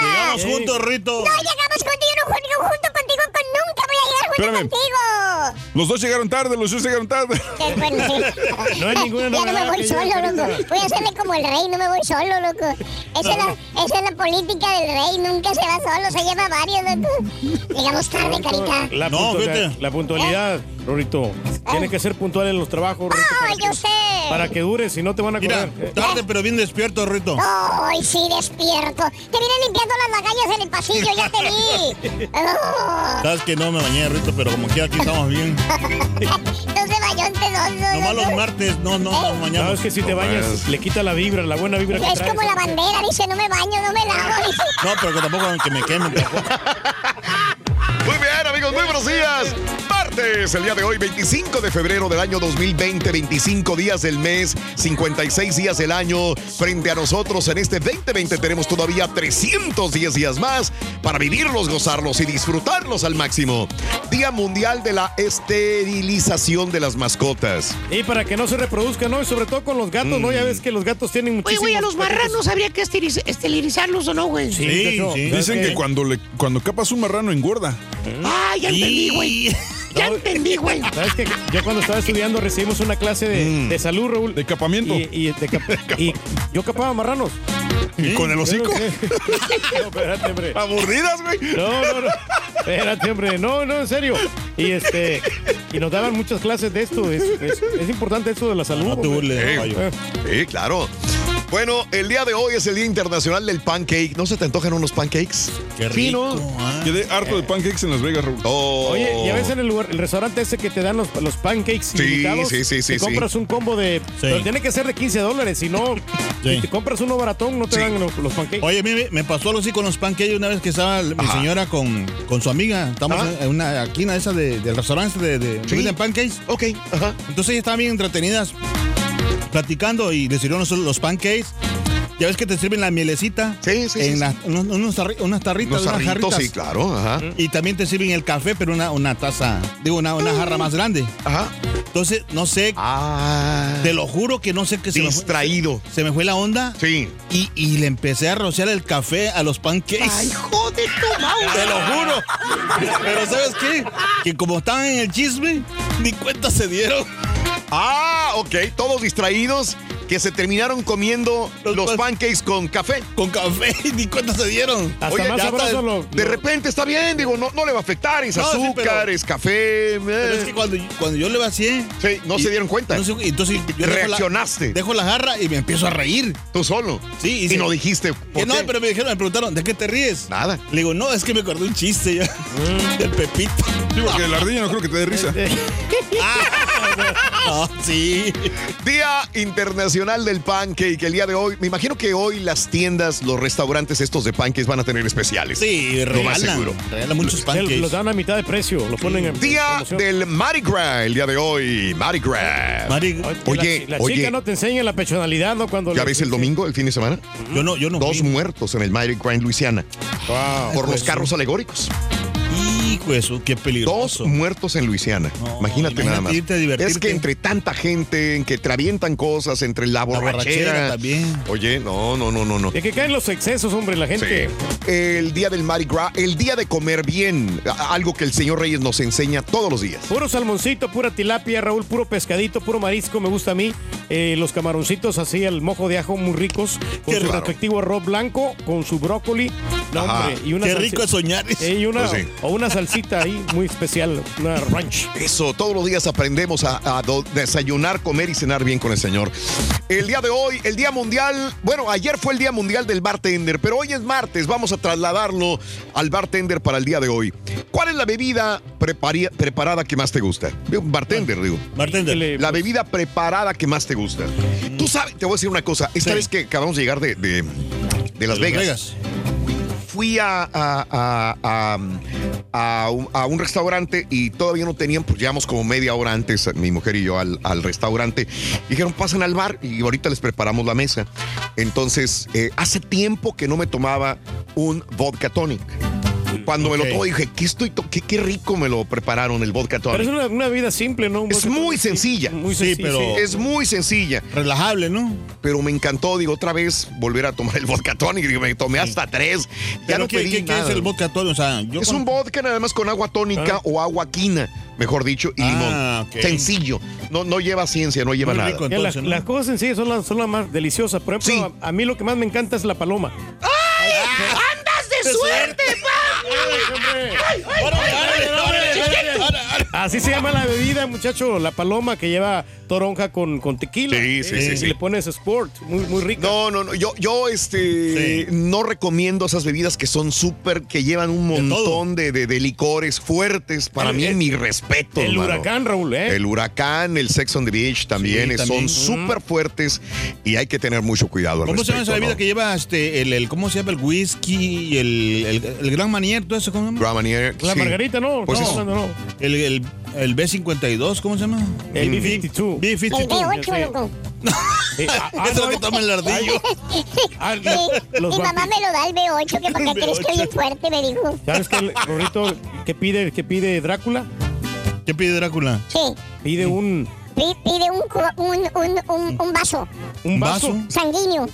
Llegamos juntos, Rito. No llegamos contigo, no juego junto contigo, con nunca voy a llegar junto Espérame. contigo. Los dos llegaron tarde, los dos llegaron tarde. Qué bueno, sí. No hay ninguna Ya no me voy solo, loco. Voy a hacerme como el rey, no me voy solo, loco. Esa es, la, esa es la política del rey, nunca se va solo, se lleva varios, loco. Llegamos tarde, carita. La, No, fíjate. la puntualidad, Rorito. Tiene que ser puntual en los trabajos, Rorito. Ay, para yo que- sé. Para que dure, si no te van a Mira, correr. Eh, tarde pero bien despierto, Rito. Ay, sí, despierto. Te vine limpiando las lagallas en el pasillo, ya te vi. Oh, Sabes que no me bañé, Rito, pero como quiera aquí estamos bien. no se bañó antes, no, no, Nomás no. los martes, no, no nos Sabes bañamos. que si te bañas, le quita la vibra, la buena vibra que Es traes. como la bandera, dice, no me baño, no me lavo, dice. No, pero que tampoco que me quemen tampoco. Muy bien, amigos, muy buenos días. Martes, el día de hoy, 25 de febrero del año 2020, 25 días del mes, 56 días del año. Frente a nosotros en este 2020 tenemos todavía 310 días más para vivirlos, gozarlos y disfrutarlos al máximo. Día Mundial de la Esterilización de las Mascotas. Y para que no se reproduzcan, ¿no? Y sobre todo con los gatos, ¿no? Ya ves que los gatos tienen Oye, muchísimos... güey, a los marranos habría que esterilizarlos o no, güey. Sí, Sí, Cacho. sí. ¿Sabes Dicen que cuando, le, cuando capas un marrano engorda. Ah, ya entendí, güey. Ya entendí, güey. ¿Sabes que Yo cuando estaba estudiando recibimos una clase de, Mm. de salud, Raúl. De capamiento. Y, y de cap- y yo capaba marranos. ¿Y con el hocico? No, espérate, hombre. Aburridas, güey. No, no, no. Espérate, hombre. No, no, en serio. Y este, y nos daban muchas clases de esto. Es, es- es importante esto de la salud. No te hombre. burles, Eh, caballo. Sí, claro. Bueno, el día de hoy es el Día Internacional del Pancake. ¿No se te antojan unos pancakes? Qué Sí, rico. ¿no? ah. Quedé harto de pancakes en Las Vegas, Raúl. Oh. Oye, y a veces en el lugar, el restaurante ese que te dan los, los pancakes Sí, ilimitados, sí, sí, sí, te sí. compras un combo de... Pero tiene que ser de 15 dólares, si no, Sí. si te compras uno baratón, no te Sí. dan los, los pancakes. Oye, me, me pasó algo así con los pancakes una vez que estaba mi Ajá. señora con, con su amiga. Estamos Ajá. en una esquina esa de, del restaurante de, de Sí. pancakes. Ok, ajá. Entonces ellas estaban bien entretenidas platicando y les sirvieron los, los pancakes. Ya ves que te sirven la mielecita. Sí, sí, En sí, unos, unos tarri- unas tarritas, Unos unas jarritas. sí, claro, ajá. Y también te sirven el café, pero una, una taza, digo, una, una jarra más grande. Ajá. Entonces, no sé, Ah. te lo juro que no sé qué se me, fue, Distraído. se me fue la onda. Sí. Y, y le empecé a rociar el café a los pancakes. Ay, hijo de tu madre. Te lo juro. Pero ¿sabes qué? Que como estaban en el chisme, ni cuenta se dieron. Ah, ok, todos distraídos. Que se terminaron comiendo los, pancakes con café. Con café, ni cuenta se dieron. Hasta Oye, más lo- de lo- repente está bien, digo, no, no le va a afectar, es No, sí, azúcar, pero- es café. Pero eh. es que cuando, cuando yo le vacié. Sí, no y- se dieron cuenta. no sé, entonces yo dejo la- Reaccionaste. Dejo la jarra y me empiezo a reír. Tú solo. Sí, y y se- no dijiste. ¿por no, qué? pero me dijeron, me preguntaron, ¿de qué te ríes? Nada. Le digo, no, es que me acordé un chiste ya. Mm. Del Pepito. Sí, porque la ardilla no creo que te dé risa. Ah, sí. Día Internacional del Pancake. El día de hoy, me imagino que hoy las tiendas, los restaurantes estos de pancakes van a tener especiales. Sí, Lo más regalan. seguro. Regalan muchos Los pancakes. dan a mitad de precio, lo ponen en Día promoción. del Mardi Gras, el día de hoy. Mardi Gras. Oye, la, la oye. chica no te enseña la personalidad, ¿no? Cuando ¿Ya ves el domingo, el fin de semana? yo no, yo no. Dos fui. muertos en el Mardi Gras en Luisiana Wow. por los pues, carros alegóricos. Hijo eso, qué Dos peligroso. muertos en Luisiana. No, imagínate, nada más. irte a divertirte. Es que entre tanta gente, en que te avientan cosas, entre la borrachera. borrachera también. Oye, no, no, no, no, no. De que caen los excesos, hombre, la gente. Sí. El día del Mardi Gras, el día de comer bien, algo que el señor Reyes nos enseña todos los días. Puro salmoncito, pura tilapia, Raúl, puro pescadito, puro marisco, me gusta a mí. Eh, los camaroncitos así al mojo de ajo muy ricos, con Qué su raro. respectivo arroz blanco, con su brócoli. No, hombre, y una Qué rico es soñar. Eh, y una, Pues sí. O una salsita ahí muy especial, una ranch. Eso, todos los días aprendemos a, desayunar, comer y cenar bien con el Señor. El día de hoy, el Día Mundial, bueno, ayer fue el Día Mundial del Bartender, pero hoy es martes, vamos a trasladarlo al bartender para el día de hoy. ¿Cuál es la bebida preparada que más te gusta? Bartender, digo. Bartender. La pues, bebida preparada que más te gusta. Tú sabes, te voy a decir una cosa. Esta Sí. vez que acabamos de llegar de, de- de Las Vegas, fui a, a- a- a un, a un restaurante y todavía no tenían, pues llegamos como media hora antes, mi mujer y yo, al, al restaurante. Dijeron, pasen al bar y ahorita les preparamos la mesa. Entonces, eh, hace tiempo que no me tomaba un vodka tonic. Cuando me lo tomé dije, ¿qué, estoy to- qué, qué rico me lo prepararon el vodka Pero es tonic. una, una vida simple, ¿no? Un Es muy tonic, sí, sencilla. Muy Sí, sencilla, pero- Es muy sencilla, Relajable, ¿no? pero me encantó, digo, otra vez volver a tomar el vodka tonic. Digo, me tomé hasta tres. Ya Pero no ¿qué, pedí qué- nada. es el vodka todo? O sea, yo Es con- un vodka nada más con agua tónica Ah. o agua quina, mejor dicho, y Ah, limón. ok. Sencillo. No, no lleva ciencia, no lleva Muy nada. rico, Ya, entonces, las, ¿no? las cosas sencillas son las, son las más deliciosas. Por ejemplo, Sí. a, a mí lo que más me encanta es la paloma. ¡Andas de suerte, ¡Ay, ay, ay! Así se llama la bebida, muchacho. La paloma que lleva toronja con, con tequila. Sí, sí, sí, Y sí. le pones sport, muy, muy rico. No, no, no. Yo, yo este, Sí. no recomiendo esas bebidas que son súper, que llevan un montón de, de- de licores fuertes. Para El- mí, el- mi respeto. El hermano. huracán, Raúl, ¿eh? El huracán, el Sex on the Beach también, Sí, eh, también. son súper fuertes y hay que tener mucho cuidado. al ¿Cómo se llama esa bebida ¿no? que lleva este, el, el- ¿cómo se llama? El whisky y el, el, el Gran Manier, todo eso, ¿cómo se llama? Grand Marnier, La sí. margarita, no. Pues no, es- no, no, no. El, el, el B52, ¿cómo se llama? El B52. El B52. B8, sí. loco. Eh, ah, ah, Eso es lo que toma el ardillo. ah, Sí, mi mamá me lo da el B8, que para que crees que bien fuerte, me dijo. ¿Sabes qué, el Rorrito, que pide, que pide Drácula? ¿Qué pide Drácula? Sí, Pide un, pi- pide un, co- un, un, un, un vaso un vaso. ¿Vaso? sanguíneo.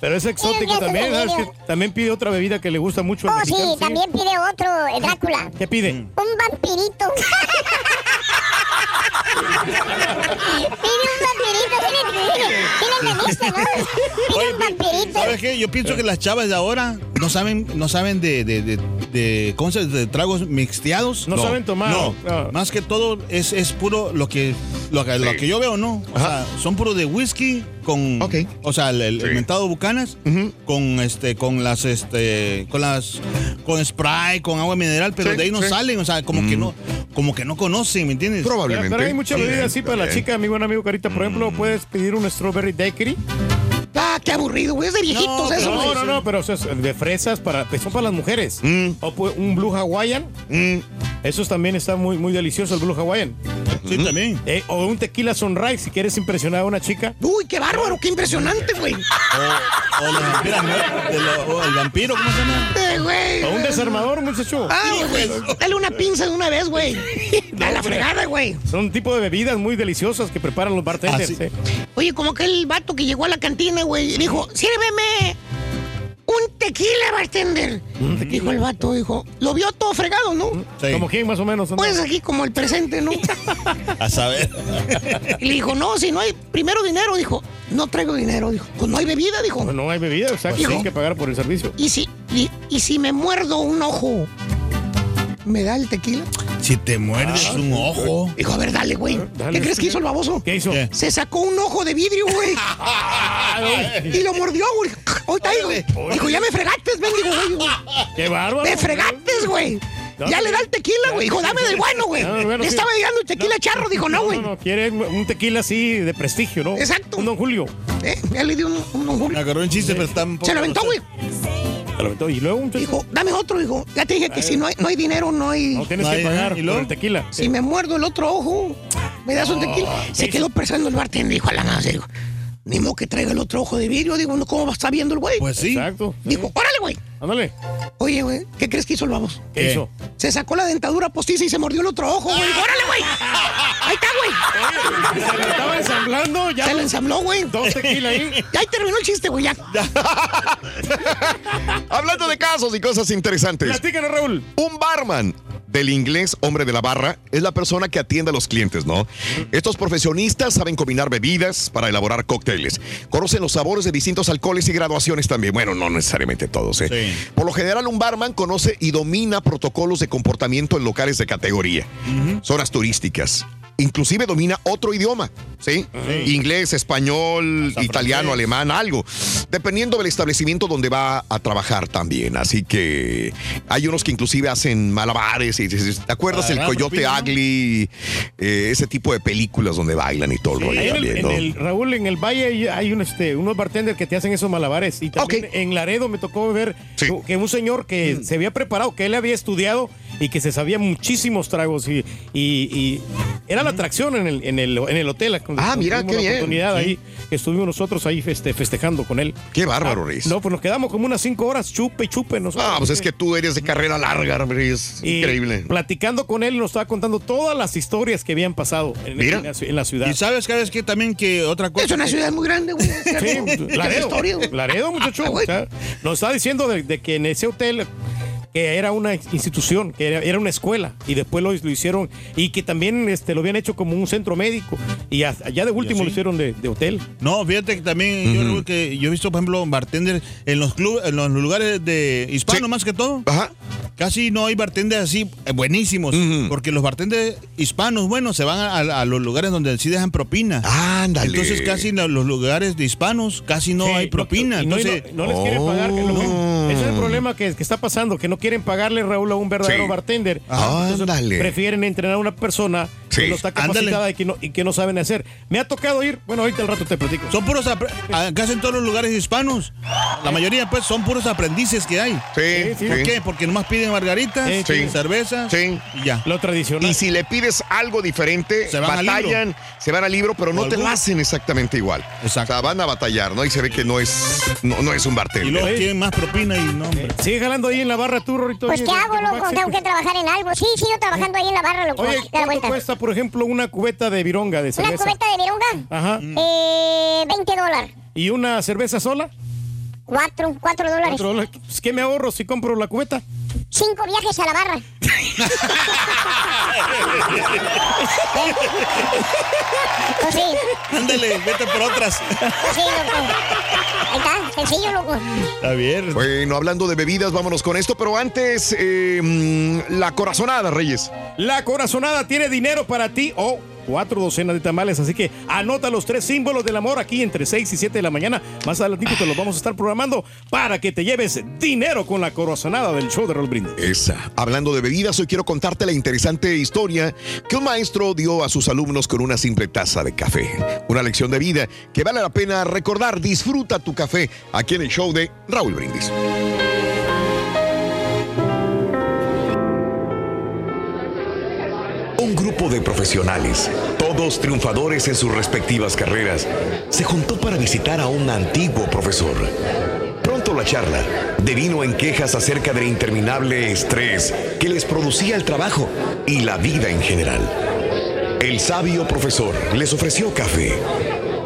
Pero es exótico también, ¿sabes? Que también pide otra bebida que le gusta mucho al Oh, sí, también pide otro, Drácula. ¿Qué pide? Un vampirito. pide un vampirito, le entendiste, ¿no? Pide un vampirito. ¿Sabes qué? Yo pienso que las chavas de ahora no saben, no saben de, de, de, de- ¿cómo se dice? de tragos mixteados. No saben tomar. No, No. más que todo es, es puro lo que, lo que, lo que yo veo, ¿no? O sea, son puro de whisky con, o sea, el, el- Sí. mentado Bucanas con este, con las, este, con las, con spray, con agua mineral, pero Sí, de ahí no sí. salen, o sea, como que no, como que no conocen, ¿me entiendes? Probablemente. pero hay mucha Sí, bebida así para la chica, mi buen amigo Carita. Por ejemplo, puedes pedir un strawberry daiquiri. Ah, qué aburrido, güey. Es de viejitos No, eso, No, güey. no, no, pero sea, de fresas para, pues, son para las mujeres. Mm. O pues, un blue hawaiian. Mm. Esos también está muy, muy delicioso, el blue hawaiian. Sí, también. Eh, o un tequila sunrise si quieres impresionar a una chica. Uy, qué bárbaro, qué impresionante, güey. O, o lo- o el vampiro, ¿cómo se llama? Eh, güey. O un desarmador, muchacho. Ah, güey. Dale una pinza de una vez, güey. A la fregada, güey. Son un tipo de bebidas muy deliciosas que preparan los bartenders. Ah, sí. eh. Oye, como aquel vato que llegó a la cantina, güey, y dijo, sírveme un tequila, bartender. Dijo el vato, dijo, lo vio todo fregado, ¿no? Sí. ¿Como quién más o menos? Pues aquí como el presente, ¿no? A saber. Y le dijo, no, si no hay primero dinero, dijo, no traigo dinero, dijo, pues no hay bebida, dijo. No, no hay bebida, exacto. Hijo. Hay que pagar por el servicio. Y si, y, y si me muerdo un ojo, ¿me da el tequila? Si te muerdes un ojo. Dijo, a ver, dale, güey. Dale, ¿Qué crees que hizo el baboso? ¿Qué hizo? ¿Qué? Se sacó un ojo de vidrio, güey. y lo mordió, güey. Ahorita dijo, dijo, ya me fregaste, mendigo, güey. ¡Qué bárbaro! Me fregaste, güey. Ya le da el tequila, güey. Dijo, dame del bueno, güey. No, bueno, Le sí. estaba llegando el tequila charro. Dijo, no, güey. No, no, quiere un tequila así de prestigio, ¿no? Exacto. Un Don Julio. Eh, ya le dio un, un don Me Julio. agarró un chiste, pero está un poco. Se lo aventó, güey. Se lo aventó. Y luego un Dijo, dame otro, dijo. Ya te dije que si no hay, no hay dinero, no hay. No tienes No que pagar ¿y por luego? el tequila. Si me muerdo el otro ojo, me das un tequila. Se ¿qué quedó pensando el bartender, dijo a la madre, dijo, ni modo que traiga el otro ojo de vidrio. Digo, no, ¿cómo va a estar viendo el güey? Pues sí. Exacto. Dijo, órale, güey. Ándale. Oye, güey, ¿qué crees que hizo el babos? ¿Qué ¿Qué? hizo? Se sacó la dentadura postiza y se mordió el otro ojo, güey. Órale, güey. Ahí está, güey. Se lo estaba ensamblando ya. Se lo ensambló, güey. Dos tequila ahí. Ya ahí terminó el chiste, güey, ya. Hablando de casos y cosas interesantes. Platícanos, Raúl. Un barman del inglés, hombre de la barra, es la persona que atiende a los clientes, ¿no? Estos profesionistas saben combinar bebidas para elaborar cócteles. Conocen los sabores de distintos alcoholes y graduaciones también. Bueno, no necesariamente todos, ¿eh? Sí. Por lo general, un barman conoce y domina protocolos de comportamiento en locales de categoría, zonas turísticas. Inclusive domina otro idioma, ¿sí? Inglés, español, Hasta italiano, francés. alemán, algo. Dependiendo del establecimiento donde va a trabajar también. Así que hay unos que inclusive hacen malabares. Y, ¿Te acuerdas Para el Coyote. Ugly? Eh, ese tipo de películas donde bailan y todo el rollo en el, también, en ¿no? el- Raúl, en el Valle hay- un, este, unos bartenders que te hacen esos malabares. Y también en Laredo me tocó ver Sí. que un señor que se había preparado, que él había estudiado y que se sabía muchísimos tragos. Y, y- y era la atracción en el, en el, en el hotel. Ah, mira, qué bien. oportunidad Sí. ahí, que estuvimos nosotros ahí feste- festejando con él. Qué bárbaro, Ah, Riz. No, pues nos quedamos como unas cinco horas, chupe y chupe. Nosotros, Ah, pues es que tú eres de carrera larga, Riz. Y Increíble. Platicando con él, nos estaba contando todas las historias que habían pasado en, Mira. en la, en la ciudad. Y sabes, sabes que también que otra cosa. Es una que- ciudad muy grande, güey. Sí, Laredo. Laredo, muchacho. Ah, güey. o sea, nos está diciendo de, de que en ese hotel que era una institución, que era, era una escuela, y después lo, lo hicieron, y que también este, lo habían hecho como un centro médico, y a- allá de último lo hicieron de, de hotel. No, fíjate que también yo, creo que yo he visto, por ejemplo, bartender en los clubes, en los lugares de hispanos Sí. más que todo. Ajá. Casi no hay bartenders así eh, buenísimos, porque los bartenders hispanos, bueno, se van a, a los lugares donde sí dejan propina. Ándale. Entonces casi en los lugares de hispanos casi no Sí, hay propina. no, y no- Entonces, no les quieren pagar. que lo que- Oh. ese es el problema que, que está pasando, que no quieren pagarle, Raúl, a un verdadero Sí. bartender. Ah, prefieren entrenar a una persona Sí. que no está capacitada y que no, y que no saben hacer. Me ha tocado ir, bueno, ahorita al rato te platico. son puros, casi en todos los lugares hispanos. La mayoría pues son puros aprendices que hay. Sí. ¿Por qué? Porque nomás piden margaritas, cervezas Sí. y ya. Lo tradicional. Y si le pides algo diferente, Se van al batallan, se van al libro, pero no te lo hacen exactamente igual. Exacto. O sea, van a batallar, ¿no? Y se ve que no es, no, no es un Y bartender. luego Sí. quieren más propina y no, hombre. Sigue jalando ahí en la barra tú, Rorito. Pues, ¿qué hago, loco? Tengo que trabajar en algo. Sí, sigo trabajando ahí en la barra, loco. Oye, Da la ¿cuánto cuesta, por ejemplo, una cubeta de vironga de ¿Una cerveza? cubeta de vironga? Ajá. Eh, 20 dólares. ¿Y una cerveza sola? Cuatro, cuatro dólares. Cuatro dólares. Pues, ¿Qué me ahorro si compro la cubeta? Cinco viajes a la barra. pues sí, Ándale, vete por otras. pues sí, loco. Ahí está, sencillo, loco. Está bien. Bueno, hablando de bebidas, vámonos con esto, pero antes, eh, mm, la corazonada, Reyes. La corazonada tiene dinero para ti o cuatro docenas de tamales, así que anota los tres símbolos del amor aquí entre 6 y 7 de la mañana. Más adelantito te los vamos a estar programando para que te lleves dinero con la corazonada del show de Roll Brindis. Esa. Hablando de bebidas, hoy quiero contarte la interesante historia que un maestro dio a sus alumnos con una simple taza de café. Una lección de vida que vale la pena recordar. Disfruta tu café aquí en el show de Raúl Brindis. Un grupo de profesionales, todos triunfadores en sus respectivas carreras, se juntó para visitar a un antiguo profesor. Pronto la charla devino en quejas acerca del interminable estrés que les producía el trabajo y la vida en general. El sabio profesor les ofreció café.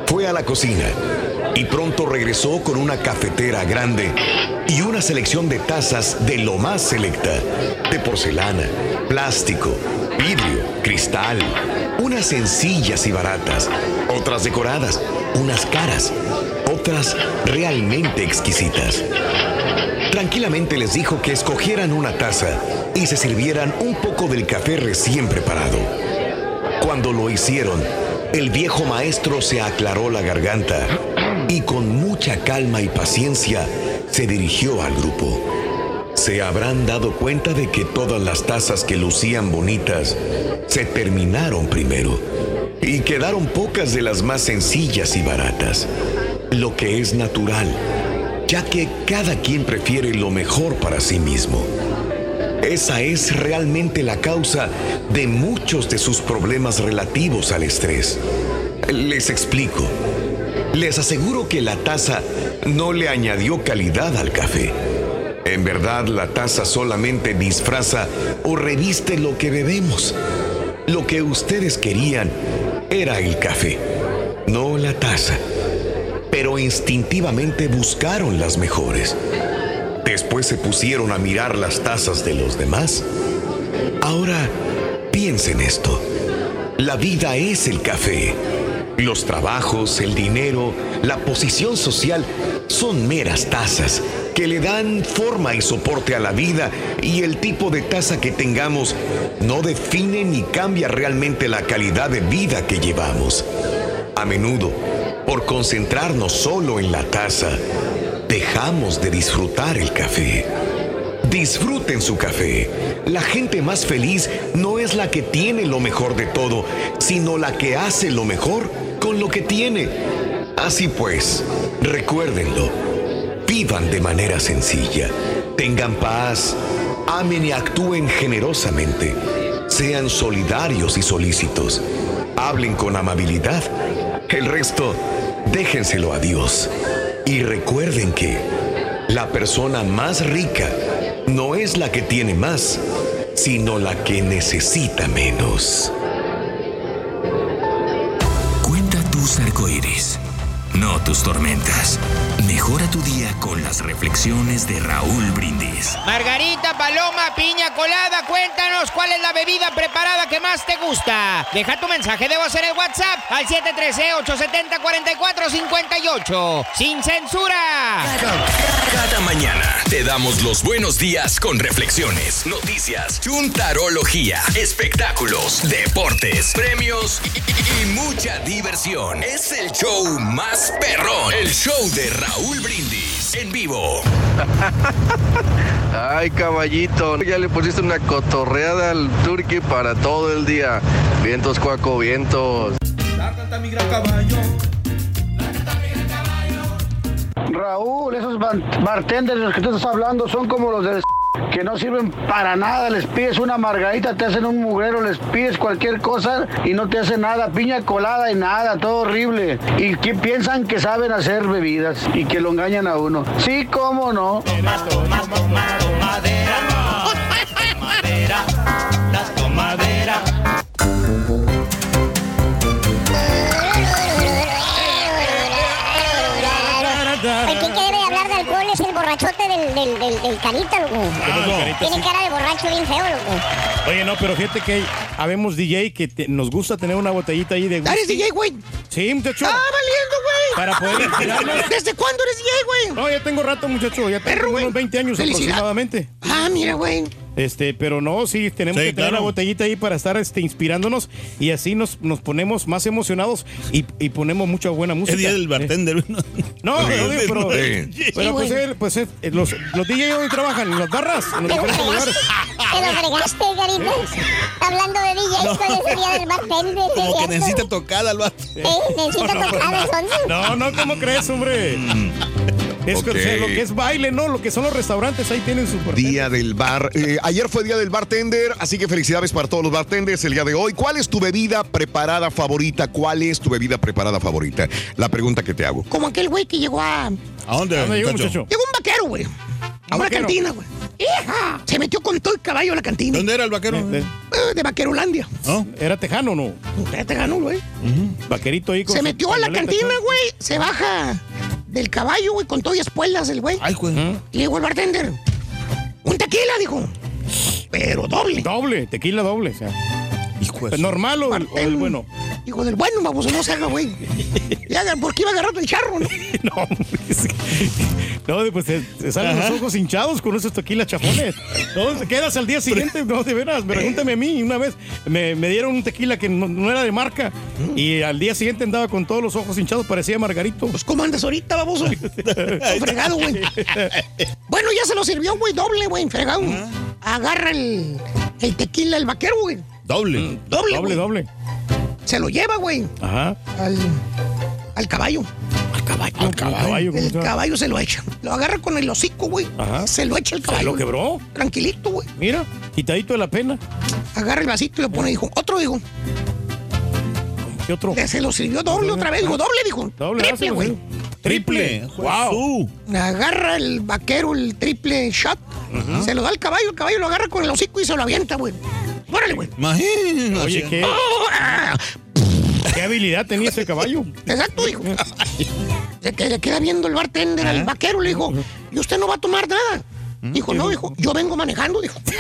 Fue a la cocina, y pronto regresó con una cafetera grande y una selección de tazas de lo más selecta, de porcelana, plástico, vidrio, cristal, unas sencillas y baratas, otras decoradas, unas caras, otras realmente exquisitas. Tranquilamente les dijo que escogieran una taza y se sirvieran un poco del café recién preparado. Cuando lo hicieron, el viejo maestro se aclaró la garganta y con mucha calma y paciencia se dirigió al grupo. Se habrán dado cuenta de que todas las tazas que lucían bonitas se terminaron primero y quedaron pocas de las más sencillas y baratas, lo que es natural, ya que cada quien prefiere lo mejor para sí mismo. Esa es realmente la causa de muchos de sus problemas relativos al estrés. Les explico. Les aseguro que la taza no le añadió calidad al café. En verdad, la taza solamente disfraza o reviste lo que bebemos. Lo que ustedes querían era el café, no la taza. Pero instintivamente buscaron las mejores. Después se pusieron a mirar las tazas de los demás. Ahora, piensen esto. La vida es el café. Los trabajos, el dinero, la posición social son meras tazas que le dan forma y soporte a la vida y el tipo de taza que tengamos no define ni cambia realmente la calidad de vida que llevamos. A menudo, por concentrarnos solo en la taza, dejamos de disfrutar el café. Disfruten su café. La gente más feliz no es la que tiene lo mejor de todo, sino la que hace lo mejor con lo que tiene. Así pues, recuérdenlo. Vivan de manera sencilla. Tengan paz. Amen y actúen generosamente. Sean solidarios y solícitos. Hablen con amabilidad. El resto, déjenselo a Dios. Y recuerden que la persona más rica no es la que tiene más, sino la que necesita menos. Tus arcoíris, no tus tormentas. Mejora tu día con las reflexiones de Raúl Brindis. Margarita, paloma, piña colada, cuéntanos cuál es la bebida preparada que más te gusta. Deja tu mensaje de voz en el WhatsApp al 713-870-4458. ¡Sin censura! Cada mañana te damos los buenos días con reflexiones, noticias, chuntarología, espectáculos, deportes, premios y, y- y mucha diversión. Es el show más perrón, el show de Raúl Brindis en vivo. Ay, caballito, ya le pusiste una cotorreada al turqui para todo el día. Vientos, cuaco, vientos. mi gran caballo. Raúl, esos bartenders de los que tú estás hablando son como los del que no sirven para nada. Les pides una margarita, te hacen un mugrero, les pides cualquier cosa y no te hacen nada. Piña colada y nada, todo horrible. Y que piensan que saben hacer bebidas y que lo engañan a uno. Sí, cómo no. Del, del, del, carita, loco. Ah, Tiene sí. cara de borracho bien feo, loco. Oye, no, pero fíjate que habemos DJ que te- nos gusta tener una botellita ahí de ¿Eres. DJ, güey? Sí, muchacho. ¡Ah, valiendo, güey! Para poder inspirarnos. ¿Desde cuándo eres DJ, güey? No, ya tengo rato, muchacho. Ya tengo unos 20 años Felicidad. aproximadamente. Ah, mira, güey. Este, pero no, sí, tenemos Sí, que tener claro. una botellita ahí para estar este, inspirándonos y así nos, nos ponemos más emocionados y, y ponemos mucha buena música. Es día del bartender. No, Sí, no, pero, sí. pero pues, él, pues él, eh, los, los DJ hoy trabajan en las barras, en los Te lo diferentes lugares. fregaste, te lo fregaste, carita. Hablando de DJs con ese día del bartender. ¿sí Como que necesita tocada el vato. Sí, necesita tocar entonces. No, no, ¿cómo crees, hombre? Es que, o sea, Ok. lo que es baile, ¿no? Lo que son los restaurantes, ahí tienen su Día del bar. Eh, ayer fue día del bartender, así que felicidades para todos los bartenders el día de hoy. ¿Cuál es tu bebida preparada favorita? ¿Cuál es tu bebida preparada favorita? La pregunta que te hago. Como aquel güey que llegó a. ¿A dónde, ¿A dónde llegó, muchacho? Llegó un vaquero, güey. A una cantina, güey. ¡Hija! Se metió con todo el caballo a la cantina. ¿Dónde era el vaquero? Eh, Eh, De Vaquerolandia. ¿No? ¿Era tejano o no? Usted te ganó, güey. Vaquerito ahí con Se metió a la cantina, güey. Se baja del caballo, güey, con todo y espuelas el güey. Ay, güey. Y le digo al bartender, un tequila, dijo. Pero doble. Doble, tequila doble. O sea. Hijo ¿Normal o, el- o el bueno? Hijo del bueno, vamos, no se haga, güey. Y haga, porque iba agarrando el charro, ¿no? No, es que- no, pues te, te salen Ajá. los ojos hinchados con esos tequilas chafones. No, te quedas al día siguiente, no, de veras, pregúntame a mí. Una vez me, me dieron un tequila que no, no era de marca y al día siguiente andaba con todos los ojos hinchados, parecía Margarito. Pues, ¿cómo andas ahorita, baboso? Fregado, güey. Bueno, ya se lo sirvió, güey, doble, güey, fregado. Agarra el, el tequila, el vaquero, güey. Doble. Doble, Doble, doble. Se lo lleva, güey, Ajá. al, al caballo. Al caballo. Al caballo, ¿cómo El se caballo se lo echa. Lo agarra con el hocico, güey. Ajá. Se lo echa el Se caballo. lo quebró. Tranquilito, güey. Mira, quitadito de la pena. Agarra el vasito y lo pone, dijo. Otro, dijo. ¿Qué otro? Se lo sirvió doble otra vez, dijo. Doble, dijo. Doble, Triple, güey. Triple. Wow. Agarra el vaquero el triple shot. Se lo da al caballo. El caballo lo agarra con el hocico y se lo avienta, güey. Órale, güey. Imagínate. Oye, ¿qué, ¡Ah! qué habilidad tenía ese caballo? Exacto, dijo. Se que- le queda viendo el bartender al vaquero, le dijo, ¿y usted no va a tomar nada? Dijo, no, dijo, yo vengo manejando, dijo.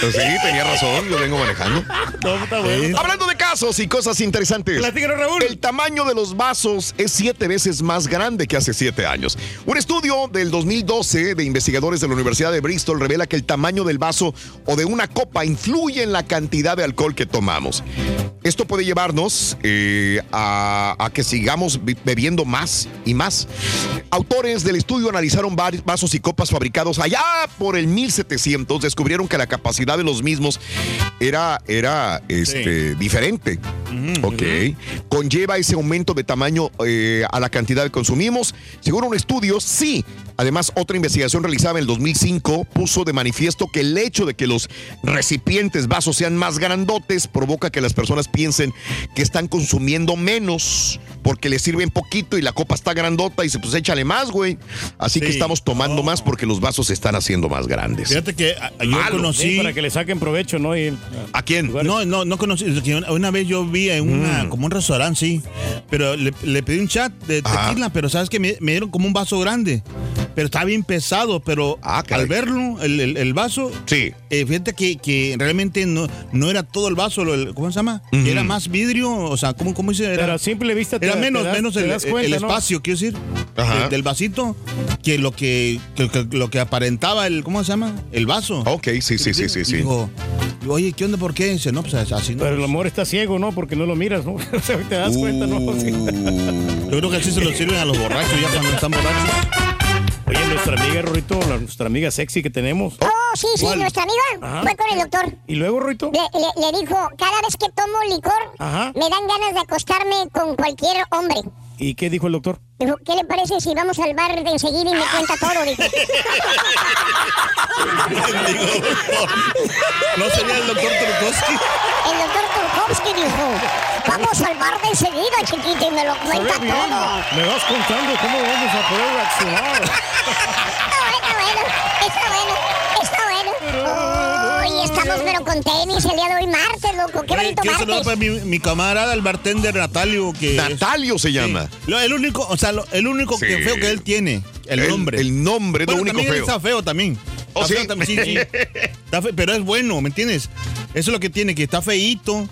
Pues sí, tenía razón, lo vengo manejando. No, está bueno. Hablando de casos y cosas interesantes. Platícanos, Raúl. El tamaño de los vasos es siete veces más grande que hace siete años. Un estudio del 2012 de investigadores de la Universidad de Bristol revela que el tamaño del vaso o de una copa influye en la cantidad de alcohol que tomamos. Esto puede llevarnos eh, a, a que sigamos bi- bebiendo más y más. Autores del estudio analizaron vasos y copas fabricados allá por el 1700. Descubrieron que la capacidad de los mismos era, era este, diferente. ok. Conlleva ese aumento de tamaño eh, a la cantidad que consumimos. Según un estudio, sí. Además, otra investigación realizada en el 2005 puso de manifiesto que el hecho de que los recipientes, vasos sean más grandotes provoca que las personas piensen que están consumiendo menos porque les sirven poquito y la copa está grandota y se pues échale más, güey. Así que estamos tomando más porque los vasos se están haciendo más grandes. Fíjate que yo Malo, Sí, para que le saquen provecho, ¿no? Y- ¿A quién? No, no, no conocí. Una, vez yo vi en una, como un restaurante, sí. Pero le, le pedí un chat de Ajá. tequila, pero sabes que me, me dieron como un vaso grande. Pero estaba bien pesado, pero Ah, al verlo, el, el- el vaso, Sí. eh, fíjate que, que realmente no, no era todo el vaso, el- ¿cómo se llama? Era más vidrio, o sea, ¿cómo, cómo dice? Era, Pero a simple vista te era te menos, das- menos el, das el- cuenta, el ¿no? espacio, quiero decir, Ajá. de- del vasito, que lo que, que- que- lo que aparentaba el, ¿cómo se llama? El vaso. Ok, sí, sí, sí, sí, sí. Digo, digo, oye, ¿qué onda? ¿Por qué? Dice, no, pues así no. Pero el amor está ciego, ¿no? Porque no lo miras, ¿no? O sea, te das cuenta, ¿no? Sí. Uh, Yo creo que así se lo sirven a los borrachos ya cuando están borrachos. Oye, nuestra amiga Rorito, la- nuestra amiga sexy que tenemos. Oh, sí, sí, ¿Cuál? nuestra amiga Ajá. fue con el doctor. Y luego, Rorito. Le, le- le dijo, cada vez que tomo licor, Ajá. me dan ganas de acostarme con cualquier hombre. ¿Y qué dijo el doctor? Dijo, ¿qué le parece si vamos al bar de enseguida y me cuenta todo? Dijo. ¿No sería el doctor Turkowski? El doctor Turkowski dijo, vamos al bar de enseguida, chiquito, y me lo cuenta Está todo. Me vas contando cómo vamos a poder reaccionar. Está bueno, está bueno, está bueno. Uy, estamos pero con tenis el día de hoy martes, loco. Qué bonito para martes. mi, mi camarada, el bartender Natalio, que es- Natalio se llama. Lo- el único, o sea, lo- el único que feo que él tiene, el, nombre. El nombre es Bueno, lo único también él feo. está feo también. ¿Oh, Está sí? feo también, sí, sí. Está fe- pero es bueno, ¿me entiendes? Eso es lo que tiene, que está feíto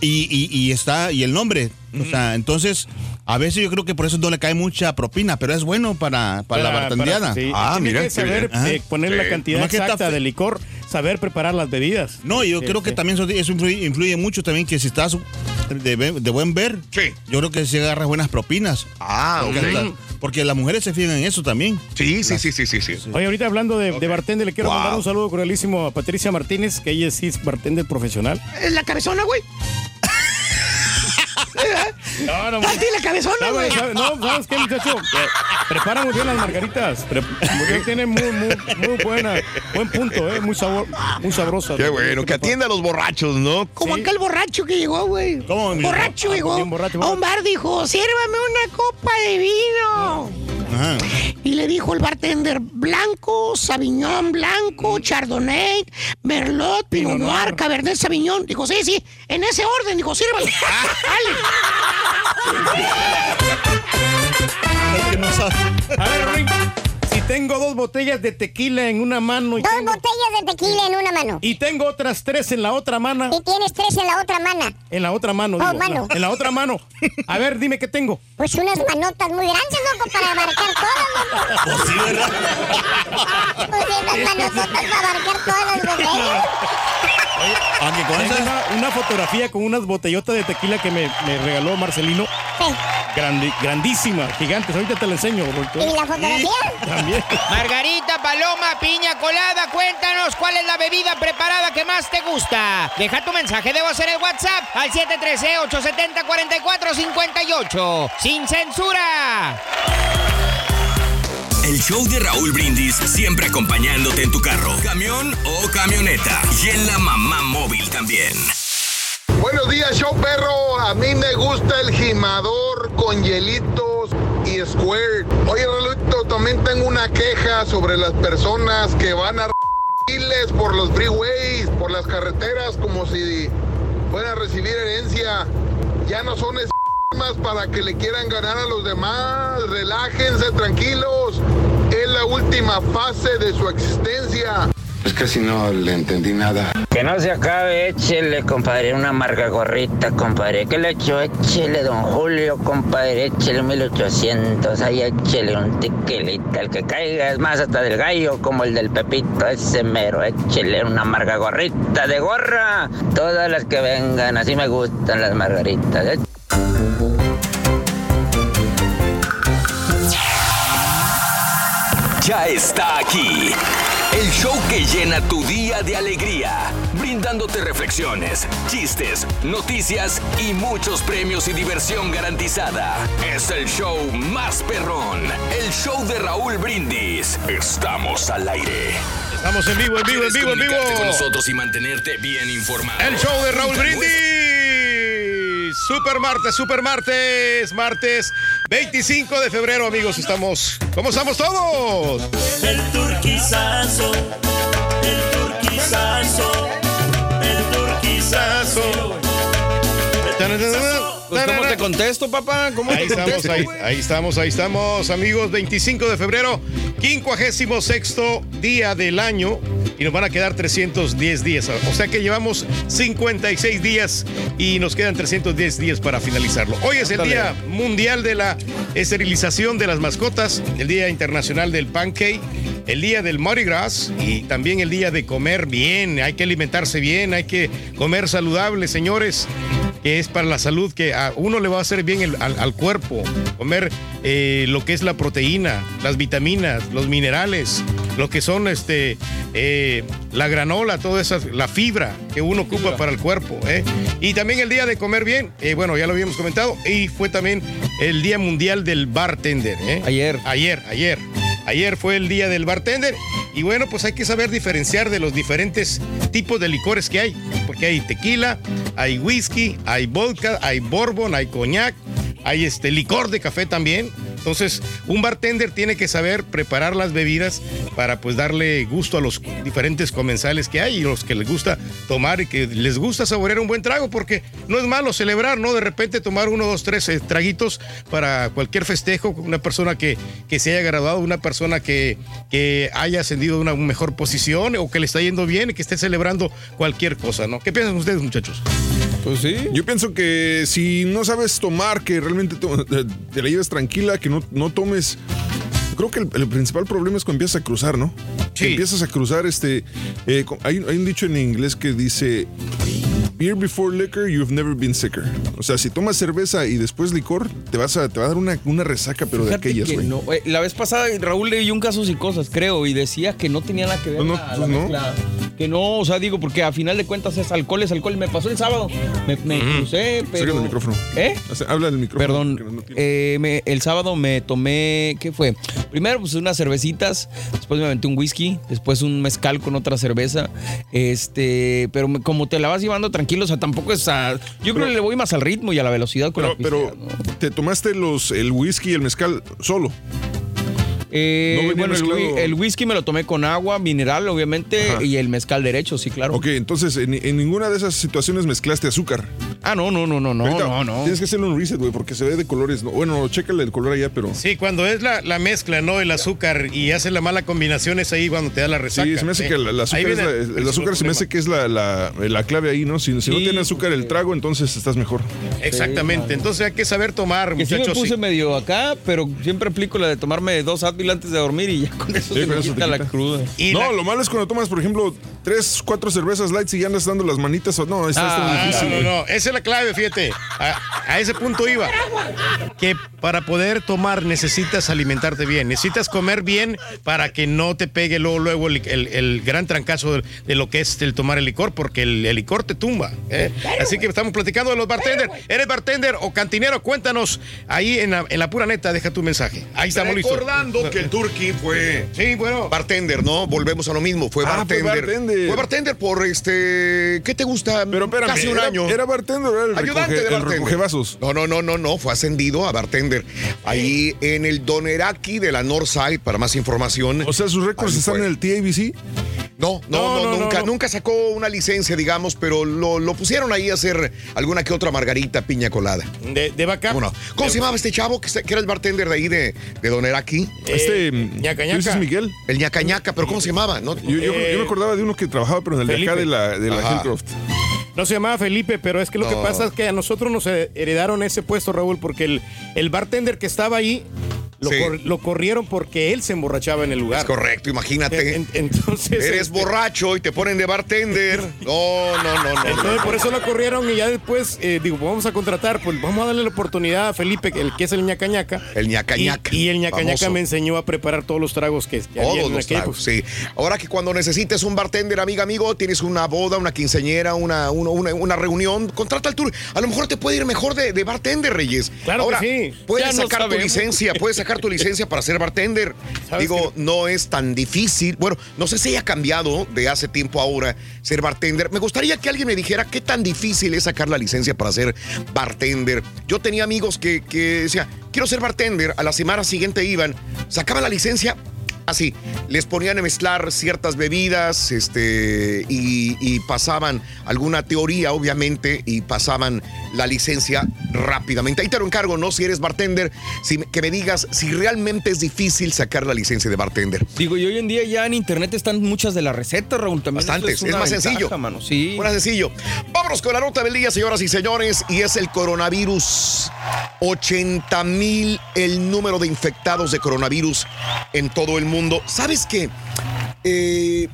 y, y- y está, y el nombre. O sea, entonces, a veces yo creo que por eso no le cae mucha propina, pero es bueno para, para, la bartendeada. sí. Ah, mira, que saber eh, poner Sí. la cantidad Nomás que está exacta de licor, saber preparar las bebidas. No, yo Sí, creo que también eso, eso influye, influye mucho también que si estás de, buen ver, Sí. yo creo que se agarra buenas propinas. Ah, Porque, porque las mujeres se fijan en eso también. Sí, sí, sí, sí, sí, sí. Oye, ahorita hablando de, de bartender, le quiero Wow. mandar un saludo cordialísimo a Patricia Martínez, que ella sí es bartender profesional. Es la cabezona, güey. No, no, ¿A ti la cabezona, güey? ¿Sabes, sabes- no, ¿sabes qué, muchacho? Prepara muy bien las margaritas. Pre- muy bien, tiene muy, muy, muy buena, buen punto, ¿eh? Muy, sabor, muy sabrosa. Qué bueno, que atienda a los borrachos, ¿no? Como Sí. aquel borracho que llegó, güey. ¿Cómo, Borracho Ah, llegó bien borracho, a un bar, dijo, sírvame una copa de vino. Y le dijo el bartender, blanco, sabiñón blanco, chardonnay, merlot, pinot noir, cabernet sauvignon. Dijo, sí, sí, en ese orden. Dijo, sírvale. A ver, tengo dos botellas de tequila en una mano y Dos tengo, botellas de tequila en una mano. y tengo otras tres en la otra mano, Y tienes tres en la otra mano. en la otra mano, Oh, digo, mano. en la otra mano. A ver, dime qué tengo. Pues unas manotas muy grandes, loco, para abarcar todas, loco. Pues sí, ¿verdad? Pues unas manotas para abarcar todas las botellas. Aunque con una, una fotografía con unas botellotas de tequila que me, me regaló Marcelino. Grandi- grandísima, gigantes. Ahorita te la enseño. Roberto. ¿Y la fotografía? También. Margarita, paloma, piña colada, cuéntanos cuál es la bebida preparada que más te gusta. Deja tu mensaje de voz en el WhatsApp al 713-870-4458. ¡Sin censura! El show de Raúl Brindis siempre acompañándote en tu carro, camión o camioneta. Y en la mamá móvil también. Buenos días, show perro. A mí me gusta el gimador con hielitos y squirt. Oye, Raulito, también tengo una queja sobre las personas que van a por los freeways, por las carreteras, como si fueran a recibir herencia. Ya no son más para que le quieran ganar a los demás. Relájense, tranquilos. Es la última fase de su existencia. Es que si no le entendí nada. Que no se acabe, échele, compadre, una marca gorrita, compadre. ¿Qué le echo? Échele, don Julio, compadre, échele 1800. Ahí échele un tequilita, el que caiga. Es más, hasta del gallo, como el del Pepito, ese mero. Échele una marca gorrita de gorra. Todas las que vengan, así me gustan las margaritas. ¿eh? Ya está aquí. El show que llena tu día de alegría, brindándote reflexiones, chistes, noticias y muchos premios y diversión garantizada. Es el show más perrón, el show de Raúl Brindis. Estamos al aire. Estamos en vivo, en vivo, en vivo, en vivo. Con nosotros y mantenerte bien informado. El show de Raúl Brindis. Super martes, super martes, martes 25 de febrero, amigos. Estamos. ¿Cómo estamos todos? El turquizazo, el turquizazo, el turquizazo. Pues, ¿Cómo te contesto, papá? ¿Cómo Ahí te estamos, ahí, ahí estamos, ahí estamos, amigos. 25 de febrero, 56 día del año. Y nos van a quedar 310 días. O sea que llevamos 56 días y nos quedan 310 días para finalizarlo. Hoy es el Ándale. Día Mundial de la Esterilización de las Mascotas, el Día Internacional del Pancake, el Día del Mardi Gras y también el Día de comer bien. Hay que alimentarse bien, hay que comer saludable, señores que es para la salud, que a uno le va a hacer bien el- al, al cuerpo. Comer eh, lo que es la proteína, las vitaminas, los minerales, lo que son este eh, la granola, toda esa, la fibra que uno ocupa para el cuerpo. ¿eh? Y también el día de comer bien, eh, bueno, ya lo habíamos comentado, y fue también el Día Mundial del Bartender. Ayer. Ayer, ayer. Ayer fue el día del bartender y bueno, pues hay que saber diferenciar de los diferentes tipos de licores que hay, porque hay tequila, hay whisky, hay vodka, hay bourbon, hay coñac, hay este licor de café también. Entonces, un bartender tiene que saber preparar las bebidas para pues darle gusto a los diferentes comensales que hay y los que les gusta tomar y que les gusta saborear un buen trago, porque no es malo celebrar, ¿no? De repente tomar uno, dos, tres eh, traguitos para cualquier festejo, una persona que, que se haya graduado, una persona que, que haya ascendido a una mejor posición o que le está yendo bien y que esté celebrando cualquier cosa, ¿no? ¿Qué piensan ustedes, muchachos? Pues sí. Yo pienso que si no sabes tomar, que realmente te la lleves tranquila, que no, no tomes. Creo que el, el principal problema es cuando empiezas a cruzar, ¿no? Que empiezas a cruzar, este. eh, hay un dicho en inglés que dice. Beer before liquor, you've never been sicker. O sea, si tomas cerveza y después licor, te vas a, te va a dar una, una resaca, pero de aquellas, no. Eh, La vez pasada Raúl leyó un caso y cosas, creo, y decía que no tenía nada que ver No, no, la- pues mezcla. Que no, o sea, digo, porque a final de cuentas es alcohol, es alcohol. Me pasó el sábado. Me, me crucé, pero. El micrófono. ¿Eh? O sea, habla del micrófono. Perdón, eh, me- el sábado me tomé, ¿qué fue? Primero pues unas cervecitas, después me aventé un whisky, después un mezcal con otra cerveza, este, pero me- como te la vas llevando tranquilo, o sea, tampoco es a, yo creo que le voy más al ritmo y a la velocidad con Pero, la pero te tomaste los, el whisky y el mezcal solo. Eh, No bueno, el, whisky me lo tomé con agua, mineral, obviamente, Ajá. y el mezcal derecho, sí, claro. Ok, entonces en, en ninguna de esas situaciones mezclaste azúcar. Ah, no, no, no, no, no, no, no. Tienes que hacerle un reset, güey, porque se ve de colores. ¿no? Bueno, chécale el color allá, pero. Sí, cuando es la, la mezcla, ¿no? El azúcar y hace la mala combinación es ahí cuando te da la resaca. Sí, se me hace ¿eh? que el, el azúcar Ahí es viene la- el, azúcar se me hace que es la, la- la clave ahí, ¿no? Si, si no Sí, tiene azúcar el trago, entonces estás mejor. Exactamente, entonces hay que saber tomar, Que sí me muchachos. puse sí. medio acá, pero siempre aplico la de tomarme dos Advil antes de dormir y ya con eso Sí, se con me eso te quita la cruda. no, lo malo es cuando tomas, por ejemplo, tres, cuatro cervezas light y ya andas dando las manitas. o- No, está, está Ah, difícil. no, no, güey. no, esa es la clave, fíjate. A, a ese punto iba. Que para poder tomar necesitas alimentarte bien, necesitas comer bien para que no te pegue luego, luego el, el- el gran trancazo de, de lo que es el tomar el licor, porque el, el licor te tumba. ¿eh? Así que estamos platicando de los bartenders. ¿Eres bartender o cantinero? Cuéntanos ahí en la, en la pura neta, deja tu mensaje. Ahí estamos listos. Recordando que el Turkey fue Sí, bueno. bartender, ¿no? Volvemos a lo mismo, fue Ah, fue bartender. Bartender. Fue bartender por este, ¿qué te gusta? Pero espérame, Casi un era- año. ¿era bartender era el Ayudante recoge- de el bartender. recogevasos? No, no, no, no, no, fue ascendido a bartender. Ahí en el Doneraki de la Northside, para más información. O sea, sus récords están fue. en el TABC. No, no, No, no, no, nunca, no. nunca sacó una licencia, digamos, pero lo, lo pusieron ahí a hacer alguna que otra margarita piña colada. De, de vaca. ¿Cómo no? ¿Cómo se llamaba este chavo que, que era el bartender de ahí de, de Doneraki? Este, ñaca, ¿tú dices ñaca. Miguel? El ñacañaca, pero ¿cómo se llamaba? No, Yo, yo- yo me acordaba de uno que trabajaba, pero en el de acá de la, de la. Hillcroft. No se llamaba Felipe, pero es que lo que pasa es que a nosotros nos heredaron ese puesto, Raúl, porque el, el bartender que estaba ahí lo, Sí. cor- lo corrieron porque él se emborrachaba en el lugar. Es correcto, imagínate. En- entonces, Eres este, borracho y te ponen de bartender. No, no, no, no. Entonces, no. por eso lo corrieron y ya después, eh, digo, vamos a contratar, pues vamos a darle la oportunidad a Felipe, el que es el ñacañaca. El ñacañaca, Y, y el ñacañaca famoso. me enseñó a preparar todos los tragos que, que había Todos en los tragos, sí. Ahora que cuando necesites un bartender, amiga, amigo, tienes una boda, una quinceñera, una, una, reunión, contrata al tour. A lo mejor te puede ir mejor de, de bartender, Reyes. Claro Ahora, que sí. Puedes Ya no sacar tu licencia, puedes sacar tu licencia para ser bartender. ¿Sabes Digo, no es tan difícil. Bueno, no sé si haya cambiado de hace tiempo ahora ser bartender. Me gustaría que alguien me dijera qué tan difícil es sacar la licencia para ser bartender. Yo tenía amigos que, que decían, quiero ser bartender. A la semana siguiente iban, sacaban la licencia. Así, les ponían a mezclar ciertas bebidas este, y, y pasaban alguna teoría, obviamente, y pasaban la licencia rápidamente. Ahí te lo encargo, ¿no? Si eres bartender, si, que me digas si realmente es difícil sacar la licencia de bartender. Digo, y hoy en día ya en internet están muchas de las recetas, Raúl. También Bastantes, es, más ventaja, sencillo. mano. Sí. Más sencillo. Vámonos con la nota del día, señoras y señores, y es el coronavirus. 80 mil el número de infectados de coronavirus en todo el mundo. ¿Sabes qué? Eh,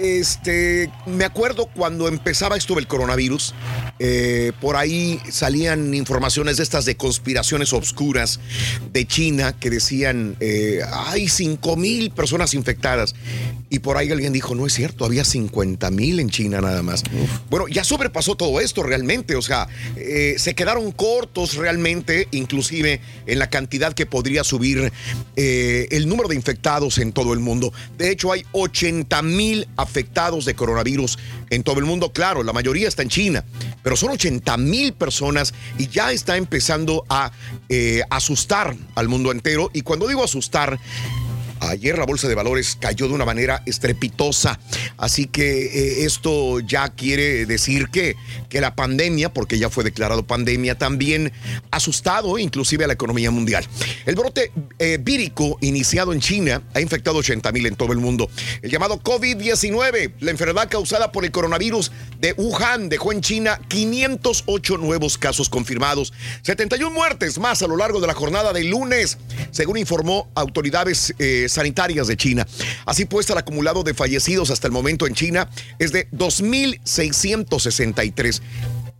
este, me acuerdo cuando empezaba esto del coronavirus, eh, por ahí salían informaciones de estas de conspiraciones obscuras de China que decían, eh, hay 5 mil personas infectadas. Y por ahí alguien dijo, no es cierto, había 50 mil en China nada más. Bueno, ya sobrepasó todo esto realmente, o sea, eh, se quedaron cortos realmente, inclusive en la cantidad que podría subir el número de infectados en todo el mundo. De hecho, hay 80 mil afectados de coronavirus en todo el mundo. Claro, la mayoría está en China, pero son 80 mil personas y ya está empezando a eh, asustar al mundo entero. Y cuando digo asustar, Ayer la bolsa de valores cayó de una manera estrepitosa, así que eh, esto ya quiere decir que, que la pandemia, porque ya fue declarado pandemia, también ha asustado inclusive a la economía mundial. El brote eh, vírico iniciado en China ha infectado 80 mil en todo el mundo. El llamado COVID-19, la enfermedad causada por el coronavirus de Wuhan, dejó en China 508 nuevos casos confirmados, 71 muertes más a lo largo de la jornada del lunes, según informó autoridades eh, sanitarias de China. Así pues, el acumulado de fallecidos hasta el momento en China es de 2.663.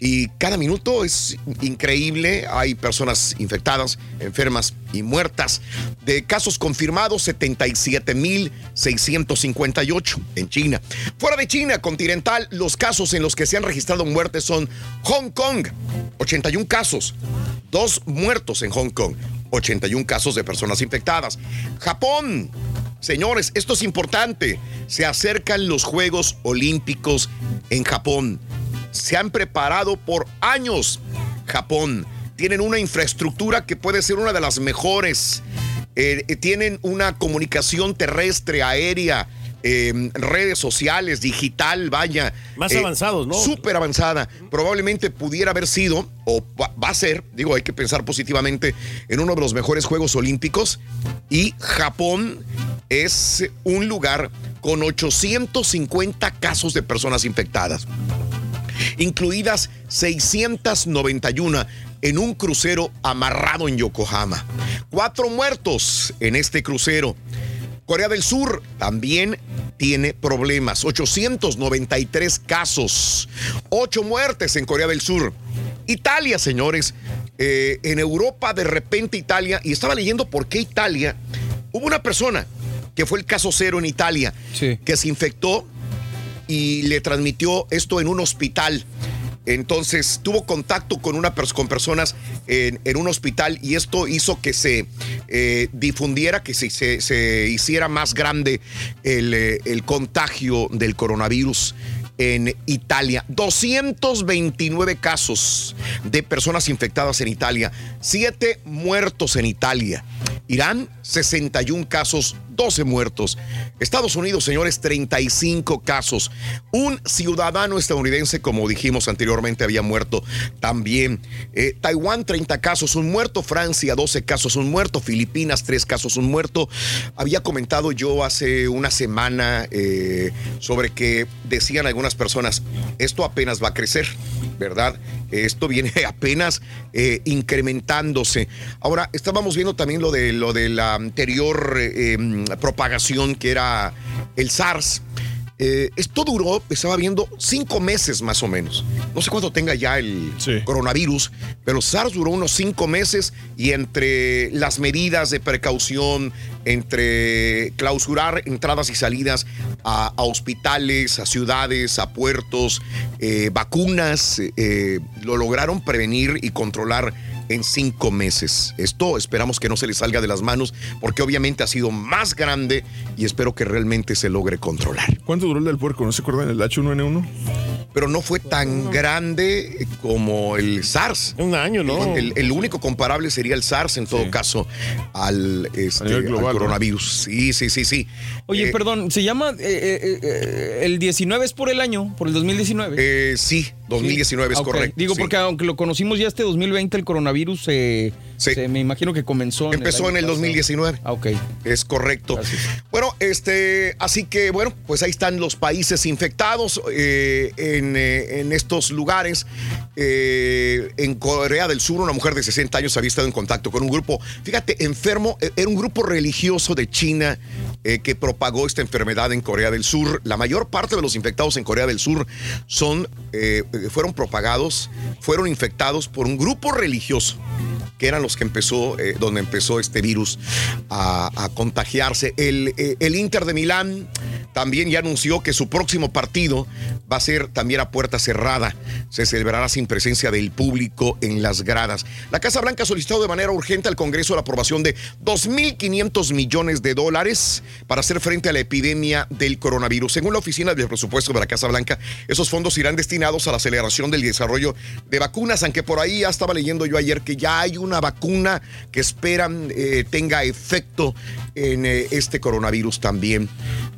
Y cada minuto es increíble. Hay personas infectadas, enfermas y muertas. De casos confirmados, 77.658 en China. Fuera de China continental, los casos en los que se han registrado muertes son Hong Kong, 81 casos. Dos muertos en Hong Kong. 81 casos de personas infectadas. Japón. Señores, esto es importante. Se acercan los Juegos Olímpicos en Japón. Se han preparado por años. Japón. Tienen una infraestructura que puede ser una de las mejores eh, eh, tienen una comunicación terrestre, aérea, eh, redes sociales, digital, vaya. Más eh, avanzados, ¿no? Súper avanzada. Probablemente pudiera haber sido, o va, va a ser, digo, hay que pensar positivamente, en uno de los mejores Juegos Olímpicos. Y Japón es un lugar con 850 casos de personas infectadas incluidas 691 en un crucero amarrado en Yokohama. Cuatro muertos en este crucero. Corea del Sur también tiene problemas. 893 casos. Ocho muertes en Corea del Sur. Italia, señores. eh, en Europa, de repente Italia, y estaba leyendo por qué Italia, hubo una persona que fue el caso cero en Italia, que se infectó y le transmitió esto en un hospital. Entonces tuvo contacto con, una con personas en, un hospital y esto hizo que se eh, difundiera, que se, se- se hiciera más grande el, eh, el contagio del coronavirus en Italia. 229 casos de personas infectadas en Italia, 7 muertos en Italia. Irán, 61 casos, 12 muertos. Estados Unidos, señores, 35 casos. Un ciudadano estadounidense, como dijimos anteriormente, había muerto también. Eh, Taiwán, 30 casos, un muerto. Francia, 12 casos, un muerto. Filipinas, 3 casos, un muerto. Había comentado yo hace una semana eh, sobre que decían algunas personas, esto apenas va a crecer, ¿verdad? Esto viene apenas eh, incrementándose. Ahora, estábamos viendo también lo de, lo de la anterior eh, em, propagación que era el SARS. Eh, esto duró, estaba viendo, cinco meses más o menos. No sé cuánto tenga ya el coronavirus, pero SARS duró unos cinco meses y entre las medidas de precaución, entre clausurar entradas y salidas a, a hospitales, a ciudades, a puertos, eh, vacunas, eh, lo lograron prevenir y controlar en cinco meses. Esto esperamos que no se le salga de las manos porque obviamente ha sido más grande y espero que realmente se logre controlar. ¿Cuánto duró el del puerco? ¿No se acuerdan? ¿El H1N1? Pero no fue tan grande como el SARS. Un año, ¿no? El, el único comparable sería el SARS en todo caso al, este, nivel global, al ¿no? coronavirus. Sí, sí, sí, sí. Oye, Eh, perdón, ¿se llama eh, eh, eh, el 19 es por el año, por el 2019? Eh, sí, 2019 es correcto. Digo, sí. porque aunque lo conocimos ya este 2020, el coronavirus se- me imagino que comenzó. Empezó en el año pasado. 2019. Ah, ok. Es correcto. Bueno, este, así que bueno, pues ahí están los países infectados eh, en, eh, en estos lugares. Eh, en Corea del Sur, una mujer de 60 años había estado en contacto con un grupo, fíjate, enfermo, era un grupo religioso de China que propagó esta enfermedad en Corea del Sur. La mayor parte de los infectados en Corea del Sur son, fueron propagados, fueron infectados por un grupo religioso que eran los que empezó, eh, donde empezó este virus a, contagiarse. Eh, el Inter de Milán también ya anunció que su próximo partido va a ser también a puerta cerrada. Se celebrará sin presencia del público en las gradas. La Casa Blanca ha solicitado de manera urgente al Congreso la aprobación de 2.500 millones de dólares para hacer frente a la epidemia del coronavirus. Según la Oficina del Presupuesto de la Casa Blanca, esos fondos irán destinados a la aceleración del desarrollo de vacunas, aunque por ahí ya estaba leyendo yo ayer que ya hay una vacuna que esperan eh, tenga efecto en eh, este coronavirus también.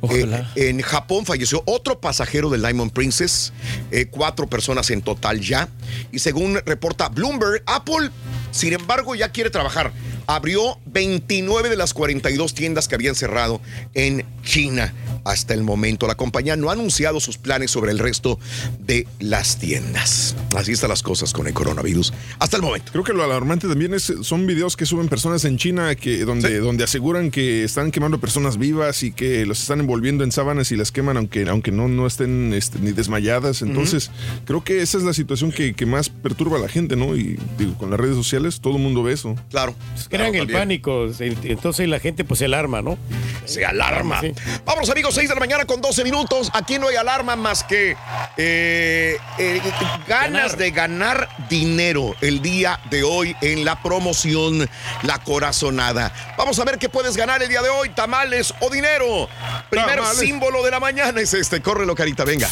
Eh, en Japón falleció otro pasajero del Diamond Princess, eh, cuatro personas en total ya. Y según reporta Bloomberg, Apple, sin embargo, ya quiere trabajar. Abrió 29 de las 42 tiendas que habían cerrado en China hasta el momento. La compañía no ha anunciado sus planes sobre el resto de las tiendas. Así están las cosas con el coronavirus hasta el momento. Creo que lo alarmante también es, son videos que suben personas en China que, donde, donde aseguran que están quemando personas vivas y que los están envolviendo en sábanas y las queman aunque, aunque no, no estén este, ni desmayadas. Entonces, creo que esa es la situación que, que más perturba a la gente, ¿no? Y digo, con las redes sociales todo el mundo ve eso. Claro. Crean el pánico, entonces la gente pues se alarma, ¿no? Se alarma. Vamos amigos, 6 de la mañana con 12 minutos. Aquí no hay alarma más que eh, eh, ganas de ganar dinero el día de hoy en la promoción La Corazonada. Vamos a ver qué puedes ganar el día de hoy, tamales o dinero. Primer Tamales. símbolo de la mañana es este. Córrelo, carita, venga.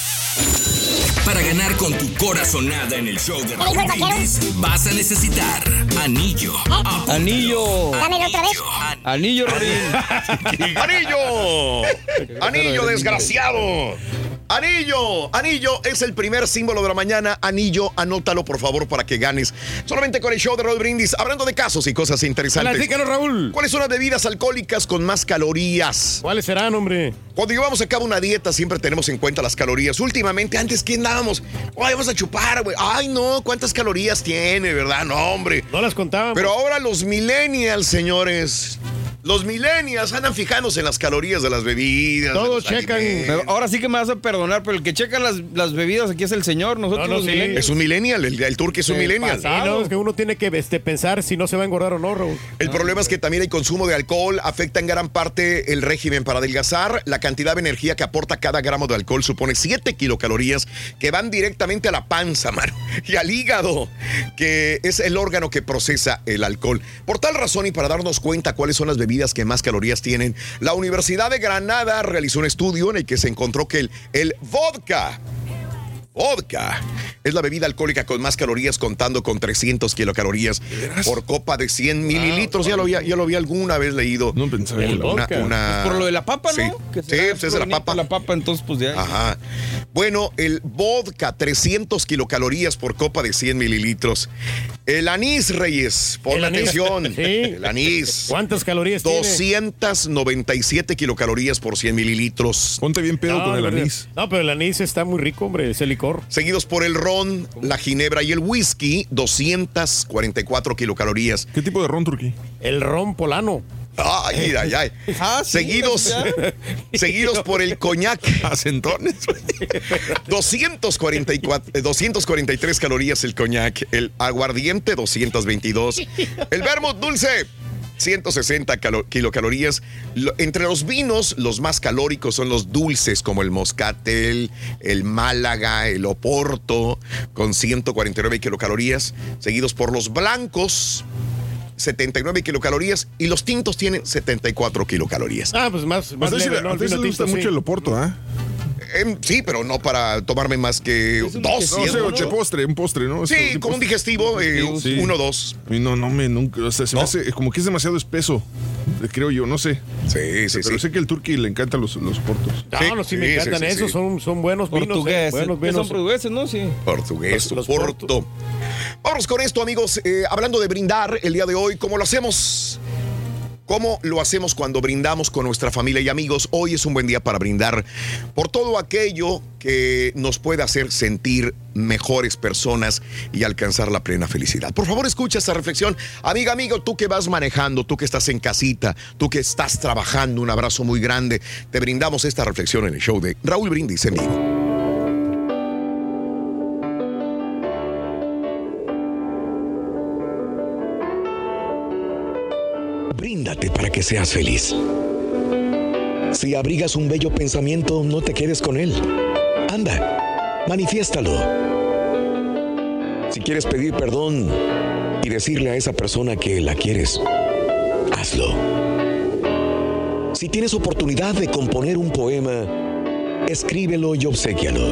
Para ganar con tu corazonada en el show de Raúl Brindis, vas a necesitar anillo. Anillo. Dámelo otra vez. Anillo. ¡Anillo! ¡Anillo, desgraciado! Anillo, anillo es el primer símbolo de la mañana. Anillo, anótalo por favor para que ganes. Solamente con el show de Raúl Brindis, hablando de casos y cosas interesantes. Platícanos, Raúl. ¿Cuáles son las bebidas alcohólicas con más calorías? ¿Cuáles serán, hombre? Cuando llevamos a cabo una dieta siempre tenemos en cuenta las calorías. Últimamente, antes que andábamos, ay, vamos a chupar, güey. Ay, no, ¿cuántas calorías tiene, verdad? No, hombre. No las contábamos. Pero ahora los millennials, señores. Los millennials andan fijándose en las calorías de las bebidas. Todos checan. alimentos. Ahora sí que me vas a perdonar, pero el que checa las, las bebidas aquí es el señor. Nosotros No, no, los sí. millennials. Es un millennial, el, el turque es un Sí, millennial. Sí, no, es que uno tiene que este, pensar si no se va a engordar o no, Raúl. El problema es que también el consumo de alcohol afecta en gran parte el régimen para adelgazar. La cantidad de energía que aporta cada gramo de alcohol supone 7 kilocalorías que van directamente a la panza, mano, y al hígado, que es el órgano que procesa el alcohol. Por tal razón y para darnos cuenta cuáles son las bebidas que más calorías tienen, la Universidad de Granada realizó un estudio en el que se encontró que el, vodka Vodka es la bebida alcohólica con más calorías contando con 300 kilocalorías por copa de 100 mililitros. Ya lo había, ya lo había alguna vez leído. No pensaba en Una- la una- una- Por lo de la papa, Sí, ¿no? Que sí, será pues es de la papa. La papa, entonces, pues ya. Ajá. Bueno, el vodka, 300 kilocalorías por copa de 100 mililitros. El anís, Reyes, anís. atención. Sí. El anís. ¿Cuántas calorías tiene? 297 kilocalorías por 100 mililitros. Ponte bien pedo No, con el anís. No, pero el anís está muy rico, hombre. Es el licor. Seguidos por el ron, la ginebra y el whisky, 244 kilocalorías. ¿Qué tipo de ron, Turquí? El ron polano. Ay, ay, ay. Ah, sí, seguidos, seguidos por el coñac. Acentones. 244, eh, 243 calorías el coñac, el aguardiente 222, el vermouth dulce 160 calo- kilocalorías. Lo- entre los vinos, los más calóricos son los dulces como el moscatel, el málaga, el oporto con 149 kilocalorías, seguidos por los blancos 79 kilocalorías y los tintos tienen 74 kilocalorías. Ah, pues más, más leve, gusta tinto, mucho sí. el oporto, ¿ah? Em, sí, pero no para tomarme más que dos. No, sí, sé, de postre, un postre, ¿no? Sí, Es como un digestivo, eh, Sí. uno, dos. Y no, no me, nunca, o sea, se me hace como que es demasiado espeso, creo yo, no sé. Sí, sí, Pero sí. sé que el turqui le encantan los, los portos. No, Sí, no, sí, me sí, encantan sí, sí, esos. sí. Son, son buenos vinos. eh, Portugueses. Buenos ¿Qué vinos. son portugueses, no? Sí. Portugués, Los- los Porto. Vamos con esto, amigos. Eh, hablando de brindar el día de hoy, ¿cómo lo hacemos? ¿Cómo lo hacemos cuando brindamos con nuestra familia y amigos? Hoy es un buen día para brindar por todo aquello que nos puede hacer sentir mejores personas y alcanzar la plena felicidad. Por favor, escucha esta reflexión. Amiga, amigo, tú que vas manejando, tú que estás en casita, tú que estás trabajando, un abrazo muy grande. Te brindamos esta reflexión en el show de Raúl Brindis en. Bríndate para que seas feliz. Si abrigas un bello pensamiento, no te quedes con él. Anda, manifiéstalo. Si quieres pedir perdón y decirle a esa persona que la quieres, hazlo. Si tienes oportunidad de componer un poema, escríbelo y obséquialo.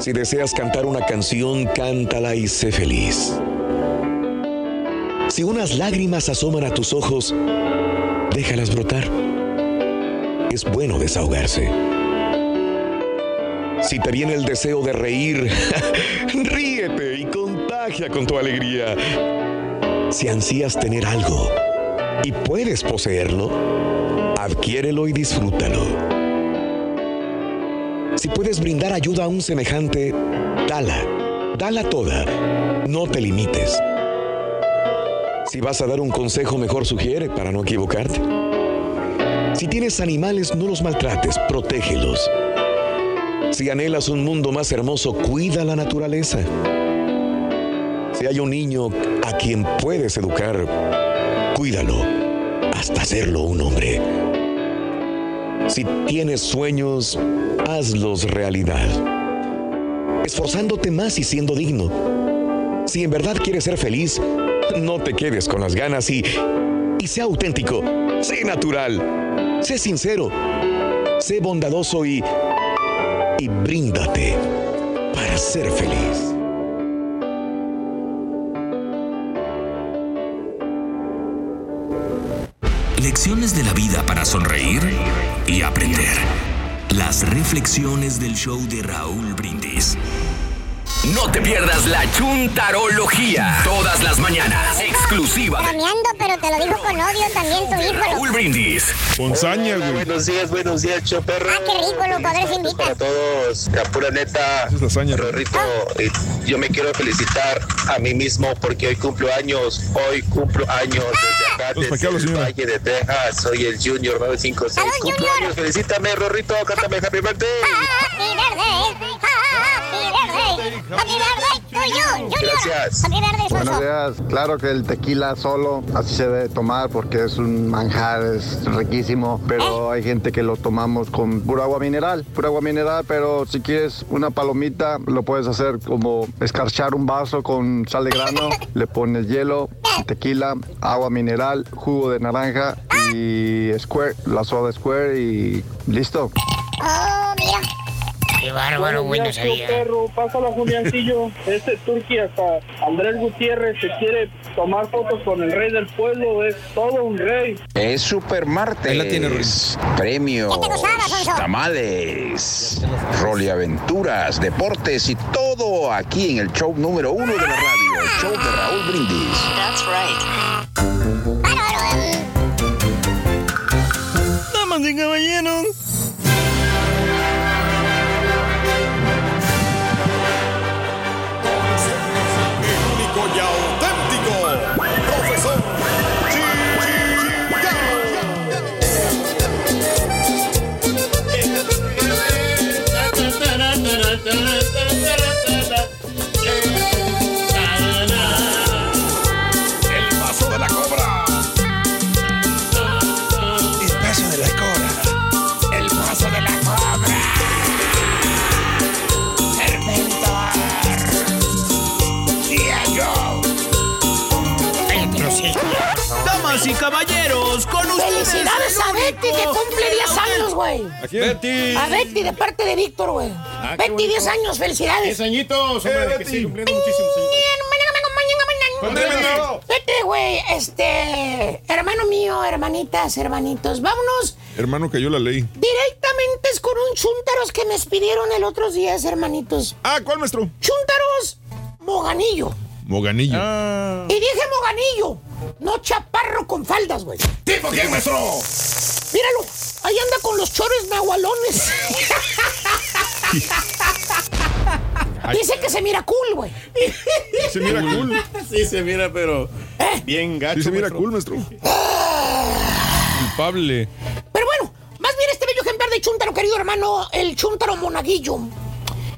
Si deseas cantar una canción, cántala y sé feliz. Si unas lágrimas asoman a tus ojos, déjalas brotar. Es bueno desahogarse. Si te viene el deseo de reír, ríete y contagia con tu alegría. Si ansías tener algo y puedes poseerlo, adquiérelo y disfrútalo. Si puedes brindar ayuda a un semejante, dala, dala toda, no te limites. Si vas a dar un consejo, mejor sugiere para no equivocarte. Si tienes animales, no los maltrates, protégelos. Si anhelas un mundo más hermoso, cuida la naturaleza. Si hay un niño a quien puedes educar, cuídalo hasta hacerlo un hombre. Si tienes sueños, hazlos realidad. Esforzándote más y siendo digno. Si en verdad quieres ser feliz, no te quedes con las ganas y, y sé auténtico, sé natural, sé sincero, sé bondadoso y y bríndate para ser feliz. Lecciones de la vida para sonreír y aprender. Las reflexiones del show de Raúl Brindis. No te pierdas la chuntarología. Todas las mañanas. Exclusiva Bromeando, pero te lo dijo con odio también tu hijo. Raúl Brindis. Con saña, güey. Buenos días, buenos días, choperro. Ah, qué rico, ver si invitas. Para todos, la pura neta, es la saña. Rorrito, yo me quiero felicitar a mí mismo porque hoy cumplo años, hoy cumplo años desde acá, ¿para qué desde el? Valle de Texas, soy el Junior 956, ¡Salud, cumplo Junior! años, felicítame, Rorrito, cántame Happy Birthday. Happy birthday. Happy birthday. Happy birthday to you, Junior. Gracias. Happy birthday, Buenos días. Claro que el tequila solo así se debe tomar porque es un manjar, es riquísimo, pero hay gente que lo tomamos con pura agua mineral, pura agua mineral, pero si quieres una palomita lo puedes hacer como escarchar un vaso con sal de grano, le pones hielo, tequila, agua mineral, jugo de naranja y square, la soda square y listo. Oh, mira. Qué bárbaro, güey, no sabía. perro, pásala Juliancillo. Este turqui hasta Andrés Gutiérrez se quiere tomar fotos con el rey del pueblo, es todo un rey. Es Super Martes. La tiene, Ruiz. Premios, tamales, roliaventuras, deportes y todo aquí en el show número uno de la radio, el show de Raúl Brindis. Bárbaro. eh. Damas y caballeros. Betty que cumple el 10 años, güey! ¿A quién? Betty. A Betty de parte de Víctor, güey. Ah, Betty, 10 bonito. años, felicidades. 10 añitos, hombre, Eh, que Betty. cumpliendo muchísimos años. Cuéntame. Vete, güey, este, hermano mío, hermanitas, hermanitos, vámonos Hermano, cayó la ley. directamente con un chúntaros que me pidieron el otros días, hermanitos. Ah, ¿cuál, maestro? Chúntaros Moganillo. Moganillo. Ah. Y dije Moganillo, no chaparro con faldas, güey. ¿Tipo quién, maestro? Míralo, ahí anda con los chores nahualones. Dice que se mira cool, güey. Se mira cool. Sí, se mira, pero bien gacho. Sí, se mira maestro. cool, maestro. Culpable. Pero bueno, más bien este bello ejemplar de chúntaro, querido hermano, el chúntaro monaguillo.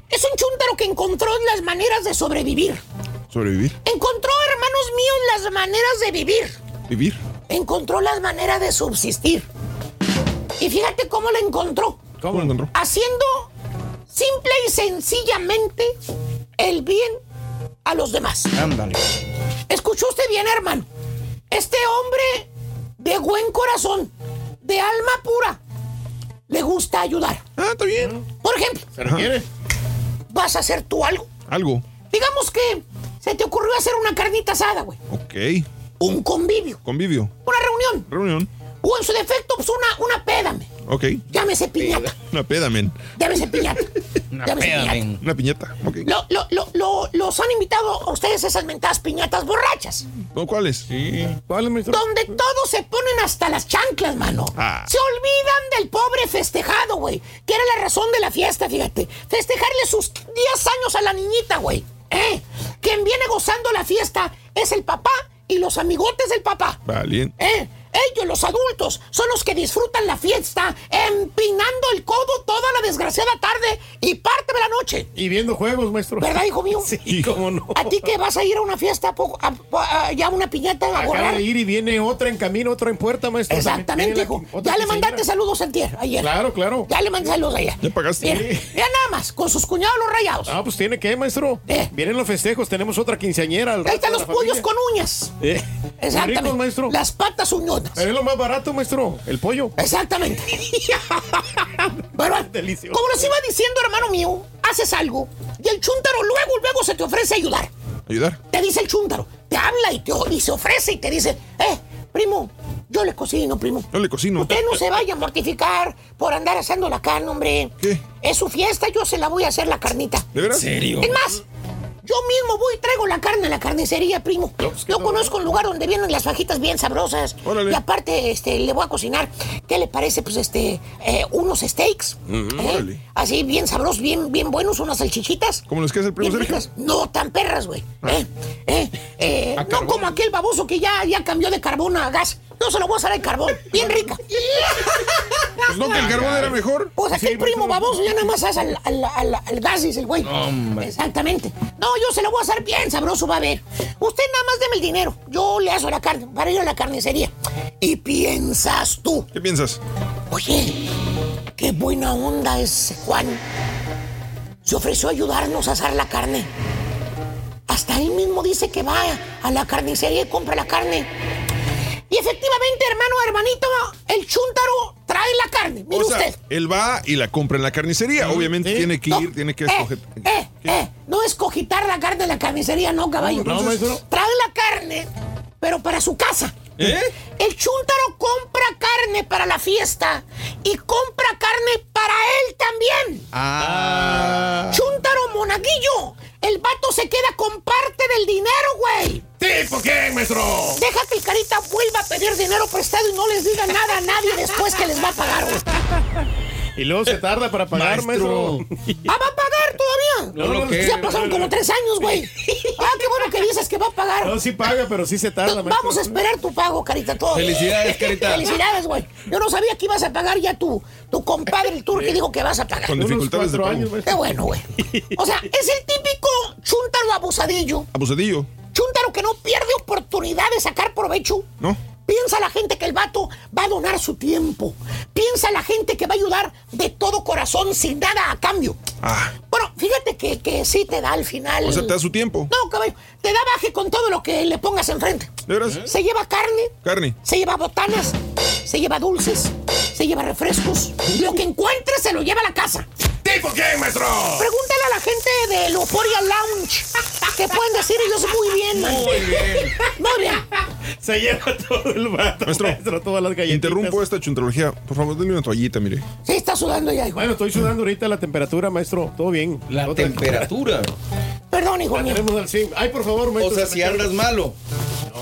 Es un chúntaro que encontró las maneras de sobrevivir. Sobrevivir. Encontró, hermanos míos, las maneras de vivir. Vivir. Encontró las maneras de subsistir. Y fíjate cómo la encontró. ¿Cómo lo encontró? Haciendo simple y sencillamente el bien a los demás. Ándale. Escuchó usted bien, hermano. Este hombre de buen corazón, de alma pura, le gusta ayudar. Ah, está bien. Por ejemplo, ¿Se requiere? vas a hacer tú algo. Algo. Digamos que se te ocurrió hacer una carnita asada, güey. Ok. Un convivio, Convivio. una reunión. Reunión. O en su defecto, pues una, una peda, me. Ok. Llámese piñata. Una peda, men. Llámese piñata. Una Llámese piñata. Una piñata. Ok. Lo- lo- lo- lo- los han invitado a ustedes a esas mentadas piñatas borrachas. ¿No, ¿Cuáles? Sí. ¿Cuál, maestro? Donde todos se ponen hasta las chanclas, mano. Ah. Se olvidan del pobre festejado, güey. Que era la razón de la fiesta, fíjate. Festejarle sus 10 años a la niñita, güey. ¿Eh? Quien viene gozando la fiesta es el papá y los amigotes del papá. Valiente. ¿Eh? Ellos, los adultos, son los que disfrutan la fiesta, empinando el codo toda la desgraciada tarde y parte de la noche. Y viendo juegos, maestro. ¿Verdad, hijo mío? Sí, cómo no. ¿A ti que vas a ir a una fiesta, a a- a- ya una piñata a Acaba de ir y viene otra en camino, otra en puerta, maestro. Exactamente, hijo. la- Ya le mandaste saludos a Entier ayer. Claro, claro. Ya le mandé saludos ayer. ¿Ya pagaste? Mira, mira nada más, con sus cuñados los rayados. Ah, pues tiene que, maestro. Eh. Vienen los festejos, tenemos otra quinceañera. Al Ahí están los familia. con uñas. Eh. Exactamente. Ricos, maestro. Las patas uñonas. Pero es lo más barato, maestro, el pollo. Exactamente. Pero, Delicioso. como les iba diciendo, hermano mío, haces algo y el chúntaro luego, luego se te ofrece a ayudar. ¿Ayudar? Te dice el chúntaro, te habla y, te, y se ofrece y te dice, eh, primo, yo le cocino, primo. Yo le cocino. Usted no se vaya a mortificar por andar haciendo la carne, hombre. ¿Qué? Es su fiesta, yo se la voy a hacer la carnita. ¿De veras? ¿En serio? Es más, yo mismo voy y traigo la carne a la carnicería, primo. Yo conozco un lugar donde vienen las fajitas bien sabrosas. Órale. Y aparte, este, le voy a cocinar. ¿Qué le parece? Pues este, eh, unos steaks. Mm, ¿eh? órale. Así bien sabrosos, bien, bien buenos, unas salchichitas. ¿Cómo les queda el primo Sergio? No tan perras, güey. Ah. ¿eh? ¿eh? eh, no como aquel baboso que ya, ya cambió de carbón a gas. Yo se lo voy a hacer al carbón. Bien rica. Pues no, que el carbón era mejor. Pues aquel primo baboso ya nada más hace al, al, al- al gas, dice el güey. Hombre. Exactamente. No, yo se lo voy a hacer bien sabroso, va a ver. Usted nada más deme el dinero. Yo le hago la carne para ir a la carnicería. Y piensas tú, ¿Qué piensas? oye, qué buena onda es Juan. Se ofreció a ayudarnos a asar la carne. Hasta él mismo dice que va a la carnicería y compra la carne. Y efectivamente, hermano, hermanito, el chúntaro trae la carne. Mire o sea, usted. él va y la compra en la carnicería. Obviamente tiene que ir, tiene que escoger. Eh, eh, no es cogitar la carne de la carnicería, no, caballo. No, maestro. Trae la carne, pero para su casa. ¿Eh? El chúntaro compra carne para la fiesta y compra carne para él también. Ah. Chúntaro monaguillo. El vato se queda con parte del dinero, güey. ¿Tipo qué, maestro? Deja que el carita vuelva a pedir dinero prestado y no les diga nada a nadie después que les va a pagar, güey. Y luego se tarda para pagar, maestro. ¿Ah, va a pagar todavía? No lo que- Ya pasaron como tres años, güey. Ah, qué bueno que dices que va a pagar. No, sí paga, pero sí se tarda, maestro. Vamos a esperar tu pago, Carita, todo. Felicidades, Carita. Felicidades, güey. Yo no sabía que ibas a pagar ya tu, tu compadre, el turco, y dijo que vas a pagar. Con dificultades de pago. años. Qué bueno, güey. O sea, es el típico chúntaro abusadillo. Abusadillo. Chúntaro que no pierde oportunidad de sacar provecho. ¿No? Piensa la gente que el vato va a donar su tiempo. Piensa la gente que va a ayudar de todo corazón sin nada a cambio. Ah. Bueno, fíjate que, que sí te da al final. O sea, te da su tiempo. No, caballo. Te da baje con todo lo que le pongas enfrente. ¿De veras? Se lleva carne, Carne. se lleva botanas, se lleva dulces, se lleva refrescos. Lo que encuentre se lo lleva a la casa. ¿Tipo qué, maestro? Pregúntale a la gente de Euphoria Lounge. Que pueden decir ellos muy bien. Muy bien. Muy bien. Se lleva todo el vato, Maestro, maestro, todas las galletitas. Interrumpo esta chuntrología. Por favor, denme una toallita, mire. Sí, está sudando ya, hijo. Bueno, estoy sudando ahorita la temperatura, maestro. Todo bien. La Todo tranquilo. temperatura. Perdón, hijo La mío. tenemos al 100. Ay, por favor, maestro. O sea, se si andas malo.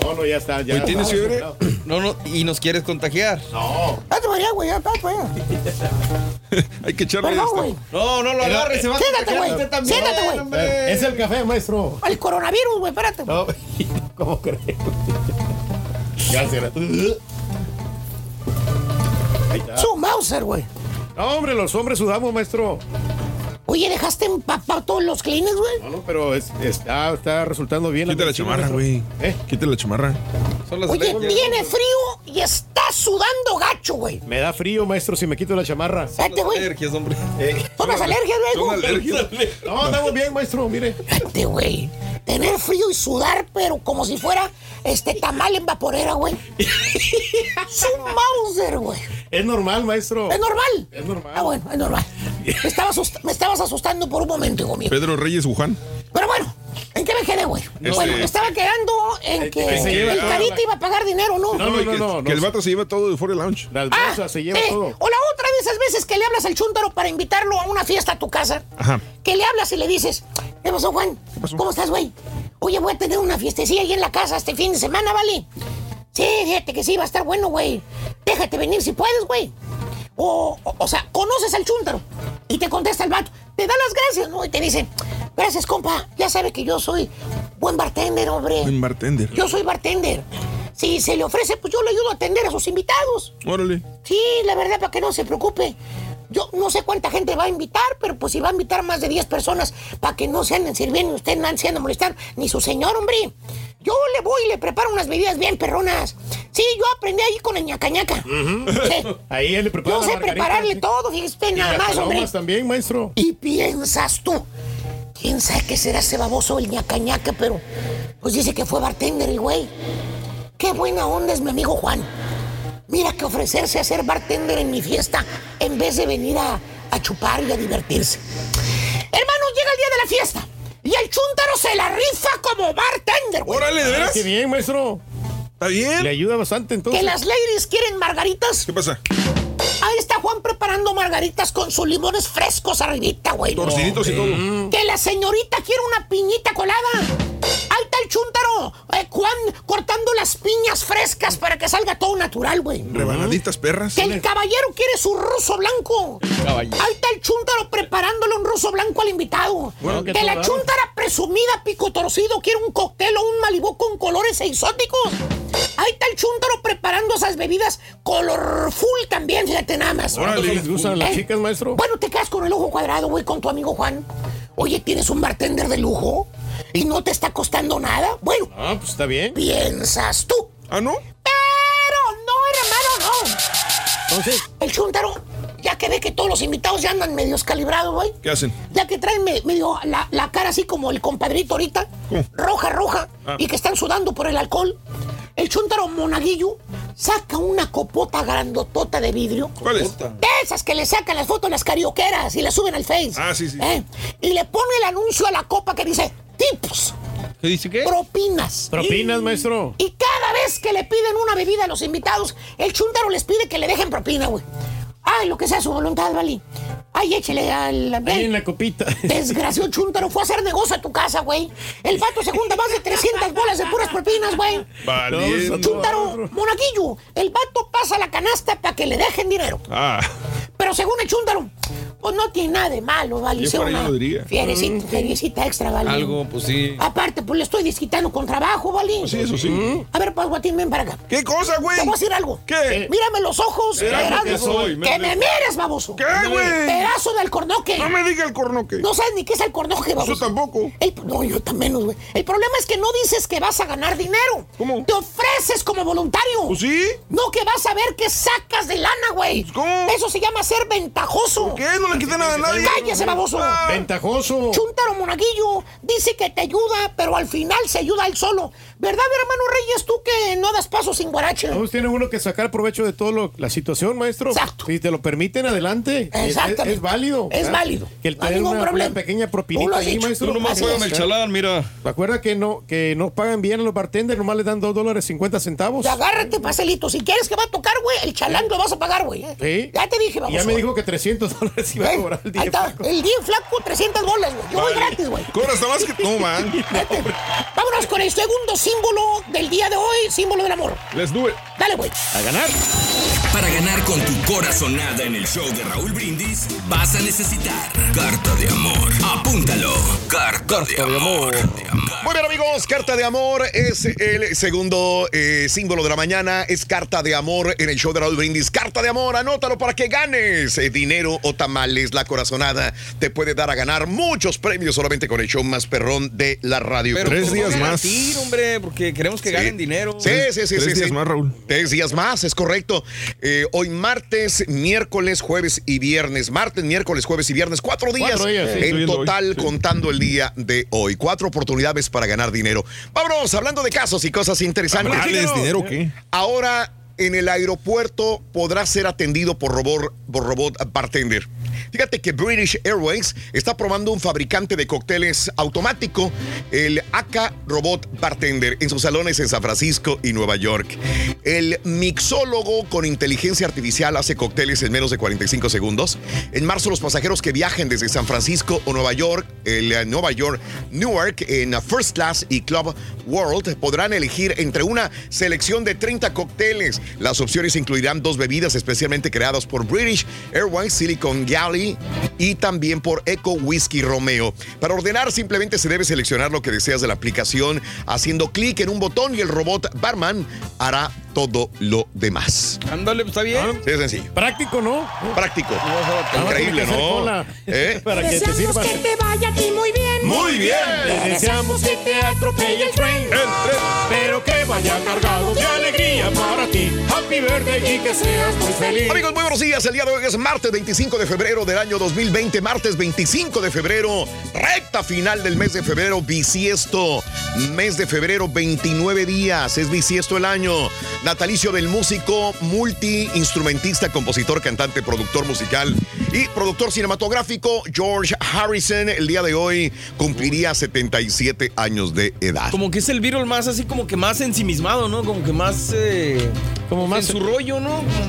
No, no, ya está. Ya Hoy tienes fiebre. No, no, y nos quieres contagiar. No. Date para allá, güey. ya, Date para allá. Hay que echarle Perdón, esta. güey. No, no lo agarres, se va a Siéntate, güey. Siéntate, güey. Es el café, maestro. El coronavirus, güey. Espérate. No, ¿cómo crees? Gracias. Ahí está. Su Mauser, güey. No, hombre, los hombres sudamos, maestro. Oye, ¿dejaste empapar todos los clines, güey? No, no, pero es- está, está resultando bien. Quita la chamarra, güey. ¿Eh? Quita la chamarra. Son las Oye, viene frío y está sudando gacho, güey. Me da frío, maestro, si me quito la chamarra. Espérate, güey. Alergias, hombre. Son las alergias, Son güey. alergias. No, estamos bien, maestro, mire. Espérate, güey. Tener frío y sudar, pero como si fuera este tamal en vaporera, güey. Su Mauser, güey. Es normal, maestro. ¿Es normal? Es normal. Ah, bueno, es normal. Me me estabas asustando por un momento, hijo mío. Pedro Reyes Wuhan. Pero bueno, ¿en qué me quedé, güey? Este- Bueno, me estaba quedando en que que lleva el carita iba a pagar dinero, ¿no? No, no, no, que, no, que no. el vato se lleva todo de fuera Lounge. Las Ah, bolsas se lleva eh, todo. O la otra de esas veces que le hablas al chúntaro para invitarlo a una fiesta a tu casa. Ajá. Que le hablas y le dices, ¿qué pasó, Juan? pasó? ¿Cómo estás, güey? Oye, voy a tener una fiestecilla ahí en la casa este fin de semana, ¿vale? Sí, fíjate que sí, va a estar bueno, güey. Déjate venir si puedes, güey. O, o, o sea, conoces al chúntaro y te contesta el vato. Te da las gracias, ¿no? Y te dice, gracias, compa. Ya sabe que yo soy buen bartender, hombre. Buen bartender. Yo soy bartender. Si se le ofrece, pues yo le ayudo a atender a sus invitados. Órale. Sí, la verdad, para que no se preocupe. Yo no sé cuánta gente va a invitar, pero pues si va a invitar más de 10 personas, para que no se anden sirviendo usted no ande a molestar ni su señor, hombre. Yo le voy y le preparo unas bebidas bien perronas. Sí, yo aprendí ahí con el ñacañaca. Sí. Ahí él le prepara Yo sé prepararle todo, fíjese nada más, hombre. también, maestro. Y piensas tú, quién sabe qué será ese baboso el ñacañaca, pero pues dice que fue bartender el güey. Qué buena onda es mi amigo Juan. mira que ofrecerse a ser bartender en mi fiesta en vez de venir a, a chupar y a divertirse. Hermanos, llega el día de la fiesta y el chúntaro se la rifa como bartender, güey. Órale, ¿de veras? Qué bien, maestro. ¿Está bien? Le ayuda bastante entonces. Que las ladies quieren margaritas. ¿Qué pasa? Juan preparando margaritas con sus limones frescos arribita, güey. Torciditos y todo. Que la señorita quiere una piñita colada. Ahí está el chúntaro. eh, Juan cortando las piñas frescas para que salga todo natural, güey. Rebanaditas perras. Que el caballero quiere su ruso blanco. Caballero. Ahí está el chúntaro preparándole un ruso blanco al invitado. Bueno, que que la todo, chúntara presumida pico torcido quiere un cóctel o un malibú con colores exóticos. Ahí está el chúntaro preparando esas bebidas colorful también, fíjate nada más. ¿Cuánto les gustan las ¿Eh? chicas, maestro? Bueno, te quedas con el ojo cuadrado, güey, con tu amigo Juan. Oye, ¿tienes un bartender de lujo? ¿Y no te está costando nada? Bueno, Ah, pues está bien. piensas tú. ¿Ah, no? Pero no, hermano, no. Entonces, El chúntaro, ya que ve que todos los invitados ya andan medio calibrados, güey. ¿Qué hacen? Ya que traen me- medio la, la cara así como el compadrito ahorita, roja, roja, Ah. y que están sudando por el alcohol. El chúntaro monaguillo saca una copota grandotota de vidrio. ¿Cuál es? De esas que le sacan las fotos a las carioqueras y las suben al Face. Ah, sí, sí. ¿Eh? Y le pone el anuncio a la copa que dice, tips, ¿Qué dice qué? propinas. propinas, maestro. Y cada vez que le piden una bebida a los invitados, el chúntaro les pide que le dejen propina, güey. Ay, lo que sea su voluntad, Vali. Ay, échale al... Ahí en la copita. Desgraciado chúntaro, fue a hacer negocio a tu casa, güey. El vato se junta más de 300 bolas de puras propinas, güey. Valiendo. Chúntaro, monaguillo, el vato pasa la canasta para que le dejen dinero. Ah, Pero según el chúntaro, pues no tiene nada de malo, ¿vale? Yo por ahí lo diría. Fierecita, feriecita extra, ¿vale? Algo, pues sí. Aparte, pues le estoy desquitando con trabajo, ¿vale? sí, eso sí. A ver, pues, Guatín, ven para acá. ¿Qué cosa, güey? Te voy a decir algo. ¿Qué? Mírame los ojos. Lo que soy, Que me mires, baboso. ¿Qué, güey? Pedazo de alcornoque. No me diga el cornoque. No sabes ni qué es alcornoque, baboso. Yo tampoco. El- no, yo también, güey. El problema es que no dices que vas a ganar dinero. ¿Cómo? Te ofreces como voluntario. ¿Pues sí? No que vas a ver qué sacas de lana, güey. ¿Cómo? Eso se llama ser ventajoso. ¿Qué? No le quité nada a nadie. Cállese, baboso. Ah. Ventajoso. Chuntaro Monaguillo dice que te ayuda, pero al final se ayuda él solo. ¿Verdad, hermano Reyes, tú que no das paso sin guarache? Todos tiene uno que sacar provecho de toda la situación, maestro. Exacto. Si te lo permiten, adelante. Es, Exactamente. es válido. Es ¿verdad? válido. Que el No hay tener ningún una, problema. una pequeña Tú propinita ahí, maestro. Tú nomás es, el chalán, mira. Recuerda que no, que no pagan bien a los bartenders, nomás le dan 2 dólares 50 centavos. Y agárrate, pastelito. Si quieres que va a tocar, güey, el chalán lo vas a pagar, güey. ¿eh? Sí. Ya te dije, vamos. ya me dijo que 300 dólares iba a cobrar el Ahí día. está. flaco. El día flaco, 300 bolas, güey. Yo voy Vale. gratis, güey. Cobra hasta más que. No, man. Vámonos con el segundo símbolo del día de hoy, símbolo del amor. Let's do it. Dale, güey. A ganar. Para ganar con tu corazonada en el show de Raúl Brindis, vas a necesitar carta de amor. Apúntalo. Carta, de, amor. Muy bien amigos, carta de amor es el segundo eh, símbolo de la mañana, es carta de amor en el show de Raúl Brindis. Carta de amor, anótalo para que ganes eh, dinero o tamales. La corazonada te puede dar a ganar muchos premios solamente con el show más perrón de la radio. Pero Tres días más. hombre, porque queremos que Sí. ganen dinero. Sí, sí, sí. Tres sí, días sí. más, Raúl. Tres días más, es correcto. Eh, hoy martes, miércoles, jueves y viernes. Martes, miércoles, jueves y viernes. Cuatro días, Cuatro en total hoy, sí. contando el día de hoy. Cuatro oportunidades para ganar dinero. Vámonos, hablando de casos y cosas interesantes. ¿Tamales, dinero o qué? Ahora en el aeropuerto podrá ser atendido por robot, por robot bartender. Fíjate que British Airways está probando un fabricante de cócteles automático, el AK Robot Bartender, en sus salones en San Francisco y Nueva York. El mixólogo con inteligencia artificial hace cócteles en menos de 45 segundos. En marzo, los pasajeros que viajen desde San Francisco o Nueva York, el eh, Nueva York, Newark, en First Class y Club World podrán elegir entre una selección de 30 cócteles. Las opciones incluirán dos bebidas especialmente creadas por British Airways, Silicon Y también por Eco Whisky Romeo. Para ordenar simplemente se debe seleccionar lo que deseas de la aplicación haciendo clic en un botón y el robot barman hará todo lo demás. Ándale, pues está bien. Sí, es sencillo. Práctico, ¿no? Práctico. Increíble, que ¿no? ¿Eh? Para que te sirva. que te vaya a ti muy bien. Muy bien. Deseamos que te atropelle el tren. Pero qué vaya cargado de alegría para ti. Happy birthday y que seas muy feliz. Amigos, muy buenos días. El día de hoy es martes 25 de febrero del año 2020. Martes 25 de febrero, recta final del mes de febrero, bisiesto. Mes de febrero, 29 días. Es bisiesto el año. Natalicio del músico, multi-instrumentista, compositor, cantante, productor musical y productor cinematográfico George Harrison. El día de hoy cumpliría 77 años de edad. Como que es el Beatle más así como que más ensimismado, ¿no? Como que más eh, como más en su rollo, ¿no? Como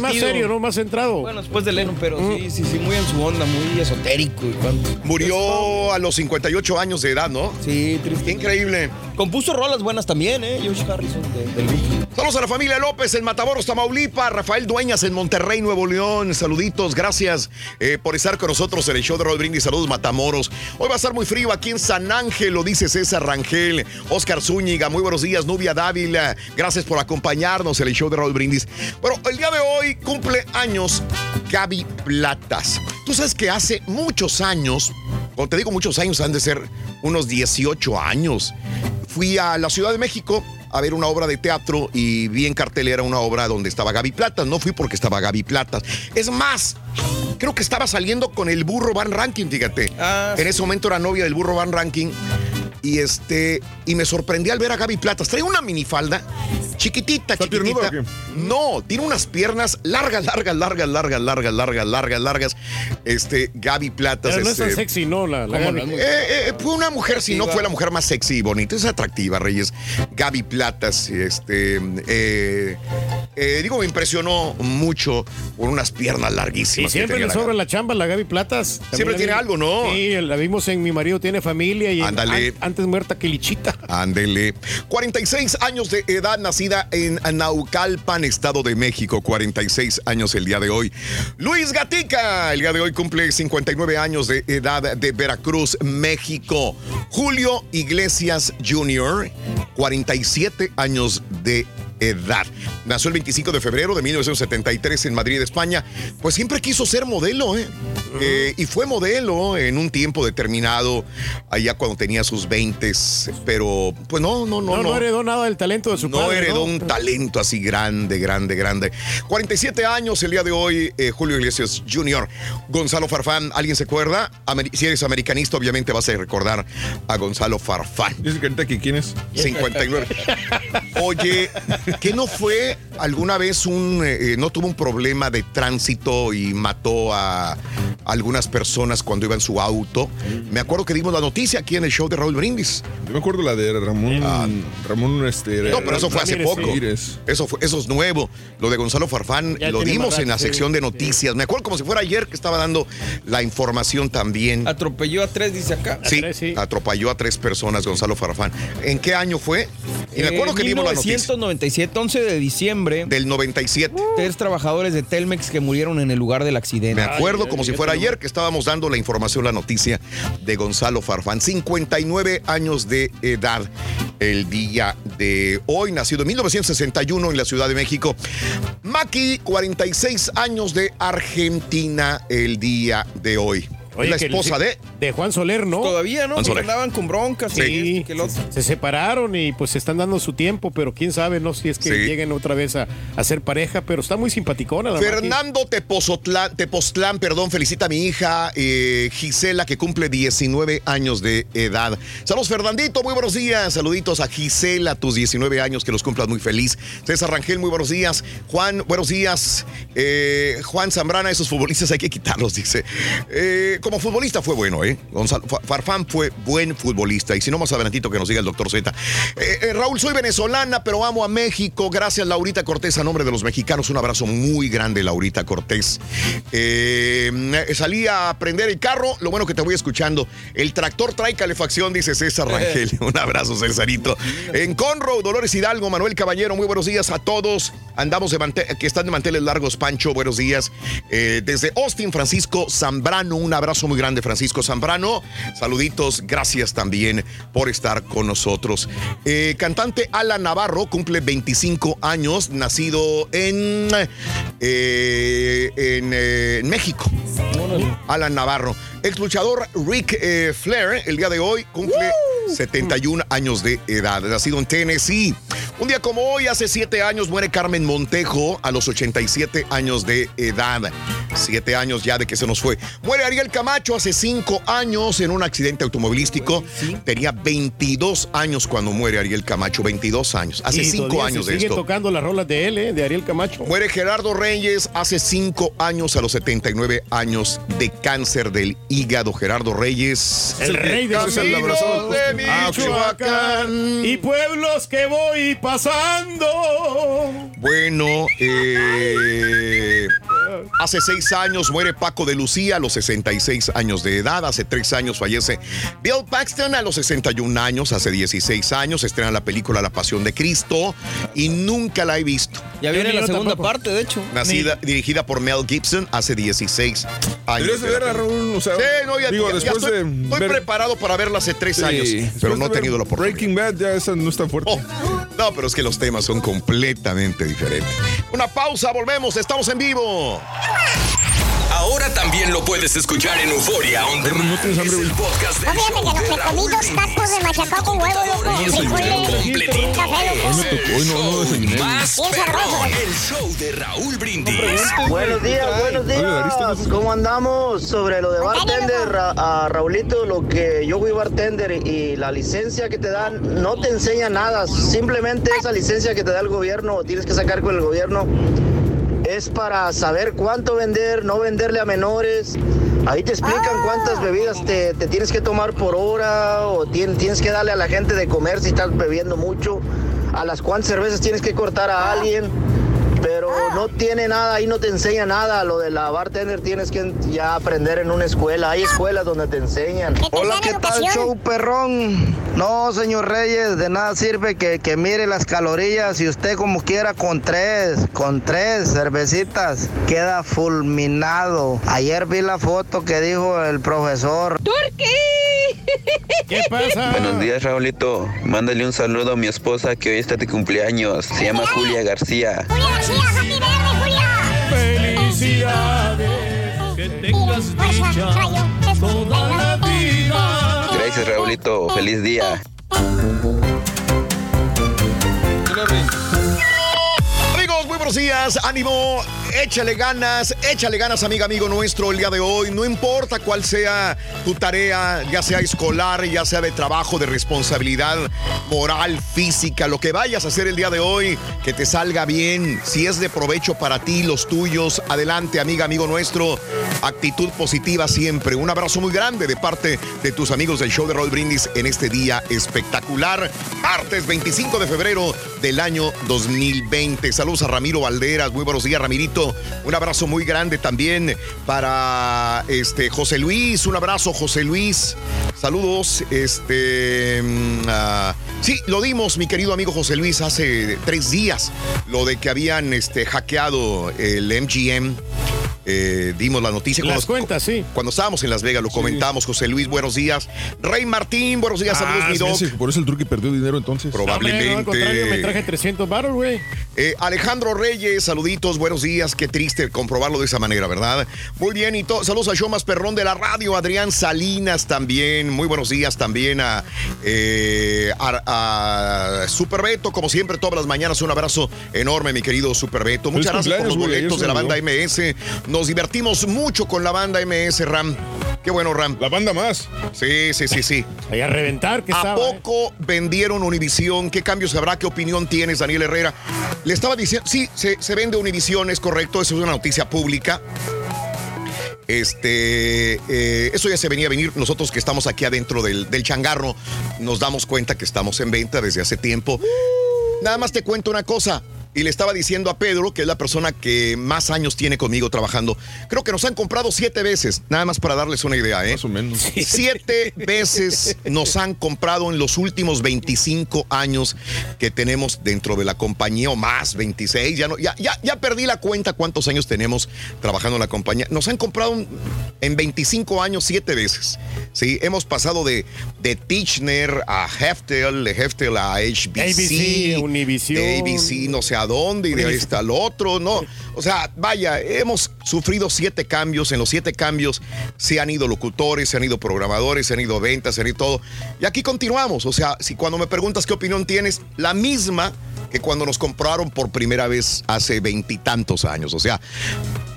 más, serio, ¿no? Más centrado. Bueno, después de Lennon, pero sí, sí, sí, muy en su onda, muy esotérico. y cuánto. Murió a los 58 años de edad, ¿no? Sí, triste. Increíble. Compuso rolas buenas también, ¿eh? George Harrison de- del Beatle. Saludos a la familia López en Matamoros, Tamaulipas, Rafael Dueñas en Monterrey, Nuevo León. Saluditos, gracias eh, por estar con nosotros en el show de Raúl Brindis. Saludos, Matamoros. Hoy va a estar muy frío aquí en San Ángel, lo dice César Rangel, Oscar Zúñiga. Muy buenos días, Nubia Dávila. Gracias por acompañarnos en el show de Raúl Brindis. Bueno, el día de hoy cumple años Gaby Platas. Tú sabes que hace muchos años, cuando te digo muchos años, han de ser unos 18 años, fui a la Ciudad de México a ver una obra de teatro y vi en cartelera una obra donde estaba Gaby Platas. No fui porque estaba Gaby Platas. Es más, creo que estaba saliendo con el burro Van Ranking, fíjate. en ese momento era novia del burro Van Ranking. Y este, y me sorprendí al ver a Gaby Platas. Trae una minifalda chiquitita, chiquitita. No, tiene unas piernas largas, largas, largas, largas, largas, largas, largas, largas. Este, Gaby Platas. Pero no es tan este, sexy, ¿no? La. Eh, eh, fue una mujer, si no fue la mujer más sexy y bonita, es atractiva, Reyes. Gaby Platas, este, eh, eh, digo, me impresionó mucho por unas piernas larguísimas. siempre le la sobra la chamba la Gaby Platas. También Siempre tiene algo, ¿no? Sí, la vimos en Mi marido tiene familia y Ándale. An- antes muerta que Lichita. Ándele. 46 años de edad, nacida en Naucalpan, Estado de México. 46 años el día de hoy. Luis Gatica, el día de hoy cumple 59 años de edad de Veracruz, México. Julio Iglesias Jr., 47 años de edad. Nació el 25 de febrero de 1973 en Madrid, España. Pues siempre quiso ser modelo, ¿eh? Eh, y fue modelo en un tiempo determinado, allá cuando tenía sus 20, pero pues no, no, no. No, no, heredó nada del talento de su No padre. heredó un talento así grande, grande, grande. 47 años el día de hoy, eh, Julio Iglesias Jr. Gonzalo Farfán, ¿alguien se acuerda? Si eres americanista, obviamente vas a recordar a Gonzalo Farfán. Dice que ahorita que quién es. 59. Oye, ¿qué no fue alguna vez un, eh, no tuvo un problema de tránsito y mató a algunas personas cuando iba en su auto? Me acuerdo que dimos la noticia aquí en el show de Raúl Brindis. Yo me acuerdo la de Ramón. Ramón, este. No, pero eso fue hace Ramírez, poco. Eso, fue, eso es nuevo. Lo de Gonzalo Farfán Ya lo dimos en la sección sí, de noticias. Me acuerdo como si fuera ayer que estaba dando la información también. Atropelló a tres, dice acá. Sí, atropelló a tres personas Gonzalo Farfán. ¿En qué año fue? Y me acuerdo que dimos la noticia. 1997, 11 de diciembre. Del 97. Tres trabajadores de Telmex que murieron en el lugar del accidente. Me acuerdo como si fuera ayer que estábamos dando la información, la noticia de Gonzalo Farfán. 59 años de edad el día de hoy, nacido en 1961 en la Ciudad de México. Maki, 46 años de Argentina el día de hoy. Oye, la esposa de... De Juan Soler, ¿no? Todavía, ¿no? Porque andaban con broncas. Sí, y que el otro. se separaron y pues se están dando su tiempo, pero quién sabe, no si es que Sí. lleguen otra vez a, a ser pareja, pero está muy simpaticona la. Fernando Tepozotlán, Tepoztlán, perdón, felicita a mi hija eh, Gisela, que cumple 19 años de edad. Saludos, Fernandito, muy buenos días. Saluditos a Gisela, tus 19 años, que los cumplas muy feliz. César Rangel, muy buenos días. Juan, buenos días. Eh, Juan Zambrana, esos futbolistas hay que quitarlos, dice. Eh, como futbolista fue bueno, ¿eh? Gonzalo Fa- Farfán fue buen futbolista. Y si no, más adelantito que nos diga el doctor Z. Eh, eh, Raúl, soy venezolana, pero amo a México. Gracias, Laurita Cortés, a nombre de los mexicanos. Un abrazo muy grande, Laurita Cortés. Eh, salí a prender el carro. Lo bueno que te voy escuchando. El tractor trae calefacción, dice César Rangel. Un abrazo, Cesarito. En Conroe, Dolores Hidalgo, Manuel Caballero, muy buenos días a todos. Andamos de que están de manteles largos, Pancho, buenos días. Desde Austin, Francisco Zambrano, un abrazo muy grande, Francisco Zambrano. Saluditos, gracias también por estar con nosotros. Eh, cantante Alan Navarro cumple 25 años, nacido en, eh, en, eh, en México. Alan Navarro. Ex luchador Rick Flair, el día de hoy, cumple 71 años de edad, nacido en Tennessee. Un día como hoy, hace siete años, muere Carmen Montejo a los 87 años de edad. Siete años ya de que se nos fue. Muere Ariel Camacho hace cinco años en un accidente automovilístico. Tenía 22 años cuando muere Ariel Camacho. 22 años. Hace Y cinco años se de sigue esto. tocando las rolas de él, ¿eh? de Ariel Camacho. Muere Gerardo Reyes hace cinco años a los 79 años de cáncer del hígado. Gerardo Reyes. El rey de los de Michoacán. Y pueblos que voy pasando. Bueno, eh, hace seis años muere Paco de Lucía a los 66 años de edad. Hace tres años fallece Bill Paxton a los 61 años. Hace 16 años estrena la película La Pasión de Cristo y nunca la he visto. Ya viene la segunda parte, de hecho. Nacida, dirigida por Mel Gibson hace 16 años. De ver a Raúl, o sea, Sí, no, ya, digo, ya- estoy, de estoy ver- preparado para verla hace tres Sí, años, pero no he tenido la oportunidad. Breaking Bad ya esa no está fuerte. No, pero es que los temas son completamente diferentes. Una pausa, volvemos, estamos en vivo. Ahora también lo puedes escuchar en Euforia On Demand. Es el podcast No, del fíjate show que de me comí dos tacos de machacado con huevo, loco. Frijoles, café, loco. Hoy no, no desayuné. Más perrón, el show de Raúl Brindis. Buenos días, buenos días. ¿Cómo andamos? Sobre lo de bartender, Ra- a Raulito, lo que yo fui bartender y la licencia que te dan no te enseña nada. Simplemente esa licencia que te da el gobierno, tienes que sacar con el gobierno, es para saber cuánto vender, no venderle a menores. Ahí te explican cuántas bebidas te, te tienes que tomar por hora o tien- tienes que darle a la gente de comer si estás bebiendo mucho. A las cuántas cervezas tienes que cortar a alguien. Pero no tiene nada, ahí no te enseña nada. Lo de la bartender tienes que ya aprender en una escuela. Hay escuelas donde te enseñan. Hola, ¿qué tal, show perrón? No, señor Reyes, de nada sirve que, que mire las calorías y usted como quiera con tres, con tres cervecitas, queda fulminado. Ayer vi la foto que dijo el profesor. ¿Qué pasa? Buenos días, Raulito. Mándale un saludo a mi esposa que hoy está de cumpleaños. Se llama Julia García. Felicidades. Que tengas dicha toda la vida. Gracias, Raulito. Feliz día. Amigos, muy buenos días. Ánimo, échale ganas, échale ganas, amiga, amigo nuestro, el día de hoy. No importa cuál sea tu tarea, ya sea escolar, ya sea de trabajo, de responsabilidad moral, física, lo que vayas a hacer el día de hoy, que te salga bien. Si es de provecho para ti, los tuyos, adelante, amiga, amigo nuestro. Actitud positiva siempre. Un abrazo muy grande de parte de tus amigos del show de Roll Brindis en este día espectacular. Martes 25 de febrero del año 2020. Saludos a Ramiro Valderas. Muy buenos días, Ramirito. Un abrazo muy grande también para este José Luis. Un abrazo, José Luis. Saludos. Este. mm, ah, sí, lo dimos, mi querido amigo José Luis, hace tres días. Lo de que habían este, hackeado el MGM. Eh, dimos la noticia. Las cuando, cuentas, sí. Cuando estábamos en Las Vegas, lo comentamos. José Luis, buenos días. Rey Martín, buenos días. Saludos, Ah, mi se me doc. hace que por eso el turqui perdió dinero entonces. Probablemente. No, al contrario, me traje 300 baros, güey. Eh, Alejandro Reyes, saluditos, buenos días. Qué triste comprobarlo de esa manera, ¿verdad? Muy bien, y saludos a Show Más Perrón de la radio, Adrián Salinas también. Muy buenos días también a, eh, a, a Super Beto, como siempre, todas las mañanas. Un abrazo enorme, mi querido Super Beto. Muchas gracias por los boletos de la banda. MS. Nos divertimos mucho con la banda MS, Ram. Qué bueno, Ram. La banda más. Sí, sí, sí, sí. Ahí a reventar, que ¿A estaba. ¿eh? poco vendieron Univisión? ¿Qué cambios habrá? ¿Qué opinión tienes, Daniel Herrera? Le estaba diciendo, sí, se, se vende Univisión, es correcto, eso es una noticia pública. Este, eh, eso ya se venía a venir. Nosotros que estamos aquí adentro del, del changarro, nos damos cuenta que estamos en venta desde hace tiempo. Nada más te cuento una cosa. Y le estaba diciendo a Pedro, que es la persona que más años tiene conmigo trabajando. Creo que nos han comprado siete veces, nada más para darles una idea, ¿eh? Más o menos. Siete veces nos han comprado en los últimos 25 años que tenemos dentro de la compañía, o más, 26. Ya, no, ya, ya, ya perdí la cuenta cuántos años tenemos trabajando en la compañía. Nos han comprado un- en 25 años siete veces. Sí, hemos pasado de, de Tichner a Heftel, de Heftel a HBC, ABC, Univision. de ABC, no sé a dónde, y de ahí está el otro, ¿no? O sea, vaya, hemos sufrido siete cambios. En los siete cambios se han ido locutores, se han ido programadores, se han ido ventas, se han ido todo. Y aquí continuamos. O sea, si cuando me preguntas qué opinión tienes, la misma que cuando nos compraron por primera vez hace veintitantos años. O sea,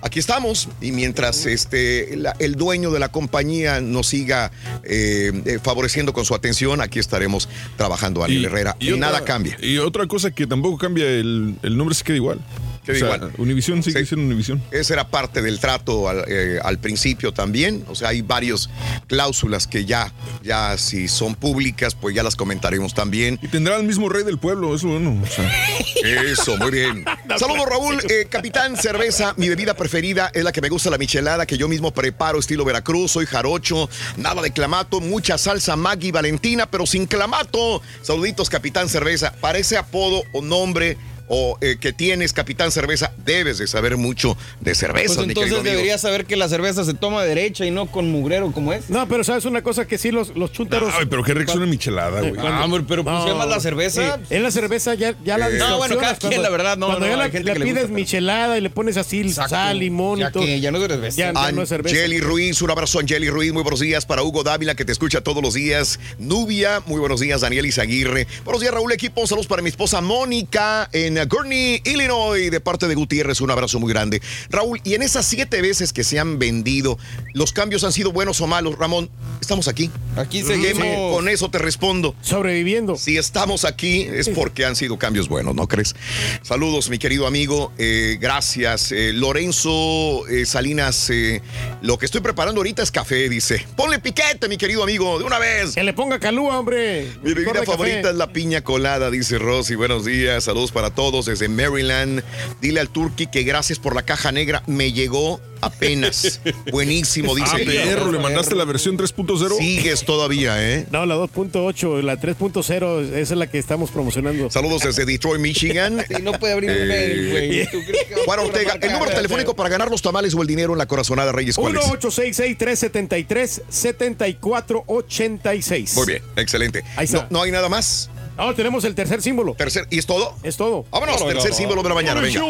aquí estamos y mientras este, la- el dueño de la compañía nos siga eh, eh, favoreciendo con su atención, aquí estaremos trabajando, Daniel Herrera. Y, otra- nada cambia. Y otra cosa que tampoco cambia, el, el nombre se queda igual. Queda O sea, igual. Univisión sigue siendo Univisión. Esa era parte del trato al, eh, al principio también. O sea, hay varias cláusulas que ya, ya si son públicas, pues ya las comentaremos también. Y tendrá el mismo rey del pueblo, eso bueno. o sea. Eso, muy bien. Saludos, Raúl. Eh, Capitán Cerveza, mi bebida preferida es la que me gusta, la michelada, que yo mismo preparo estilo Veracruz. Soy jarocho, nada de clamato, mucha salsa Maggi Valentina, pero sin clamato. Saluditos, Capitán Cerveza. Para ese apodo o nombre o eh, que tienes, Capitán Cerveza, debes de saber mucho de cerveza, Pues entonces amigo. deberías saber que la cerveza se toma derecha y no con mugrero como es. No, pero sabes una cosa que sí los, los chúntaros. Ay, pero qué rico es una michelada, güey. Ah, hombre, pero pues llamas la cerveza. Sí, en la cerveza ya, ya la Eh, no, bueno, cada quien, cuando- la verdad, no, Cuando no, ya la, gente la que le pides gusta, michelada y le pones así sal, limón ya y todo. que ya no es cerveza. Ya, ya no es cerveza. Angeli Ruiz, un abrazo Angeli Ruiz, muy buenos días para Hugo Dávila que te escucha todos los días. Nubia, muy buenos días, Daniel Izaguirre. Buenos días, Raúl Equipo, saludos para mi esposa Mónica en Gurney, Illinois, de parte de Gutiérrez, un abrazo muy grande. Raúl, y en esas siete veces que se han vendido, ¿los cambios han sido buenos o malos? Ramón, estamos aquí. Aquí seguimos. Con eso te respondo. Sobreviviendo. Si estamos aquí es porque han sido cambios buenos, ¿no crees? Saludos, mi querido amigo. eh, gracias. Eh, Lorenzo eh, Salinas, eh, lo que estoy preparando ahorita es café, dice. Ponle piquete, mi querido amigo, de una vez. Que le ponga calúa, hombre. Mi bebida favorita café. es la piña colada, dice Rosy. Buenos días, saludos para todos desde Maryland. Dile al Turqui que gracias por la caja negra. Me llegó apenas. Buenísimo, dice. Ah, perro, le mandaste la versión 3.0. Sigues todavía, ¿eh? No, la 2.8, la 3.0, esa es la que estamos promocionando. Saludos desde Detroit, Michigan. Y no puede abrir un mail, güey. ¿Tú crees que va a Juan Ortega, el número telefónico para ganar los tamales o el dinero en la corazonada Reyes, ¿cuál es? 1-866-373-7486. Muy bien, excelente. Ahí está. No, no hay nada más. No, tenemos el tercer símbolo. Tercer, ¿Y es todo? Es todo. Vámonos, tercer símbolo de la mañana, venga.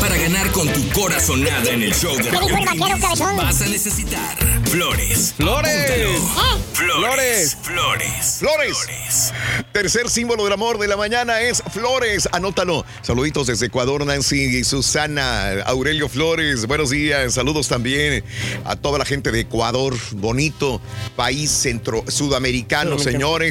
Para ganar con tu corazonada en el show de ¿Qué dijo el Raúl vaquero, Brindis, cabezón? vas a necesitar flores. ¡Flores! Flores. Flores. Flores. Tercer símbolo del amor de la mañana es Flores. Anótalo. Saluditos desde Ecuador, Nancy y Susana, Aurelio Flores. Buenos días. Saludos también a toda la gente de Ecuador. Bonito país centro sudamericano, señores.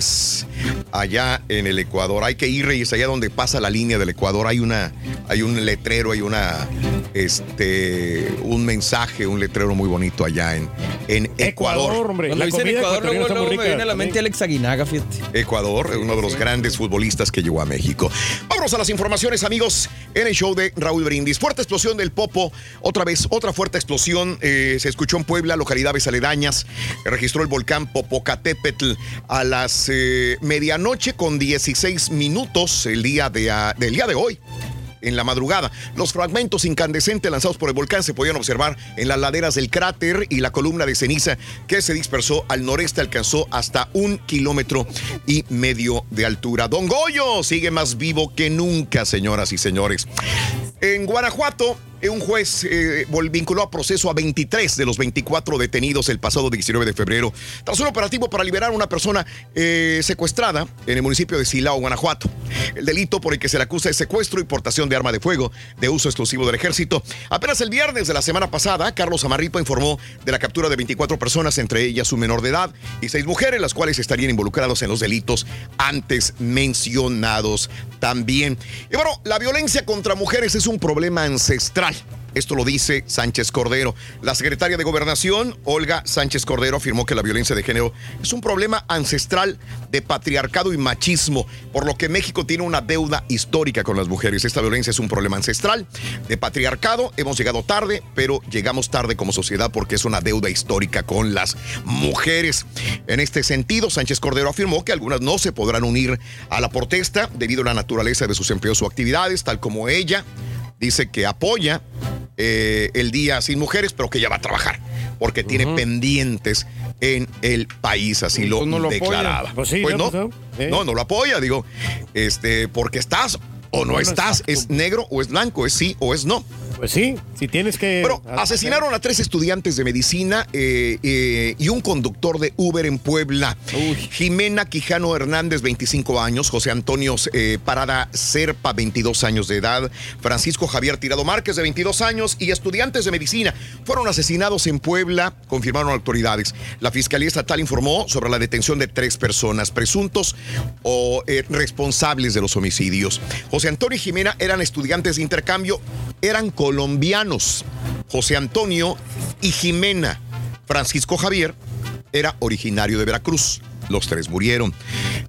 Allá en el Ecuador. Hay que ir, Reyes, allá donde pasa la línea del Ecuador. Hay una, hay un letrero, hay una, este, un mensaje, un letrero muy bonito allá en, en Ecuador. Ecuador, hombre. Cuando La Ecuador, ecuatoriana luego, está luego muy me rica viene a la mente. Alex Aguinaga, fíjate. Ecuador, uno de los grandes futbolistas que llegó a México. Vámonos a las informaciones, amigos, en el show de Raúl Brindis. Fuerte explosión del Popo, otra vez, otra fuerte explosión. eh, se escuchó en Puebla, localidades aledañas. Registró el volcán Popocatépetl a las eh, medianoche con 16 minutos el día de, ah, del día de hoy en la madrugada. Los fragmentos incandescentes lanzados por el volcán se podían observar en las laderas del cráter y la columna de ceniza que se dispersó al noreste alcanzó hasta un kilómetro y medio de altura. Don Goyo sigue más vivo que nunca, señoras y señores. En Guanajuato, un juez eh, vinculó a proceso a 23 de los 24 detenidos el pasado 19 de febrero tras un operativo para liberar a una persona eh, secuestrada en el municipio de Silao, Guanajuato. El delito por el que se le acusa es secuestro y portación de arma de fuego de uso exclusivo del ejército. Apenas el viernes de la semana pasada, Carlos Amarripa informó de la captura de 24 personas, entre ellas un menor de edad y seis mujeres, las cuales estarían involucrados en los delitos antes mencionados también. Y bueno, la violencia contra mujeres es un problema ancestral. Esto lo dice Sánchez Cordero. La secretaria de Gobernación, Olga Sánchez Cordero, afirmó que la violencia de género es un problema ancestral de patriarcado y machismo, por lo que México tiene una deuda histórica con las mujeres. Esta violencia es un problema ancestral de patriarcado. Hemos llegado tarde, pero llegamos tarde como sociedad porque es una deuda histórica con las mujeres. En este sentido, Sánchez Cordero afirmó que algunas no se podrán unir a la protesta debido a la naturaleza de sus empleos o actividades, tal como ella dice que apoya eh, el Día Sin Mujeres, pero que ya va a trabajar, porque tiene pendientes en el país, así lo, Pues no lo declaraba. Pues sí, no, ¿no? Pues, ¿eh? no, no lo apoya, digo, este, porque estás o no estás, exacto. es negro o es blanco, es sí o es no. Pues sí, si tienes que. Bueno, asesinaron a tres estudiantes de medicina eh, eh, y un conductor de Uber en Puebla. Jimena Quijano Hernández, 25 años. José Antonio eh, Parada Serpa, 22 años de edad. Francisco Javier Tirado Márquez, de 22 años. Y estudiantes de medicina fueron asesinados en Puebla, confirmaron autoridades. La Fiscalía Estatal informó sobre la detención de tres personas presuntos o responsables de los homicidios. José Antonio y Jimena eran estudiantes de intercambio, eran colombianos. José Antonio y Jimena. Francisco Javier era originario de Veracruz. Los tres murieron.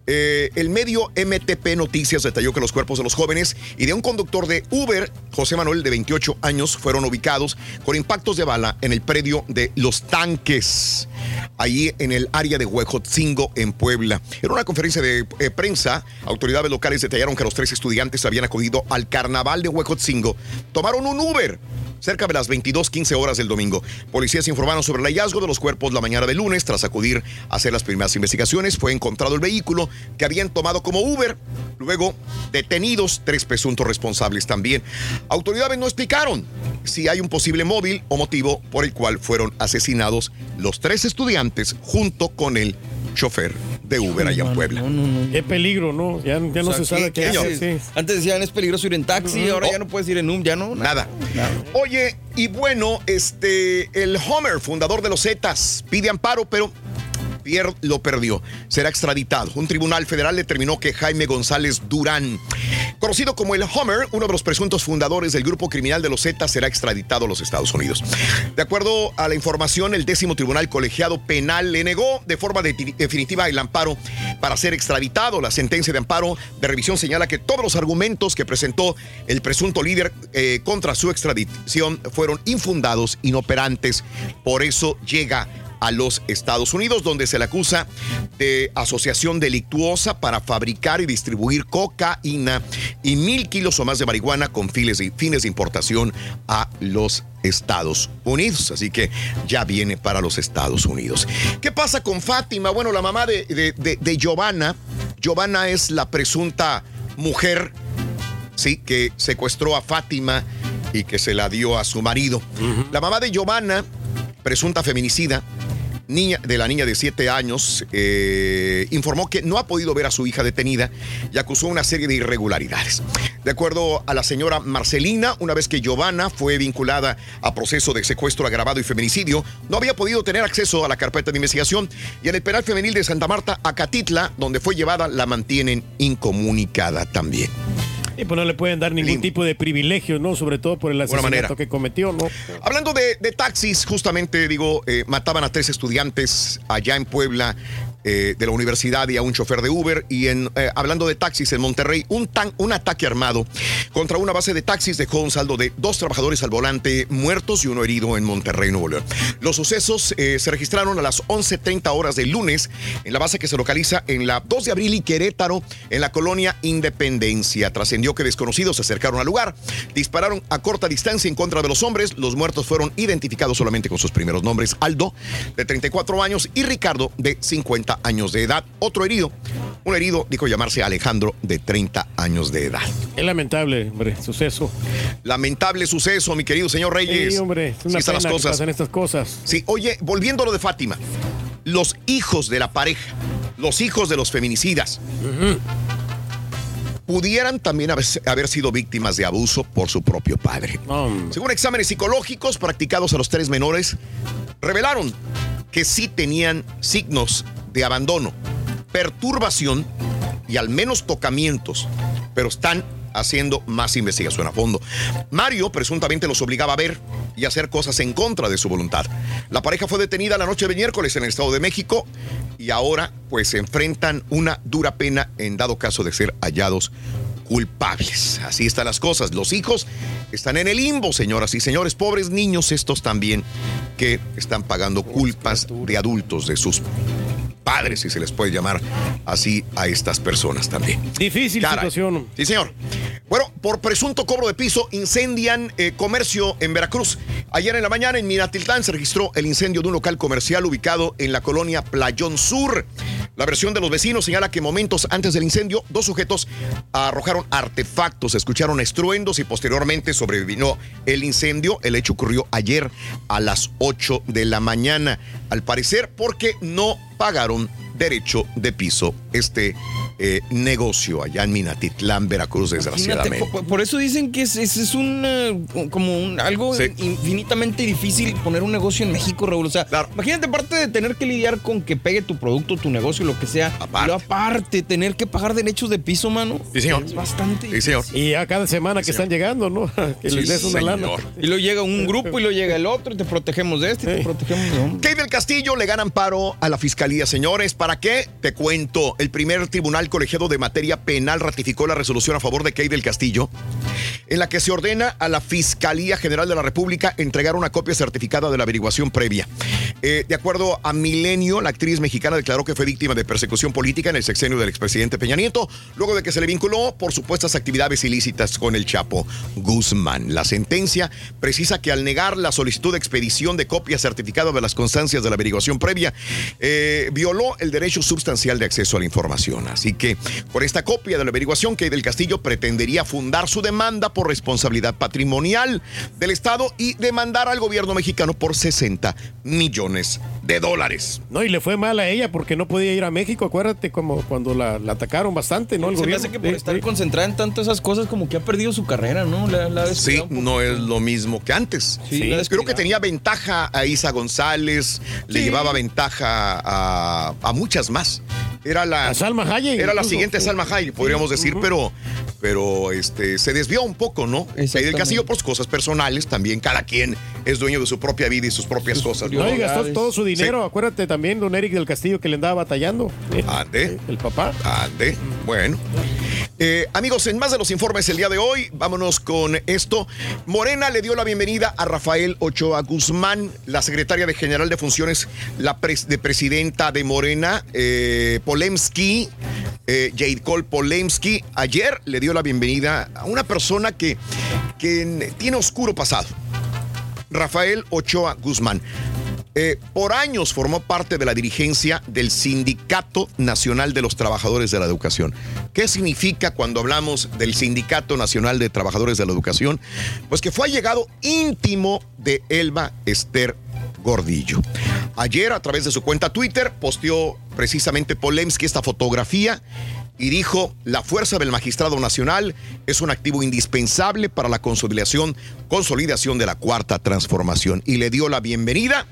Eh, el medio MTP Noticias detalló que los cuerpos de los jóvenes y de un conductor de Uber, José Manuel, de 28 años, fueron ubicados con impactos de bala en el predio de Los Tanques, ahí en el área de Huejotzingo, en Puebla. En una conferencia de eh, prensa, autoridades locales detallaron que los tres estudiantes habían acudido al carnaval de Huejotzingo. Tomaron un Uber cerca de las 22:15 horas del domingo. Policías informaron sobre el hallazgo de los cuerpos la mañana del lunes. Tras acudir a hacer las primeras investigaciones, fue encontrado el vehículo que habían tomado como Uber. Luego, detenidos tres presuntos responsables también. Autoridades no explicaron si hay un posible móvil o motivo por el cual fueron asesinados los tres estudiantes junto con el chofer de Uber allá en Puebla. Qué peligro, ¿no? Ya, ya no O sea, se sabe ¿qué- qué haces? sí. Antes decían es peligroso ir en taxi, ahora ya no puedes ir en un, ya no. Nada. Oye, y bueno, este, el Homer, fundador de los Zetas, pide amparo, pero pier- lo perdió. Será extraditado. Un tribunal federal determinó que Jaime González Durán, conocido como el Homer, uno de los presuntos fundadores del grupo criminal de los Zetas, será extraditado a los Estados Unidos. De acuerdo a la información, el décimo tribunal colegiado penal le negó de forma de- definitiva el amparo para ser extraditado. La sentencia de amparo de revisión señala que todos los argumentos que presentó el presunto líder eh, contra su extradición fueron infundados, inoperantes. Por eso llega a los Estados Unidos, donde se le acusa de asociación delictuosa para fabricar y distribuir cocaína y mil kilos o más de marihuana con fines de, fines de importación a los Estados Unidos. Así que ya viene para los Estados Unidos. ¿Qué pasa con Fátima? Bueno, la mamá de, de, de- de Giovanna, Giovanna es la presunta mujer, sí, que secuestró a Fátima y que se la dio a su marido. La mamá de Giovanna, presunta feminicida, niña, de la niña de 7 años, eh, informó que no ha podido ver a su hija detenida y acusó una serie de irregularidades. De acuerdo a la señora Marcelina, una vez que Giovanna fue vinculada a proceso de secuestro agravado y feminicidio, no había podido tener acceso a la carpeta de investigación y en el penal femenil de Santa Marta, Acatitla, donde fue llevada, la mantienen incomunicada también. Y pues no le pueden dar ningún tipo de privilegio, ¿no? Sobre todo por el manera. asesinato que cometió, ¿no? Hablando de, de taxis, justamente digo, eh, mataban a tres estudiantes allá en Puebla eh, de la universidad y a un chofer de Uber. Y en, eh, hablando de taxis en Monterrey, un, tan- un ataque armado contra una base de taxis dejó un saldo de dos trabajadores al volante muertos y uno herido en Monterrey, Nuevo León. Los sucesos eh, se registraron a las 11.30 horas del lunes en la base que se localiza en la 2 de abril y Querétaro, en la colonia Independencia. Trascendió que desconocidos se acercaron al lugar, dispararon a corta distancia en contra de los hombres. Los muertos fueron identificados solamente con sus primeros nombres: Aldo, de 34 años, y Ricardo, de 50 años de edad. Otro herido, un herido, dijo llamarse Alejandro, de 30 años de edad. Es lamentable, hombre, suceso. Lamentable suceso, mi querido señor Reyes. Sí, hombre, es Sí una están pena las que cosas. pasen estas cosas. Sí, oye, volviendo a lo de Fátima, los hijos de la pareja, los hijos de los feminicidas, pudieran también haber, haber sido víctimas de abuso por su propio padre. Según exámenes psicológicos practicados a los tres menores, revelaron que sí tenían signos de abandono, perturbación y al menos tocamientos, pero están haciendo más investigación a fondo. Mario presuntamente los obligaba a ver y hacer cosas en contra de su voluntad. La pareja fue detenida la noche de miércoles en el Estado de México y ahora pues se enfrentan una dura pena en dado caso de ser hallados culpables. Así están las cosas. Los hijos están en el limbo, señoras y señores. Pobres niños estos también que están pagando culpas de adultos, de sus padres, si se les puede llamar así a estas personas también. Difícil Caray. situación. Sí, señor. Bueno, por presunto cobro de piso, incendian eh, comercio en Veracruz. Ayer en la mañana en Miratiltán se registró el incendio de un local comercial ubicado en la colonia Playón Sur. La versión de los vecinos señala que momentos antes del incendio, dos sujetos arrojaron artefactos, escucharon estruendos y posteriormente sobrevivió el incendio. El hecho ocurrió ayer a las 8 de la mañana, al parecer porque no pagaron derecho de piso este eh, negocio allá en Minatitlán, Veracruz, desgraciadamente. por, por eso dicen que es, es, es un eh, como un- algo Sí. infinitamente difícil poner un negocio en México, Raúl. O sea, imagínate aparte de tener que lidiar con que pegue tu producto, tu negocio, lo que sea. Aparte. aparte, tener que pagar derechos de piso, mano. Sí, señor. Es bastante. Sí, señor. Y a cada semana que están llegando, ¿no? que les des una lana. Y luego llega un grupo y luego llega el otro y te protegemos de este y te protegemos de otro. Kay del Castillo le gana amparo a la fiscalía, señores. ¿Para qué? Te cuento. El primer tribunal colegiado de materia penal ratificó la resolución a favor de Kay del Castillo, en la que se ordena a la Fiscalía General de la República entregar una copia certificada de la averiguación previa. Eh, de acuerdo a Milenio, la actriz mexicana declaró que fue víctima de persecución política en el sexenio del expresidente Peña Nieto, luego de que se le vinculó por supuestas actividades ilícitas con el Chapo Guzmán. La sentencia precisa que al negar la solicitud de expedición de copia certificada de las constancias de la averiguación previa, eh, violó el derecho sustancial de acceso a la información. Así que, por esta copia de la averiguación, que del Castillo pretendería fundar su demanda por responsabilidad patrimonial del Estado y demandar al gobierno mexicano por 60 millones de dólares. No, y le fue mal a ella porque no podía ir a México. Acuérdate como cuando la, la atacaron bastante, ¿no? El Se me gobierno. hace que por Sí, estar sí. concentrada en tanto esas cosas, como que ha perdido su carrera, ¿no? La, la ha Sí, no es lo mismo que antes. Sí, Creo que tenía ventaja a Isa González, le llevaba ventaja a, a muchas más. Era la A Salma Hayek, Era la siguiente Salma Hayek, podríamos decir, pero, pero este, se desvió un poco, ¿no? Y del. Castillo por sus cosas personales, también cada quien es dueño de su propia vida y sus propias cosas. No, y gastó todo su dinero. Acuérdate también, don Eric del Castillo, que le andaba batallando. Eh, Ande. El papá. Ande. Bueno. Eh, amigos, en más de los informes el día de hoy, vámonos con esto. Morena le dio la bienvenida a Rafael Ochoa Guzmán, la secretaria de General de Funciones, la pres- de presidenta de Morena, eh, Polemski, eh, Jade Cole Polemski. Ayer le dio la bienvenida a una persona que, que tiene oscuro pasado. Rafael Ochoa Guzmán. Eh, por años formó parte de la dirigencia del Sindicato Nacional de los Trabajadores de la Educación. ¿Qué significa cuando hablamos del Sindicato Nacional de Trabajadores de la Educación? Pues que fue allegado íntimo de Elba Esther Gordillo. Ayer, a través de su cuenta Twitter, posteó precisamente Polemski esta fotografía y dijo, la fuerza del magistrado nacional es un activo indispensable para la consolidación, consolidación de la cuarta transformación. Y le dio la bienvenida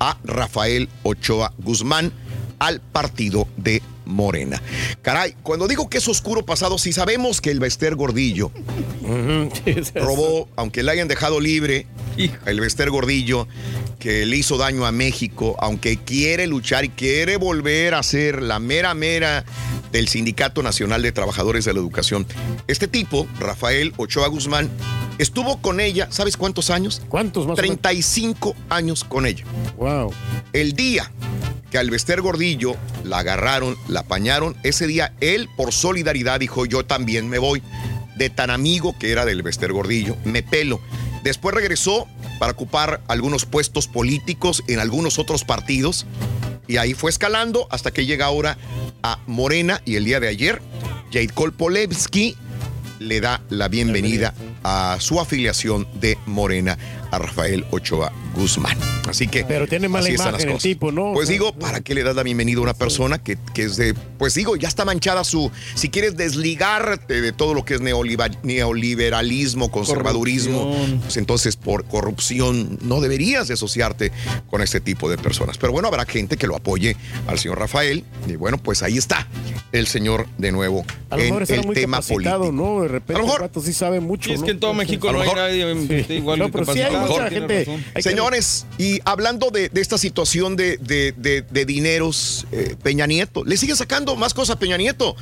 a Rafael Ochoa Guzmán al partido de Morena. Caray, cuando digo que es oscuro pasado, si sabemos que el Bester Gordillo robó, aunque le hayan dejado libre, el Bester Gordillo, que le hizo daño a México, aunque quiere luchar y quiere volver a ser la mera mera del Sindicato Nacional de Trabajadores de la Educación. Este tipo, Rafael Ochoa Guzmán, estuvo con ella, ¿sabes cuántos años? ¿Cuántos más? 35 años con ella. Wow. El día que al Bester Gordillo la agarraron, la apañaron, ese día él por solidaridad dijo yo también me voy. De tan amigo que era del Bester Gordillo, me pelo. Después regresó para ocupar algunos puestos políticos en algunos otros partidos y ahí fue escalando hasta que llega ahora a Morena y el día de ayer Jade Kolpolevsky le da la bienvenida a su afiliación de Morena a Rafael Ochoa Guzmán. Así que. Pero tiene mala imagen el tipo, ¿no? Pues digo, ¿para qué le das la bienvenida a una persona que, que es de. Pues digo, ya está manchada su. Si quieres desligarte de todo lo que es neoliberalismo, conservadurismo, Corrupción. pues entonces por corrupción no deberías de asociarte con este tipo de personas. Pero bueno, habrá gente que lo apoye al señor Rafael. Y bueno, pues ahí está el señor de nuevo A lo en mejor el muy tema político. ¿no? De repente A lo mejor- el sí sabe mucho. Sí, es ¿no? que en todo México no hay nadie Sí. igual No, de pero sí hay capacitado. mucha Tiene gente. que- Señores, y hablando de, de esta situación de, de- de- de dineros, eh, Peña Nieto, le sigue sacando más cosas a Peña Nieto.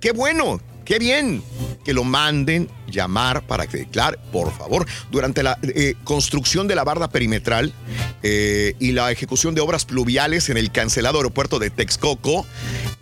Qué bueno, qué bien, que lo manden llamar para que declare, por favor, durante la eh, construcción de la barda perimetral eh, y la ejecución de obras pluviales en el cancelado aeropuerto de Texcoco,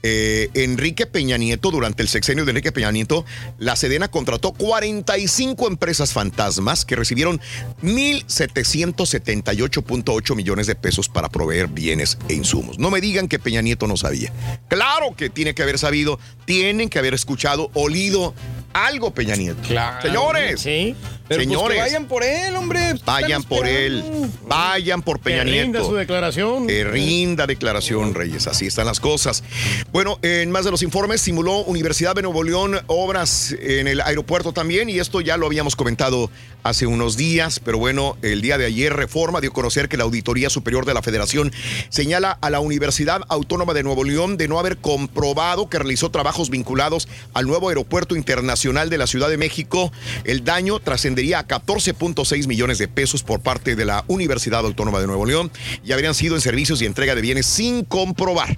eh, Enrique Peña Nieto, durante el sexenio de Enrique Peña Nieto, la Sedena contrató 45 empresas fantasmas que recibieron 1.778.8 millones de pesos para proveer bienes e insumos. No me digan que Peña Nieto no sabía. Claro que tiene que haber sabido, tienen que haber escuchado, olido algo Peña Nieto. Señores, Sí. Pero pues, señores, que vayan por él, hombre. vayan por él, vayan por Peña Que rinda Nieto. su declaración. Que rinda declaración, Reyes. Así están las cosas. Bueno, en más de los informes, simuló Universidad de Nuevo León obras en el aeropuerto también, y esto ya lo habíamos comentado hace unos días, pero bueno, el día de ayer Reforma dio a conocer que la Auditoría Superior de la Federación señala a la Universidad Autónoma de Nuevo León de no haber comprobado que realizó trabajos vinculados al nuevo aeropuerto internacional de la Ciudad de México. El daño trascendería a 14.6 millones de pesos por parte de la Universidad Autónoma de Nuevo León y habrían sido en servicios y entrega de bienes sin comprobar.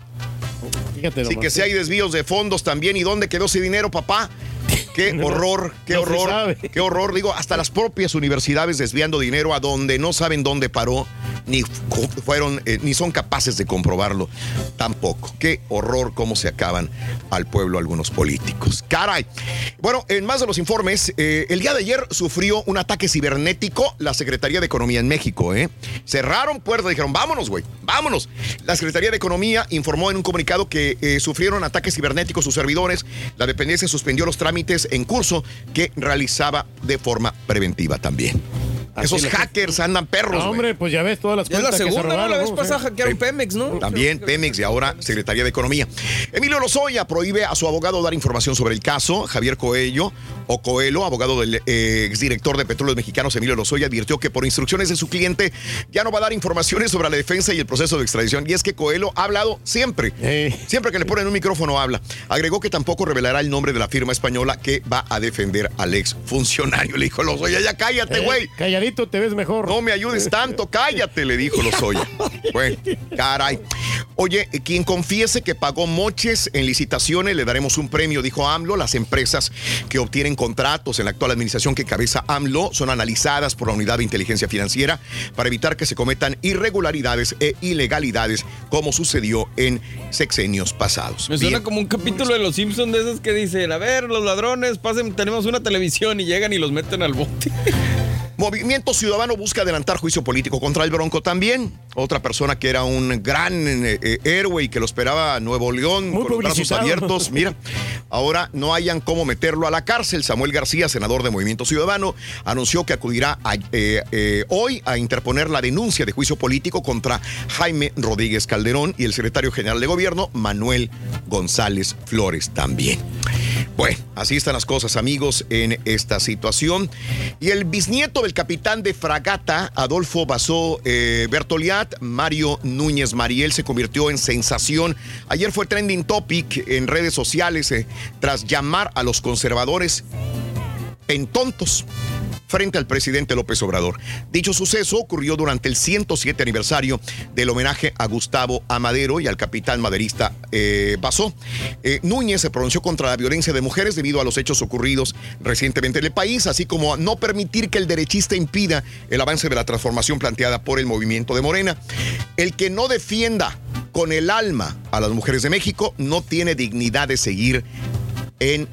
Fíjate Así nomás. que si hay desvíos de fondos también, ¿y dónde quedó ese dinero, papá? Qué horror, qué no horror, qué horror. Digo, hasta las propias universidades desviando dinero a donde no saben dónde paró, ni fu- fueron, eh, ni son capaces de comprobarlo tampoco. Qué horror cómo se acaban al pueblo algunos políticos. Caray. Bueno, en más de los informes, eh, el día de ayer sufrió un ataque cibernético la Secretaría de Economía en México. ¿eh? Cerraron puertas, dijeron, vámonos, güey, vámonos. La Secretaría de Economía informó en un comunicado que eh, sufrieron ataques cibernéticos sus servidores. La dependencia suspendió los trámites en curso que realizaba de forma preventiva también. Esos hackers andan perros. No, güey. hombre, pues ya ves todas las Ya es la cuentas que se segunda, ¿no? robaron. La vez pasada hackearon Pemex, ¿no? También Pemex y ahora Secretaría de Economía. Emilio Lozoya prohíbe a su abogado dar información sobre el caso. Javier Coello o Coelho, abogado del eh, exdirector de Petróleos Mexicanos, Emilio Lozoya, advirtió que por instrucciones de su cliente ya no va a dar informaciones sobre la defensa y el proceso de extradición. Y es que Coelho ha hablado siempre. Siempre que le ponen un micrófono habla. Agregó que tampoco revelará el nombre de la firma española que va a defender al ex funcionario. Le dijo Lozoya, ya cállate, eh, te ves mejor. No me ayudes tanto, cállate, le dijo Lozoya. Bueno, caray. Oye, quien confiese que pagó moches en licitaciones, le daremos un premio, dijo AMLO. Las empresas que obtienen contratos en la actual administración que cabeza AMLO son analizadas por la Unidad de Inteligencia Financiera para evitar que se cometan irregularidades e ilegalidades como sucedió en sexenios pasados. Me suena Bien. como un capítulo de Los Simpsons de esos que dicen, a ver, los ladrones, pasen, tenemos una televisión y llegan y los meten al bote. Movimiento Ciudadano busca adelantar juicio político contra el Bronco también. Otra persona que era un gran eh, eh, héroe y que lo esperaba Nuevo León Muy con los brazos abiertos. Mira, ahora no hayan cómo meterlo a la cárcel. Samuel García, senador de Movimiento Ciudadano, anunció que acudirá a- eh, eh, hoy a interponer la denuncia de juicio político contra Jaime Rodríguez Calderón y el secretario general de gobierno, Manuel González Flores también. Bueno, así están las cosas, amigos, en esta situación. Y el bisnieto del capitán de fragata, Adolfo Basó eh, Bertoliat, Mario Núñez Mariel, se convirtió en sensación. Ayer fue trending topic en redes sociales eh, tras llamar a los conservadores pentontos frente al presidente López Obrador. Dicho suceso ocurrió durante el 107 aniversario del homenaje a Gustavo Amadero y al capitán maderista eh, Basó. Eh, Núñez se pronunció contra la violencia de mujeres debido a los hechos ocurridos recientemente en el país, así como a no permitir que el derechista impida el avance de la transformación planteada por el movimiento de Morena. El que no defienda con el alma a las mujeres de México no tiene dignidad de seguir en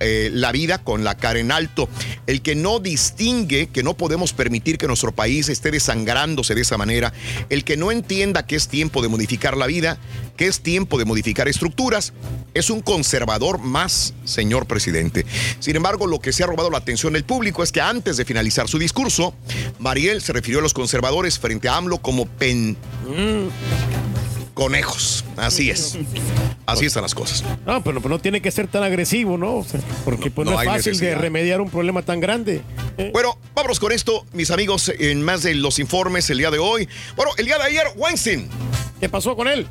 eh, la vida con la cara en alto. El que no distingue que no podemos permitir que nuestro país esté desangrándose de esa manera. El que no entienda que es tiempo de modificar la vida, que es tiempo de modificar estructuras, es un conservador más, señor presidente. Sin embargo, lo que se ha robado la atención del público es que antes de finalizar su discurso, Mariel se refirió a los conservadores frente a AMLO como pen... Conejos, así es. Así están las cosas. No, pero no tiene que ser tan agresivo, ¿no? O sea, porque pues, no, no hay es fácil de remediar un problema tan grande. Bueno, vámonos con esto, mis amigos, en más de los informes el día de hoy. Bueno, el día de ayer, Weinstein. ¿Qué pasó con él?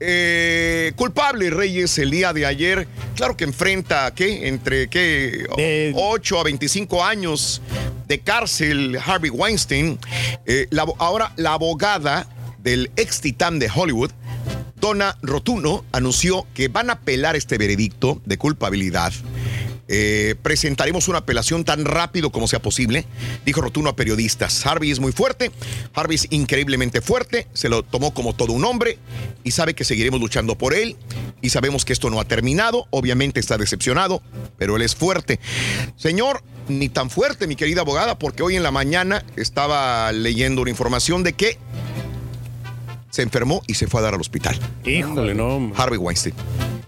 Eh, culpable, Reyes, el día de ayer. Claro que enfrenta, ¿qué? Entre, ¿qué? 8 a 25 años de cárcel, Harvey Weinstein. Eh, la- ahora, la abogada del ex titán de Hollywood, Donna Rotuno, anunció que van a apelar este veredicto de culpabilidad Eh, presentaremos una apelación tan rápido como sea posible, dijo Rotuno a periodistas. Harvey es muy fuerte, Harvey es increíblemente fuerte, se lo tomó como todo un hombre y sabe que seguiremos luchando por él y sabemos que esto no ha terminado, obviamente está decepcionado, pero él es fuerte. Señor, ni tan fuerte, mi querida abogada, porque hoy en la mañana estaba leyendo una información de que se enfermó y se fue a dar al hospital. Híjole, no. Harvey Weinstein.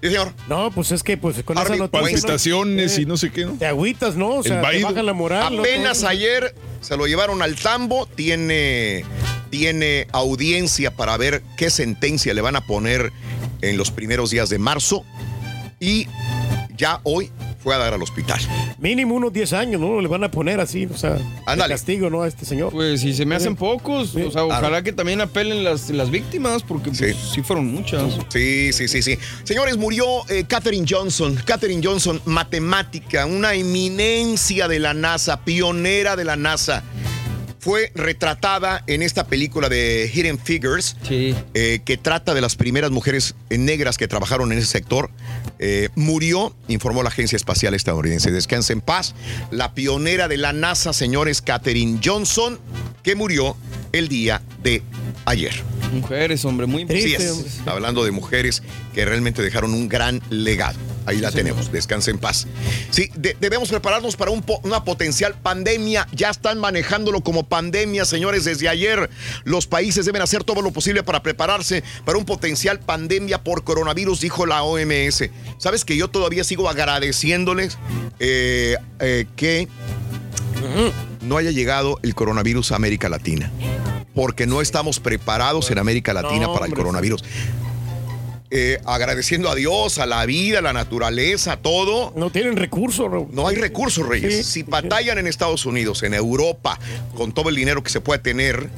Sí, señor. No, pues es que pues con Harvey esa noticia. Weinstein. Estaciones y no sé qué, ¿no? Te agüitas, ¿no? O sea, te baja la moral. Apenas ayer se lo llevaron al tambo, tiene, tiene audiencia para ver qué sentencia le van a poner en los primeros días de marzo y ya hoy fue a dar al hospital. Mínimo unos 10 años, ¿no? Le van a poner así, o sea, de castigo, ¿no? A este señor. Pues si se me hacen pocos, o sea, ojalá que también apelen las, las víctimas, porque pues, sí. fueron muchas. Sí, sí, sí, sí. Señores, murió eh, Katherine Johnson. Katherine Johnson, matemática, una eminencia de la NASA, pionera de la NASA. Fue retratada en esta película de Hidden Figures, eh, que trata de las primeras mujeres negras que trabajaron en ese sector. Eh, murió, informó la Agencia Espacial Estadounidense. Descansa en paz. La pionera de la NASA, señores, Katherine Johnson, que murió el día de ayer. Mujeres, hombre, muy Sí, es. Hablando de mujeres que realmente dejaron un gran legado. Ahí la tenemos, descansa en paz. Sí, de- debemos prepararnos para un po- una potencial pandemia. Ya están manejándolo como pandemia, señores, desde ayer. Los países deben hacer todo lo posible para prepararse para un potencial pandemia por coronavirus, dijo la OMS. ¿Sabes que yo todavía sigo agradeciéndoles eh, eh, que no haya llegado el coronavirus a América Latina? Porque no estamos preparados en América Latina No, para el coronavirus eh, agradeciendo a Dios, a la vida, a la naturaleza, a todo. No tienen recursos, No hay recursos, Reyes. Sí, si batallan en Estados Unidos, en Europa, con todo el dinero que se puede tener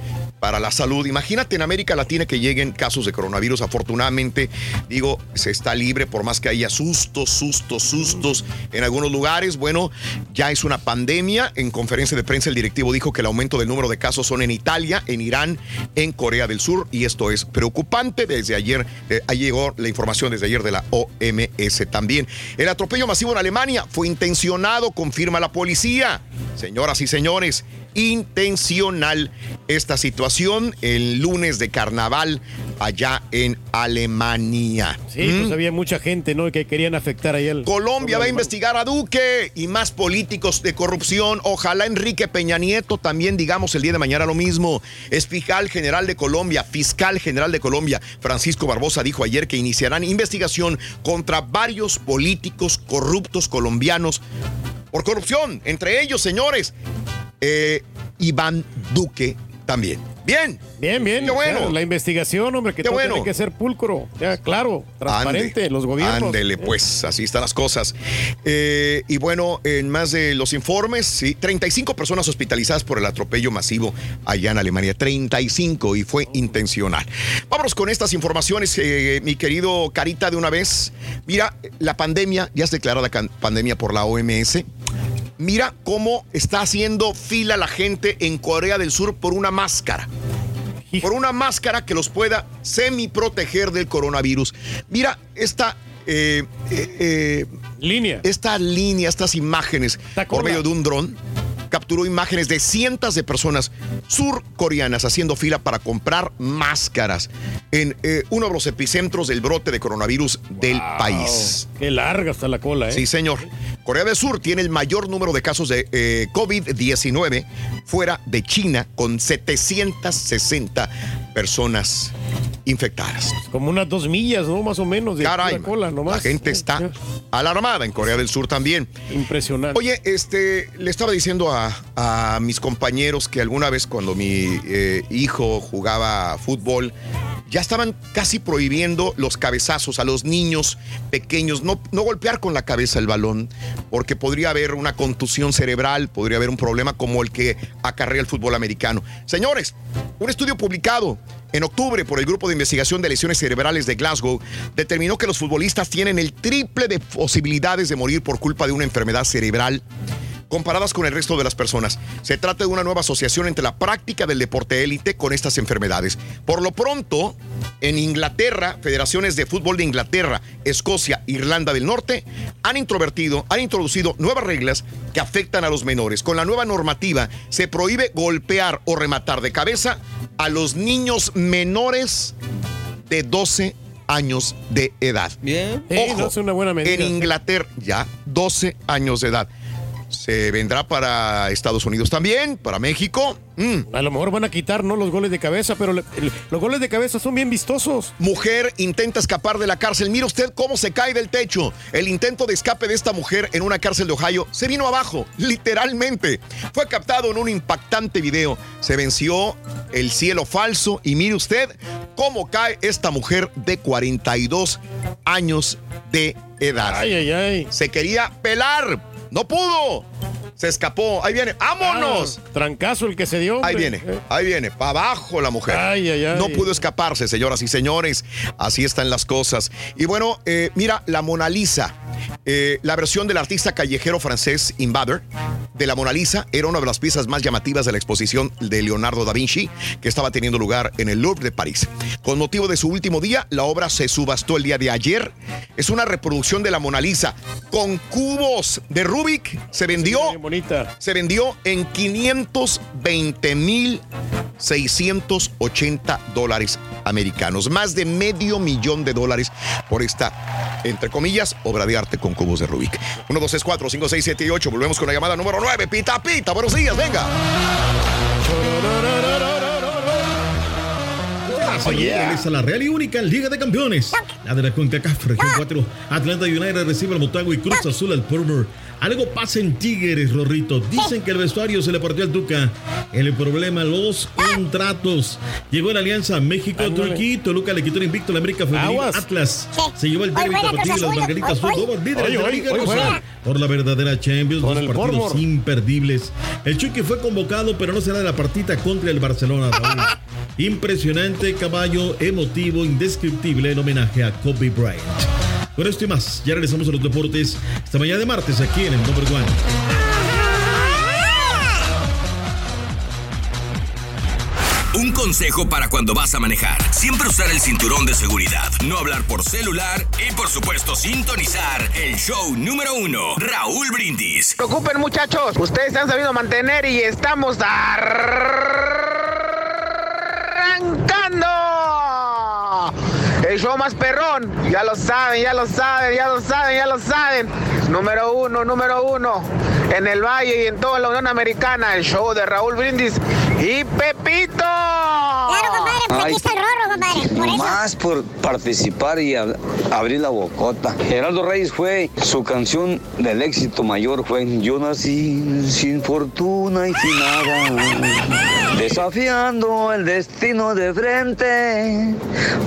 para la salud, imagínate en América Latina que lleguen casos de coronavirus. Afortunadamente, digo, se está libre por más que haya sustos, sustos, sustos en algunos lugares. Bueno, ya es una pandemia. En conferencia de prensa, el directivo dijo que el aumento del número de casos son en Italia, en Irán, en Corea del Sur, y esto es preocupante. Desde ayer, eh, ahí llegó la información desde ayer de la OMS también. El atropello masivo en Alemania fue intencionado, confirma la policía. Señoras y señores, intencional esta situación el lunes de carnaval allá en Alemania. Sí, pues había mucha gente, ¿no? Que querían afectar ahí al. Colombia va a investigar a Duque y más políticos de corrupción. Ojalá Enrique Peña Nieto también digamos el día de mañana lo mismo. Es fiscal general de Colombia, fiscal general de Colombia. Francisco Barbosa dijo ayer que iniciarán investigación contra varios políticos corruptos colombianos por corrupción. Entre ellos, señores, eh, Iván Duque también. Bien. Bien, bien. Qué bueno. claro, la investigación, hombre, que Qué todo bueno. tiene que ser pulcro. Ya, claro, transparente, Ande, los gobiernos. Ándele, pues, así están las cosas. Eh, y bueno, en más de los informes, sí, 35 personas hospitalizadas por el atropello masivo allá en Alemania. 35 y fue intencional. Vámonos con estas informaciones, eh, mi querido Carita, de una vez. Mira, la pandemia, ya es declarada pandemia por la OMS. Mira cómo está haciendo fila la gente en Corea del Sur por una máscara. Por una máscara que los pueda semi-proteger del coronavirus. Mira esta eh, eh, eh, línea. Esta línea, estas imágenes por medio de un dron. Capturó imágenes de cientos de personas surcoreanas haciendo fila para comprar máscaras en eh, uno de los epicentros del brote de coronavirus del país. Qué larga está la cola, ¿eh? Sí, señor. Corea del Sur tiene el mayor número de casos de eh, COVID-19 fuera de China, con 760 personas infectadas. Como unas dos millas, ¿no? Más o menos de Caray, la cola, nomás. la gente está alarmada en Corea del Sur también. Impresionante. Oye, este, le estaba diciendo a, a mis compañeros que alguna vez cuando mi eh, hijo jugaba fútbol, ya estaban casi prohibiendo los cabezazos a los niños pequeños, no, no golpear con la cabeza el balón, porque podría haber una contusión cerebral, podría haber un problema como el que acarrea el fútbol americano. Señores, un estudio publicado en octubre por el Grupo de Investigación de Lesiones Cerebrales de Glasgow determinó que los futbolistas tienen el triple de posibilidades de morir por culpa de una enfermedad cerebral comparadas con el resto de las personas. Se trata de una nueva asociación entre la práctica del deporte élite con estas enfermedades. Por lo pronto, en Inglaterra, federaciones de fútbol de Inglaterra, Escocia, Irlanda del Norte han introvertido, han introducido nuevas reglas que afectan a los menores. Con la nueva normativa se prohíbe golpear o rematar de cabeza a los niños menores de 12 años de edad. Bien. Ojo, es una buena medida. en Inglaterra ya 12 años de edad. Se vendrá para Estados Unidos también, para México. Mm. A lo mejor van a quitar no los goles de cabeza, pero le- los goles de cabeza son bien vistosos. Mujer intenta escapar de la cárcel. Mira usted cómo se cae del techo. El intento de escape de esta mujer en una cárcel de Ohio se vino abajo, literalmente. Fue captado en un impactante video. Se venció el cielo falso y mire usted cómo cae esta mujer de 42 años de edad. Ay, ay, ay. Se quería pelar. No pudo. Se escapó. Ahí viene. ¡Vámonos! Ah, trancazo el que se dio. Ahí viene, ahí viene, para abajo la mujer. Ay, ay, ay. No pudo escaparse, señoras y señores. Así están las cosas. Y bueno, eh, mira, la Mona Lisa. eh, la versión del artista callejero francés Invader de la Mona Lisa era una de las piezas más llamativas de la exposición de Leonardo da Vinci que estaba teniendo lugar en el Louvre de París. Con motivo de su último día, la obra se subastó el día de ayer. Es una reproducción de la Mona Lisa con cubos de Rubik. Se vendió, se vendió en 520 mil 680 dólares americanos. Más de medio millón de dólares por esta, entre comillas, obra de arte con cubos de Rubik. 1, 2, 3, 4, 5, 6, 7 y 8. Volvemos con la llamada número 9. Pita, pita. Buenos días, venga. Oye, regresa la Real y única Liga de Campeones. La de la CONCACAF Región 4. Atlanta United recibe al Motagua y Cruz Azul al Porter. Algo pasa en Tigres, Rorrito. Dicen que el vestuario se le partió al Tuca. El problema, los contratos. Llegó la alianza México-Turquía. Toluca le quitó el invicto a la América Femenil. Atlas se llevó el juega tapatío las. Margaritas Hoy, hoy. Hoy, de la hoy, Por la verdadera Champions, dos el partidos imperdibles. El Chucky fue convocado, pero no será de la partida contra el Barcelona. Raúl. Impresionante, caballo, emotivo, indescriptible el homenaje a Kobe Bryant. Con esto y más, ya regresamos a los deportes esta mañana de martes aquí en el Number One. Consejo para cuando vas a manejar. Siempre usar el cinturón de seguridad. No hablar por celular y por supuesto sintonizar el show número uno. Raúl Brindis. Preocupen muchachos, ustedes han sabido mantener y estamos arrancando. El show más perrón, ya lo saben, ya lo saben, ya lo saben, ya lo saben. Número uno, número uno, en el Valle y en toda la Unión Americana, el show de Raúl Brindis y Pepito. Claro, compadre, pues aquí está el rorro, compadre. Por eso. Más por participar y ab- abrir la bocota. Geraldo Reyes fue, su canción del éxito mayor fue Yo nací sin fortuna y sin nada. Desafiando el destino de frente,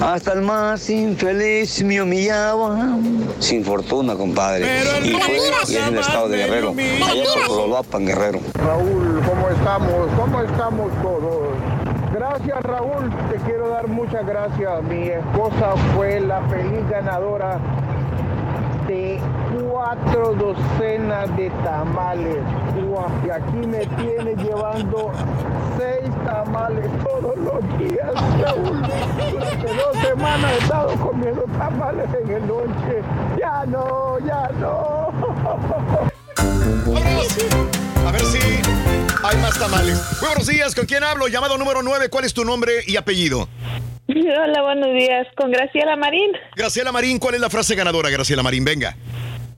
hasta el más infeliz me humillaba. Sin fortuna, compadre. Y fue y en el estado de Guerrero. Allá por Guerrero. Raúl, ¿cómo estamos? ¿Cómo estamos todos? Gracias Raúl, te quiero dar muchas gracias. Mi esposa fue la feliz ganadora de cuatro docenas de tamales. Y aquí me tiene llevando seis tamales todos los días, Raúl. Durante dos semanas he estado comiendo tamales en el noche. Ya no, ya no. Hay más tamales. Muy buenos días, ¿con quién hablo? Llamado número 9, ¿cuál es tu nombre y apellido? Hola, buenos días. Con Graciela Marín. Graciela Marín, ¿cuál es la frase ganadora, Graciela Marín? Venga.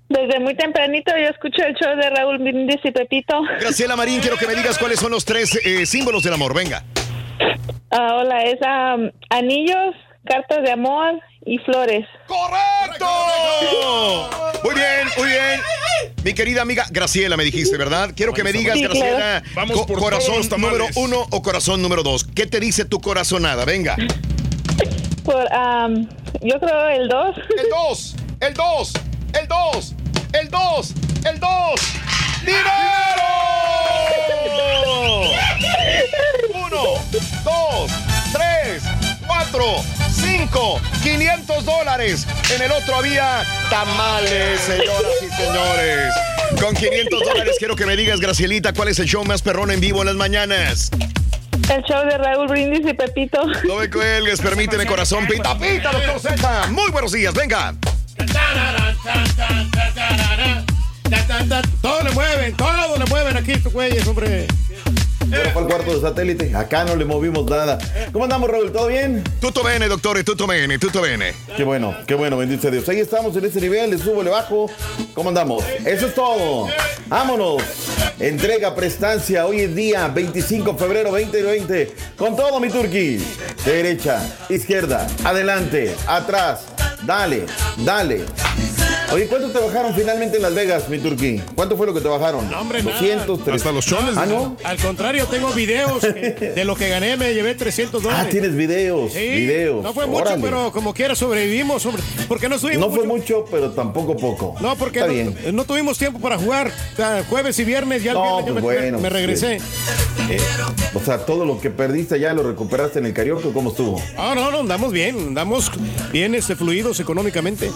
Desde muy tempranito yo escucho el show de Raúl Brindis y Pepito. Graciela Marín, quiero que me digas cuáles son los tres eh, símbolos del amor. Venga. Ah, hola, es am, anillos, cartas de amor y flores. ¡Correcto! Muy bien, muy bien. Mi querida amiga Graciela, me dijiste, ¿verdad? Quiero que me digas, Sí, claro. Graciela, Vamos co- por todos corazón número uno o corazón número dos. ¿Qué te dice tu corazonada? Venga. Por, am, yo creo el 2. El 2, el 2, el 2, el 2, el 2. ¡Dinero! Uno, dos, 4, 5, 500 dólares. En el otro había tamales, señoras y señores. Con 500 dólares quiero que me digas, Gracielita, ¿cuál es el show más perrón en vivo en las mañanas? El show de Raúl Brindis y Pepito. No me cuelgues, permíteme corazón, pita, pita, doctor Z. Muy buenos días, venga. Todo le mueven, todo le mueven aquí estos güeyes, hombre. Ahora fue al cuarto de satélite. Acá no le movimos nada. ¿Cómo andamos, Raúl? ¿Todo bien? Tutto bene, doctor, tutto bene, tutto bene. Qué bueno, qué bueno, bendice Dios. Ahí estamos en ese nivel, le subo, le bajo. ¿Cómo andamos? Eso es todo. Vámonos. Entrega prestancia hoy es día 25 de febrero 2020. Con todo, mi turqui. Derecha, izquierda, adelante, atrás. Dale, dale. Oye, ¿cuánto te bajaron finalmente en Las Vegas, mi turqui? ¿Cuánto fue lo que te bajaron? No, hombre, 200, nada. 300. Hasta los chones. Ah, ¿no? Al contrario, tengo videos de lo que gané, me llevé 300 dólares. Ah, tienes videos, Sí, videos. No fue mucho, pero como quiera sobrevivimos, hombre. Porque no estuvimos No fue mucho- mucho, pero tampoco poco. No, porque Está no, bien. no tuvimos tiempo para jugar. O sea, jueves y viernes ya el No, viernes pues me, bueno, me regresé. O sea, todo lo que perdiste ya lo recuperaste en el karaoke, ¿o ¿cómo estuvo? Ah, no, no, andamos bien, andamos bien este, fluidos económicamente.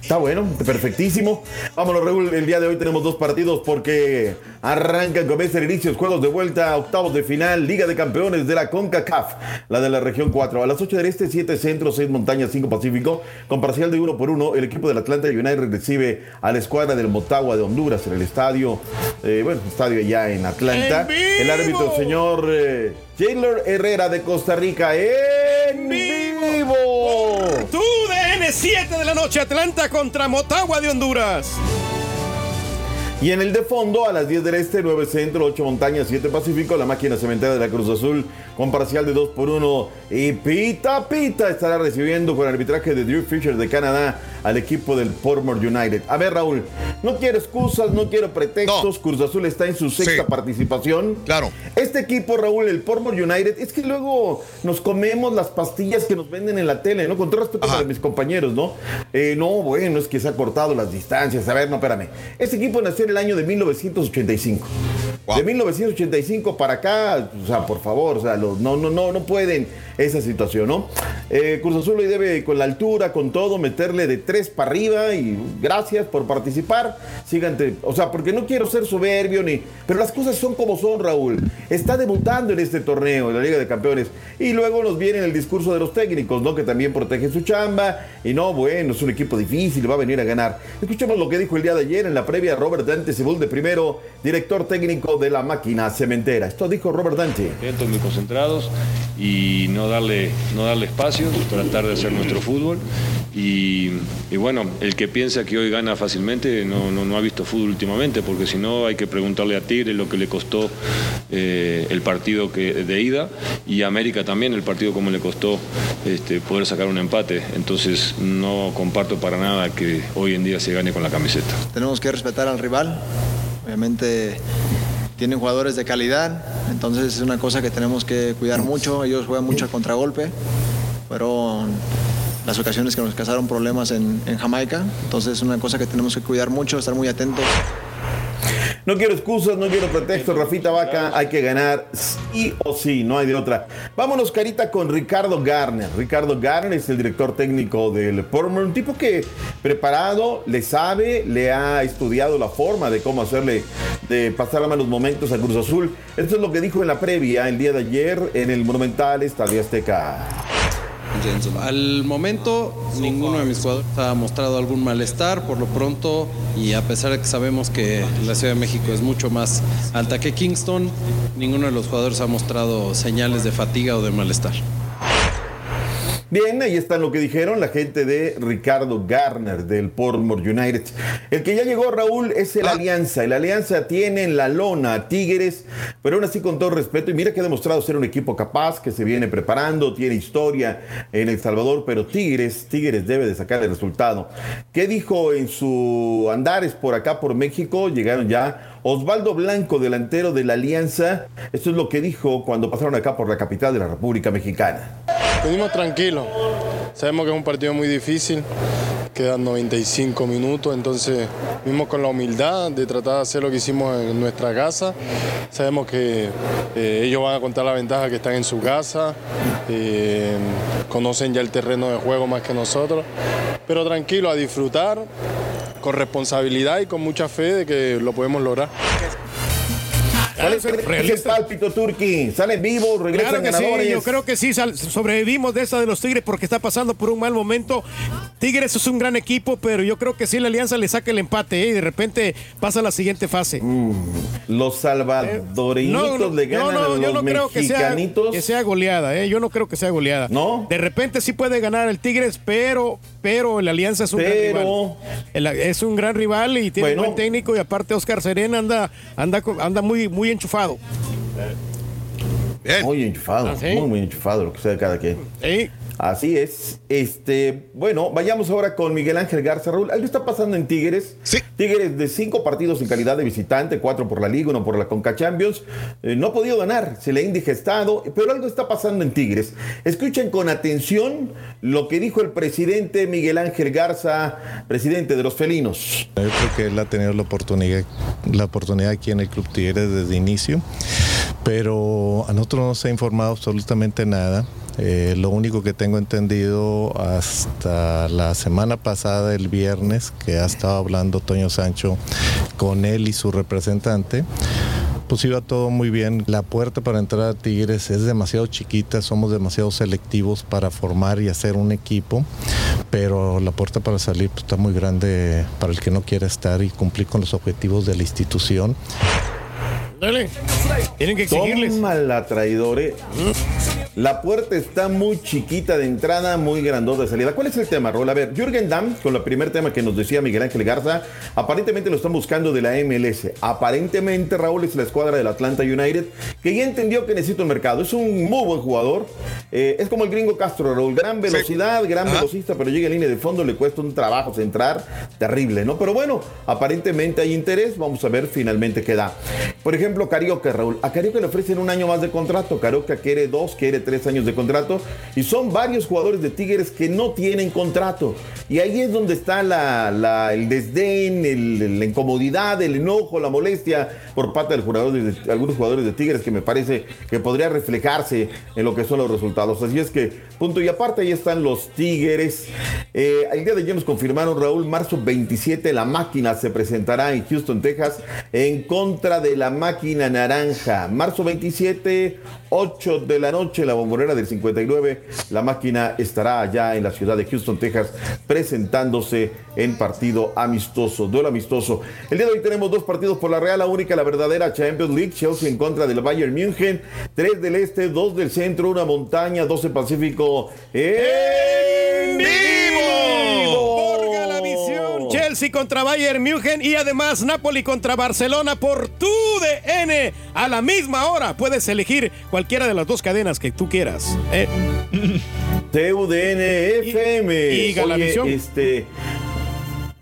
Está bueno, perfectísimo. Vámonos, Raúl. El día de hoy tenemos dos partidos porque arrancan con ese inicios, juegos de vuelta, octavos de final, Liga de Campeones de la CONCACAF, la de la región 4. A las 8 del este, 7 centro, 6 montañas, 5 pacífico. Con parcial de 1 por 1, el equipo del Atlanta United recibe a la escuadra del Motagua de Honduras en el estadio, eh, bueno, estadio allá en Atlanta. ¡En El árbitro, señor eh, Taylor Herrera de Costa Rica, en vivo. Tu DN 7 de la noche, Atlanta contra Motagua de Honduras. Y en el de fondo, a las 10 del este, 9 centro, 8 montañas, 7 pacífico, la máquina cementera de la Cruz Azul con parcial de 2 por 1. Y Pita Pita estará recibiendo con arbitraje de Drew Fisher de Canadá al equipo del Portmore United. A ver, Raúl, no quiero excusas, no quiero pretextos. Cruz Azul está en su sexta participación. Claro. Este equipo, Raúl, el Portmore United, es que luego nos comemos las pastillas que nos venden en la tele, ¿no? Con todo respeto para mis compañeros, ¿no? Eh, no, bueno, es que se ha cortado las distancias. A ver, no, espérame. Este equipo nació en el año de 1985. De 1985 para acá, o sea, por favor, o sea, los- no, no, no, no pueden esa situación, ¿no? Eh, Cruz Azul hoy debe con la altura, con todo, meterle de tres para arriba y gracias por participar. Sígante, o sea, porque no quiero ser soberbio ni, pero las cosas son como son, Raúl. Está debutando en este torneo, en la Liga de Campeones, y luego nos viene el discurso de los técnicos, ¿no? Que también protege su chamba y no, bueno, es un equipo difícil, va a venir a ganar. Escuchemos lo que dijo el día de ayer en la previa Robert Dante Cebul de primero, director técnico de la máquina cementera. Esto dijo Robert Dante. muy y no darle, no darle espacio, tratar de hacer nuestro fútbol. Y, bueno, el que piensa que hoy gana fácilmente no, no, no ha visto fútbol últimamente, porque si no hay que preguntarle a Tigre lo que le costó eh, el partido que, de ida y a América también el partido como le costó este, poder sacar un empate. Entonces no comparto para nada que hoy en día se gane con la camiseta. Tenemos que respetar al rival. Obviamente tienen jugadores de calidad, entonces es una cosa que tenemos que cuidar mucho. Ellos juegan mucho a contragolpe. Fueron las ocasiones que nos causaron problemas en, en Jamaica. Entonces es una cosa que tenemos que cuidar mucho, estar muy atentos. No quiero excusas, no quiero pretextos, Rafita Vaca, hay que ganar sí o sí, no hay de otra. Vámonos, Carita, con Ricardo Garner. Ricardo Garner es el director técnico del Portmore, un tipo que preparado, le sabe, le ha estudiado la forma de cómo hacerle, de pasar a malos momentos a Cruz Azul. Esto es lo que dijo en la previa el día de ayer en el Monumental Estadio Azteca. Al momento, ninguno de mis jugadores ha mostrado algún malestar por lo pronto y a pesar de que sabemos que la Ciudad de México es mucho más alta que Kingston, ninguno de los jugadores ha mostrado señales de fatiga o de malestar. Bien, ahí está lo que dijeron la gente de Ricardo Garner del Portmore United. El que ya llegó, Raúl, es el Alianza. El Alianza tiene en la lona a Tigres, pero aún así con todo respeto, y mira que ha demostrado ser un equipo capaz, que se viene preparando, tiene historia en El Salvador, pero Tigres, Tigres debe de sacar el resultado. ¿Qué dijo en su andares por acá, por México? Llegaron ya Osvaldo Blanco, delantero de la Alianza. Esto es lo que dijo cuando pasaron acá por la capital de la República Mexicana. Venimos tranquilos. Sabemos que es un partido muy difícil. Quedan 95 minutos, entonces mismo con la humildad de tratar de hacer lo que hicimos en nuestra casa. Sabemos que eh, ellos van a contar la ventaja que están en su casa, eh, conocen ya el terreno de juego más que nosotros, pero tranquilo, a disfrutar con responsabilidad y con mucha fe de que lo podemos lograr. ¿Cuál es el, pálpito, Turki? ¿Salen vivos? ¿Regresan Claro que sí, ganadores? yo creo que sí, sobrevivimos de esa de los Tigres porque está pasando por un mal momento. Tigres es un gran equipo, pero yo creo que sí la Alianza le saca el empate ¿eh? y de repente pasa a la siguiente fase. Los salvadoreñitos le ganan a los yo no creo que sea, que sea goleada, ¿eh? yo no creo que sea goleada. No. De repente sí puede ganar el Tigres, pero, pero la Alianza es un Pero- gran rival. El- es un gran rival y tiene Bueno. buen técnico y aparte Oscar Serena anda, anda, anda muy, muy enchufado. Muy enchufado, ¿Ah, sí? muy, muy enchufado, lo que sea de cada quien. Sí. Así es. Este, bueno, vayamos ahora con Miguel Ángel Garza. Raúl, algo está pasando en Tigres. Sí. Tigres de cinco partidos en calidad de visitante, cuatro por la Liga, uno por la Conca Champions. Eh, no ha podido ganar, se le ha indigestado, pero algo está pasando en Tigres. Escuchen con atención lo que dijo el presidente Miguel Ángel Garza, presidente de los felinos. Yo creo que él ha tenido la oportunidad, la oportunidad aquí en el Club Tigres desde inicio, pero a nosotros no se ha informado absolutamente nada. Eh, lo único que tengo entendido hasta la semana pasada, el viernes, que ha estado hablando Toño Sancho con él y su representante, pues iba todo muy bien. La puerta para entrar a Tigres es demasiado chiquita, somos demasiado selectivos para formar y hacer un equipo, pero la puerta para salir pues, está muy grande para el que no quiera estar y cumplir con los objetivos de la institución. Dale. Tienen que exigirles. Toma la traidore. La puerta está muy chiquita de entrada, muy grandota de salida. ¿Cuál es el tema, Rol? A ver, Jürgen Damm, con el primer tema que nos decía Miguel Ángel Garza, aparentemente lo están buscando de la MLS. Aparentemente, Raúl es la escuadra del Atlanta United, que ya entendió que necesita un mercado. Es un muy buen jugador. Eh, es como el gringo Castro, Raúl. Gran velocidad, gran Ajá. velocista, pero llega en línea de fondo, le cuesta un trabajo centrar terrible, ¿no? Pero bueno, aparentemente hay interés. Vamos a ver finalmente qué da. Por ejemplo, Carioca, Raúl. A Carioca le ofrecen un año más de contrato. Carioca quiere dos, quiere tres años de contrato. Y son varios jugadores de Tigres que no tienen contrato. Y ahí es donde está la, el desdén, la incomodidad, el enojo, la molestia por parte de, jugadores de algunos jugadores de Tigres que me parece que podría reflejarse en lo que son los resultados. Así es que, punto y aparte, ahí están los Tigres. Eh, el día de ayer nos confirmaron, Raúl, marzo 27, la máquina se presentará en Houston, Texas, en contra de la máquina naranja. Marzo 27, 8 de la noche, la bombonera del 59. La máquina estará allá en la ciudad de Houston, Texas, presentándose en partido amistoso, duelo amistoso. El día de hoy tenemos dos partidos por la Real, la única, la verdadera Champions League, Chelsea en contra del Bayern München, tres del este, dos del centro, una montaña, 12 Pacífico. Galavisión, Chelsea contra Bayern München y además Napoli contra Barcelona por tu DN a la misma hora. Puedes elegir cualquiera de las dos cadenas que tú quieras. Eh, TUDN FM. y Oye, este.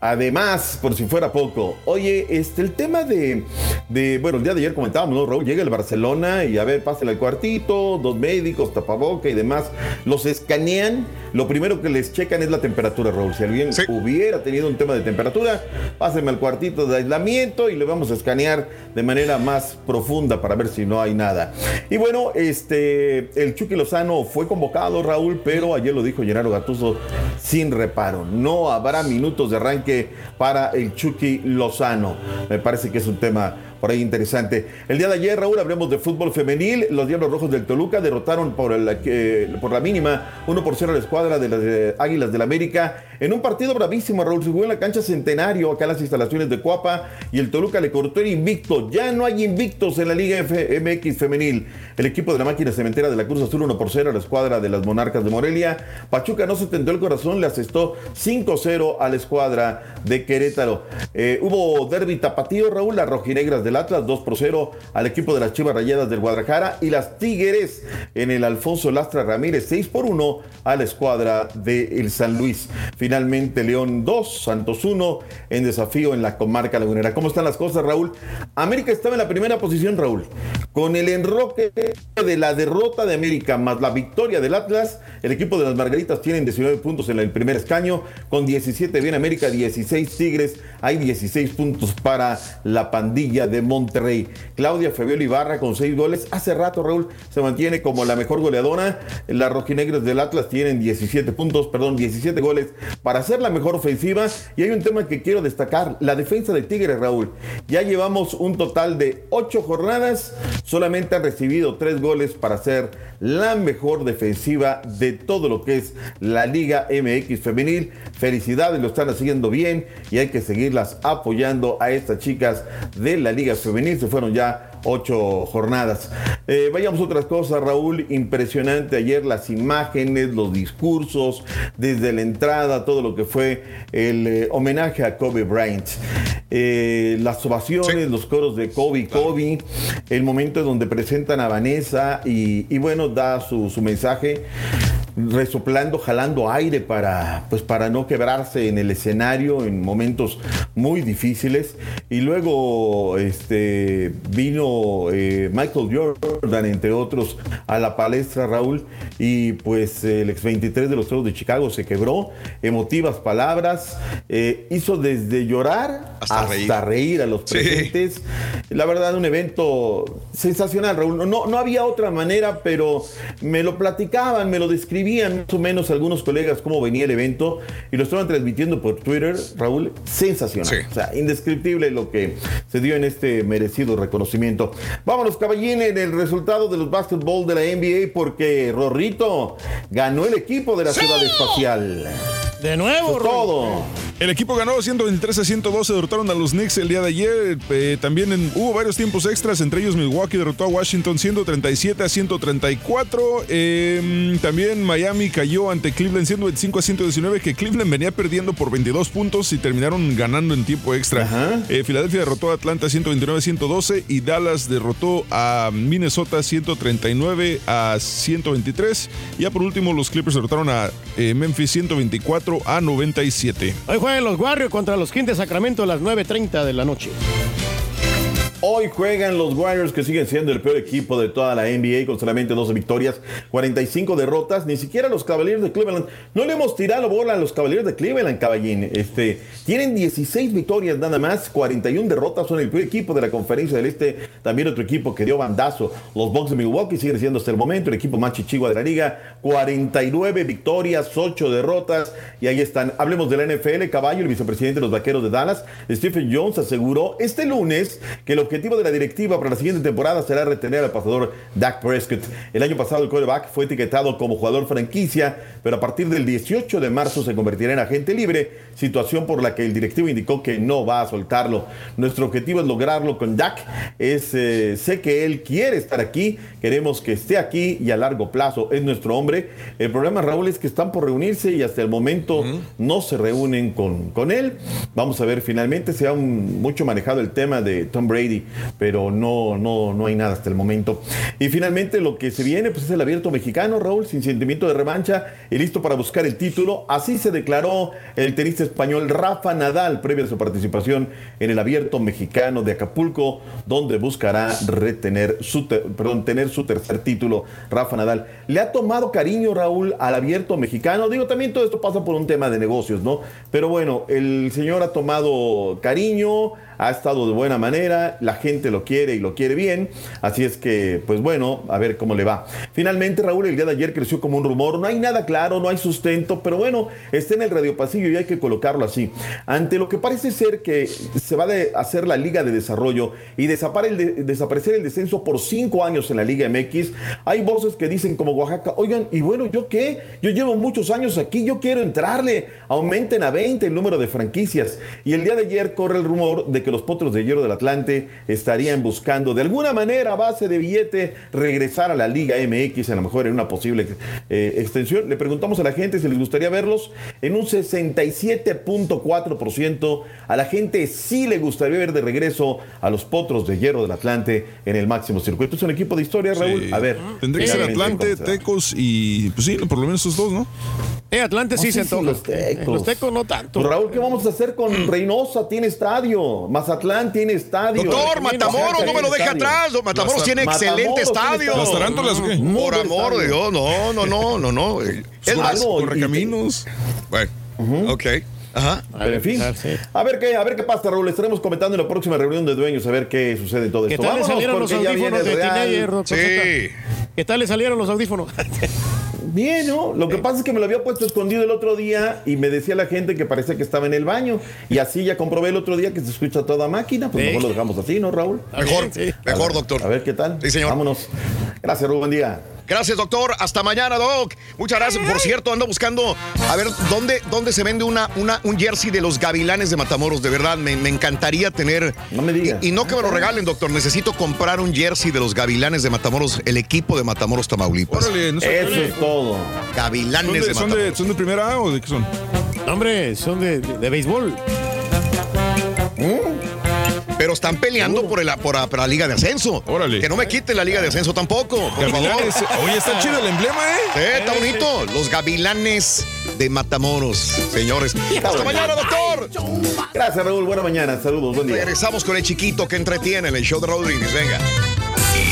Además, por si fuera poco, oye, este, el tema de, de, bueno, el día de ayer comentábamos, ¿no, Raúl? Llega el Barcelona y a ver, pásenle al cuartito, dos médicos, tapaboca y demás. Los escanean, lo primero que les checan es la temperatura, Raúl. Si alguien hubiera tenido un tema de temperatura, pásenme al cuartito de aislamiento y le vamos a escanear de manera más profunda para ver si no hay nada. Y bueno, este, el Chucky Lozano fue convocado, Raúl, pero ayer lo dijo Gennaro Gattuso sin reparo. No habrá minutos de arranque para el Chucky Lozano. Me parece que es un tema por ahí interesante. El día de ayer, Raúl, hablemos de fútbol femenil. Los Diablos Rojos del Toluca derrotaron por, eh, la mínima 1 por 0 a la escuadra de las eh, Águilas del América en un partido bravísimo, Raúl. Se jugó en la cancha Centenario, acá en las instalaciones de Cuapa, y el Toluca le cortó el invicto. Ya no hay invictos en la Liga F- MX femenil. El equipo de la máquina cementera de la Cruz Azul 1 por 0 a la escuadra de las Monarcas de Morelia. Pachuca no se tendió el corazón, le asestó 5-0 a la escuadra de Querétaro. Eh, hubo derby tapatío, Raúl, las rojinegras del Atlas 2 por 0 al equipo de las Chivas Rayadas del Guadalajara y las Tigres en el Alfonso Lastra Ramírez 6 por 1 a la escuadra de el San Luis. Finalmente León 2, Santos 1 en desafío en la comarca lagunera. ¿Cómo están las cosas, Raúl? América estaba en la primera posición, Raúl, Con el enroque de la derrota de América más la victoria del Atlas, el equipo de las Margaritas tienen 19 puntos en el primer escaño, con 17 bien América, 16 Tigres, hay 16 puntos para la pandilla de Monterrey. Claudia Fabiola Ibarra con 6 goles, hace rato Raúl se mantiene como la mejor goleadora, las rojinegras del Atlas tienen 17 puntos, perdón, 17 goles para ser la mejor ofensiva y hay un tema que quiero destacar, la defensa de Tigres Raúl. Ya llevamos un total de 8 jornadas solamente ha recibido tres goles para ser la mejor defensiva de todo lo que es la Liga MX femenil. Felicidades, lo están haciendo bien y hay que seguirlas apoyando a estas chicas de la Liga femenil. Se fueron ya ocho jornadas. Eh, vayamos a otras cosas, Raúl. Impresionante ayer las imágenes, los discursos, desde la entrada, todo lo que fue el eh, homenaje a Kobe Bryant. Eh, las ovaciones, los coros de Kobe, Kobe, el momento en donde presentan a Vanessa y, y bueno, da su, su mensaje resoplando, jalando aire para, pues para no quebrarse en el escenario en momentos muy difíciles. Y luego este, vino eh, Michael Jordan, entre otros, a la palestra, Raúl, y pues el ex 23 de los Toros de Chicago se quebró, emotivas palabras, eh, hizo desde llorar hasta, reír. a los presentes. La verdad, un evento sensacional, Raúl. No, no había otra manera, pero me lo platicaban, me lo describían más o menos algunos colegas cómo venía el evento y lo estaban transmitiendo por Twitter, Raúl, sensacional. O sea, indescriptible lo que se dio en este merecido reconocimiento. Vámonos, caballines, en el resultado de los básquetbol de la NBA porque Rorrito ganó el equipo de la ciudad espacial. De nuevo, todo. El equipo ganó 123 a 112, derrotaron a los Knicks el día de ayer. Eh, también en- hubo varios tiempos extras, entre ellos Milwaukee derrotó a Washington 137 a 134. Eh, también Miami cayó ante Cleveland 125 a 119, que Cleveland venía perdiendo por 22 puntos y terminaron ganando en tiempo extra. Eh, Filadelfia derrotó a Atlanta 129 a 112 y Dallas derrotó a Minnesota 139 a 123. Y ya por último los Clippers derrotaron a eh, Memphis 124 a 97. Hoy juegan los Warriors contra los Kings de Sacramento a las 9.30 de la noche. Hoy juegan los Warriors que siguen siendo el peor equipo de toda la NBA con solamente 12 victorias, 45 derrotas. Ni siquiera los Cavaliers de Cleveland. No le hemos tirado bola a los Cavaliers de Cleveland, caballín. Este, tienen 16 victorias nada más, 41 derrotas. Son el peor equipo de la conferencia del Este. También otro equipo que dio bandazo. Los Bucks de Milwaukee siguen siendo hasta el momento el equipo más chichigua de la liga. 49 victorias, 8 derrotas. Y ahí están. Hablemos de la NFL. Caballo, el vicepresidente de los Vaqueros de Dallas, Stephen Jones, aseguró este lunes que el objetivo de la directiva para la siguiente temporada será retener al pasador Dak Prescott. El año pasado el quarterback fue etiquetado como jugador franquicia, pero a partir del 18 de marzo se convertirá en agente libre, situación por la que el directivo indicó que no va a soltarlo. Nuestro objetivo es lograrlo con Dak. Es, eh, sé que él quiere estar aquí, queremos que esté aquí y a largo plazo es nuestro hombre. El problema, Raúl, es que están por reunirse y hasta el momento no se reúnen con, con él. Vamos a ver, finalmente se ha un- mucho manejado el tema de Tom Brady, pero no, no, no hay nada hasta el momento. Y finalmente lo que se viene pues es el abierto mexicano, Raúl, sin sentimiento de revancha y listo para buscar el título. Así se declaró el tenista español Rafa Nadal previo a su participación en el abierto mexicano de Acapulco, donde buscará retener su, perdón, tener su tercer título. Rafa Nadal le ha tomado cariño, Raúl, al abierto mexicano. Digo, también todo esto pasa por un tema de negocios, ¿no? Pero bueno, el señor ha tomado cariño, ha estado de buena manera, la gente lo quiere y lo quiere bien, así es que, pues bueno, a ver cómo le va. Finalmente, Raúl, el día de ayer creció como un rumor, no hay nada claro, no hay sustento, pero bueno, está en el radio pasillo y hay que colocarlo así. Ante lo que parece ser que se va a hacer la Liga de Desarrollo y desaparecer el descenso por cinco años en la Liga MX, hay voces que dicen como Oaxaca, oigan, y bueno, ¿yo qué? Yo llevo muchos años aquí, yo quiero entrarle, aumenten a 20 el número de franquicias. Y el día de ayer corre el rumor de que los potros de hierro del Atlante estarían buscando de alguna manera a base de billete regresar a la Liga MX, a lo mejor en una posible eh, extensión. Le preguntamos a la gente si les gustaría verlos en un 67.4%. A la gente sí le gustaría ver de regreso a los potros de hierro del Atlante en el máximo circuito. Es un equipo de historia, Raúl. Sí. A ver. Tendría que ser Atlante. Tecos y, pues sí, por lo menos esos dos, ¿no? Eh, Atlante sí No se antoja. los Tecos. Los tecos no tanto. Pues, Raúl, ¿qué vamos a hacer con Reynosa? Tiene estadio. Mazatlán tiene estadio. Doctor, Matamoros, no me lo deje atrás. Matamoros tiene excelente estadio. ¿Las tarántulas qué? Por amor de Dios, no, no, no, no, no. Es más, Correcaminos. Bueno, ok. Ajá. Pero en fin, a ver qué, a ver qué pasa, Raúl. Estaremos comentando en la próxima reunión de dueños a ver qué sucede en todo ¿Qué esto. tal le salieron los audífonos de. Teenager, Zeta? ¿Qué tal le salieron los audífonos? Bien, ¿no? Lo que pasa es que me lo había puesto escondido el otro día y me decía la gente que parecía que estaba en el baño. Y así ya comprobé el otro día que se escucha toda máquina. Pues mejor lo dejamos así, ¿no, Raúl? Mejor, mejor, doctor. A ver qué tal. Sí, señor. Vámonos. Gracias, Raúl. Buen día. Gracias, doctor. Hasta mañana, Doc. Muchas gracias. Por cierto, ando buscando a ver dónde, dónde se vende una, una, un jersey de los gavilanes de Matamoros. De verdad, me, me encantaría tener. No me digas. Y, y no que me lo regalen, doctor. Necesito comprar un jersey de los gavilanes de Matamoros, el equipo de Matamoros Tamaulipas. Órale, no sé- Eso es todo. Gavilanes ¿Son de, de, son, Matamoros. de, ¿Son de primera A o de qué son? Hombre, son de, de- de béisbol. Pero están peleando por, el, por, la, por la Liga de Ascenso. Órale. Que no me quiten la Liga de Ascenso tampoco. Por favor. Gavilanes. Oye, está chido el emblema, ¿eh? Sí, está bonito. Los gavilanes de Matamoros, señores. Hasta mañana, doctor. Gracias, Raúl. Buena mañana. Saludos. Buen día. Regresamos con el chiquito que entretiene en el show de Rodríguez. Venga.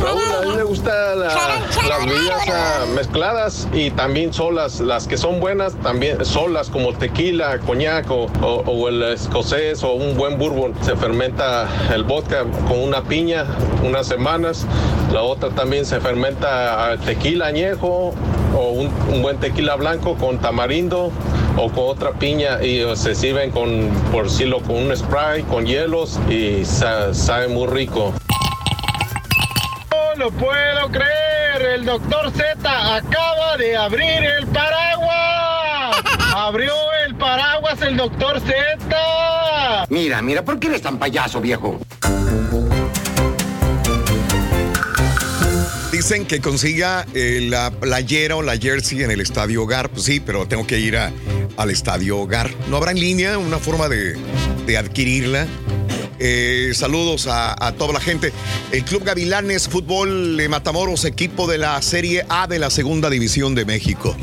Raúl, a mí me gustan la- las bebidas ah, mezcladas y también solas, las que son buenas, también solas como tequila, coñac o, o- o el escocés o un buen bourbon. Se fermenta el vodka con una piña unas semanas, la otra también se fermenta tequila añejo o un, un buen tequila blanco con tamarindo o con otra piña. Y se sirven con, por decirlo, con un spray, con hielos y sa- sabe muy rico. No lo puedo creer, el doctor Z acaba de abrir el paraguas. Abrió el paraguas el doctor Z. Mira, mira, ¿por qué eres tan payaso, viejo? Dicen que consiga eh, la playera o la jersey en el Estadio Hogar. Pues sí, pero tengo que ir a- al Estadio Hogar. ¿No habrá en línea una forma de, de adquirirla? Eh, saludos a, a toda la gente. El Club Gavilanes Fútbol de Matamoros, equipo de la Serie A de la Segunda División de México.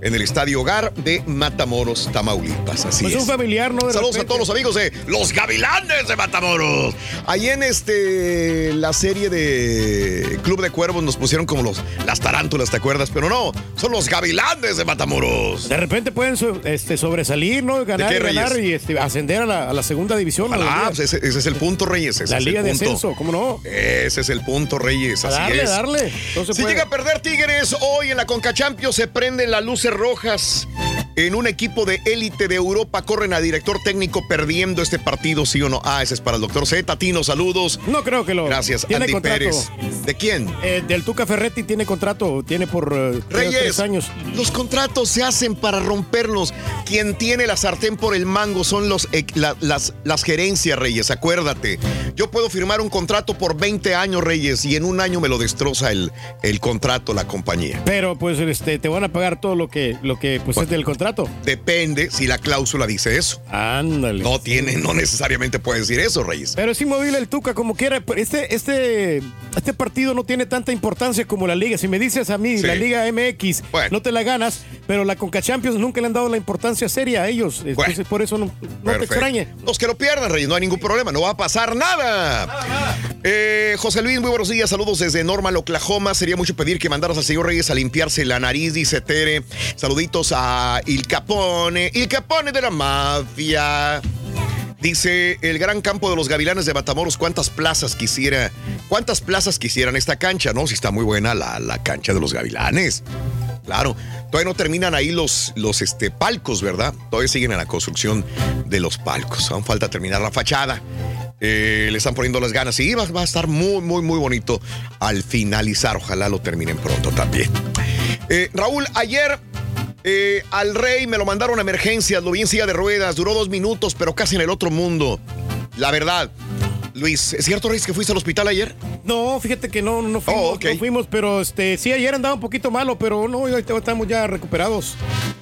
En el Estadio Hogar de Matamoros, Tamaulipas. Así Pues es. un familiar, ¿no? De Saludos a todos los amigos de Los Gavilanes de Matamoros. Ahí en este la serie de Club de Cuervos nos pusieron como los las tarántulas, ¿te acuerdas? Pero no, son los Gavilanes de Matamoros. De repente pueden este, sobresalir, ¿no? Ganar, qué, y ganar y este, ascender a la, a la segunda división. Ah, liga. pues ese, ese es el punto, Reyes. ese La es Liga el de punto. Ascenso, ¿cómo no? Ese es el punto, Reyes. Así darle, es. darle. No si puede. llega a perder Tigres, hoy en la Conca Champions se prenden las luces rojas. En un equipo de élite de Europa corren a director técnico perdiendo este partido, sí o no. Ah, ese es para el doctor Z. Tino, saludos. No creo que lo. Gracias, Tiene Andy contrato. Pérez. ¿De quién? Eh, del Tuca Ferretti tiene contrato, tiene por eh, Reyes, tres años. los contratos se hacen para romperlos. Quien tiene la sartén por el mango son los, eh, la- las, las gerencias, Reyes, acuérdate. Yo puedo firmar un contrato por 20 años, Reyes, y en un año me lo destroza el, el contrato, la compañía. Pero pues este, te van a pagar todo lo que, lo que pues, es del contrato. Depende si la cláusula dice eso. Ándale. No tiene, no necesariamente puede decir eso, Reyes. Pero es inmovible el Tuca como quiera. Este, este, este partido no tiene tanta importancia como la Liga. Si me dices a mí, Sí. la Liga MX, no te la ganas, pero la Conca Champions nunca le han dado la importancia seria a ellos. Entonces, por eso no, no te extrañe. Los que lo pierdan, Reyes, no hay ningún problema, no va a pasar nada. Eh, José Luis, muy buenos días, saludos desde Normal, Oklahoma. Sería mucho pedir que mandaras al señor Reyes a limpiarse la nariz, dice Tere. Saluditos a Il Capone, Il Capone de la mafia. Dice el gran campo de los gavilanes de Matamoros, ¿cuántas plazas quisiera? ¿Cuántas plazas quisieran esta cancha? No, si está muy buena la, la cancha de los gavilanes. Claro, todavía no terminan ahí los, los este, palcos, ¿verdad? Todavía siguen en la construcción de los palcos. Aún falta terminar la fachada. Eh, le están poniendo las ganas. Y va, a estar muy, muy, muy bonito al finalizar. Ojalá lo terminen pronto también. Eh, Raúl, ayer eh, al rey me lo mandaron emergencias. Lo vi en silla de ruedas. Duró dos minutos, pero casi en el otro mundo. La verdad. Luis, ¿es cierto, Reyes, que fuiste al hospital ayer? No, fíjate que no, no fuimos, Oh, no fuimos, pero este, sí, ayer andaba un poquito malo, pero no, ahorita estamos ya recuperados.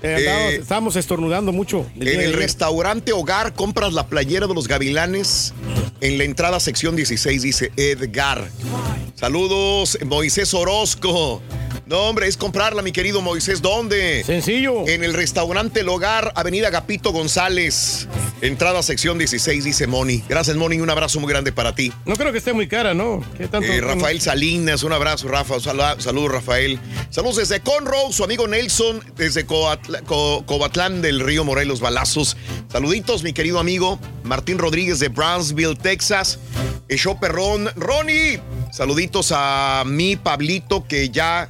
Eh, Eh, estábamos estornudando mucho. el En el restaurante Hogar compras la playera de los gavilanes. En la entrada sección 16 dice Edgar. Saludos, Moisés Orozco. No, hombre, es comprarla, mi querido Moisés. ¿Dónde? Sencillo. En el restaurante El Hogar, Avenida Gapito González. Entrada sección 16 dice Moni. Gracias, Moni. Un abrazo muy grande para ti. No creo que esté muy cara, ¿no? ¿Qué tanto? Eh, Rafael Salinas, un abrazo, Rafa. Sal- Saludos, Rafael. Saludos desde Conroe, su amigo Nelson, desde Coatla- Co- Cobatlán del Río Morelos Balazos. Saluditos, mi querido amigo Martín Rodríguez de Brownsville, Texas. El show perrón. Ronnie, saluditos a mi Pablito que ya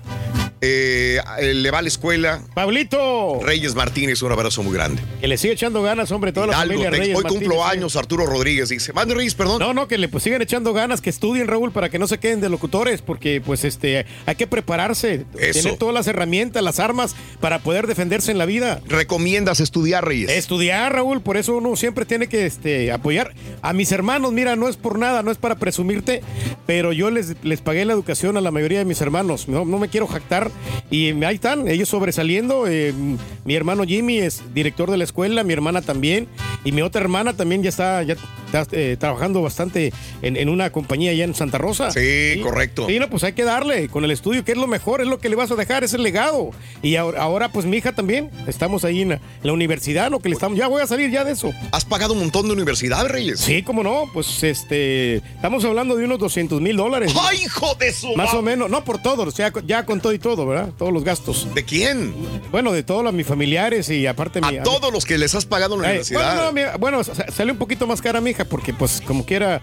eh, le va a la escuela. Pablito. Reyes Martínez, un abrazo muy grande. Que le sigue echando ganas, hombre, toda la Hidalgo, familia Texas. Reyes Hoy Martínez, cumplo sí. años, Arturo Rodríguez dice. Mande Reyes, perdón. No, no, que le pues, sigan echando ganas, que estudien, Raúl, para que no se queden de locutores, porque pues este hay que prepararse, Eso. tener todas las herramientas, las armas para poder defenderse en la vida. ¿Recomiendas estudiar, Reyes? Estudiar, Raúl, por eso uno siempre tiene que este, apoyar a mis hermanos. Mira, no es por nada, no es para presumirte, pero yo les, les pagué la educación a la mayoría de mis hermanos. No, no me quiero jactar. Y ahí están, ellos sobresaliendo. Eh, mi hermano Jimmy es director de la escuela, mi hermana también. Y mi otra hermana también ya está, ya está eh, trabajando bastante en, en una compañía allá en Santa Rosa. Sí, correcto. Sí, no, pues hay que darle con el estudio, que es lo mejor, es lo que le vas a dejar, es el legado. Y ahora, ahora, pues mi hija también, estamos ahí en la, en la universidad, lo que le estamos, ya voy a salir ya de eso. ¿Has pagado un montón de universidad, Reyes? Sí, cómo no, pues este, estamos hablando de unos 200 mil dólares. ¡Ay, hijo de su Más o menos, no por todos, ya, ya con todo y todo, ¿verdad? Todos los gastos. ¿De quién? Bueno, de todos los mis familiares y aparte mi... A todos los que les has pagado en la Eh, universidad. bueno, no, mi- bueno, sa- salió un poquito más cara mi hija porque pues como quiera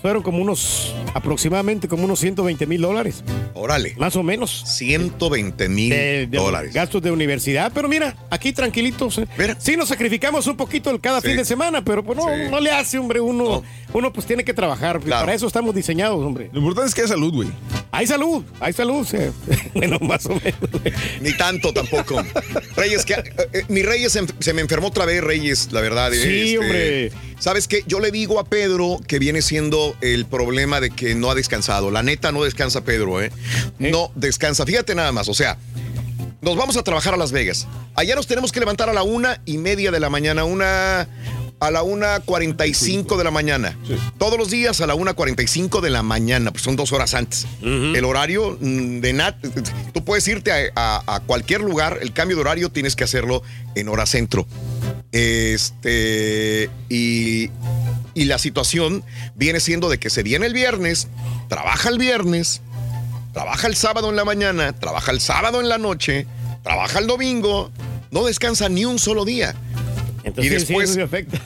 fueron como unos aproximadamente como unos 120 mil dólares. Órale. Más o menos. 120 mil dólares. gastos de universidad. Pero mira, aquí tranquilitos. eh. Sí nos sacrificamos un poquito el cada Sí. fin de semana, pero pues no, no le hace, hombre. Uno, uno pues tiene que trabajar. Para eso estamos diseñados, hombre. Lo importante es que hay salud, güey. Hay salud, hay salud. sí. bueno, más o menos. Ni tanto tampoco. Reyes, que, eh, eh, mi Reyes se, se me enfermó otra vez, Reyes, la verdad. este, Sí, hombre. ¿Sabes qué? Yo le digo a Pedro que viene siendo el problema de que no ha descansado. La neta no descansa Pedro, ¿eh? No descansa. Fíjate nada más, o sea, nos vamos a trabajar a Las Vegas. Allá nos tenemos que levantar a la una y media de la mañana, una a la una cuarenta y cinco de la mañana. Todos los días a la una cuarenta y cinco de la mañana, pues son dos horas antes. El horario mm, de Nat, tú puedes irte a, a- a cualquier lugar, el cambio de horario tienes que hacerlo en hora centro. Este, y, y la situación viene siendo de que se viene el viernes, trabaja el viernes, trabaja el sábado en la mañana, trabaja el sábado en la noche, trabaja el domingo, no descansa ni un solo día. Entonces, y después sí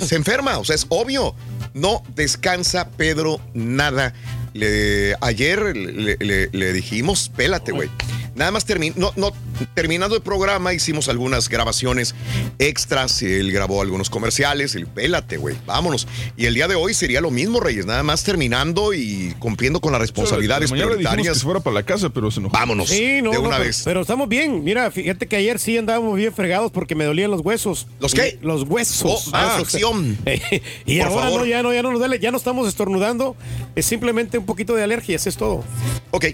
se enferma, o sea, es obvio. No descansa Pedro nada. Le- ayer le, le- le dijimos, pélate, güey. Nada más termi- no, no, terminando el programa, hicimos algunas grabaciones extras. Él grabó algunos comerciales. El pélate, güey. Vámonos. Y el día de hoy sería lo mismo, Reyes. Nada más terminando y cumpliendo con las responsabilidades que prioritarias. se fuera para la casa, pero se enojó. Vámonos. Sí, no, de no, una pero, vez. pero estamos bien. Mira, fíjate que ayer sí andábamos bien fregados porque me dolían los huesos. ¿Los qué? Los huesos. Oh, ah, acción. y Por ahora favor. no, ya no, ya no nos duele, ya no estamos estornudando. Es simplemente un poquito de alergias, es todo. Ok.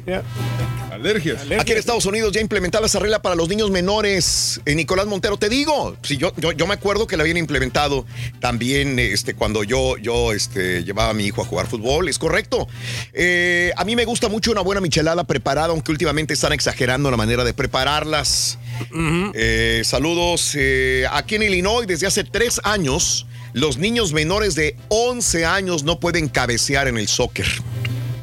Alergias. Aquí en Estados Unidos ya implementaba esa regla para los niños menores. Eh, Nicolás Montero, te digo, si yo, yo, yo me acuerdo que la habían implementado también este, cuando yo, yo este, llevaba a mi hijo a jugar fútbol, es correcto. Eh, a mí me gusta mucho una buena michelada preparada, aunque últimamente están exagerando la manera de prepararlas. Eh, saludos. eh, aquí en Illinois, desde hace tres años, los niños menores de 11 años no pueden cabecear en el soccer.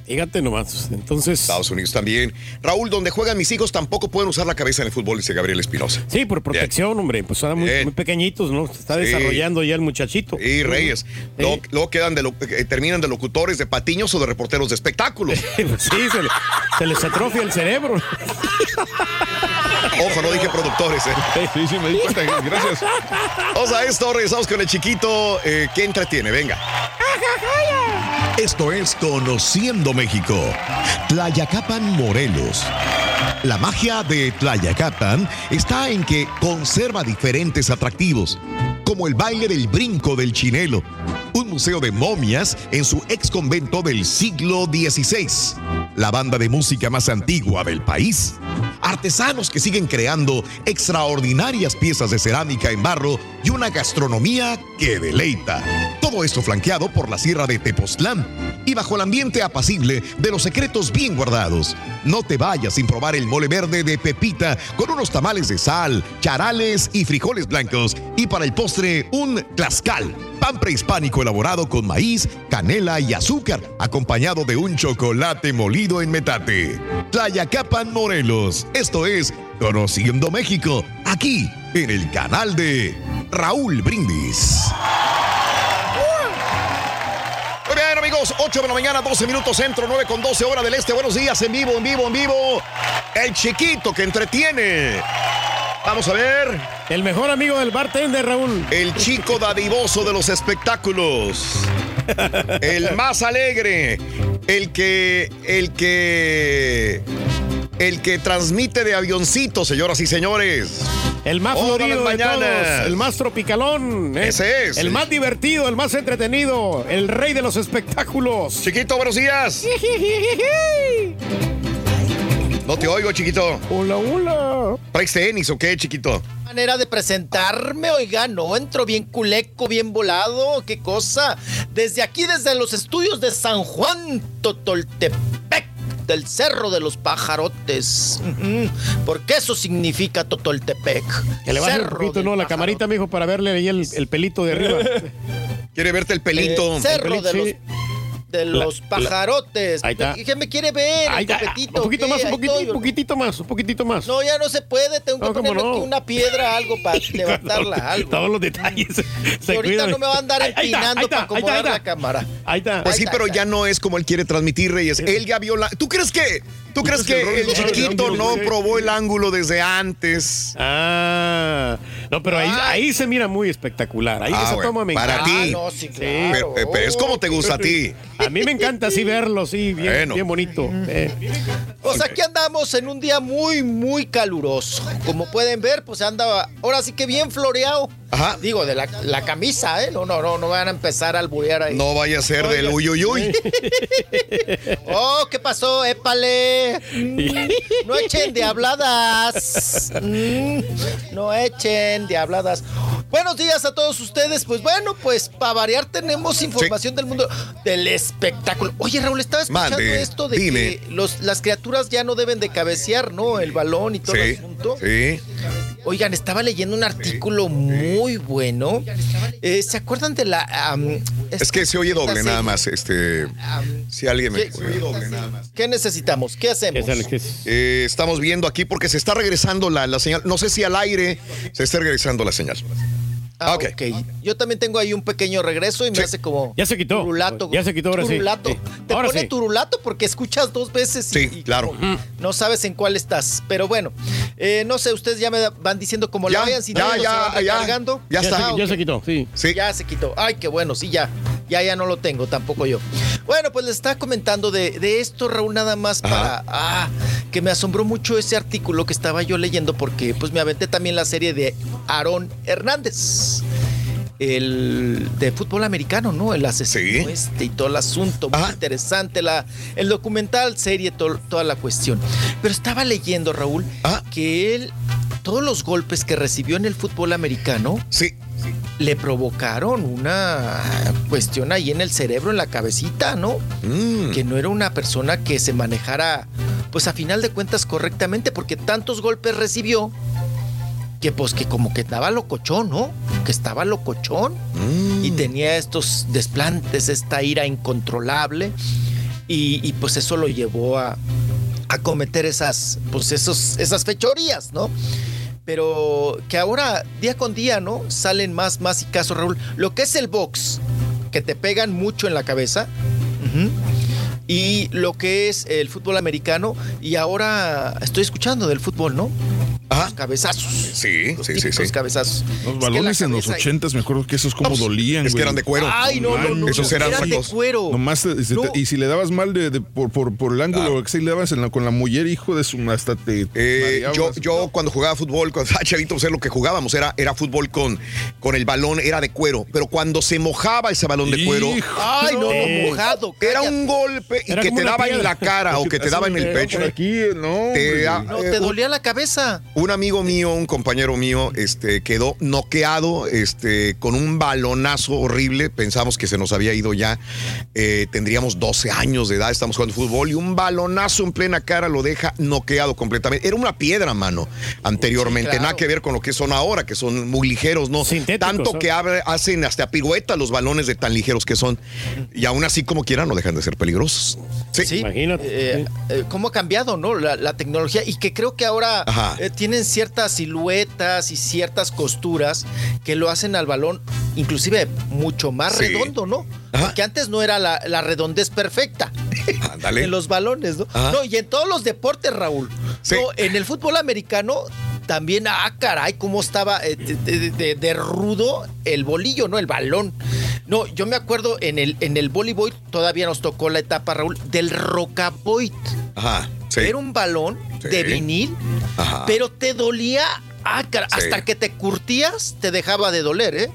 Fíjate nomás. Entonces. Estados Unidos también. Raúl, donde juegan mis hijos tampoco pueden usar la cabeza en el fútbol, dice Gabriel Espinosa. Sí, por protección, hombre. Pues son muy, pequeñitos, ¿no? Se está Sí. desarrollando ya el muchachito. Y Reyes. Luego, luego quedan de lo- eh, terminan de locutores de patiños o de reporteros de espectáculos. sí, se, le- se les atrofia el cerebro. Ojo, no dije productores. ¿eh? Sí, sí, me di cuenta. Gracias. Vamos a esto, regresamos con el chiquito eh, que entretiene. Venga. Esto es Conociendo México. Tlayacapan, Morelos. La magia de Tlayacapan está en que conserva diferentes atractivos, como el baile del brinco del chinelo, un museo de momias en su ex convento del siglo XVI, la banda de música más antigua del país, artesanos que siguen creando extraordinarias piezas de cerámica en barro y una gastronomía que deleita. Todo esto flanqueado por la sierra de Tepoztlán y bajo el ambiente apacible de los secretos bien guardados. No te vayas sin probar el mole verde de Pepita con unos tamales de sal, charales y frijoles blancos y para el postre un tlascal, pan prehispánico elaborado con maíz, canela y azúcar, acompañado de un chocolate molido en metate. Tlayacapan Morelos, esto es Conociendo México, aquí en el canal de Raúl Brindis. Muy bien, amigos, 8 de la mañana, 12 minutos centro, 9 con 12 hora del este. Buenos días, en vivo, en vivo, en vivo. El chiquito que entretiene. Vamos a ver. El mejor amigo del bartender, Raúl. El chico dadivoso de los espectáculos. El más alegre. El que. El que. El que transmite de avioncito, señoras y señores. El más florido de todos, el más tropicalón. ¿eh? Ese es. El más divertido, el más entretenido, el rey de los espectáculos. Chiquito, buenos días. No te oigo, chiquito. Hola, hola. ¿Traes tenis o qué, chiquito? manera de presentarme, oiga, no, entro bien culeco, bien volado, qué cosa. Desde aquí, desde los estudios de San Juan Totoltepec, del Cerro de los Pajarotes. Porque eso significa Totoltepec. Que le baje un Cerro poquito, del ¿no? La camarita, mijo, para verle ahí el, el pelito de arriba. Quiere verte el pelito. Eh, cerro El de los. De La- los la- pajarotes. Ahí está. ¿Qué me quiere ver? Ahí está. copetito, Un poquito ¿qué? más, un poquitito, estoy. un poquitito más, un poquitito más. No, ya no se puede. Tengo que No, ¿cómo ponerle no? aquí una piedra, algo para levantarla, algo. Todos los detalles. Y ahorita no me va a andar empinando ahí está, para ahí está, acomodar la cámara. Ahí está. Pues sí, está, pero ya no es como él quiere transmitir, Reyes. Él ya vio la. ¿Tú crees que.? ¿Tú crees que el chiquito no probó el ángulo desde antes? Ah, no, pero ahí, ahí se mira muy espectacular. Ahí Ah, esa bueno, toma me para encanta. ti. Ah, no, sí, claro. Pero, pero es como te gusta a ti. A mí me encanta así verlo, sí, bien, Bueno. bien bonito. eh. Pues aquí andamos en un día muy, muy caluroso. Como pueden ver, pues anda ahora sí que bien floreado. Ajá. Digo, de la, la camisa, ¿eh? No, no, no, no van a empezar a alburear ahí. No vaya a ser del uy, uy, uy. Oh, ¿qué pasó? Épale. Mm, No echen diabladas. Mm, No echen diabladas. Buenos días a todos ustedes. Pues bueno, pues para variar tenemos información del mundo del espectáculo. Oye, Raúl, estaba escuchando Mande, esto de dime. que los, las criaturas ya no deben de cabecear, ¿no? El balón y todo el Sí, asunto. sí. Oigan, estaba leyendo un artículo muy bueno. Eh, ¿Se acuerdan de la... Es que se oye doble nada más. Este. Si alguien me. ¿Qué? ¿Qué necesitamos? ¿Qué hacemos? Eh, estamos viendo aquí porque se está regresando la, la señal. No sé si al aire se está regresando la señal. Ah, ok. ok. Yo también tengo ahí un pequeño regreso y me hace como. Ya se quitó. Turulato. Ya se quitó ahora sí. Turulato. Sí. Te Ahora pone sí. turulato porque escuchas dos veces y, Sí, y claro. como no sabes en cuál estás. Pero bueno, eh, no sé, ustedes ya me van diciendo cómo Ya, lo vayan. Si ya, ya, ya. Ya está. se, ya se quitó, sí. Sí. Ya se quitó. Ay, qué bueno, sí, ya. Ya, ya no lo tengo, tampoco yo. Bueno, pues les estaba comentando de, de esto, Raúl, nada más para. Ah, que me asombró mucho ese artículo que estaba yo leyendo porque pues me aventé también la serie de Aarón Hernández. El de fútbol americano, ¿no? El asesino este y todo el asunto. Muy interesante. La, el documental, serie, to- toda la cuestión. Pero estaba leyendo, Raúl, que él, todos los golpes que recibió en el fútbol americano, sí. Le provocaron una cuestión ahí en el cerebro, en la cabecita, ¿no? Mm. Que no era una persona que se manejara, pues a final de cuentas correctamente, porque tantos golpes recibió que pues que como que estaba locochón, ¿no? Que estaba locochón y tenía estos desplantes, esta ira incontrolable y, y, pues eso lo llevó a, a cometer esas, pues esos, esas fechorías, ¿no? Pero que ahora, día con día, ¿no? Salen más, más y casos, Raúl. Lo que es el box, que te pegan mucho en la cabeza. Y lo que es el fútbol americano. Y ahora estoy escuchando del fútbol, ¿no? Los cabezazos. Sí, Los sí, sí, típicos sí. cabezazos. Los Es que balones en los ochentas, me acuerdo que esos como dolían, es que güey. eran de cuero. Ay, no, no, no. Esos eran eran de cuero. Nomás te- si te- No. y si le dabas mal de, de- por, por, por el ángulo que se le dabas en la- con la muller, hijo de su hasta te Eh, yo, yo cuando jugaba fútbol, cuando estaba chavito, pues, era lo que jugábamos, era, era fútbol con, con el balón, era de cuero. Pero cuando se mojaba ese balón de cuero, Ay, no, Eh, mojado. era un golpe y Era que te daba en la cara o que te daba en el pecho. Aquí, no. Te No, eh, te dolía la cabeza. Un amigo mío, un compañero mío, este, quedó noqueado este, con un balonazo horrible. Pensamos que se nos había ido ya. Eh, tendríamos 12 años de edad, estamos jugando fútbol y un balonazo en plena cara lo deja noqueado completamente. Era una piedra, mano, anteriormente. Sí, claro. Nada que ver con lo que son ahora, que son muy ligeros, ¿no? Tanto que abre- hacen hasta piruetas los balones de tan ligeros que son. Y aún así, como quieran, no dejan de ser peligrosos. Sí. Imagínate. Eh, eh, cómo ha cambiado, ¿no? La, la tecnología y que creo que ahora Ajá. eh, tienen ciertas siluetas y ciertas costuras que lo hacen al balón inclusive mucho más Sí. redondo, ¿no? Porque antes no era la, la redondez perfecta Ándale. en los balones, ¿no? Ajá. No, y en todos los deportes, Raúl. Sí. No, en el fútbol americano también, ah, caray, cómo estaba eh, de, de- de- de rudo el bolillo, ¿no? El balón. No, yo me acuerdo en el, en el voleibol todavía nos tocó la etapa, Raúl, del rocaboit. Ajá. Sí. Era un balón Sí. de vinil, Ajá. pero te dolía, ah, cara- Sí. hasta que te curtías, te dejaba de doler, ¿eh?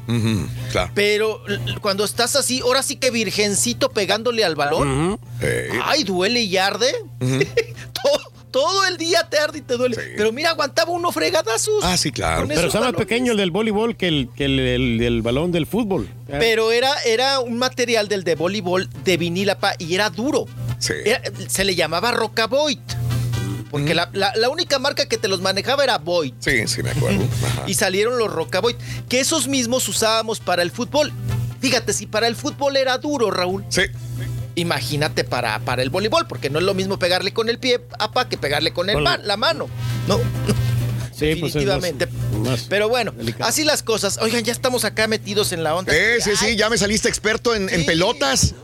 Claro. Pero cuando estás así, ahora sí que virgencito pegándole al balón, Eh, ay, duele y arde. todo, todo el día te arde y te duele. Pero mira, aguantaba uno fregadazos. Ah, sí, claro. Pero está más pequeño el del voleibol que el, que el, el- el balón del fútbol. Pero era, era un material del de voleibol de vinilapa y era duro. Sí. Era- se le llamaba Rocaboit. Porque la, la- la única marca que te los manejaba era Boyd. Sí, sí, me acuerdo. Ajá. Y salieron los Rocaboit, que esos mismos usábamos para el fútbol. Fíjate, si para el fútbol era duro, Raúl. Sí. Imagínate para, para el voleibol, porque no es lo mismo pegarle con el pie, apa, que pegarle con el la mano. No. Sí, pues más- Definitivamente. más Pero bueno, delicado. así las cosas. Oigan, ya estamos acá metidos en la onda. Eh, sí, sí, ya me saliste experto en, en pelotas.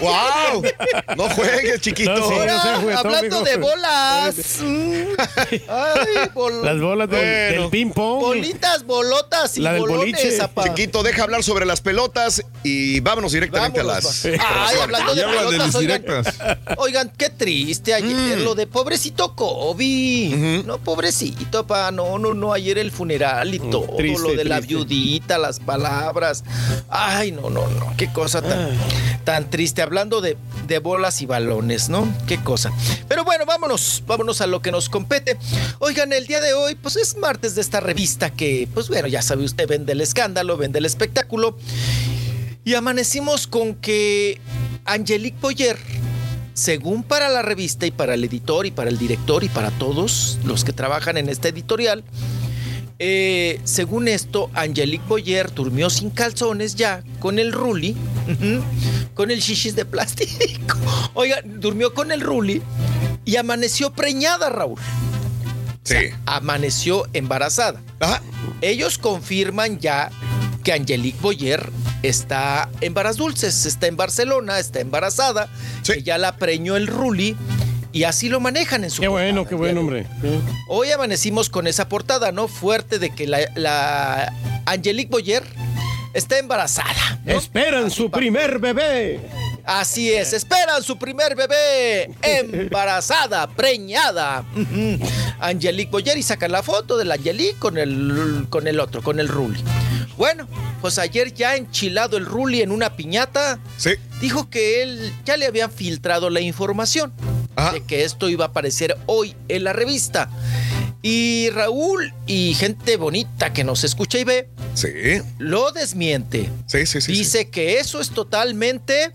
¡Wow! No juegues, chiquito. No, sí, Ahora, no hablando de bolas. Mm. Ay, bol- Las bolas del, Bueno. del ping pong. Bolitas, bolotas y La del bolones, boliche. apa. Chiquito, deja hablar sobre las pelotas y vámonos directamente Vámonos, a las. Ay, hablando de pelotas, oigan, directas. oigan, qué triste ayer Mm. lo de pobrecito Kobe. No, pobrecito, pa, no, no, no, ayer el funeral y todo, Mm, triste, lo de la viudita, las palabras. Ay, no, no, no, qué cosa tan, tan triste. Hablando de, de bolas y balones, ¿no? Qué cosa. Pero bueno, vámonos, vámonos a lo que nos compete. Oigan, el día de hoy, pues es martes de esta revista que, pues bueno, ya sabe usted, vende el escándalo, vende el espectáculo. Y amanecimos con que Angelique Boyer, según para la revista y para el editor y para el director y para todos los que trabajan en esta editorial, eh, según esto, Angelique Boyer durmió sin calzones ya, con el ruli, con el shishis de plástico. Oiga, durmió con el ruli y amaneció preñada, Raúl. Sí. Amaneció embarazada. Ajá. Ellos confirman ya que Angelique Boyer está en Varas Dulces, está en Barcelona, está embarazada, Sí. que ya la preñó el Ruli y así lo manejan en su Qué bueno, portada qué bueno, día de hombre. hoy. Hoy amanecimos con esa portada, ¿no? Fuerte de que la, la Angelique Boyer está embarazada. ¿no? Esperan su primer bebé. Así es, esperan su primer bebé, embarazada, preñada. Angelique Boyer y sacan la foto de la Angelique con el, con el otro, con el Ruli. Bueno, pues ayer ya enchilado el Ruli en una piñata, Sí. dijo que él ya le habían filtrado la información Ajá. de que esto iba a aparecer hoy en la revista. Y Raúl y gente bonita que nos escucha y ve, Sí. lo desmiente. Sí, sí, sí. Dice que eso es totalmente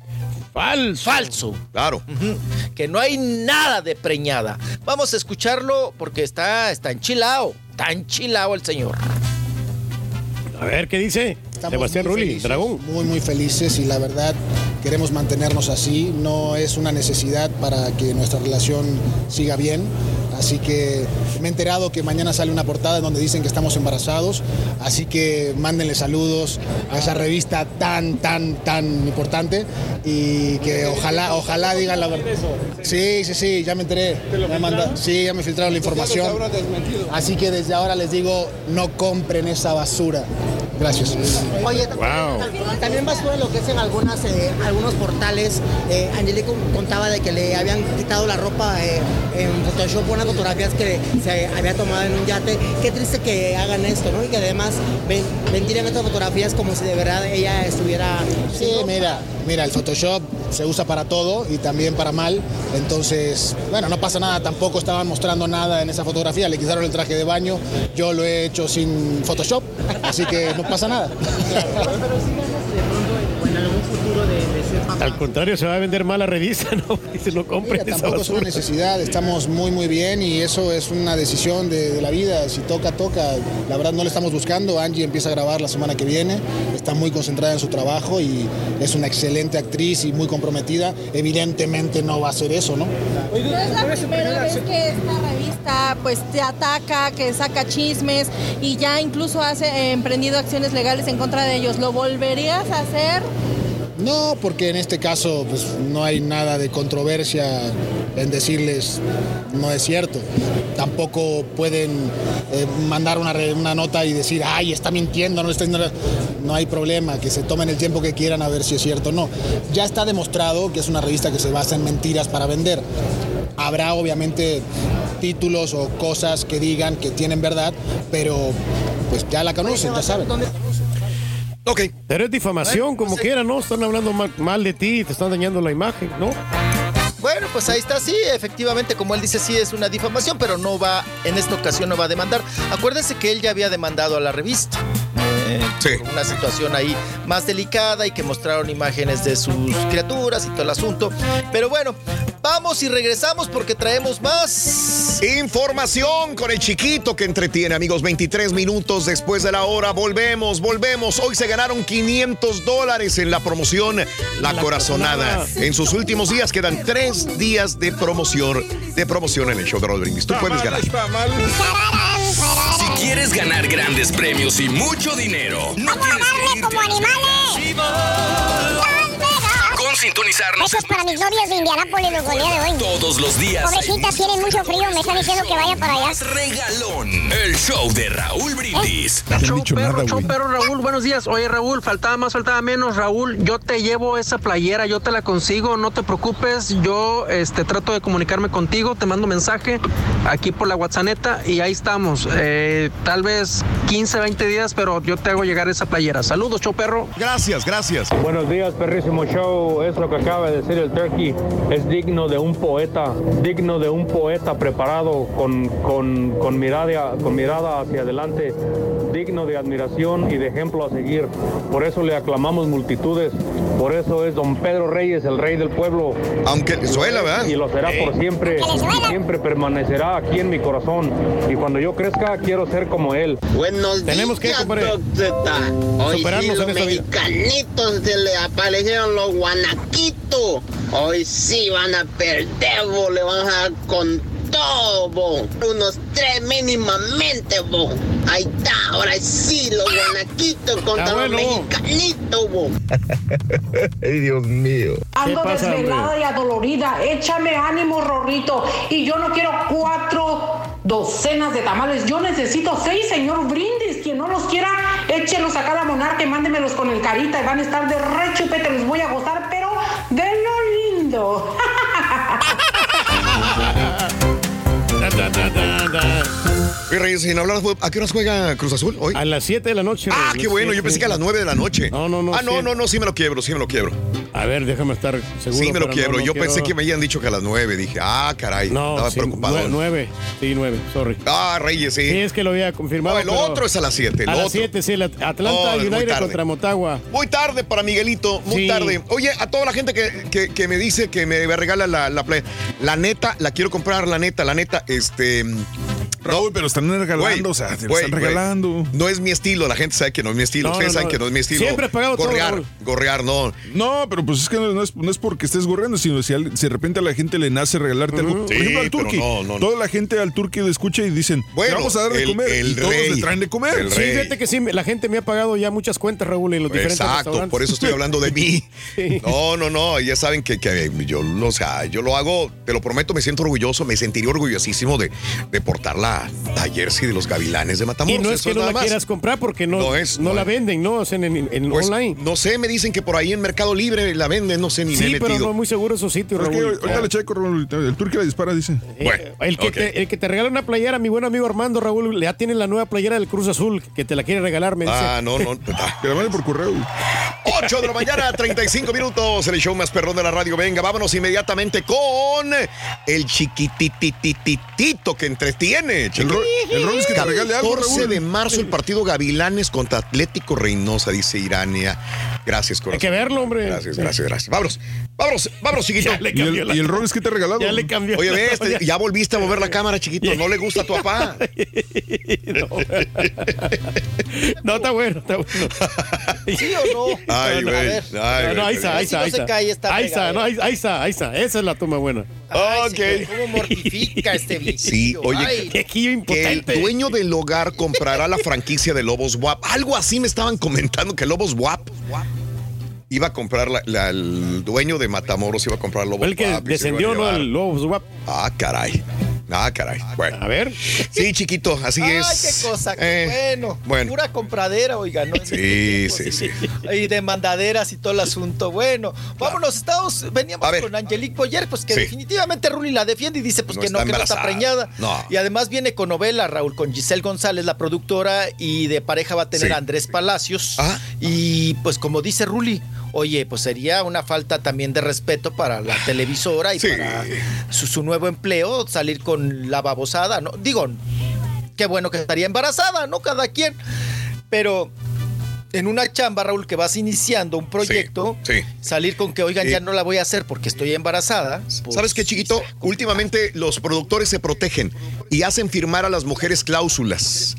Falso. falso. Claro. Que no hay nada de preñada. Vamos a escucharlo porque está, está enchilado. Está enchilado el señor. A ver, ¿qué dice? Estamos Sebastián muy Rulli, felices, Dragón. Muy, muy felices y la verdad queremos mantenernos así. No es una necesidad para que nuestra relación siga bien. Así que me he enterado que mañana sale una portada donde dicen que estamos embarazados. Así que mándenle saludos a esa revista tan, tan, tan importante. Y que ojalá, ojalá digan la verdad. Sí, sí, sí, ya me enteré. Me manda- sí, ya me filtraron la información. Así que desde ahora les digo, no compren esa basura. Gracias. Oye, Wow. también, basura lo que es en algunas, eh, algunos portales. Eh, Angelico contaba de que le habían quitado la ropa eh, en Photoshop unas fotografías que se había tomado en un yate. Qué triste que hagan esto, ¿no? Y que además ven- ventilen estas fotografías como si de verdad ella estuviera... Sí, mira, mira, el Photoshop se usa para todo y también para mal. Entonces, bueno, no pasa nada, tampoco estaban mostrando nada en esa fotografía, le quitaron el traje de baño, yo lo he hecho sin Photoshop, así que no pasa nada. En algún futuro de, ser papá. Al contrario, se va a vender mal la revista, ¿no? Dice, no compren Mira, esa tampoco es una necesidad, estamos muy muy bien y eso es una decisión de, de la vida, si toca, toca. La verdad no le estamos buscando, Angie empieza a grabar la semana que viene, está muy concentrada en su trabajo y es una excelente actriz y muy comprometida, evidentemente no va a hacer eso, ¿no? No es la primera vez que esta revista pues te ataca, que saca chismes y ya incluso ha emprendido acciones legales en contra de ellos. ¿Lo volverías a hacer? No, porque en este caso pues, no hay nada de controversia en decirles no es cierto. Tampoco pueden eh, mandar una, nota y decir, ay, está mintiendo, no está diciendo-". No hay problema, que se tomen el tiempo que quieran a ver si es cierto o no. Ya está demostrado que es una revista que se basa en mentiras para vender. Habrá obviamente títulos o cosas que digan que tienen verdad, pero pues ya la conocen, ya saben. Ok. Pero es difamación, pues como quiera, ¿no? Están hablando mal, mal de ti, te están dañando la imagen, ¿no? Bueno, pues ahí está, sí, efectivamente, como él dice, sí es una difamación, pero no va, en esta ocasión no va a demandar. Acuérdense que él ya había demandado a la revista. eh, por una situación ahí más delicada y que mostraron imágenes de sus criaturas y todo el asunto. Pero bueno, vamos y regresamos porque traemos más. Información con el chiquito que entretiene, amigos. 23 minutos después de la hora. Volvemos, volvemos. Hoy se ganaron 500 dólares en la promoción La, Corazonada. En sus últimos días quedan tres días de promoción, de promoción en el show de Brindis. Tú puedes ganar. Si quieres ganar grandes premios y mucho dinero, no tienes que irte como animales. Sintonizarnos Eso es para mis novias de Indianápolis, los el día de hoy. todos los días. Pobrecitas, tienen mucho frío, me están diciendo que vaya para allá. Regalón. El show de Raúl Brindis. Show perro, show perro, Raúl, buenos días. Oye, Raúl, faltaba más, faltaba menos. Raúl, yo te llevo esa playera, yo te la consigo, no te preocupes. Yo este, trato de comunicarme contigo, te mando mensaje aquí por la WhatsApp y ahí estamos. Eh, tal vez 15, 20 días, pero yo te hago llegar esa playera. Saludos, show perro. Gracias, gracias. Buenos días, perrísimo show. Es lo que acaba de decir el Turkey. Es digno de un poeta, digno de un poeta preparado con, con, con mirada, con mirada hacia adelante, digno de admiración y de ejemplo a seguir. Por eso le aclamamos multitudes. Por eso es don Pedro Reyes, el rey del pueblo. Aunque le suela, ¿verdad? Y lo será por siempre. Siempre permanecerá aquí en mi corazón. Y cuando yo crezca, quiero ser como él. Buenos Tenemos que, días, compadre. Hoy sí superarnos los en esta vida. mexicanitos se le aparecieron los guanaquitos. Hoy sí van a perder, bo, le van a dar con todo, bo. Unos tres mínimamente, bo. Ahí está, ahora sí, los guanaquitos contra Está los bueno. mexicanitos, bo. Ay, Dios mío. Ando desvelada y adolorida. Échame ánimo, Rorrito. Y yo no quiero cuatro docenas de tamales. Yo necesito seis, señor Brindis. Quien no los quiera, échelos a cada monarca y mándemelos con el carita. Y van a estar de re chupete. Los voy a gozar, lindo. Oye, Reyes, sin hablar, ¿a qué horas juega Cruz Azul hoy? A las 7 de la noche. Ah, qué bueno. Yo pensé que a las 9 de la noche. No, no, no. Ah, no, siete. no, no, sí me lo quiebro, sí me lo quiebro. A ver, déjame estar seguro. Sí me lo pero no, quiebro. no Yo quiero- pensé que me habían dicho que a las 9. Dije, ah, caray. No, Estaba sí, preocupado. nue- nueve. Sí, nueve, sorry. Ah, Reyes, sí. Sí, es que lo había confirmado. No, el pero- otro es a las 7. A las 7, sí. la- Atlanta Oh, United contra Motagua. Muy tarde para Miguelito, muy Sí. tarde. Oye, a toda la gente que, que- que me dice que me regala la, la play, la neta, la quiero comprar, la neta, la neta, este, Raúl, pero están regalando, o sea, te están regalando. No es mi estilo, la gente sabe que no es mi estilo. No, Ustedes no, saben no. que no es mi estilo. Siempre he pagado todo, Gorrear, Raúl. gorrear, no. No, pero pues es que no es, no es porque estés gorreando, sino si, al- si de repente a la gente le nace regalarte algo. Por Sí, ejemplo, al turqui. no, no, no. Toda la gente al turqui le escucha y dicen, Bueno, "Te vamos a dar de comer. el y todos rey, le traen de comer. Sí, fíjate que sí, la gente me ha pagado ya muchas cuentas, Raúl, en los diferentes Exacto, por eso estoy hablando de mí. No, no, no, ya saben que, que yo, o sea, yo lo hago, te lo prometo, me siento orgulloso, me sentiría orgullosísimo de, de portar la, la jersey de los gavilanes de Matamoros. Y no es eso que no la más. quieras comprar porque no, No no, es, no la es. venden, ¿no? O sea, en, en Pues, online. No sé, me dicen que por ahí en Mercado Libre la venden, no sé ni me he Sí, pero metido. no es muy seguro esos sitios, Es que Raúl. ahorita le checo, Raúl, el turqui la dispara, dice. Eh, el, que te, el que te regala una playera, mi buen amigo Armando Raúl, ya tiene la nueva playera del Cruz Azul que te la quiere regalar, me dice. Ah, no, no. Que la mande por correo. 8 de la mañana, 35 minutos, el show más perrón de la radio. Venga, vámonos inmediatamente con el chiquititititito que entretiene. El ro- el Rolis que te regale algo, 14 Raúl. de marzo, el partido Gavilanes contra Atlético Reynosa, dice Irania. Gracias, corazón. Hay que verlo, hombre. Gracias, gracias, gracias. Vámonos, vámonos, vámonos, chiquito. Ya le cambió ¿Y el, la- y el Rolis que te ha regalado? Ya le cambió. Oye, la- ve, este, ya volviste a mover la cámara, chiquito. No le gusta a tu papá. No, está bueno, está bueno. ¿Sí o no? Ay, A güey. No, no, güey. ahí está, ahí Si está, no ahí se está. cae esta Ahí está, no, regadera. ahí, está, ahí está. Esa es la toma buena. Ay, Ok. señor, ¿Cómo mortifica este viejillo? Sí, oye, Ay, Qué quillo que el impotente. dueño del hogar comprará la franquicia de Lobos WAP. Algo así me estaban comentando que Lobos WAP iba a comprar la- la- el dueño de Matamoros iba a comprar Lobos Fue el que descendió, ¿no? El Guap. Ah, caray. Ah, caray. Bueno. A ver. Sí, chiquito, así Ay, es. qué cosa, qué Eh, bueno. bueno. Pura compradera, oiga, ¿no? Este Sí, tiempo, sí, sí. Y demandaderas y todo el asunto. Bueno, vámonos, estamos, veníamos con Angelique Boyer, pues que Sí. definitivamente Ruli la defiende y dice pues No que no, que no está preñada. No. Y además viene con novela, Raúl, con Giselle González, la productora, y de pareja va a tener Sí. a Andrés Palacios. Ah. Y pues como dice Ruli, oye, pues sería una falta también de respeto para la televisora y Sí. para su, su nuevo empleo, salir con la babosada, ¿no? Digo, qué bueno que estaría embarazada, ¿no? Cada quien. Pero en una chamba, Raúl, que vas iniciando un proyecto, Sí. salir con que, oigan, ya no la voy a hacer porque estoy embarazada. pues, ¿Sabes qué, chiquito? Últimamente los productores se protegen y hacen firmar a las mujeres cláusulas.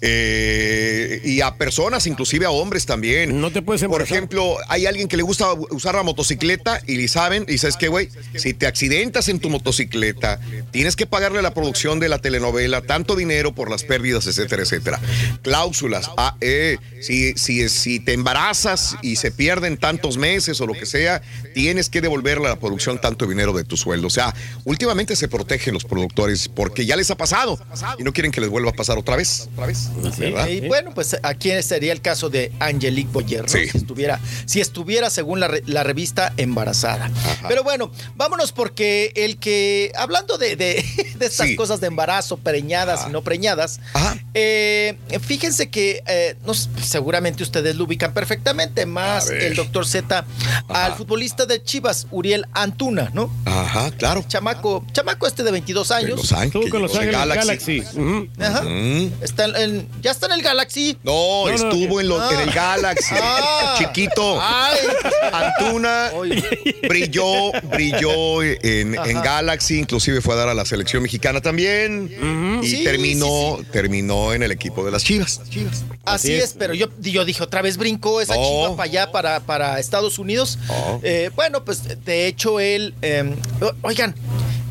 Eh, y a personas, inclusive a hombres también. No te puedes Por embarazar. ejemplo, hay alguien que le gusta usar la motocicleta y le saben, y sabes qué, güey, si te accidentas en tu motocicleta, tienes que pagarle a la producción de la telenovela tanto dinero por las pérdidas, etcétera, etcétera. Cláusulas. Ah, eh, si, si, si te embarazas y se pierden tantos meses o lo que sea, tienes que devolverle a la producción tanto dinero de tu sueldo. O sea, últimamente se protegen los productores porque ya les ha pasado y no quieren que les vuelva a pasar otra vez. Otra vez. ¿verdad? Y bueno, pues aquí sería el caso de Angelique Boyer, ¿no? Sí. si, estuviera, si estuviera, según la, re- la revista, embarazada. Pero bueno, vámonos porque el que, hablando de, de- de estas Sí. cosas de embarazo, preñadas y no preñadas, eh, fíjense que eh, no s- seguramente ustedes lo ubican perfectamente, más el doctor Z, al futbolista de Chivas, Uriel Antuna, ¿no? Ajá, claro. Chamaco, chamaco este de 22 años. De Los Ángeles. Estuvo con Los de Ángeles Galaxy. Galaxy. Ajá. Está en- en- ya está en el Galaxy. No, No, no, estuvo en, lo- Ah. en el Galaxy. Ah. Chiquito. Ay. Antuna Oye. brilló, brilló en, Galaxy, inclusive fue a dar a la selección mexicana también. Y Sí, terminó, sí, terminó en el equipo de las Chivas. Así, Así es. es. pero yo, yo dije, otra vez brincó esa chiva para allá, para, para Estados Unidos. No. Eh, bueno, pues de hecho él, eh, o- oigan,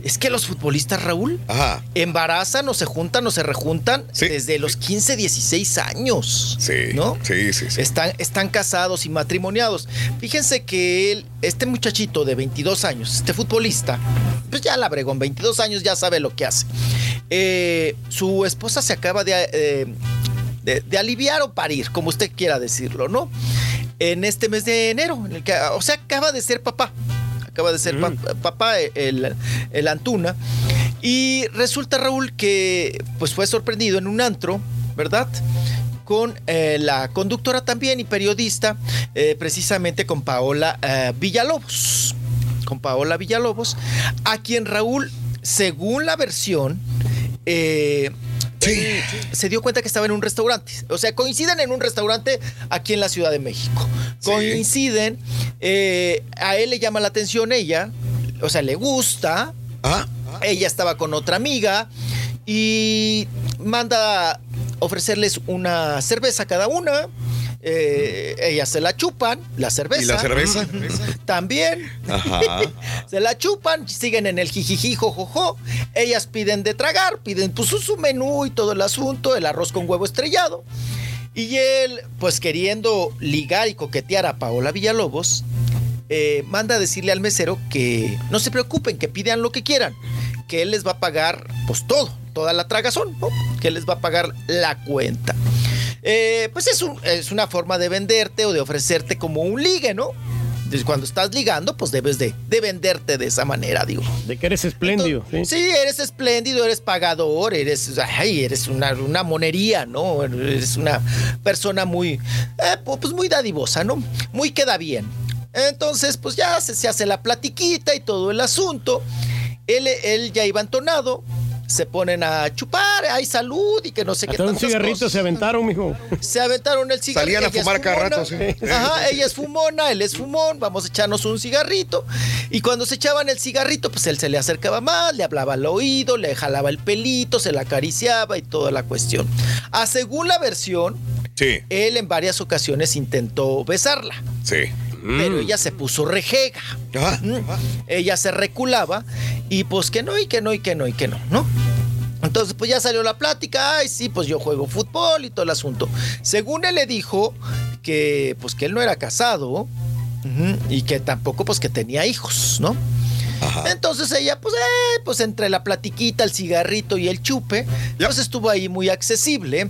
es que los futbolistas, Raúl, Ajá. embarazan o se juntan o se rejuntan Sí. desde los 15, 16 años. Sí. ¿No? Sí, sí, sí. Están, están casados y matrimoniados. Fíjense que él, este muchachito de 22 años, este futbolista, pues ya la bregó, en 22 años ya sabe lo que hace. Eh, su esposa se acaba de, eh, de, de aliviar o parir, como usted quiera decirlo, ¿no? En este mes de enero, en el que, o sea, acaba de ser papá. Acaba de ser pa- papá el, el Antuna. Y resulta, Raúl, que pues fue sorprendido en un antro, ¿verdad? con eh, la conductora también y periodista, eh, precisamente con Paola eh, Villalobos. Con Paola Villalobos, a quien Raúl, según la versión, se dio cuenta que estaba en un restaurante. O sea, coinciden en un restaurante aquí en la Ciudad de México. Coinciden, eh, a él le llama la atención ella, o sea, le gusta. Ah. Ella estaba con otra amiga. y manda ofrecerles una cerveza a cada una. Eh, ellas se la chupan, la cerveza. ¿Y la cerveza? También. Ajá. se la chupan, siguen en el jijiji, jojojo. Ellas piden de tragar, piden pues su menú y todo el asunto, el arroz con huevo estrellado. Y él, pues queriendo ligar y coquetear a Paola Villalobos, eh, manda a decirle al mesero que no se preocupen, que pidan lo que quieran, que él les va a pagar pues todo, toda la tragazón, ¿no? que él les va a pagar la cuenta. Eh, pues es, un- es una forma de venderte o de ofrecerte como un ligue, ¿no? Cuando estás ligando, pues debes de, de venderte de esa manera, digo. De que eres espléndido. ¿sí? Sí, eres espléndido, eres pagador, eres, ay, eres una, una monería, ¿no? Eres una persona muy, eh, pu- pues muy dadivosa, ¿no? Muy queda bien. Entonces, pues ya se, se hace la platiquita y todo el asunto. Él, él ya iba entonado, se ponen a chupar, hay salud y que no sé qué un cigarrito cosas. se aventaron, mijo. Se aventaron el cigarro. Salían a fumar cada rato, sí. Ajá, ella es fumona, él es fumón, vamos a echarnos un cigarrito. Y cuando se echaban el cigarrito, pues él se le acercaba más, le hablaba al oído, le jalaba el pelito, se la acariciaba y toda la cuestión. A según la versión, Sí. él en varias ocasiones intentó besarla. Sí. Pero ella se puso rejega. Mm. Ella se reculaba y pues que no, y que no, y que no, y que no, ¿no? Entonces, pues ya salió la plática, ay, sí, pues yo juego fútbol y todo el asunto. Según él le dijo que, pues que él no era casado y que tampoco, pues que tenía hijos, ¿no? Entonces ella, pues, eh, pues entre la platiquita, el cigarrito y el chupe, pues estuvo ahí muy accesible.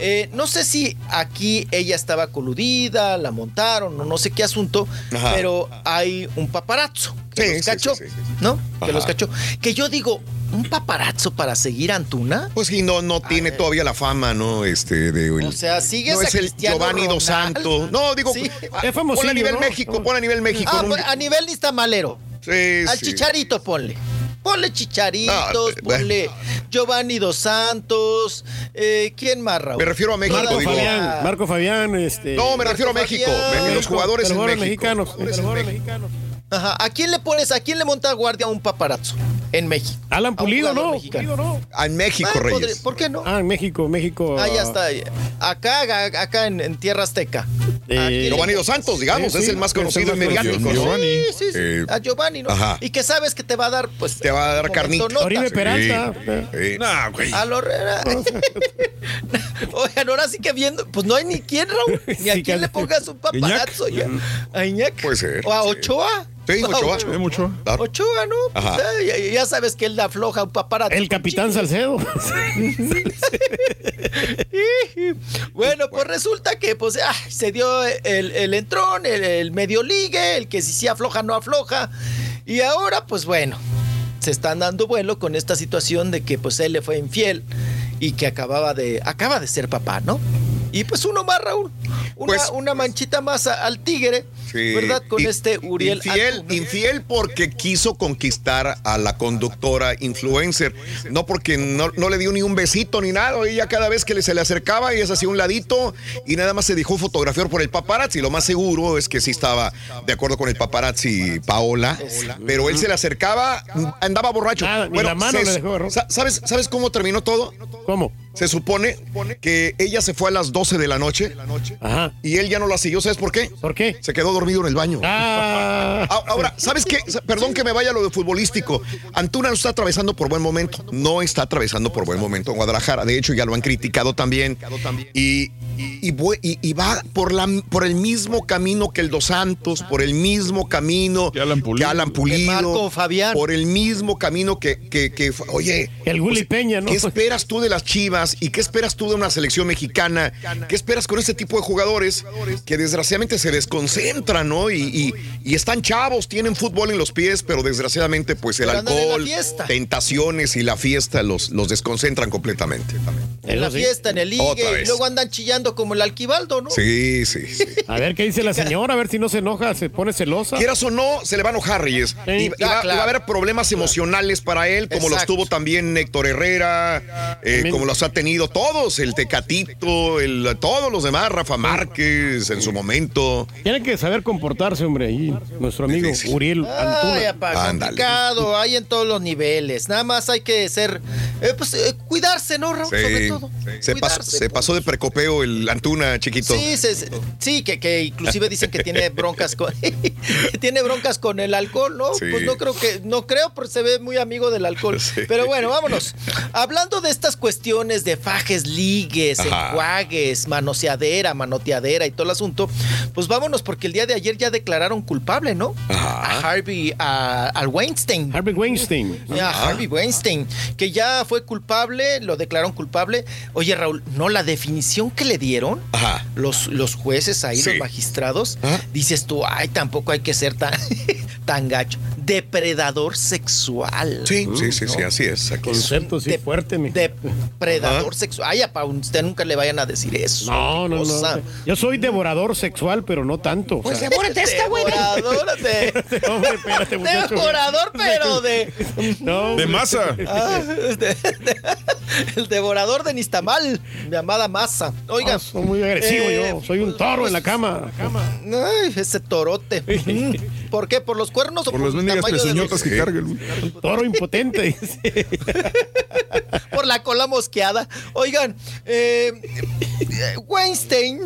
Eh, no sé si aquí ella estaba coludida, la montaron o no sé qué asunto, Ajá. pero hay un paparazzo que Sí, los cachó, sí, sí, sí. ¿no? Que los cachó. Que yo digo, ¿un paparazzo para seguir a Antuna? Pues sí, no, no tiene todavía la fama, ¿no? Este, de. O sea, sigues No a es el Cristiano Giovanni Dos. Santos. No, digo, Sí. ah, Es famosillo, ponle a nivel ¿no? México, ponle a nivel México. Ah, ¿no? pues, a nivel malero. Sí, Al sí. chicharito ponle. Ponle chicharitos, No, bueno. ponle Giovanni Dos Santos. eh, ¿Quién más, Raúl? Me refiero a México, Marco digo. Fabián, Marco Fabián, este. No, me refiero a México. Fabián. Los jugadores en México. mexicanos. En jugadores México. mexicanos. Ajá. ¿A quién le pones, a quién le monta guardia a un paparazzo en México? Alan Pulido, ¿no? Pulido, no. Ah, en México, Ah, Reyes. ¿Por qué no? Ah, en México, México. Ah, ya está. Acá, acá, en, en Tierra Azteca. Eh, ¿A quién le Giovanni Dos? Santos, digamos, Sí, es sí, el más conocido en mediático. ¿no? Sí, sí, sí. Eh, a Giovanni, ¿no? ajá. Y que sabes que te va a dar, pues. Te va a dar carnita. Oribe Peralta. Sí. Nah, güey. A lo Oigan, ahora sí que viendo, pues no hay ni quién, Raúl, ni a Sí, quién que- le pongas un paparazzo. ya. ¿A Iñak? Puede ser, ¿O a sí. Ochoa? Sí, ¿A Ochoa. Eh, mucho. Claro. Ochoa, ¿no? Ajá. Pues, eh, ya, ya sabes que él le afloja un paparazzo. El capitán Salcedo. Bueno, pues resulta que pues ah, se dio el, el entrón, el, el medio ligue, el que si sí afloja, no afloja. Y ahora, pues bueno, se están dando vuelo con esta situación de que pues él le fue infiel y que acababa de, acaba de ser papá, ¿no? Y pues uno más, Raúl. Una, Pues- una manchita más a- al tigre, Sí. ¿verdad? Con Y- este Uriel. Infiel, Antuna. infiel porque quiso conquistar a la conductora influencer. No porque no, no le dio ni un besito ni nada. Ella cada vez que se le acercaba, ella se hacía un ladito y nada más se dejó fotografiar por el paparazzi. Lo más seguro es que sí estaba de acuerdo con el paparazzi Paola. Pero él se le acercaba, andaba borracho. Nada, ni la mano se- le dejó, ¿no? sa- ¿sabes, ¿Sabes cómo terminó todo? ¿Cómo? Se supone que ella se fue a las 12 de la noche Ajá. y él ya no la siguió. ¿Sabes por qué? ¿Por qué? Se quedó dormido en el baño. Ah. A- Ahora, ¿sabes qué? Perdón que me vaya lo de futbolístico. Antuna no está atravesando por buen momento. No está atravesando por buen momento en Guadalajara. De hecho, ya lo han criticado también. Y, y, bu- y- y va por, la, por el mismo camino que el Dos Santos, por el mismo camino Que Alan Pulido. que Alan Pulido, Marco Fabián. por el mismo camino que, que, que- oye, El Willy pues, Peña, ¿no? ¿Qué esperas tú de las Chivas y qué esperas tú de una selección mexicana? ¿Qué esperas con este tipo de jugadores que desgraciadamente se desconcentran, ¿no? Y, y- y están chavos, tienen fútbol en los pies, pero desgraciadamente pues el alcohol, tentaciones y la fiesta los, los desconcentran completamente. En la fiesta, en el ligue, y luego andan chillando poquito como el alquivaldo, ¿no? Sí, sí, sí. A ver qué dice la señora, a ver si no se enoja, se pone celosa. Quieras o no, se le va a enojar, Reyes. Sí. Y, y Ah, va, y a haber problemas emocionales para él, como los tuvo también Héctor Herrera, eh, como los ha tenido todos, el Tecatito, el, todos los demás, Rafa Márquez en su momento. Tiene que saber comportarse, hombre, ahí, nuestro amigo Difícil. Uriel Ay, Antuna. Ándale. complicado, hay en todos los niveles. Nada más hay que ser, eh, pues, eh, cuidarse, ¿no, Raúl? Sobre Sí. todo. Se, pasó, se pasó de precopeo el Antuna, chiquito. Sí, se- se- sí que, que inclusive dicen que tiene broncas con que tiene broncas con el alcohol, ¿no? Sí. Pues no creo que no creo, porque se ve muy amigo del alcohol. Sí. Pero bueno, vámonos. Hablando de estas cuestiones de fajes, ligues, Ajá. enjuagues, manoseadera, manoteadera y todo el asunto, pues vámonos porque el día de ayer ya declararon culpable, ¿no? A Harvey a- al Weinstein. Harvey Weinstein. Ya, Harvey Weinstein, que ya fue culpable, lo declararon culpable. Oye, Raúl, no, la definición que le dieron Ajá. los, los jueces ahí, Sí. los magistrados, Ajá. dices tú, ay, tampoco hay que ser tan, tan gacho. Depredador sexual. Sí, sí, sí, ¿no? sí, así es. Aquí es. Concepto sí De- fuerte, mi. Depredador sexual. Ay, a usted nunca le vayan a decir eso. No, no, cosa. no. Yo soy devorador sexual, pero no tanto. o Pues sea. devórate esta, güey. Devorador de, Hombre, espérate, muchacho. devorador, pero de. No, De masa. Ah, de- de- el devorador de Nistamal, mi amada masa. Oiga. Ah, soy muy agresivo eh, yo. Soy un toro en la cama. Ay, ese torote. ¿Por qué? ¿Por los cuernos o Por por, las pezuñotas que carga el Toro impotente. por la cola mosqueada. Oigan, eh, Weinstein,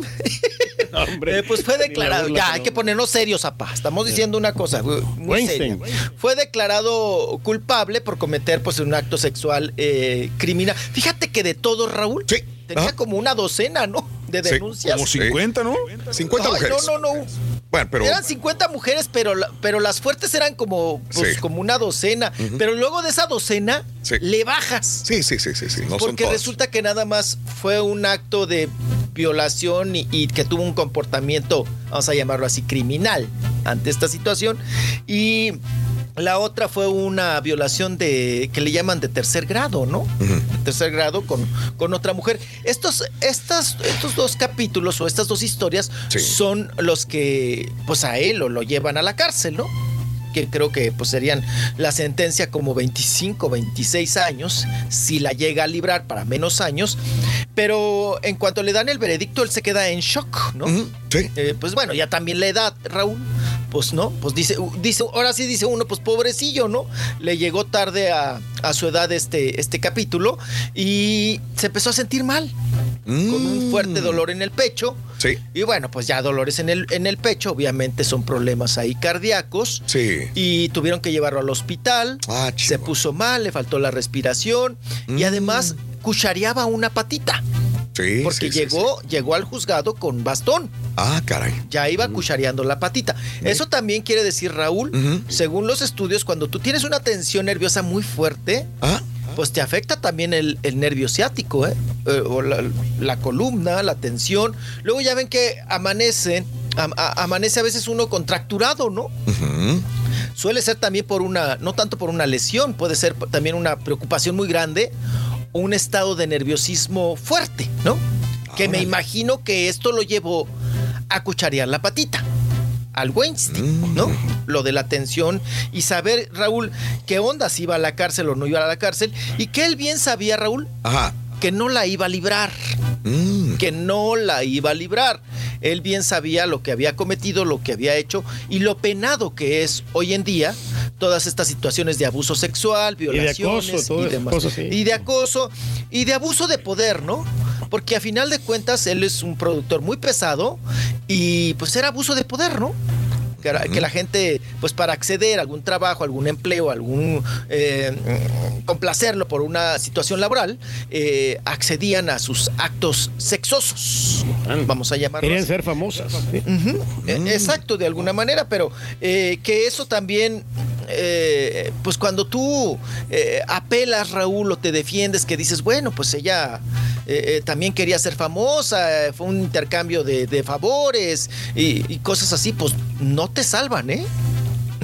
hombre. eh, pues fue declarado. Ya, hay que ponernos serios, apá. Estamos diciendo una cosa muy Weinstein. seria. Fue declarado culpable por cometer pues un acto sexual eh, criminal. Fíjate que de todo, Raúl, Sí. tenía como una docena, ¿no? De denuncias. Como 50, ¿no? 50 Ay, mujeres. No, no, no. Bueno, pero. Eran 50 mujeres, pero, la- pero las fuertes eran como, pues, Sí. como una docena. Pero luego de esa docena, Sí. le bajas. Sí, sí, sí, sí, sí. No porque resulta que nada más fue un acto de violación y, y que tuvo un comportamiento, vamos a llamarlo así, criminal ante esta situación. Y la otra fue una violación de que le llaman de tercer grado, ¿no? De tercer grado con, con otra mujer. Estos, estas, estos dos capítulos o estas dos historias Sí. son los que pues a él lo, lo llevan a la cárcel, ¿no? que creo que pues serían la sentencia como 25, 26 años, si la llega a librar para menos años, pero en cuanto le dan el veredicto, él se queda en shock, ¿no? Sí. Eh, pues bueno, ya también la edad, Raúl, pues no, pues dice, dice, ahora sí dice uno, pues pobrecillo, ¿no? Le llegó tarde a, a su edad este, este capítulo y se empezó a sentir mal, con un fuerte dolor en el pecho. Mm. Sí. Y bueno, pues ya dolores en el, en el pecho, obviamente son problemas ahí cardíacos. Sí. Y tuvieron que llevarlo al hospital. Ah, se puso mal, le faltó la respiración y Mm. además cuchareaba una patita. Sí, Porque sí, sí, llegó, llegó al juzgado con bastón. Ah, caray. Ya iba cuchareando la patita. Eso también quiere decir, Raúl, según los estudios, cuando tú tienes una tensión nerviosa muy fuerte, Ah, pues te afecta también el, el nervio ciático, ¿eh? Eh, o la, la columna, la tensión. Luego ya ven que amanece, a- amanece a veces uno contracturado, ¿no? Suele ser también por una, no tanto por una lesión, puede ser también una preocupación muy grande un estado de nerviosismo fuerte, ¿no? Que me imagino que esto lo llevó a cucharear la patita al Weinstein, ¿no? Lo de la tensión y saber, Raúl, qué onda, si iba a la cárcel o no iba a la cárcel y que él bien sabía, Raúl, Ajá. Que no la iba a librar Mm. que no la iba a librar. Él bien sabía lo que había cometido, lo que había hecho y lo penado que es hoy en día todas estas situaciones de abuso sexual, de violaciones acoso, todas y demás. cosas, sí. Y de acoso y de abuso de poder, ¿no? Porque a final de cuentas él es un productor muy pesado y pues era abuso de poder, ¿no? Que, la gente, pues para acceder a algún trabajo, algún empleo, algún eh, complacerlo por una situación laboral, eh, accedían a sus actos sexosos. Vamos a llamarlo Querían así. ser famosas. sí. Ujú, eh, Exacto, de alguna manera, pero eh, que eso también, eh, pues cuando tú eh, apelas, Raúl, o te defiendes, que dices, bueno, pues ella eh, eh, también quería ser famosa, eh, fue un intercambio de, de favores y, y cosas así, pues no te salvan, ¿eh?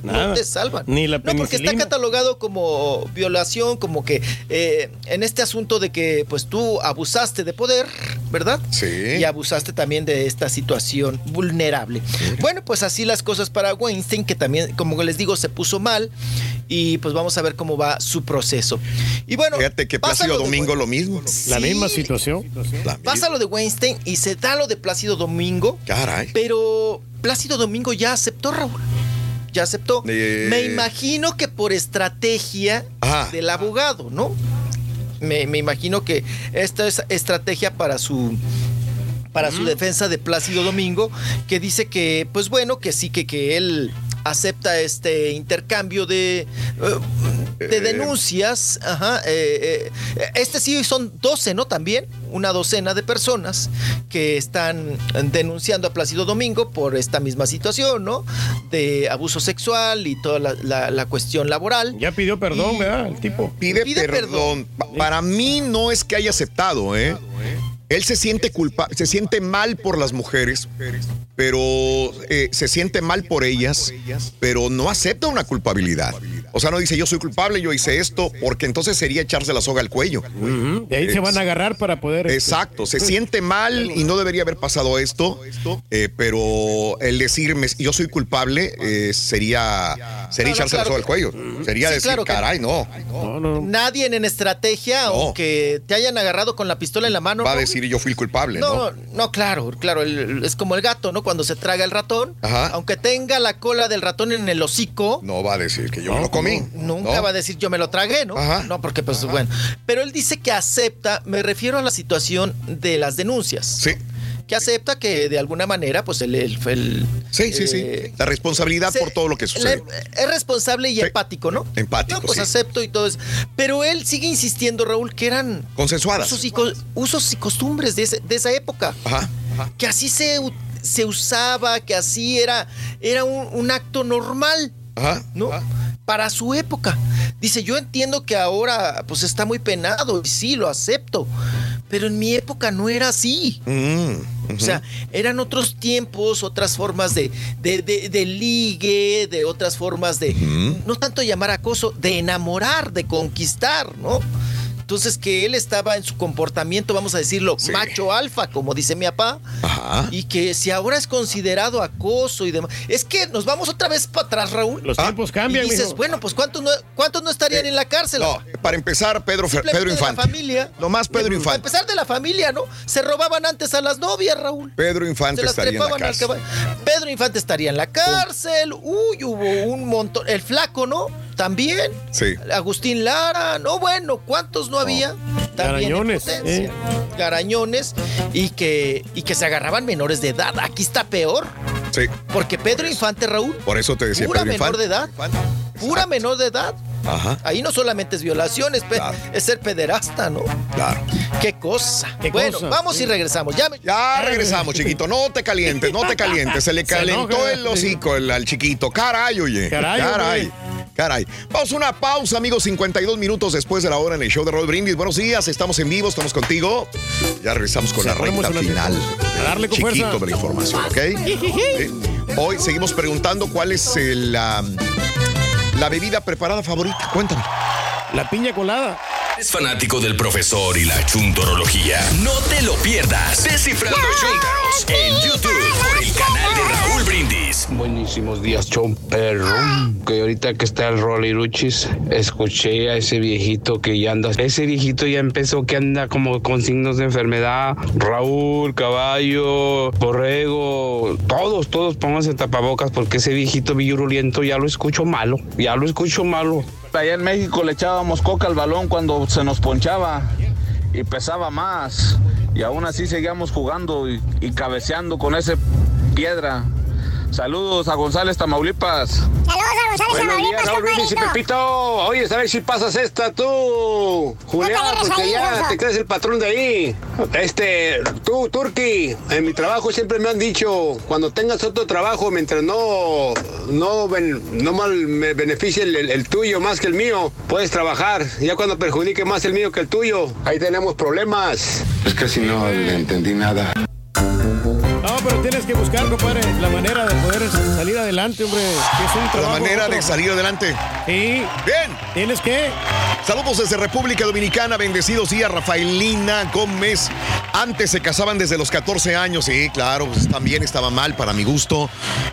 Nada. No te salvan. Ni la No, porque está penicilina. catalogado como violación, como que eh, en este asunto de que pues tú abusaste de poder, ¿verdad? Sí. Y abusaste también de esta situación vulnerable. Bueno, pues así las cosas para Weinstein, que también, como les digo, se puso mal. Y pues vamos a ver cómo va su proceso. Y bueno, Fíjate que Plácido Domingo lo mismo. La Sí. misma situación. Pasa lo de Weinstein y se da lo de Plácido Domingo. Caray. Pero Plácido Domingo ya aceptó, Raúl. Ya aceptó. Eh. Me imagino que por estrategia Ajá. del abogado, ¿no? Me, me imagino que esta es estrategia para su para su defensa de Plácido Domingo, que dice que, pues bueno, que sí, que, que él acepta este intercambio de, eh, de denuncias. Ajá, eh, eh, este sí son 12, ¿no? También una docena de personas que están denunciando a Plácido Domingo por esta misma situación, ¿no? De abuso sexual y toda la, la- la cuestión laboral. Ya pidió perdón, ¿verdad? El tipo. Pide, Pide perdón. Pa- Para mí no es que haya aceptado, ¿eh? Él se siente culpa, se siente mal por las mujeres, pero eh, se siente mal por ellas, pero no acepta una culpabilidad. O sea, no dice yo soy culpable, yo hice esto, porque entonces sería echarse la soga al cuello. De ahí se van a agarrar para poder. este, Exacto, se siente mal y no debería haber pasado esto, eh, pero el decirme yo soy culpable eh, sería, sería No, no, echarse la soga al que- cuello. Sería Sí, decir, claro caray, no. Nadie en estrategia, aunque te hayan agarrado con la pistola en la mano. Va a ¿no? decir yo fui el culpable, ¿no? No, no, claro, claro. el- es como el gato, ¿no? Cuando se traga el ratón. Ajá. Aunque tenga la cola del ratón en el hocico. No va a decir que yo me lo comí. Nunca ¿no? va a decir yo me lo tragué, ¿no? No, porque pues bueno. Pero él dice que acepta, me refiero a la situación de las denuncias. Sí. Que acepta que de alguna manera, pues el. el, el- Sí, sí, eh, sí. La responsabilidad se- por todo lo que sucede. es responsable y empático, ¿no? Empático, pues sí. acepto y todo eso. Pero él sigue insistiendo, Raúl, que eran Consensuadas. usos y, usos y costumbres de, ese- de esa época. Ajá. Que así se, se usaba, que así era, era un, un acto normal, Ajá. ¿no? Para su época. Dice, yo entiendo que ahora pues está muy penado y sí, lo acepto. Pero en mi época no era así. Mm, O sea, eran otros tiempos, otras formas de, de, de- de ligue, de otras formas de, no tanto llamar acoso, de enamorar, de conquistar, ¿no? Entonces que él estaba en su comportamiento, vamos a decirlo, macho alfa, como dice mi papá, y que si ahora es considerado acoso y demás, es que nos vamos otra vez para atrás, Raúl. Los tiempos cambian, Y dices, mijo. bueno, pues ¿cuántos no, cuántos no estarían en la cárcel? No, para empezar, Pedro, Pedro de la Infante. familia. Nomás Pedro Para Infante. empezar de la familia, ¿no? Se robaban antes a las novias, Raúl. Pedro Infante estaría en la cárcel. Pedro Infante estaría en la cárcel. Uy, hubo un montón. El flaco, ¿no? También. Sí. Agustín Lara. No, bueno, ¿cuántos no había? También en Garañones, eh. Garañones. Y que, y que se agarraban menores de edad. Aquí está peor. Sí, Porque Pedro Infante, Raúl, por eso te decía pura Pedro menor Infante. de edad. Pura menor de edad. Ajá. Ahí no solamente es violación, es, ser pederasta, ¿no? Claro. Qué cosa. Qué bueno, cosa, vamos sí. y regresamos. Ya, me- Ya regresamos, chiquito. No te calientes, no te calientes. Se le Se calentó enoja. el hocico el- al chiquito. Caray, oye. Caray, Caray. Caray. Vamos a una pausa, amigos. 52 minutos después de la hora en el show de Roll Brindis. Buenos días, estamos en vivo, estamos contigo. Ya regresamos con la recta final. A darle con chiquito fuerza. de la información, ¿ok? Hoy seguimos preguntando cuál es el, la, la bebida preparada favorita. Cuéntame. La piña colada. Es fanático del profesor y la chuntorología. No te lo pierdas. Descifrando Chuntaros en YouTube por el canal de. Buenísimos días, chon perro. Que ahorita que está el Roliruchis, escuché a ese viejito que ya anda. Ese viejito ya empezó que anda como con signos de enfermedad. Raúl, caballo, borrego, todos, todos pónganse tapabocas porque ese viejito virulento ya lo escucho malo. Ya lo escucho malo. Allá en México le echábamos coca al balón cuando se nos ponchaba y pesaba más. Y aún así seguíamos jugando y, y cabeceando con esa piedra. Saludos a González Tamaulipas. Saludos a González Buenos días, Tamaulipas, Raúl Brindis y compadrito. Pepito. Oye, a ver si pasas esta tú, Julián, No te porque ahí, ya te crees el patrón de ahí. Este, tú, Turki, en mi trabajo siempre me han dicho, cuando tengas otro trabajo, mientras no, no, ben- no mal me beneficie el, el- el tuyo más que el mío, puedes trabajar. Ya cuando perjudique más el mío que el tuyo, ahí tenemos problemas. Es que si no le entendí nada. No, pero tienes que buscar, compadre, la manera de poder salir adelante, hombre. Que es un trabajo. La manera otro. de salir adelante. Sí. Bien. ¿Tienes que? Saludos desde República Dominicana, bendecidos días, Rafaelina Gómez. Antes se casaban desde los 14 años, sí, claro, pues también estaba mal para mi gusto.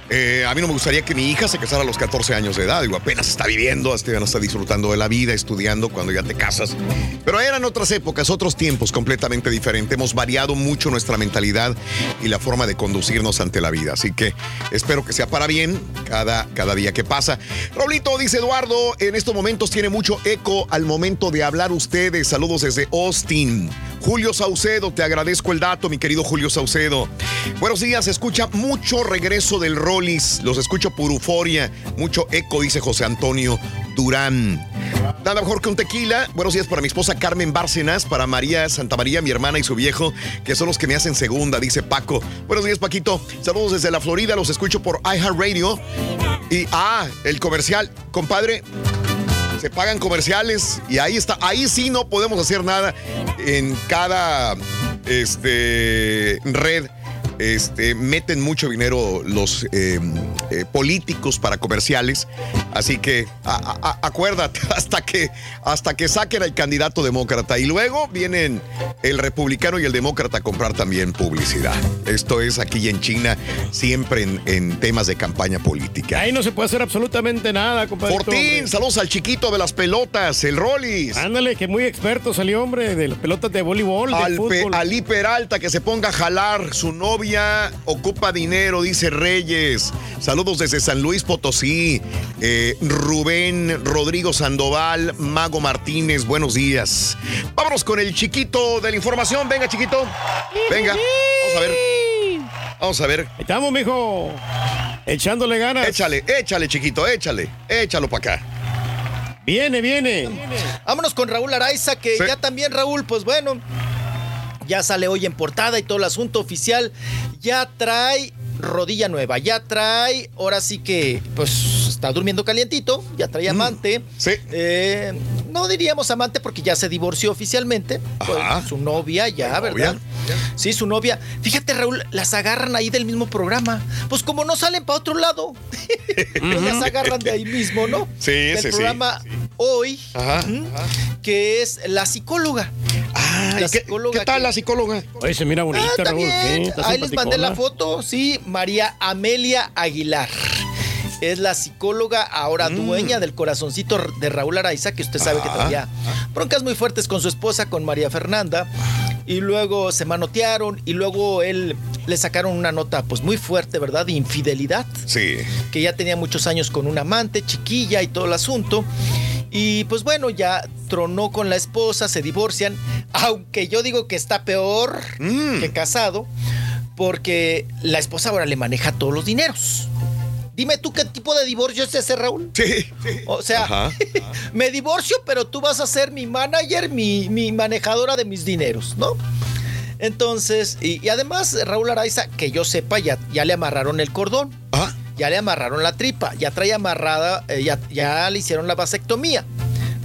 Eh, a mí no me gustaría que mi hija se casara a los 14 años de edad, digo, apenas está viviendo, hasta no está disfrutando de la vida, estudiando cuando ya te casas. Pero eran otras épocas, otros tiempos completamente diferentes. Hemos variado mucho nuestra mentalidad y la forma de conducirnos ante la vida. Así que espero que sea para bien cada, cada día que pasa. Raulito, dice Eduardo, en estos momentos tiene mucho eco al momento de hablar ustedes. Saludos desde Austin. Julio Saucedo, te agradezco el dato, mi querido Julio Saucedo. Buenos días, escucha mucho regreso del Rollis, los escucho por euforia, mucho eco, dice José Antonio Durán. Nada mejor que un tequila. Buenos días para mi esposa Carmen Bárcenas, para María Santa María, mi hermana y su viejo, que son los que me hacen segunda, dice Paco. Buenos días, Paquito. Saludos desde la Florida, los escucho por iHeartRadio. Y, ah, el comercial, compadre se pagan comerciales y ahí está, ahí sí no podemos hacer nada en cada este red. Este, meten mucho dinero los eh, eh, políticos para comerciales, así que a- a- acuérdate hasta que hasta que saquen al candidato demócrata y luego vienen el republicano y el demócrata a comprar también publicidad. Esto es aquí en China siempre en, en temas de campaña política. Ahí no se puede hacer absolutamente nada, compadre. Fortín, saludos al chiquito de las pelotas, el Rollis. Ándale, que muy experto salió, hombre, de las pelotas de voleibol, de Al Pe-. Ali Peralta que se ponga a jalar. Su novia ocupa dinero, dice Reyes. Saludos desde San Luis Potosí. Eh, Rubén Rodrigo Sandoval, Mago Martínez, buenos días. Vámonos con el chiquito de la información. Venga, chiquito. Venga. Vamos a ver. Vamos a ver. Ahí estamos, mijo. Echándole ganas. Échale, échale, chiquito, échale. Échalo para acá. Viene, viene. Vámonos con Raúl Araiza, que Sí. ya también Raúl, pues bueno, ya sale hoy en portada y todo el asunto oficial. Ya trae rodilla nueva, ya trae, ahora sí que, pues está durmiendo calientito, ya trae amante. Sí. Eh, no diríamos amante porque ya se divorció oficialmente. Pues, Ajá. su novia ya, ¿La ¿verdad? novia? Sí, su novia. Fíjate, Raúl, las agarran ahí del mismo programa. Pues como no salen para otro lado, pues las agarran de ahí mismo, ¿no? Sí, Del sí, sí. programa Hoy, Ajá. ¿m? que es la psicóloga. Ay, La ¿qué, psicóloga qué tal la psicóloga? Oye, se mira bonita, Ah, Raúl. sí, Ahí les mandé la foto, sí, María Amelia Aguilar. Es la psicóloga, ahora dueña del corazoncito de Raúl Araiza, que usted sabe que Ajá. traía broncas muy fuertes con su esposa, con María Fernanda. Y luego se manotearon y luego él le sacaron una nota pues muy fuerte, ¿verdad? De infidelidad. Sí. Que ya tenía muchos años con un amante, chiquilla y todo el asunto. Y pues bueno, ya tronó con la esposa, se divorcian, aunque yo digo que está peor Mm. que casado, porque la esposa ahora le maneja todos los dineros. Dime tú qué tipo de divorcio es ese, Raúl. Sí. O sea, Ajá. me divorcio, pero tú vas a ser mi manager, mi, mi manejadora de mis dineros, ¿no? Entonces, y, y además, Raúl Araiza, que yo sepa, ya, ya le amarraron el cordón. Ah. Ya le amarraron la tripa, ya trae amarrada, eh, ya, ya le hicieron la vasectomía.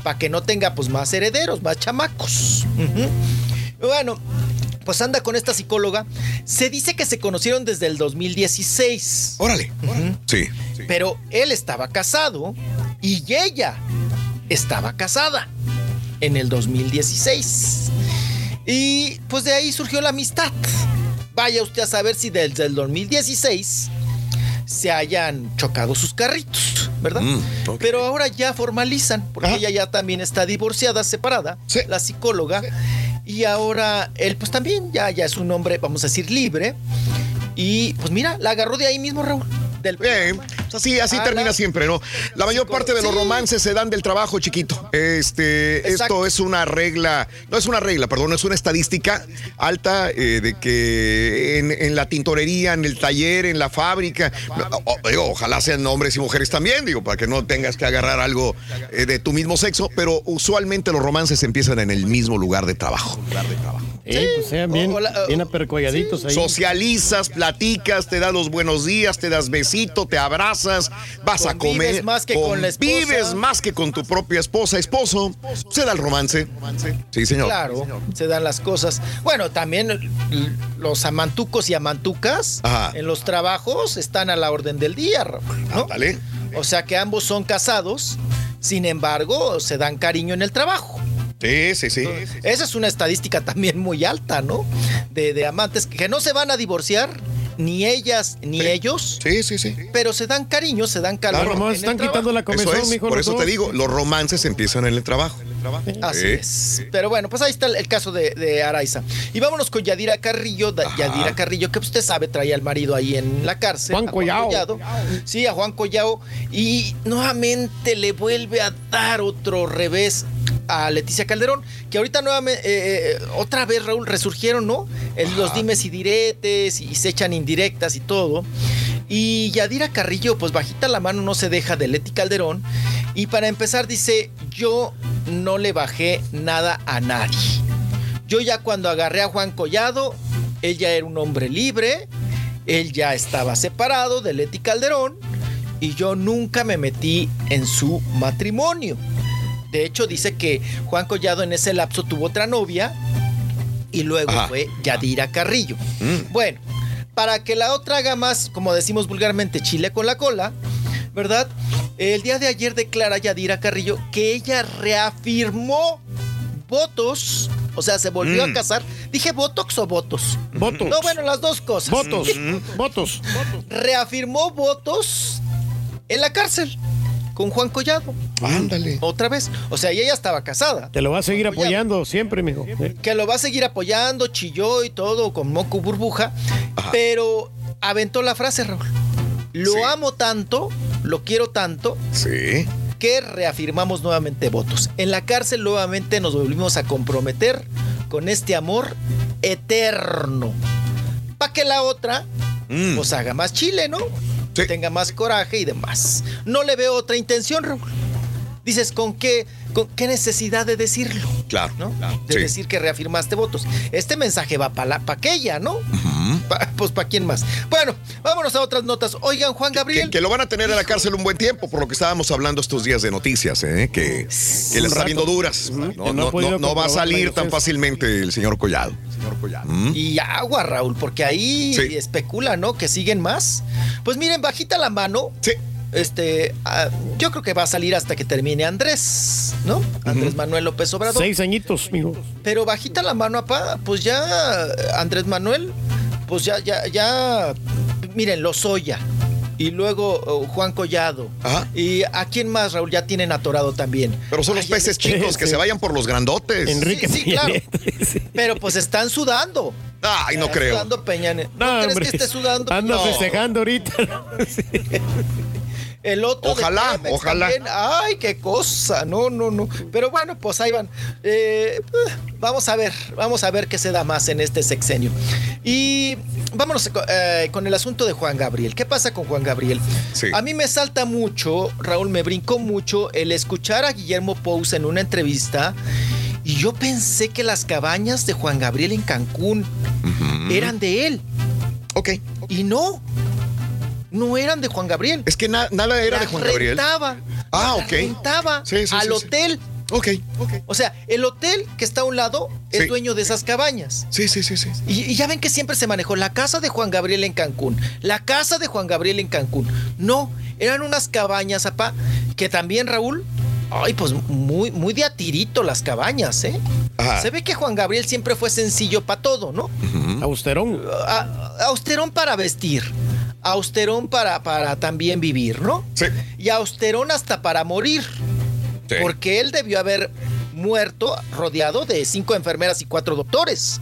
Para que no tenga pues más herederos, más chamacos. Bueno, pues anda con esta psicóloga. Se dice que se conocieron desde el 2016. Órale. Sí. Pero él estaba casado y ella estaba casada en el 2016. Y pues de ahí surgió la amistad. Vaya usted a saber si desde el 2016 se hayan chocado sus carritos, ¿verdad? Mm. Pero ahora ya formalizan, porque ella ya también está divorciada, separada, Sí. la psicóloga. Y ahora él pues también ya, ya es un hombre, vamos a decir, libre. Y pues mira, la agarró de ahí mismo, Raúl. Del Bien, así, así Ah, termina la- siempre, ¿no? La mayor parte de los Sí. romances se dan del trabajo, chiquito. Este, Exacto. esto es una regla, no es una regla, perdón, es una estadística alta eh, de que en, en la tintorería, en el taller, en la fábrica, o- o- digo, ojalá sean hombres y mujeres también, digo, para que no tengas que agarrar algo eh, de tu mismo sexo, pero usualmente los romances empiezan en el mismo lugar de trabajo. Eh, pues sean bien, bien apercolladitos ahí. Socializas, platicas, te das los buenos días, te das besito, te abrazas, vas a comer. Convives más que con la esposa. Vives más que con tu propia esposa, esposo. Se da el romance. Sí, señor. Claro, se dan las cosas. Bueno, también los amantucos y amantucas Ajá. en los trabajos están a la orden del día, ¿no? O sea que ambos son casados, sin embargo, se dan cariño en el trabajo. Sí, sí, sí. Esa es una estadística también muy alta, ¿no? De, de amantes que no se van a divorciar, ni ellas ni ellos. Sí, sí, sí. Pero se dan cariño, se dan calor. Claro. en el trabajo. Eso es, Por eso te digo, los romances empiezan en el trabajo. Así Sí. es. Pero bueno, pues ahí está el, el caso de, de Araiza. Y vámonos con Yadira Carrillo. Da- Yadira Carrillo, que usted sabe, traía al marido ahí en la cárcel. Juan a Collao. Collado. Sí, a Juan Collao. Y nuevamente le vuelve a dar otro revés a Leticia Calderón, que ahorita nuevamente, eh, eh, otra vez, Raúl, resurgieron, ¿no? El- los dimes y diretes y se echan indirectas y todo. Y Yadira Carrillo, pues bajita la mano, no se deja de Leti Calderón. Y para empezar dice, yo no le bajé nada a nadie. Yo ya cuando agarré a Juan Collado, él ya era un hombre libre, él ya estaba separado de Leti Calderón y yo nunca me metí en su matrimonio. De hecho, dice que Juan Collado en ese lapso tuvo otra novia y luego Ajá. fue Yadira Carrillo. Mm. Bueno, para que la otra haga más, como decimos vulgarmente, chile con la cola, ¿verdad? El día de ayer declara Yadira Carrillo que ella reafirmó votos, o sea, se volvió Mm. a casar. Dije botox o votos. Votos. No, bueno, las dos cosas. Votos. Votos. Reafirmó votos en la cárcel con Juan Collado. Ándale. Otra vez. O sea, ella ya estaba casada. Te lo va a seguir apoyando siempre, mijo. Eh, Que lo va a seguir apoyando, chilló y todo, con moco burbuja. Pero aventó la frase, Raúl. Lo amo tanto, lo quiero tanto. Sí. Que reafirmamos nuevamente votos. En la cárcel nuevamente nos volvimos a comprometer con este amor eterno. Para que la otra Mm. pues haga más chile, ¿no? Tenga más coraje y demás. No le veo otra intención, Raúl. Dices, ¿con qué, con qué necesidad de decirlo? Claro. ¿no? De Sí. decir que reafirmaste votos. Este mensaje va para pa aquella, ¿no? Pa- pues para quién más. Bueno, vámonos a otras notas. Oigan, Juan Gabriel. Que lo van a tener en la cárcel un buen tiempo, por lo que estábamos hablando estos días de noticias, ¿eh? que, que le está viendo duras. No, Que no ha no- podido no- no va a salir tan fácilmente el señor Collado. Mm. Y agua, Raúl, porque ahí Sí. especula, ¿no? Que siguen más. Pues miren, bajita la mano. Este, ah, yo creo que va a salir hasta que termine Andrés, ¿no? Andrés Manuel López Obrador. Seis añitos, mijo. Pero bajita la mano, apá, pues ya Andrés Manuel, pues ya, ya, ya, miren, Lozoya. Y luego oh, Juan Collado. Y a quién más, Raúl, ya tienen atorado también. Pero son los Ay, peces chicos que se vayan por los grandotes. Sí, sí, claro. Pero pues están sudando. Ay, no Están creo. Sudando Peña. ¿No, No, crees hombre. que esté sudando? Anda No. festejando ahorita. El otro de Ojalá, Pemex ojalá. también. Ay, qué cosa. No, no, no. Pero bueno, pues ahí van. Eh, vamos a ver, vamos a ver qué se da más en este sexenio. Y vámonos eh, con el asunto de Juan Gabriel. ¿Qué pasa con Juan Gabriel? A mí me salta mucho, Raúl, me brincó mucho el escuchar a Guillermo Pous en una entrevista. Y yo pensé que las cabañas de Juan Gabriel en Cancún eran de él. Ok. Y no. No eran de Juan Gabriel. Es que na- nada era de Juan Gabriel. Rentaba. Ah, ok. Rentaba Sí, sí, al sí, sí. hotel. Ok, O sea, el hotel que está a un lado es Sí. dueño de esas cabañas. Sí, sí, sí, sí. Y, y ya ven que siempre se manejó la casa de Juan Gabriel en Cancún. La casa de Juan Gabriel en Cancún. No, eran unas cabañas, apá, que también, Raúl. Ay, pues muy, muy de a tirito las cabañas, ¿eh? Ajá. Se ve que Juan Gabriel siempre fue sencillo para todo, ¿no? Austerón. A- austerón para vestir. Austerón para, para también vivir, ¿no? Sí. Y austerón hasta para morir. Sí. Porque él debió haber muerto rodeado de cinco enfermeras y cuatro doctores.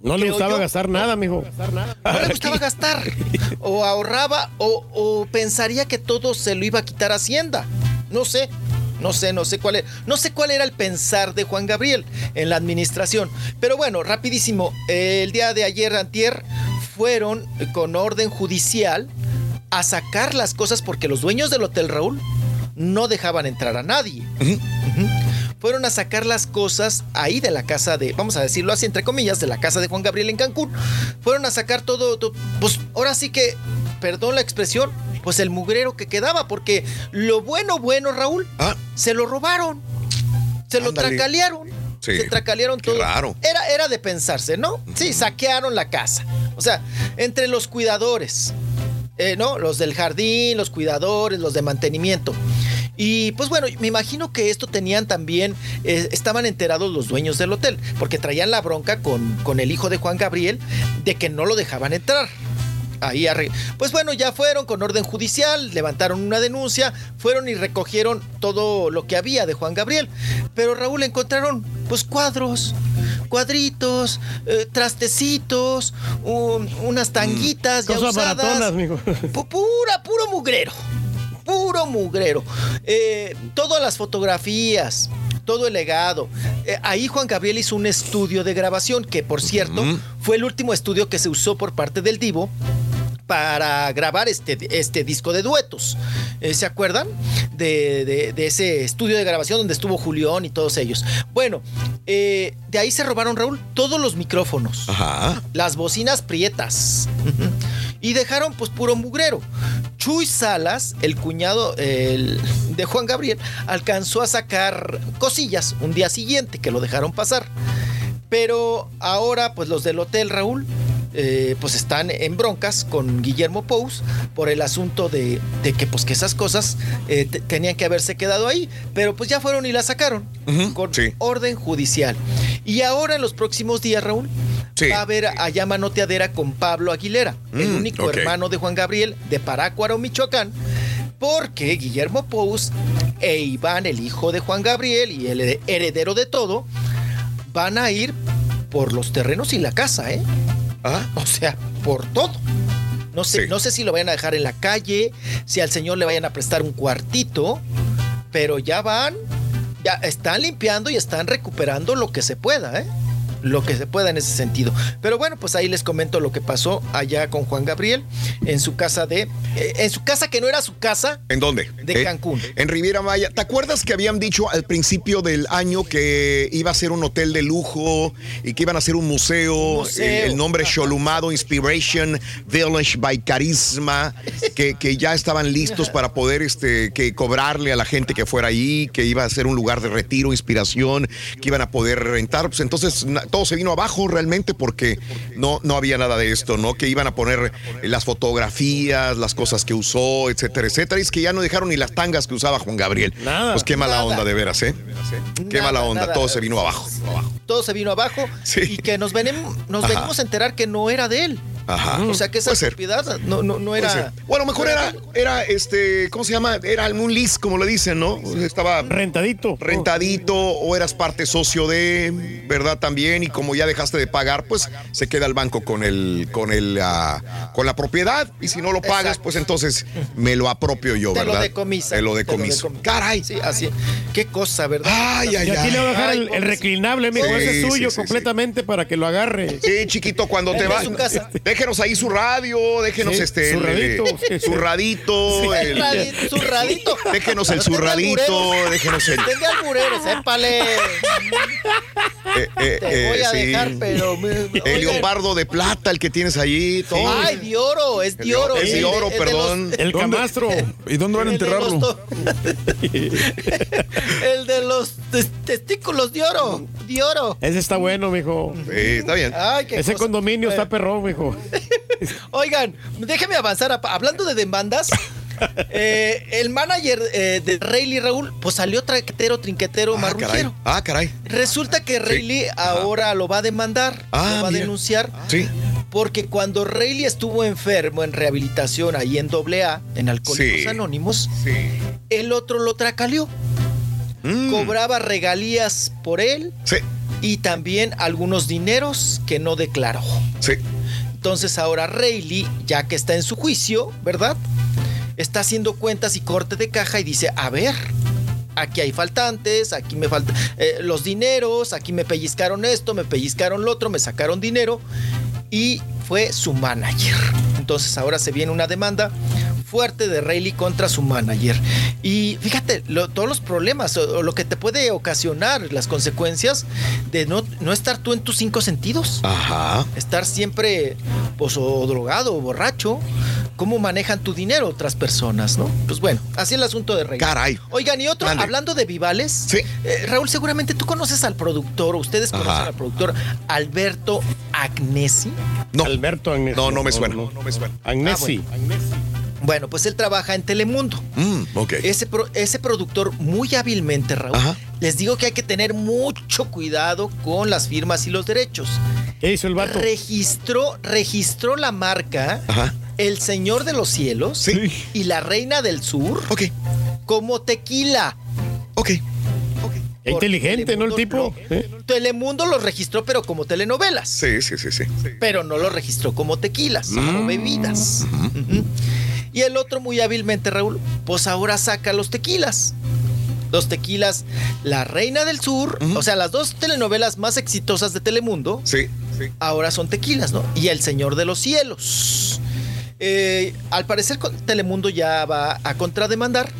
No le gustaba yo. gastar nada, mijo. No le gustaba gastar. O ahorraba o, o pensaría que todo se lo iba a quitar Hacienda. No sé. No sé, no sé cuál era. No sé cuál era el pensar de Juan Gabriel en la administración. Pero bueno, rapidísimo. el día de ayer, antier, fueron con orden judicial a sacar las cosas porque los dueños del Hotel Raúl no dejaban entrar a nadie. Fueron a sacar las cosas ahí de la casa de, vamos a decirlo así, entre comillas, de la casa de Juan Gabriel en Cancún. Fueron a sacar todo, todo pues ahora sí que, perdón la expresión, pues el mugrero que quedaba, porque lo bueno, bueno, Raúl, se lo robaron. Se lo tracalearon. Sí. Se tracalearon todo. raro. Era, era de pensarse, ¿no? Sí, saquearon la casa. O sea, entre los cuidadores, eh, ¿no? Los del jardín, los cuidadores, los de mantenimiento. Y pues bueno, me imagino que esto tenían también, eh, estaban enterados los dueños del hotel, porque traían la bronca con, con el hijo de Juan Gabriel de que no lo dejaban entrar. Ahí arre- Pues bueno, ya fueron con orden judicial, levantaron una denuncia, fueron y recogieron todo lo que había de Juan Gabriel. Pero Raúl encontraron pues cuadros, cuadritos, eh, trastecitos, un- unas tanguitas ya Cosas usadas. baratonas, mijo. Pu- Pura, puro mugrero. Puro mugrero. Eh, todas las fotografías, todo el legado. Eh, ahí Juan Gabriel hizo un estudio de grabación, que por cierto fue el último estudio que se usó por parte del Divo para grabar este, este disco de duetos. Eh, ¿Se acuerdan? De, de- de ese estudio de grabación donde estuvo Julián y todos ellos. Bueno, eh, de ahí se robaron, Raúl, todos los micrófonos. Ajá. Las bocinas prietas. Y dejaron pues puro mugrero. Chuy Salas, el cuñado el- de Juan Gabriel, alcanzó a sacar cosillas un día siguiente que lo dejaron pasar. Pero ahora, pues los del hotel, Raúl, eh, pues están en broncas con Guillermo Pous por el asunto de, de que pues que esas cosas eh, te- tenían que haberse quedado ahí. Pero pues ya fueron y las sacaron con orden judicial. Y ahora en los próximos días, Raúl, va a haber allá manoteadera con Pablo Aguilera, el Mm, único hermano de Juan Gabriel de Parácuaro, Michoacán. Porque Guillermo Pous e Iván, el hijo de Juan Gabriel y el heredero de todo, van a ir por los terrenos y la casa, ¿eh? O sea, por todo. No sé, no sé si lo vayan a dejar en la calle, si al señor le vayan a prestar un cuartito, pero ya van, ya están limpiando y están recuperando lo que se pueda, ¿eh? Lo que se pueda en ese sentido. Pero bueno, pues ahí les comento lo que pasó allá con Juan Gabriel en su casa de. eh, en su casa que no era su casa. ¿En dónde? De ¿Eh? Cancún. En Riviera Maya. ¿Te acuerdas que habían dicho al principio del año que iba a ser un hotel de lujo y que iban a ser un museo? museo. El, el nombre Sholumado Inspiration Village by Carisma, que, que ya estaban listos para poder este, que cobrarle a la gente que fuera ahí, que iba a ser un lugar de retiro, inspiración, que iban a poder rentar. Pues entonces todo se vino abajo realmente porque no, no había nada de esto, ¿no? Que iban a poner eh, las fotografías, las cosas que usó, etcétera, etcétera. Y es que ya no dejaron ni las tangas que usaba Juan Gabriel. Nada. Pues qué mala Nada. onda de veras, ¿eh? Qué Nada, mala onda, nada. todo se vino abajo. Todo se vino abajo y que nos, venimos, nos Ajá. venimos a enterar que no era de él. Ajá. O sea que esa propiedad no, no, no era. Bueno, a lo mejor era, era este, ¿cómo se llama? Era un lease, como le dicen, ¿no? Estaba rentadito. Rentadito, o eras parte socio de, ¿verdad? También, y como ya dejaste de pagar, pues se queda el banco con el, con el, ah, con la propiedad. Y si no lo pagas, pues entonces me lo apropio yo, Te ¿verdad? lo decomisa. Te lo Te decomiso. Caray. Sí, así. Qué cosa, ¿verdad? Ay, ay, Y aquí ay. le voy a dejar Ay, el, reclinable, mijo. Sí, Ese es suyo sí, completamente para que lo agarre. Sí, chiquito, cuando te vas. Su. Déjenos ahí su radio, déjenos Sí, este. el- zurradito. el- Zurradito. Sí, el- radito, zurradito. Déjenos el albureros. déjenos el. Tenga albureros, épale. eh, eh, Te voy eh, a sí. dejar, pero. me- El leopardo de plata, el que tienes ahí. Todo. Ay, de oro, es de oro. Es de oro, perdón. El camastro. ¿Y dónde van a enterrarlo? El de los tes- testículos de oro. De oro. Ese está bueno, mijo. Sí, está bien. Ay, qué Ese cosa. condominio está perrón, mijo. Oigan, déjeme avanzar. a- Hablando de demandas, eh, el manager eh, de Rayleigh Raúl, pues salió traquetero, trinquetero, Ah, caray. Ah, caray. Resulta que Rayleigh ahora lo va a demandar, Ah, lo va a mira. denunciar. Sí. Porque cuando Rayleigh estuvo enfermo en rehabilitación ahí en AA, en Alcohólicos Sí. Anónimos, el otro lo tracaleó. Cobraba regalías por él Sí. y también algunos dineros que no declaró. Sí. Entonces ahora Rayleigh, ya que está en su juicio, ¿verdad? Está haciendo cuentas y corte de caja y dice, a ver, aquí hay faltantes, aquí me faltan los dineros, aquí me pellizcaron esto, me pellizcaron lo otro, me sacaron dinero y fue su manager. Entonces ahora se viene una demanda fuerte de Rayleigh contra su manager. Y fíjate, lo- todos los problemas o, o lo que te puede ocasionar, las consecuencias de no, no estar tú en tus cinco sentidos. Ajá. Estar siempre pues, o drogado o borracho. ¿Cómo manejan tu dinero otras personas, no? Pues bueno, así el asunto de Rayleigh. Caray. Oigan, y otro, hablando de Vivales, eh, Raúl, seguramente tú conoces al productor, o ustedes conocen Ajá. al productor Alberto Agnesi. No. Alberto Agnesi. No, no me suena. No, No me suena. Agnesi. Ah, bueno. Bueno, pues él trabaja en Telemundo. Mm, ok. Ese, pro- ese productor muy hábilmente, Raúl, les digo que hay que tener mucho cuidado con las firmas y los derechos. ¿Qué hizo el vato? Registró, registró la marca Ajá. El Señor de los Cielos y la Reina del Sur como tequila. Ok. Inteligente, ¿no? El tipo. ¿Eh? Telemundo los registró, pero como telenovelas. Sí, sí, sí, sí. Pero no los registró como tequilas, Mm. como bebidas. Ujú. Y el otro muy hábilmente, Raúl, pues ahora saca los tequilas. Los tequilas, La Reina del Sur, o sea, las dos telenovelas más exitosas de Telemundo, Sí. ahora son tequilas, ¿no? Y El Señor de los Cielos. Eh, al parecer con- Telemundo ya va a contrademandar,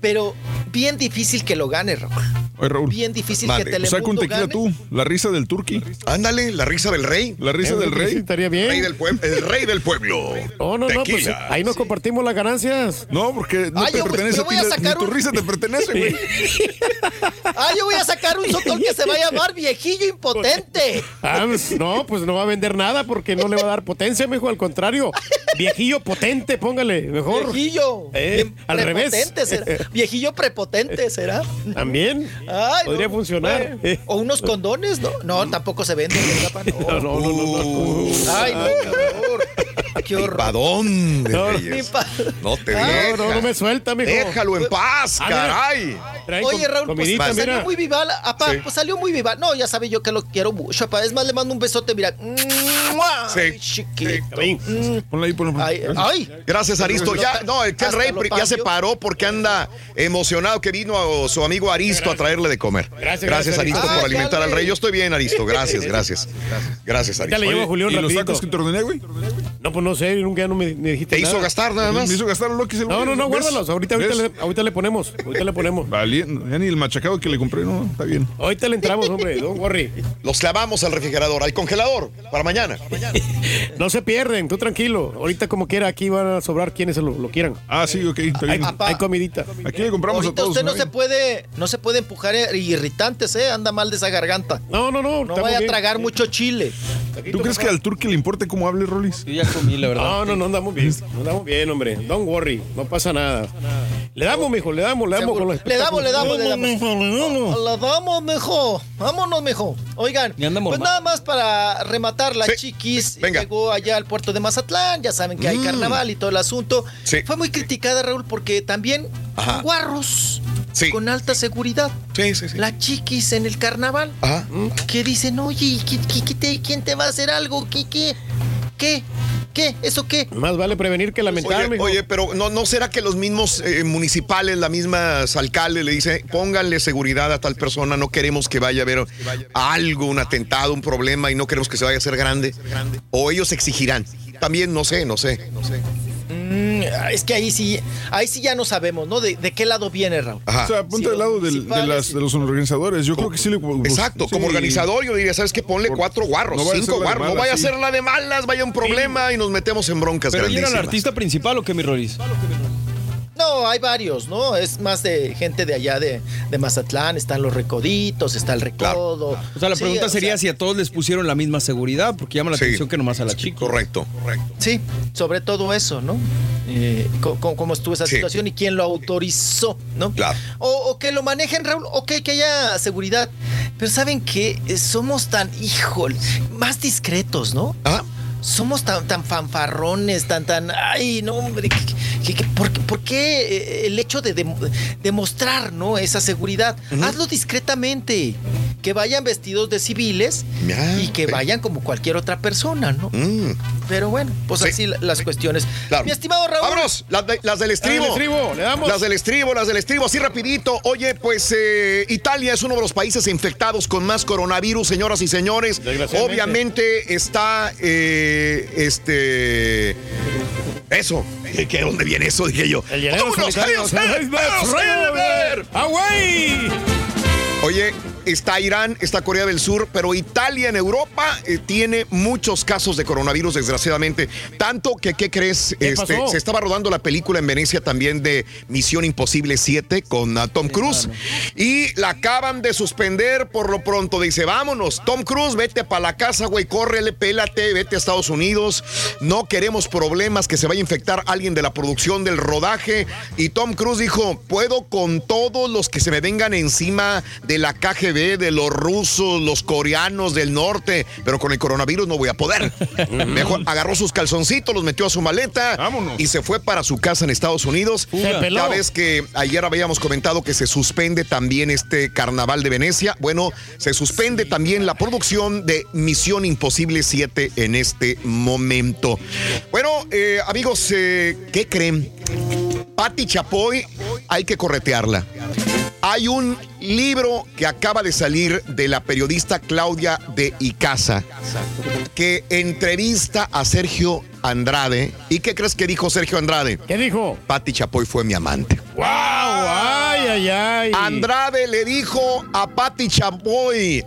pero bien difícil que lo gane, Raúl. Oye, Raúl. Bien difícil Mande. que Pues saca un Telemundo tequila gane. tú. La risa del turqui. Ándale, la risa del rey. La risa del rey. Estaría bien. Rey del pueblo, el rey del pueblo. No, no, no, pues ahí nos compartimos las ganancias. No, porque no Ay, te yo- pertenece yo a ti. voy a la- sacar Ni tu risa te pertenece, güey. Ah, yo voy a sacar un sotol que se va a llamar Viejillo Impotente. Ah, pues, no, pues no va a vender nada porque no le va a dar potencia, mijo. Al contrario, viejillo potente, póngale, mejor. Viejillo. Eh, al revés. será. Viejillo prepotente será. También Ay, podría no, funcionar. bueno. O unos condones, ¿no? No, tampoco se venden. No, no, no, no, no. Ay, no, qué horror. Qué horror. ¿Para dónde, No, te No, deja. no, no me suelta, mijo. Déjalo en paz, Ah, caray. Oye, Raúl, pues, comidita, pues, salió mira. muy vival. Apá, Sí. pues salió muy vival. No, ya sabe yo que lo quiero mucho, apá. Es más, le mando un besote, mira. Sí. Chiquito. Ven. Ponla ahí, ponla. Ay, ay. Gracias, Aristo. Ya, no, es que el rey ya se paró porque anda emocionado que vino a su amigo Aristo a traerle de comer. Gracias, Gracias, gracias, Aristo, por alimentar al rey. Yo estoy bien, Aristo. Gracias, gracias. Gracias, Ya Aristo. le llevo a Julián ¿Y los tacos que te ordené, güey? No, pues no sé, nunca ya no me, me dijiste ¿Te hizo gastar nada más? Me hizo gastar lo que se No, no, no, guárdalos. Ahorita, ahorita, le, ahorita le ponemos. Ahorita le ponemos. Valiendo. Ya ni el machacado que le compré, no, está bien. Ahorita le entramos, hombre. Don't worry. Los clavamos al refrigerador, al congelador, para mañana. No se pierden, tú tranquilo. Ahorita como quiera, aquí van a sobrar quienes lo, lo quieran. Ah, sí, ok, está Hay, bien. Apá. hay comidita. Aquí le compramos a Ahorita todos. usted no ¿no? se puede, no se puede empujar irritantes, ¿eh? Anda mal de esa garganta. No, no, no. No vaya a bien. tragar mucho chile. ¿Tú crees que al turqui le importe cómo hable, Rolis? Yo ya comí, la verdad. No, no, no andamos bien. No andamos bien, hombre. Don't worry. No pasa nada. Le damos, mijo, le damos, le damos con los Le damos, le damos, le damos. mijo, le damos. La damos, mijo. Vámonos, mijo. Oigan, pues nada más para rematar, la Sí. chiquis Venga. llegó allá al puerto de Mazatlán. Ya saben que hay Mm. carnaval y todo el asunto. Sí. Fue muy criticada, Raúl, porque también Ajá. guarros Sí. con alta seguridad. Sí, sí, sí. La chiquis en el carnaval. Ajá. Que dicen, oye, ¿qué- qué- qué te- ¿quién te va a hacer algo? ¿Qué? ¿Qué? ¿Qué? ¿Qué? ¿Eso qué? Más vale prevenir que lamentar, Oye, oye, pero ¿no, ¿no será que los mismos eh, municipales, las mismas alcaldes le dicen, pónganle seguridad a tal persona, no queremos que vaya a haber algo, un atentado, un problema y no queremos que se vaya a hacer grande? O ellos exigirán. También no sé, no sé. Mm, es que ahí sí, ahí sí ya no sabemos, ¿no? ¿De, de qué lado viene, Raúl? Ajá. O sea, ponte Sí, al lado del- de, las, de los organizadores. Yo creo que sí le. pues, Exacto, sí. como organizador yo diría, ¿sabes qué? Ponle Por- cuatro guarros, no vaya a cinco guarros, no malas, vaya sí. a ser la de malas, vaya un problema y nos metemos en broncas ¿Pero ella era el artista principal o qué, mi Rolis? No, hay varios, ¿no? Es más de gente de allá de, de Mazatlán, están los recoditos, está el recodo. O sea, la Sí, pregunta o sería sea, si a todos les pusieron la misma seguridad, porque llama la Sí. atención que nomás a la chica. Correcto, correcto. Sí, sobre todo eso, ¿no? Eh, ¿Cómo estuvo esa Sí. situación y quién lo autorizó, ¿no? Claro. O, o que lo manejen, Raúl, ok, que haya seguridad. Pero ¿saben qué? Eh, Somos tan, híjole, más discretos, ¿no? Ah, Somos tan, tan fanfarrones, tan, tan. Ay, no, hombre. que- que- ¿por, qué- por qué eh, el hecho de dem- demostrar ¿no? esa seguridad? Hazlo discretamente. Que vayan vestidos de civiles y que sí. vayan como cualquier otra persona, ¿no? mm. Pero bueno, pues Sí, así la- las cuestiones. Claro. Mi estimado Raúl. Vámonos, las, de- las del estribo. Las del estribo, le damos. Las del estribo, las del estribo, así rapidito. Oye, pues eh, Italia es uno de los países infectados con más coronavirus, señoras y señores. Obviamente está, eh, este, Eso. ¿Qué, ¿Dónde viene eso? Dije yo. El ¡Vámonos, adiós, ¡Away! Oye, está Irán, está Corea del Sur, pero Italia en Europa eh, tiene muchos casos de coronavirus, desgraciadamente. Tanto que, ¿qué crees? ¿Qué Este, se estaba rodando la película en Venecia también de Misión Imposible 7 con ah, Tom Cruise. Y la acaban de suspender por lo pronto. Dice, vámonos, Tom Cruise, vete para la casa, güey, córrele, pélate, vete a Estados Unidos. No queremos problemas, que se vaya a infectar alguien de la producción del rodaje. Y Tom Cruise dijo, puedo con todos los que se me vengan encima de la KGB, de los rusos, los coreanos del norte, pero con el coronavirus no voy a poder. Mejor agarró sus calzoncitos, los metió a su maleta y se fue para su casa en Estados Unidos. Ya ves que ayer habíamos comentado que se suspende también este carnaval de Venecia. Bueno, se suspende también la producción de Misión Imposible 7 en este momento. Bueno, eh, amigos, eh, ¿qué creen? Patti Chapoy, hay que corretearla. Hay un libro que acaba de salir de la periodista Claudia de Icaza que entrevista a Sergio Andrade. ¿Y qué crees que dijo Sergio Andrade? ¿Qué dijo? Patti Chapoy fue mi amante. ¡Wow! ¡Ay, ay, ay! Andrade le dijo a Patti Chapoy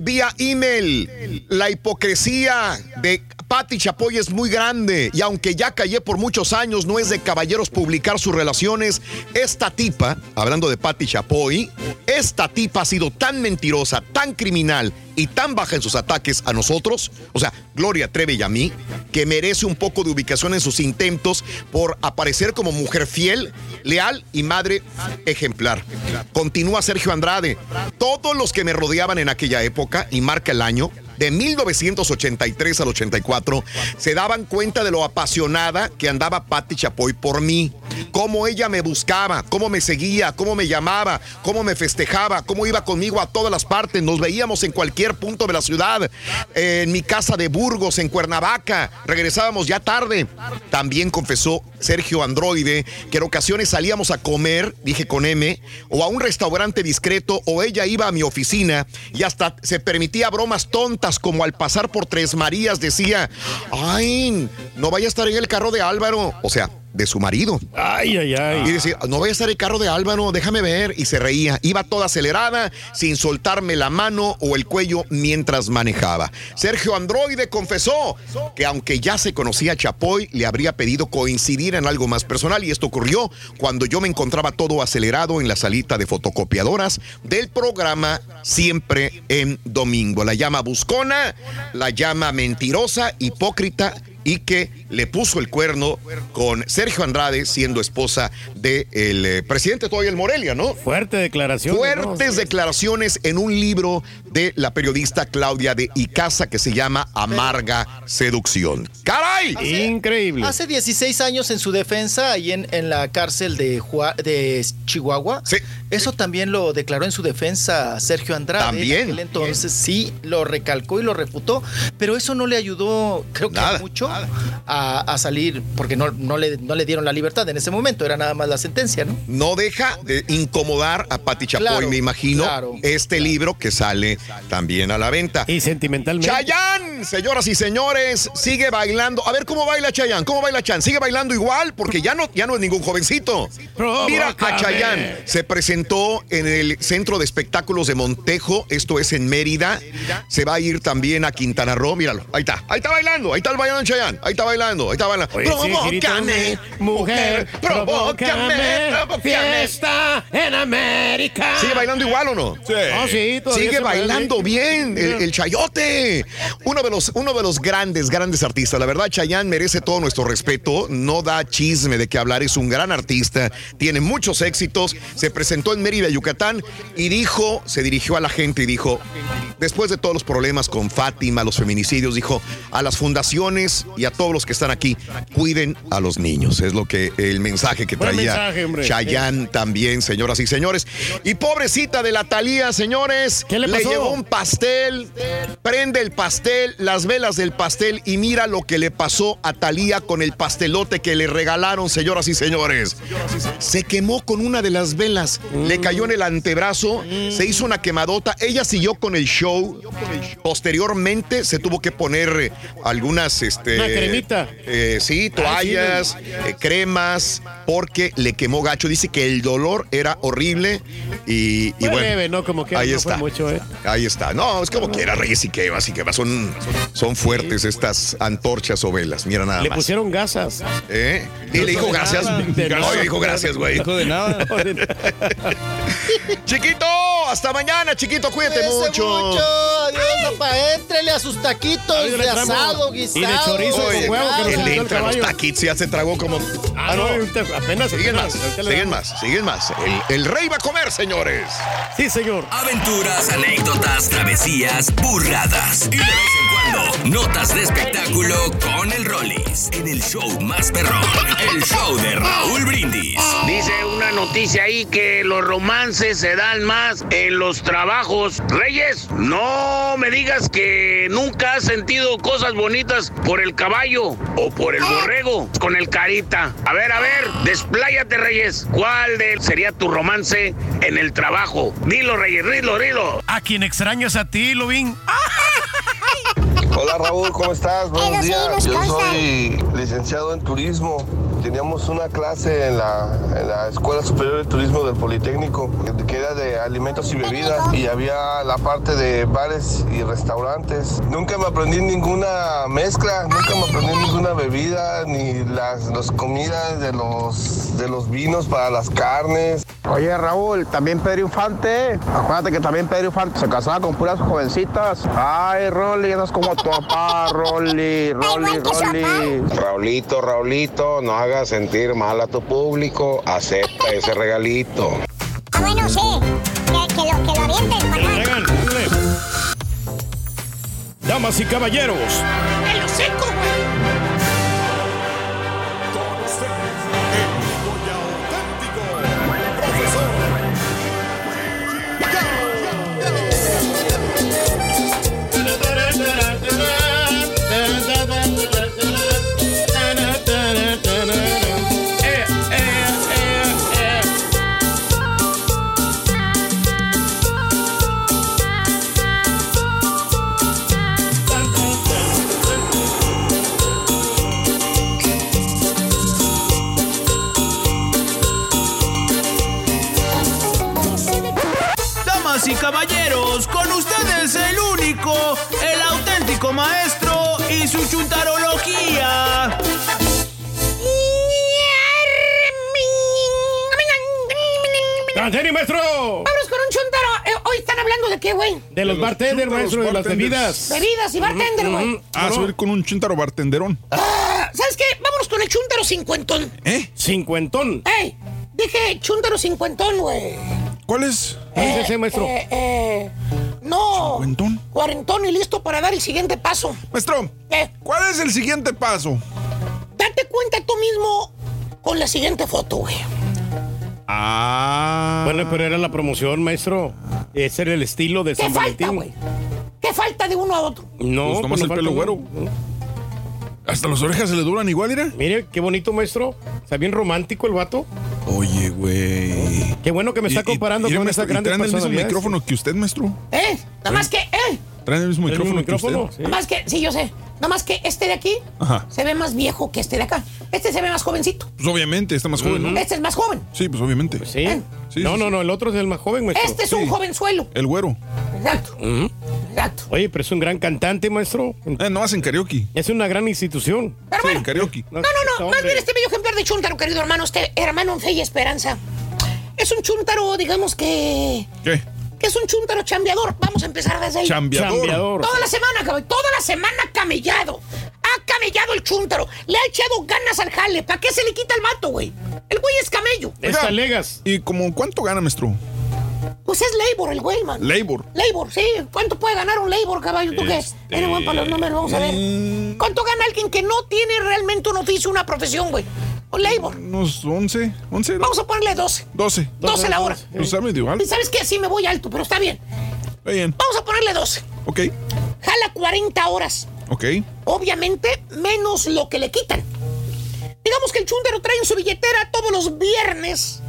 vía email la hipocresía de Patti Chapoy es muy grande y aunque ya callé por muchos años, no es de caballeros publicar sus relaciones. Esta tipa, hablando de Patti Chapoy, esta tipa ha sido tan mentirosa, tan criminal y tan baja en sus ataques a nosotros, o sea, Gloria Trevi y a mí, que merece un poco de ubicación en sus intentos por aparecer como mujer fiel, leal y madre ejemplar. Continúa Sergio Andrade. Todos los que me rodeaban en aquella época, y marca el año, de 1983 al 84, se daban cuenta de lo apasionada que andaba Patti Chapoy por mí. Cómo ella me buscaba, cómo me seguía, cómo me llamaba, cómo me festejaba, cómo iba conmigo a todas las partes. Nos veíamos en cualquier punto de la ciudad, en mi casa de Burgos, en Cuernavaca. Regresábamos ya tarde. También confesó Sergio Androide que en ocasiones salíamos a comer, dije con M, o a un restaurante discreto, o ella iba a mi oficina y hasta se permitía bromas tontas como al pasar por Tres Marías decía, ay, no vaya a estar en el carro de Álvaro. O sea, de su marido. Ay, ay, ay. Y decía, no vaya a estar el carro de Álvaro, déjame ver. Y se reía. Iba toda acelerada, sin soltarme la mano o el cuello mientras manejaba. Sergio Androide confesó que aunque ya se conocía a Chapoy, le habría pedido coincidir en algo más personal. Y esto ocurrió cuando yo me encontraba todo acelerado en la salita de fotocopiadoras del programa Siempre en Domingo. La llama buscona, la llama mentirosa, hipócrita y que le puso el cuerno con Sergio Andrade siendo esposa del eh, presidente todavía el Morelia, ¿no? Fuerte declaración. Fuertes declaraciones en un libro de la periodista Claudia de Icaza que se llama Amarga Seducción. ¡Caray! Increíble. Hace 16 años en su defensa, ahí en, en la cárcel de, Jua- de Chihuahua, eso también lo declaró en su defensa Sergio Andrade. También. En aquel entonces sí, lo recalcó y lo refutó, pero eso no le ayudó, creo que mucho, a, a salir, porque no, no, le, no le dieron la libertad en ese momento, era nada más la sentencia, ¿no? No deja de incomodar a Pati Chapoy, Claro, me imagino, claro. este libro que sale también a la venta. Y sentimentalmente. Chayán, señoras y señores, sigue bailando. A ver cómo baila Chayán, cómo baila Chan. Sigue bailando igual porque ya no, ya no es ningún jovencito. Mira a. Chayán. Se presentó en el Centro de Espectáculos de Montejo, esto es en Mérida. Se va a ir también a Quintana Roo, míralo. Ahí está, ahí está bailando, ahí está bailando Chayán, ahí está bailando, ahí está bailando. Oye, Provócame, mujer, provócame, provócame. Fiesta en América. ¿Sigue bailando igual o no? Sí. Oh, sí, todavía Sigue bailando bien. bien, el, el Chayote. Uno de, los, uno de los grandes, grandes artistas. La verdad, Chayán merece todo nuestro respeto. No da chisme de qué hablar. Es un gran artista. Tiene muchos éxitos. Se presentó en Mérida, Yucatán y dijo, se dirigió a la gente y dijo, después de todos los problemas con Fátima, los feminicidios, dijo a las fundaciones y a todos los que están aquí, cuiden a los niños. Es lo que el mensaje que traía mensaje. Chayán también, señoras y señores. Y pobrecita de la Talía, señores, ¿Qué le pasó? Un pastel, prende el pastel, las velas del pastel y mira lo que le pasó a Talía con el pastelote que le regalaron, señoras y señores. Se quemó con una de las velas, le cayó en el antebrazo, se hizo una quemadota. Ella siguió con el show. Posteriormente se tuvo que poner eh, algunas, este, Una cremita. eh, sí, toallas, eh, cremas, porque le quemó gacho. Dice que el dolor era horrible y, bueno. leve, ¿no? Como que ahí no está. mucho, ¿eh? Ahí está. No, es como quiera, Reyes y quemas y quemas. Son, son fuertes estas antorchas o velas. Mira nada Le más. pusieron gasas. ¿Eh? Y le dijo gracias. nada. No, le dijo gracias, güey. Dijo de nada. Chiquito, hasta mañana, chiquito. Cuídate mucho. mucho. Adiós, papá. Éntrele a sus taquitos le de asado, Y de guisado. chorizo Oye, con huevo que nos el entra a los taquitos y ya se tragó como. Ah, no, ahorita apenas. Siguen más, le siguen más, siguen más. El, el rey va a comer, señores. Sí, señor. Aventuras, anécdotas, travesías, burradas. Y notas de espectáculo con el Rollis. En el show más perrón. El show de Raúl Brindis. Dice una noticia ahí que los romances se dan más en los trabajos. Reyes, no me digas que nunca has sentido cosas bonitas por el caballo o por el borrego con el carita. A ver, a ver, despláyate, Reyes. ¿Cuál de sería tu romance en el trabajo? Dilo, Reyes, dilo, dilo. A quien extrañas a ti, Lobín. Hola Raúl, ¿cómo estás? Buenos Eso sí, días. nos Yo consta. soy licenciado en turismo. Teníamos una clase en la, en la Escuela Superior de Turismo del Politécnico que era de alimentos y bebidas y había la parte de bares y restaurantes. Nunca me aprendí ninguna mezcla, nunca me aprendí ninguna bebida ni las, las comidas de los, de los vinos para las carnes. Oye Raúl, también Pedro Infante. Acuérdate que también Pedro Infante se casaba con puras jovencitas. Ay, Rolly, eso es como tu papá, Rolly, Rolly, Rolly. Raulito, Raulito, no hagas sentir mal a tu público, acepta ese regalito. Ah, bueno, sí. Que, que lo, que lo avienten, Manuel. Damas y caballeros, ¡En lo seco, su chuntarología. ¡Canceri, maestro! Vámonos con un chuntaro. Eh, hoy están hablando de qué, güey. De los bartenders, maestro, de las bebidas. Bebidas y bartender, güey. Ah, subir con un chuntaro bartenderón. Ah, ¿Sabes qué? Vámonos con el chuntaro cincuentón. ¿Eh? Cincuentón. ¡Ey! Dije chuntaro cincuentón, güey. ¿Cuál es? ¿Cuál es ese, maestro? Eh, eh, no. ¿Cincuentón? Cuarentón y listo para dar el siguiente paso. Maestro, ¿Qué? ¿cuál es el siguiente paso? Date cuenta tú mismo con la siguiente foto, güey. Ah. Bueno, pero era la promoción, maestro. Ese era el estilo de ¿Qué San falta, Valentín. güey? ¿Qué falta de uno a otro? No, Pues nomás no el pelo uno. Hasta las orejas se le duran igual, mira. Mire, qué bonito, maestro. Está bien romántico el vato. Oye, güey. Qué bueno que me está Y- y- comparando mire, con maestro, esas y grandes traen el mismo personalidades. micrófono que usted, maestro. ¿Eh? Nada más que, ¿eh? Traen el mismo ¿El mismo micrófono, que micrófono? usted. Nada más que, sí, yo sé. Nada más que este de aquí Ajá. se ve más viejo que este de acá. Este se ve más jovencito. Pues obviamente, está más joven, ¿no? Este es más joven. Sí, pues obviamente. Sí. Sí, no, sí, no, sí. no, el otro es el más joven, maestro. Este es un jovenzuelo. El güero. Exacto. Ujú. Exacto. Oye, pero es un gran cantante, maestro. Eh, no hacen karaoke. Es una gran institución. Pero Sí, bueno. en karaoke. No, no, no. Más bien este bello ejemplar de chúntaro, querido hermano. Este hermano en fe y esperanza. Es un chúntaro, digamos que. ¿Qué? Que es un chúntaro chambeador. Vamos a empezar desde ahí. Chambeador. Chambeador. Toda la semana, cabrón. Toda la semana camellado. Ha camellado el chúntaro. Le ha echado ganas al jale. ¿Para qué se le quita el mato, güey? El güey es camello. Está Legas. ¿Y como cuánto gana, maestro? Pues es labor el güey, man. Labor. Labor, sí. ¿Cuánto puede ganar un labor, caballo? ¿Tú qué? Este, Eres buen para los números, vamos a ver. mm. ¿Cuánto gana alguien que no tiene realmente un oficio, una profesión, güey? Un labor. Unos 11, 11, ¿no? Vamos a ponerle 12. 12. 12 la hora. Pues está medio alto. ¿Y sabes qué? Sí me voy alto, pero está bien. Está bien. Vamos a ponerle 12. Ok, Jala 40 horas. ok. Obviamente, menos lo que le quitan. Digamos que el chúndaro trae en su billetera todos los viernes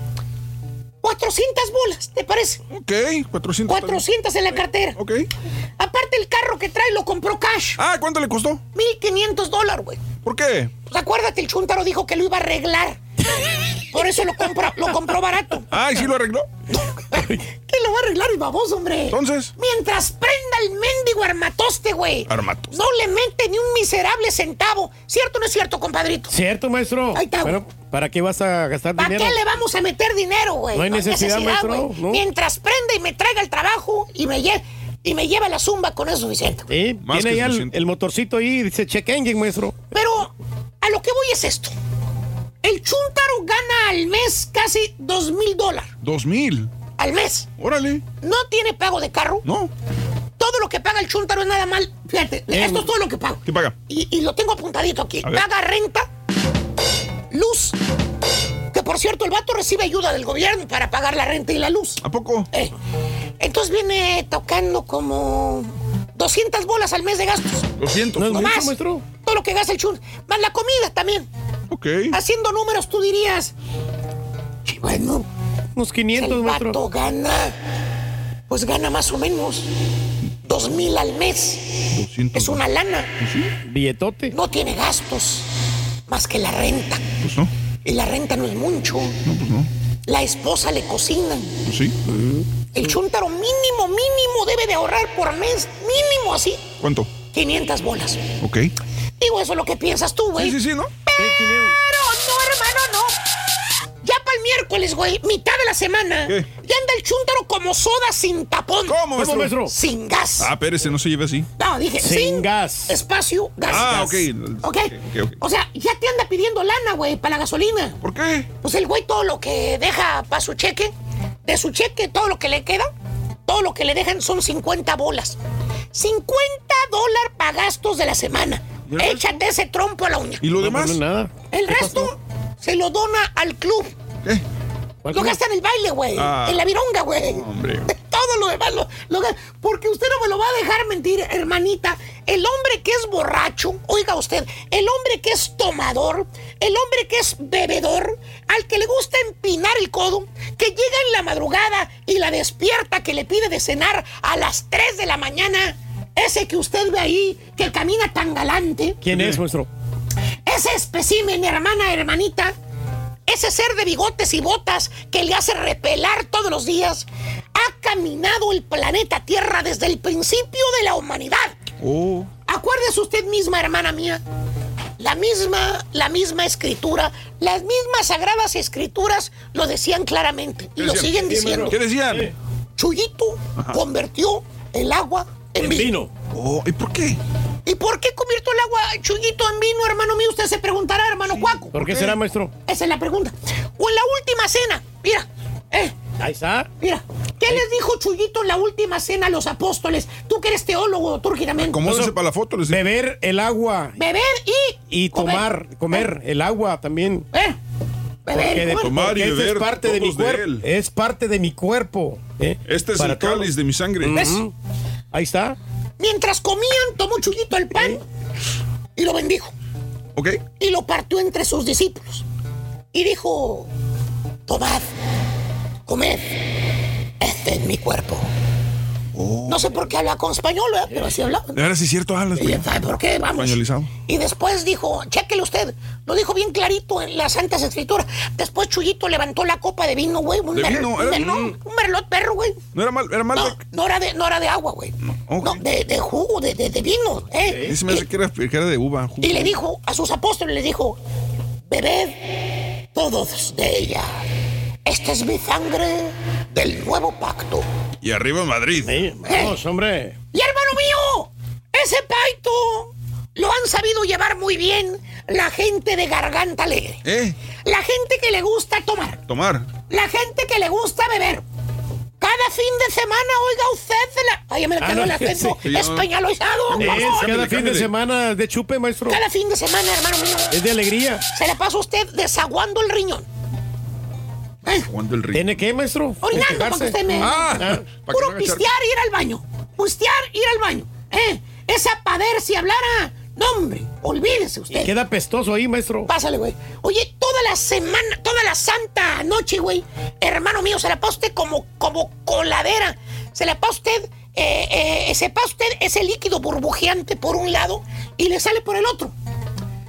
400 bolas, ¿te parece? Ok, 400. 400 en la cartera. Ok. Aparte, el carro que trae lo compró cash. Ah, ¿cuánto le costó? 1500 dólares, güey. ¿Por qué? Pues acuérdate, el chúntaro dijo que lo iba a arreglar. Por eso lo, compra, lo compró barato. Ah, ¿y sí lo arregló? ¿Qué lo va a arreglar el baboso, hombre? Entonces. Mientras prenda el mendigo armatoste, güey. Armatos. No le mete ni un miserable centavo. ¿Cierto o no es cierto, compadrito? ¿Cierto, maestro? Ahí está, Bueno, ¿para qué vas a gastar ¿Para dinero? qué le vamos a meter dinero, güey? No hay necesidad, maestro, güey. no. Mientras prenda y me traiga el trabajo y me, lle- y me lleva la zumba, con eso es suficiente. Sí, Más tiene que ya el, el motorcito ahí, dice check engine, maestro. Pero a lo que voy es esto. El chúntaro gana al mes casi dos mil dólares. Dos mil. Al mes. Órale. No tiene pago de carro. No. Todo lo que paga el chúntaro es nada mal. Fíjate, esto es todo lo que paga. ¿Qué paga? Y, y lo tengo apuntadito aquí. Paga renta, luz. Que por cierto, el vato recibe ayuda del gobierno para pagar la renta y la luz. ¿A poco? Eh, Entonces viene tocando como 200 bolas al mes de gastos. 200. No más. maestro. Todo lo que gasta el chun. Más la comida también. Ok. Haciendo números, tú dirías. "Sí, Bueno, Unos 500, el maestro. vato gana. Pues gana más o menos. Dos mil al mes. 200. Es una lana. Billetote. No tiene gastos. Más que la renta. Pues no. Y la renta no es mucho. No, pues no. La esposa le cocina. Pues sí. El chúntaro mínimo, mínimo debe de ahorrar por mes. Mínimo así. ¿Cuánto? 500 bolas. Ok. Digo, eso es lo que piensas tú, güey. Sí, sí, sí, ¿no? Pero no, hermano, no. Miércoles, güey, mitad de la semana, ¿Qué? ya anda el chúntaro como soda sin tapón. ¿Cómo, maestro? maestro? Sin gas. Ah, espérese, no se lleve así. No, dije, Sin sin, gas. Espacio, gas. Ah, gas. ok. ok. ok, ok. O sea, ya te anda pidiendo lana, güey, para la gasolina. ¿Por qué? Pues el güey todo lo que deja para su cheque, de su cheque, todo lo que le queda, todo lo que le dejan son 50 bolas. 50 dólares para gastos de la semana. Échate ese trompo a la uña. ¿Y lo No, demás? pues, no, nada. El ¿Qué resto pasó? se lo dona al club. ¿Qué? ¿Cuál Lo gasta en el baile, güey. Ah. En la vironga, güey. Hombre. Todo lo demás lo, Porque usted no me lo va a dejar mentir, hermanita. El hombre que es borracho, oiga usted, el hombre que es tomador, el hombre que es bebedor, al que le gusta empinar el codo, que llega en la madrugada y la despierta, que le pide de cenar a las 3 de la mañana. Ese que usted ve ahí, que camina tan galante. ¿Quién es, maestro? Ese espécimen, hermana, hermanita, ese ser de bigotes y botas que le hace repelar todos los días, ha caminado el planeta Tierra desde el principio de la humanidad. Oh. Acuérdese usted misma, hermana mía. La misma, la misma escritura, las mismas sagradas escrituras lo decían claramente y ¿Qué lo decían? siguen diciendo. ¿Qué decían? Chuyito convirtió el agua en, En vino. vino. Oh, ¿y por qué? ¿Y por qué convirtió el agua Chuyito en vino, hermano mío? Usted se preguntará, hermano Cuaco. ¿Por qué será, maestro? Esa es la pregunta. O en la última cena, mira, eh, Ahí está. mira. ¿Qué les dijo Chuyito en la última cena a los apóstoles? Tú que eres teólogo, turquidamente. Acomódese para la foto. Les. Beber el agua Beber y... y tomar, comer el agua también. Eh, beber de- comer. Tomar y beber, es parte de mi cuerpo. él. Es parte de mi cuerpo. ¿eh? Este es Para el cáliz todos. de mi sangre. ¿Ves? Ahí está. Mientras comían, tomó Chuyito el pan y lo bendijo. ¿Ok? y lo partió entre sus discípulos. Y dijo, tomad, comed, este es mi cuerpo. No sé por qué habla con español, pero así hablaba. Ahora sí es cierto, hablas. Y, ¿sabe ¿Por qué? Vamos. Españolizado. Y después dijo, chéquele usted, lo dijo bien clarito en las Santas Escrituras. Después Chuyito levantó la copa de vino, güey. Un ¿De mer- vino? un no, merlot perro, güey. No era mal, era mal. No, no era de, no era de agua, güey. ok. No, de, de jugo, de, de, de vino. ¿eh? Ese me hace que era, que era de uva. jugo. Y le dijo a sus apóstoles, le dijo, bebed todos de ella. Esta es mi sangre del nuevo pacto. Y arriba Madrid. Sí, vamos, hombre. Y hermano mío, ese pacto lo han sabido llevar muy bien la gente de garganta alegre. ¿Eh? La gente que le gusta tomar. Tomar. La gente que le gusta beber. Cada fin de semana, oiga usted, se la... Ay, ya me le Ah, quedó no, el acento sí, españolizado. Es cada fin de semana de chupe, maestro. Cada fin de semana, hermano mío. Es de alegría. Se la pasa usted desaguando el riñón. ¿Eh? El ritmo. ¿Tiene qué, maestro? Orinando, para que usted me... Ah, Ah. para que Puro no haga pistear y ir al baño. Pistear, ir al baño. ¿Eh? Esa pader si hablara... No, hombre, olvídese usted. Queda pestoso ahí, maestro. Pásale, güey. Oye, toda la semana, toda la santa noche, güey. Hermano mío, se la pasa usted como, como coladera. Se la pasa usted, eh, eh, se pasa usted ese líquido burbujeante por un lado y le sale por el otro.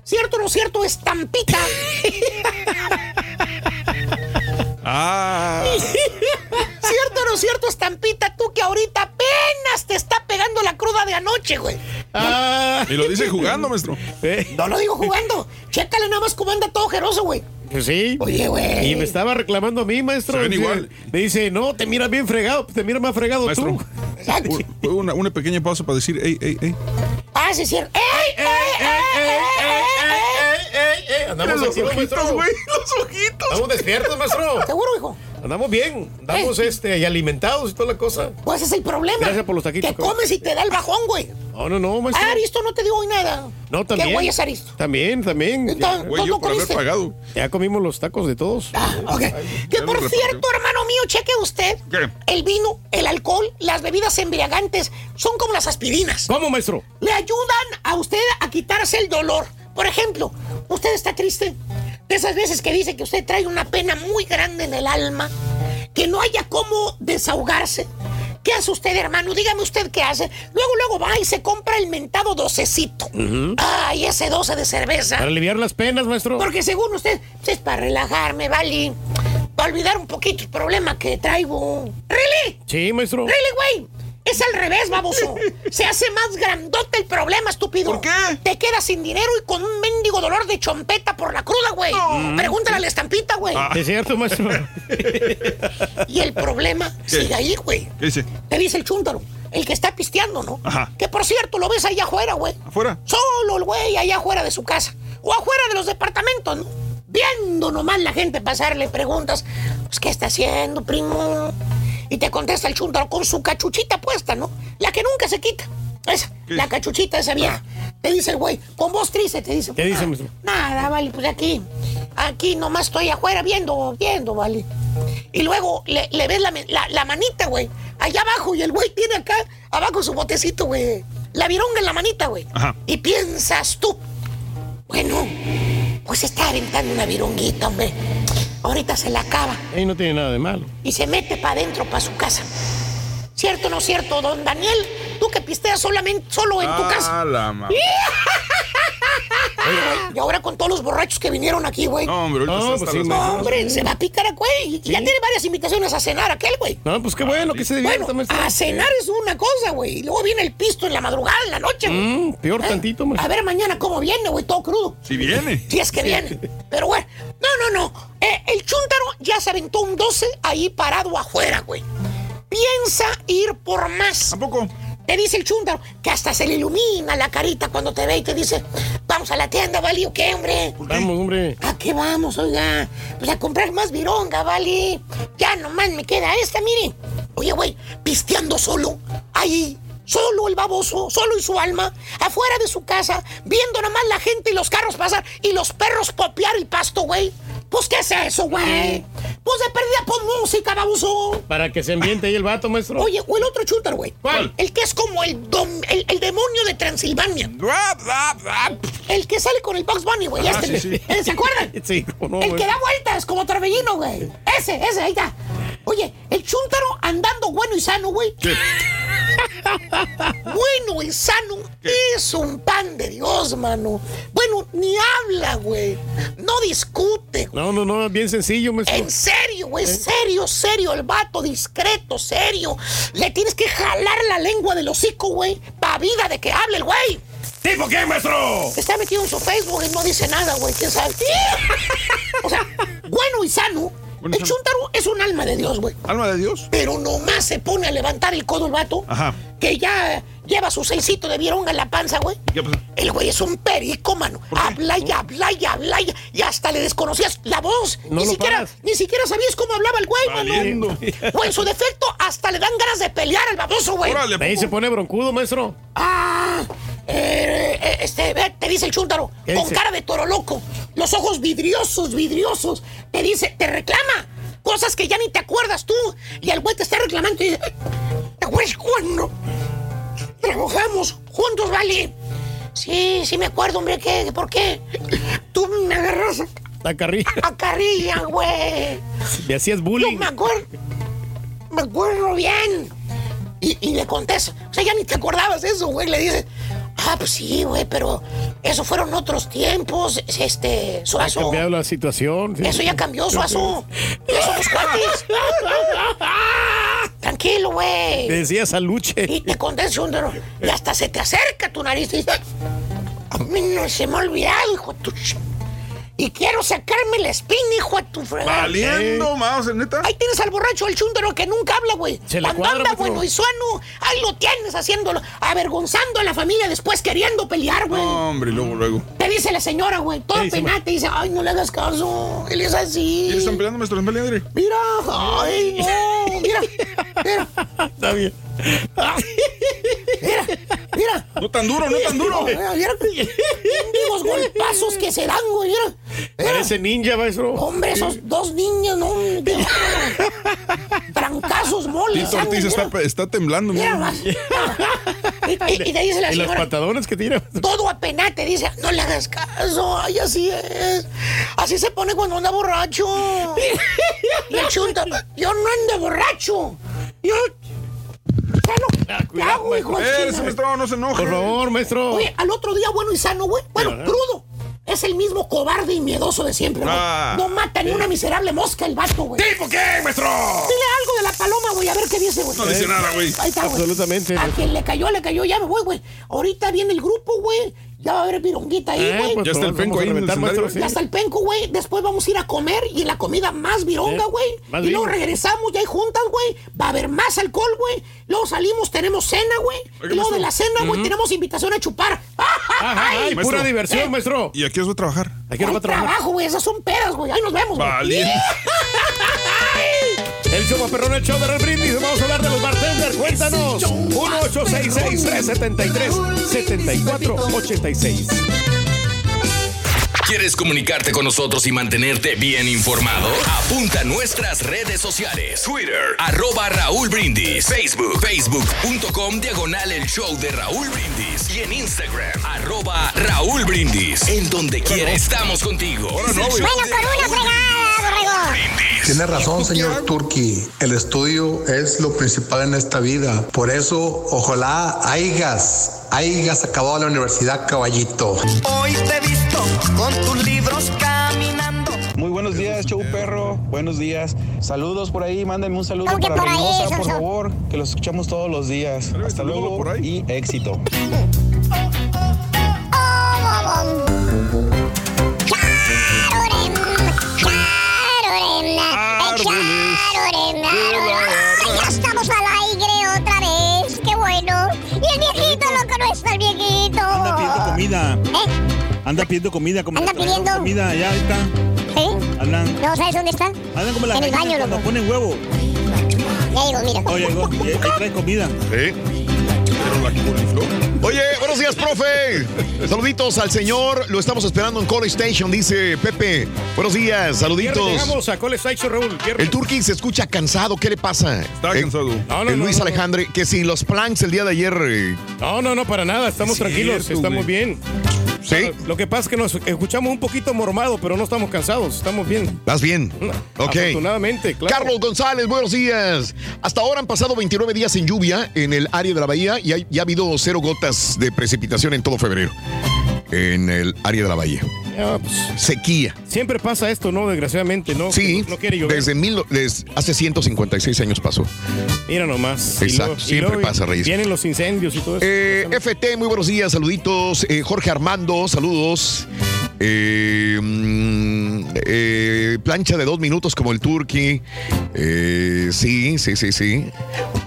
¿Cierto o no cierto? Estampita. Ah. ¿Cierto o no cierto, estampita? Tú que ahorita apenas te está pegando la cruda de anoche, güey. Ah. Y lo dice jugando, maestro. Eh, No lo digo jugando. Chécale nada más cómo anda todo jeroso, güey. pues sí. Oye, güey. Y me estaba reclamando a mí, maestro. Se ven Dice- igual. Me dice, no, te miras bien fregado, te miras más fregado Maestro. tú. Una, una pequeña pausa para decir, ey, ey, ey. Ah, sí, es cierto. ¡Ey, ey, ey, ey, ey, ey! Andamos Los activos, ojitos, güey, los ojitos. Estamos despiertos, maestro. ¿Seguro, hijo? Andamos bien. Andamos este, y alimentados y toda la cosa. Pues ese es el problema. Gracias por los taquitos, Que cabrón. comes y te da el bajón, güey. No, no, no, maestro. Ah, Aristo, no te digo hoy nada. No, también. ¿Qué güey es Aristo? También, también. Entonces, Güey, ¿no yo por haber pagado. Ya comimos los tacos de todos. Ah, ok. Que por repartió. cierto, hermano mío, cheque usted. ¿Qué? El vino, el alcohol, las bebidas embriagantes son como las aspirinas. ¿Cómo, maestro? Le ayudan a usted a quitarse el dolor. Por ejemplo, usted está triste. De esas veces que dice que usted trae una pena muy grande en el alma, que no haya cómo desahogarse. ¿Qué hace usted, hermano? Dígame usted qué hace. Luego, luego va y se compra el mentado docecito. Ay, ese doce de cerveza. Para aliviar las penas, maestro. Porque según usted, es para relajarme, ¿vale? Para olvidar un poquito el problema que traigo. ¿Really? Sí, maestro. ¿Really, güey? Es al revés, baboso. Se hace más grandote el problema, estúpido. ¿Por qué? Te quedas sin dinero y con un mendigo dolor de chompeta por la cruda, güey. Pregúntale a la estampita, güey. Ah. Es cierto, maestro. Y el problema sigue ahí, güey. ¿Qué dice? Te dice el chúntaro, el que está pisteando, ¿no? Ajá. Que por cierto, lo ves allá afuera, güey. ¿Afuera? Solo el güey allá afuera de su casa. O afuera de los departamentos, ¿no? Viendo nomás la gente pasarle preguntas. Pues, ¿qué está haciendo, primo? Y te contesta el chúntaro con su cachuchita puesta, ¿no? La que nunca se quita. Esa, la cachuchita esa vieja. Te dice el güey, con voz triste, te dice. ¿Qué dice, "Ah, maestro? Nada, vale, pues aquí. Aquí nomás estoy afuera viendo, viendo, vale. Y luego le, le ves la- la manita, güey. Allá abajo. Y el güey tiene acá, abajo su botecito, güey. La vironga en la manita, güey. Ajá. Y piensas tú, bueno, pues está aventando una vironguita, hombre. Ahorita se la acaba Ahí no tiene nada de malo. y se mete para adentro, para su casa. ¿Cierto o no cierto, don Daniel? Tú que pisteas solamente, solo en tu casa. Ah, la Y ahora con todos los borrachos que vinieron aquí, güey. No, hombre, No, está pues sí, No, hombre, se va a picar a güey. Y Ya tiene varias invitaciones a cenar aquel, güey. No, pues qué bueno que se divierta, Bueno, a cenar es una cosa, güey. Y luego viene el pisto en la madrugada, en la noche, güey. Mm, peor ¿Eh? tantito, A maestro. ver mañana cómo viene, güey, todo crudo. Si viene. Si es que viene. Pero bueno, no, no, no. Eh, el chúntaro ya se aventó un 12 ahí parado afuera, güey. Piensa ir por más. ¿A poco? Te dice el chúntaro que hasta se le ilumina la carita cuando te ve y te dice, vamos a la tienda, ¿vale? ¿O qué, hombre? Vamos, hombre. ¿A qué vamos, oiga? Pues a comprar más vironga, ¿vale? Ya nomás me queda esta, mire. Oye, güey, pisteando solo, ahí, solo el baboso, solo y su alma, afuera de su casa, viendo nomás la gente y los carros pasar y los perros popear el pasto, güey. Pues, ¿qué es eso, güey? Pues de perdida pon música, baboso. Para que se ambiente ahí el vato, maestro. Oye, o el otro chúntaro, güey. ¿Cuál? El que es como el, dom- el, el demonio de Transilvania. El que sale con el Bugs Bunny, güey. Ah, este. sí, sí. ¿Eh? ¿Se acuerdan? Sí, no, el que da vueltas como Torbellino, güey. Ese, ese, ahí está. Oye, el chúntaro andando bueno y sano, güey. bueno y sano es un pan de Dios, mano. Bueno, ni habla, güey. No discute. No, no, no, bien sencillo, maestro. En serio, güey, serio, serio, el vato discreto, serio. Le tienes que jalar la lengua del hocico, güey, pa' vida de que hable el güey. ¿Tipo qué, maestro? Está metido en su Facebook y no dice nada, güey, quién sabe. o sea, bueno y sano. Bueno el sano. chúntaro es un alma de Dios, güey. Alma de Dios. Pero nomás se pone a levantar el codo el vato. Ajá. Que ya lleva su seisito de vironga en la panza, güey. ¿Qué pasó? El güey es un perico, mano. Habla y habla y habla y, y hasta le desconocías la voz. No ni lo siquiera, paras. ni siquiera sabías cómo hablaba el güey, Valiendo. mano. O en su defecto, hasta le dan ganas de pelear al baboso, güey. Órale, Ahí se pone broncudo, maestro. Ah, eh, eh, este, te dice el chúntaro, ¿Qué con dice? cara de toro loco, los ojos vidriosos, vidriosos, te dice, te reclama. cosas que ya ni te acuerdas tú. Y el güey te está reclamando y dice, ¿te acuerdas cuando trabajamos juntos, vale? Sí, sí me acuerdo, hombre, ¿qué? ¿Por qué? Tú me agarras La carrilla. a carrilla, güey. Y así es Yo bullying. me acuerdo, me acuerdo bien. Y, y le contesto, o sea, ya ni te acordabas eso, güey. Le dice, ah, pues sí, güey, pero eso fueron otros tiempos, este, Ha Suazo. cambiado la situación. sí. Eso ya cambió, Suazo. Ya somos cuates. Tranquilo, güey. Te decía Saluche. Y te contesto, Chúndaro, y hasta se te acerca tu nariz y dice, a mí no se me ha olvidado, hijo de tu... ch- Y quiero sacarme la espina, hijo de tu fregada. Valiendo, más, neta. Ahí tienes al borracho del chúndaro que nunca habla, güey. Se le Cuando cuadra, anda maestro. bueno y suano, ahí lo tienes haciéndolo, avergonzando a la familia después queriendo pelear, güey. No, hombre, luego, luego. Te dice la señora, güey, toda ¿Qué dice, penada, te dice, ay, no le hagas caso, él es así. ¿Quiénes están peleando, maestro? ¿Están peleando? Mira, ay, no, mira, mira. Está bien. Mira, mira. No tan duro, no tan duro. Mira, mira, los golpazos que se dan, güey, mira. Parece ninja, maestro. Hombre, esos dos niños, no. Trancazos, moles. Tito Ortiz está, está temblando. Mira mira. más. Y, y- te dice la Y los señora, patadones que tira. todo apenas te dice, no le hagas caso, ay, así es. Así se pone cuando anda borracho. El chunta, yo no ando borracho. Yo. Ya no. ¿Qué hago, hijo de maestro, no se enoje. Por favor, maestro. Oye, al otro día bueno y sano, güey. Bueno, crudo. Es el mismo cobarde y miedoso de siempre, güey. Ah. No mata ni una miserable mosca el vato, güey. ¿Tipo qué, maestro? Dile algo de la paloma, güey, a ver qué dice, güey. No dice nada, güey. Ahí está, güey. Absolutamente. A quien le cayó, le cayó, ya me voy, güey. Ahorita viene el grupo, güey. Ya va a haber vironguita ahí, Eh, güey. pues, Ya está el penco ahí en el reventar, maestro, escenario. Ya está el penco, güey. Después vamos a ir a comer y la comida más vironga, Eh, güey. y luego regresamos, ya hay juntas, güey. Va a haber más alcohol, güey. Luego salimos, tenemos cena, güey. Y luego de la cena, güey, tenemos invitación a chupar. Ajá, ay, Maestro. pura diversión, maestro. ¿Y aquí os va a trabajar? Aquí no va a trabajar. trabajo, güey. Esas son pedas, güey. Ahí nos vemos, güey. Valiente. El show perrón, el show de Brindis. Vamos a hablar de los bartenders. Cuéntanos. 1-866-373-7486. ¿Quieres comunicarte con nosotros y mantenerte bien informado? Apunta a nuestras redes sociales. Twitter, arroba Raúl Brindis. Facebook, facebook.com, diagonal el show de Raúl Brindis. Y en Instagram, arroba Raúl Brindis. En donde quiera estamos contigo. No. Bueno, con una fregada, borrego. Tiene razón, señor Turki. El estudio es lo principal en esta vida. Por eso, ojalá hayas, hayas acabado la universidad, caballito. Hoy te con tus libros caminando. Muy buenos días, show perro. Buenos días. Saludos por ahí. Mándenme un saludo ¿Cómo que para por ahí, por favor, que los escuchamos todos los días. Hasta luego por ahí. y éxito. Ya estamos al aire otra vez. Qué bueno. Y el viejito, loco, no está el viejito. Anda pidiendo comida. ¿Eh? Anda pidiendo comida. Como Anda pidiendo. Comida. ¿Sí? Andan, ¿No sabes dónde está? andan como las En el baño, cuando loco. ponen huevo. Ya digo, mira. Oye, ahí trae comida. Sí. Pero la coliflor. Oye, buenos días, profe. Saluditos al señor. Lo estamos esperando en Call Station, dice Pepe. Buenos días, saluditos. Llegamos a Cole Station, Raúl. Viernes. El Turki se escucha cansado. ¿Qué le pasa? Está Eh, cansado. No, no, el Luis no, no. Alejandre, que si los planks el día de ayer. eh, No, no, no, para nada. Estamos Es tranquilos, cierto, estamos güey. bien. ¿Sí? Lo que pasa es que nos escuchamos un poquito mormado, pero no estamos cansados, estamos bien. ¿Vas bien? Ok. Afortunadamente, claro. Carlos González, buenos días. Hasta ahora han pasado 29 días sin lluvia en el área de la bahía y hay- ya ha habido cero gotas de precipitación en todo febrero en el área de la bahía. Ya, pues, Sequía. siempre pasa esto, ¿no? Desgraciadamente, ¿no? Sí, Que No quiere llover. desde, mil, desde hace 156 años pasó. Mira nomás. Y Exacto, y siempre pasa, Reyes. Vienen los incendios y todo eso. Eh, FT, muy buenos días, saluditos. Eh, Jorge Armando, saludos. Eh, mm, eh, plancha de dos minutos como el Turkey. Eh, sí, sí, sí, sí.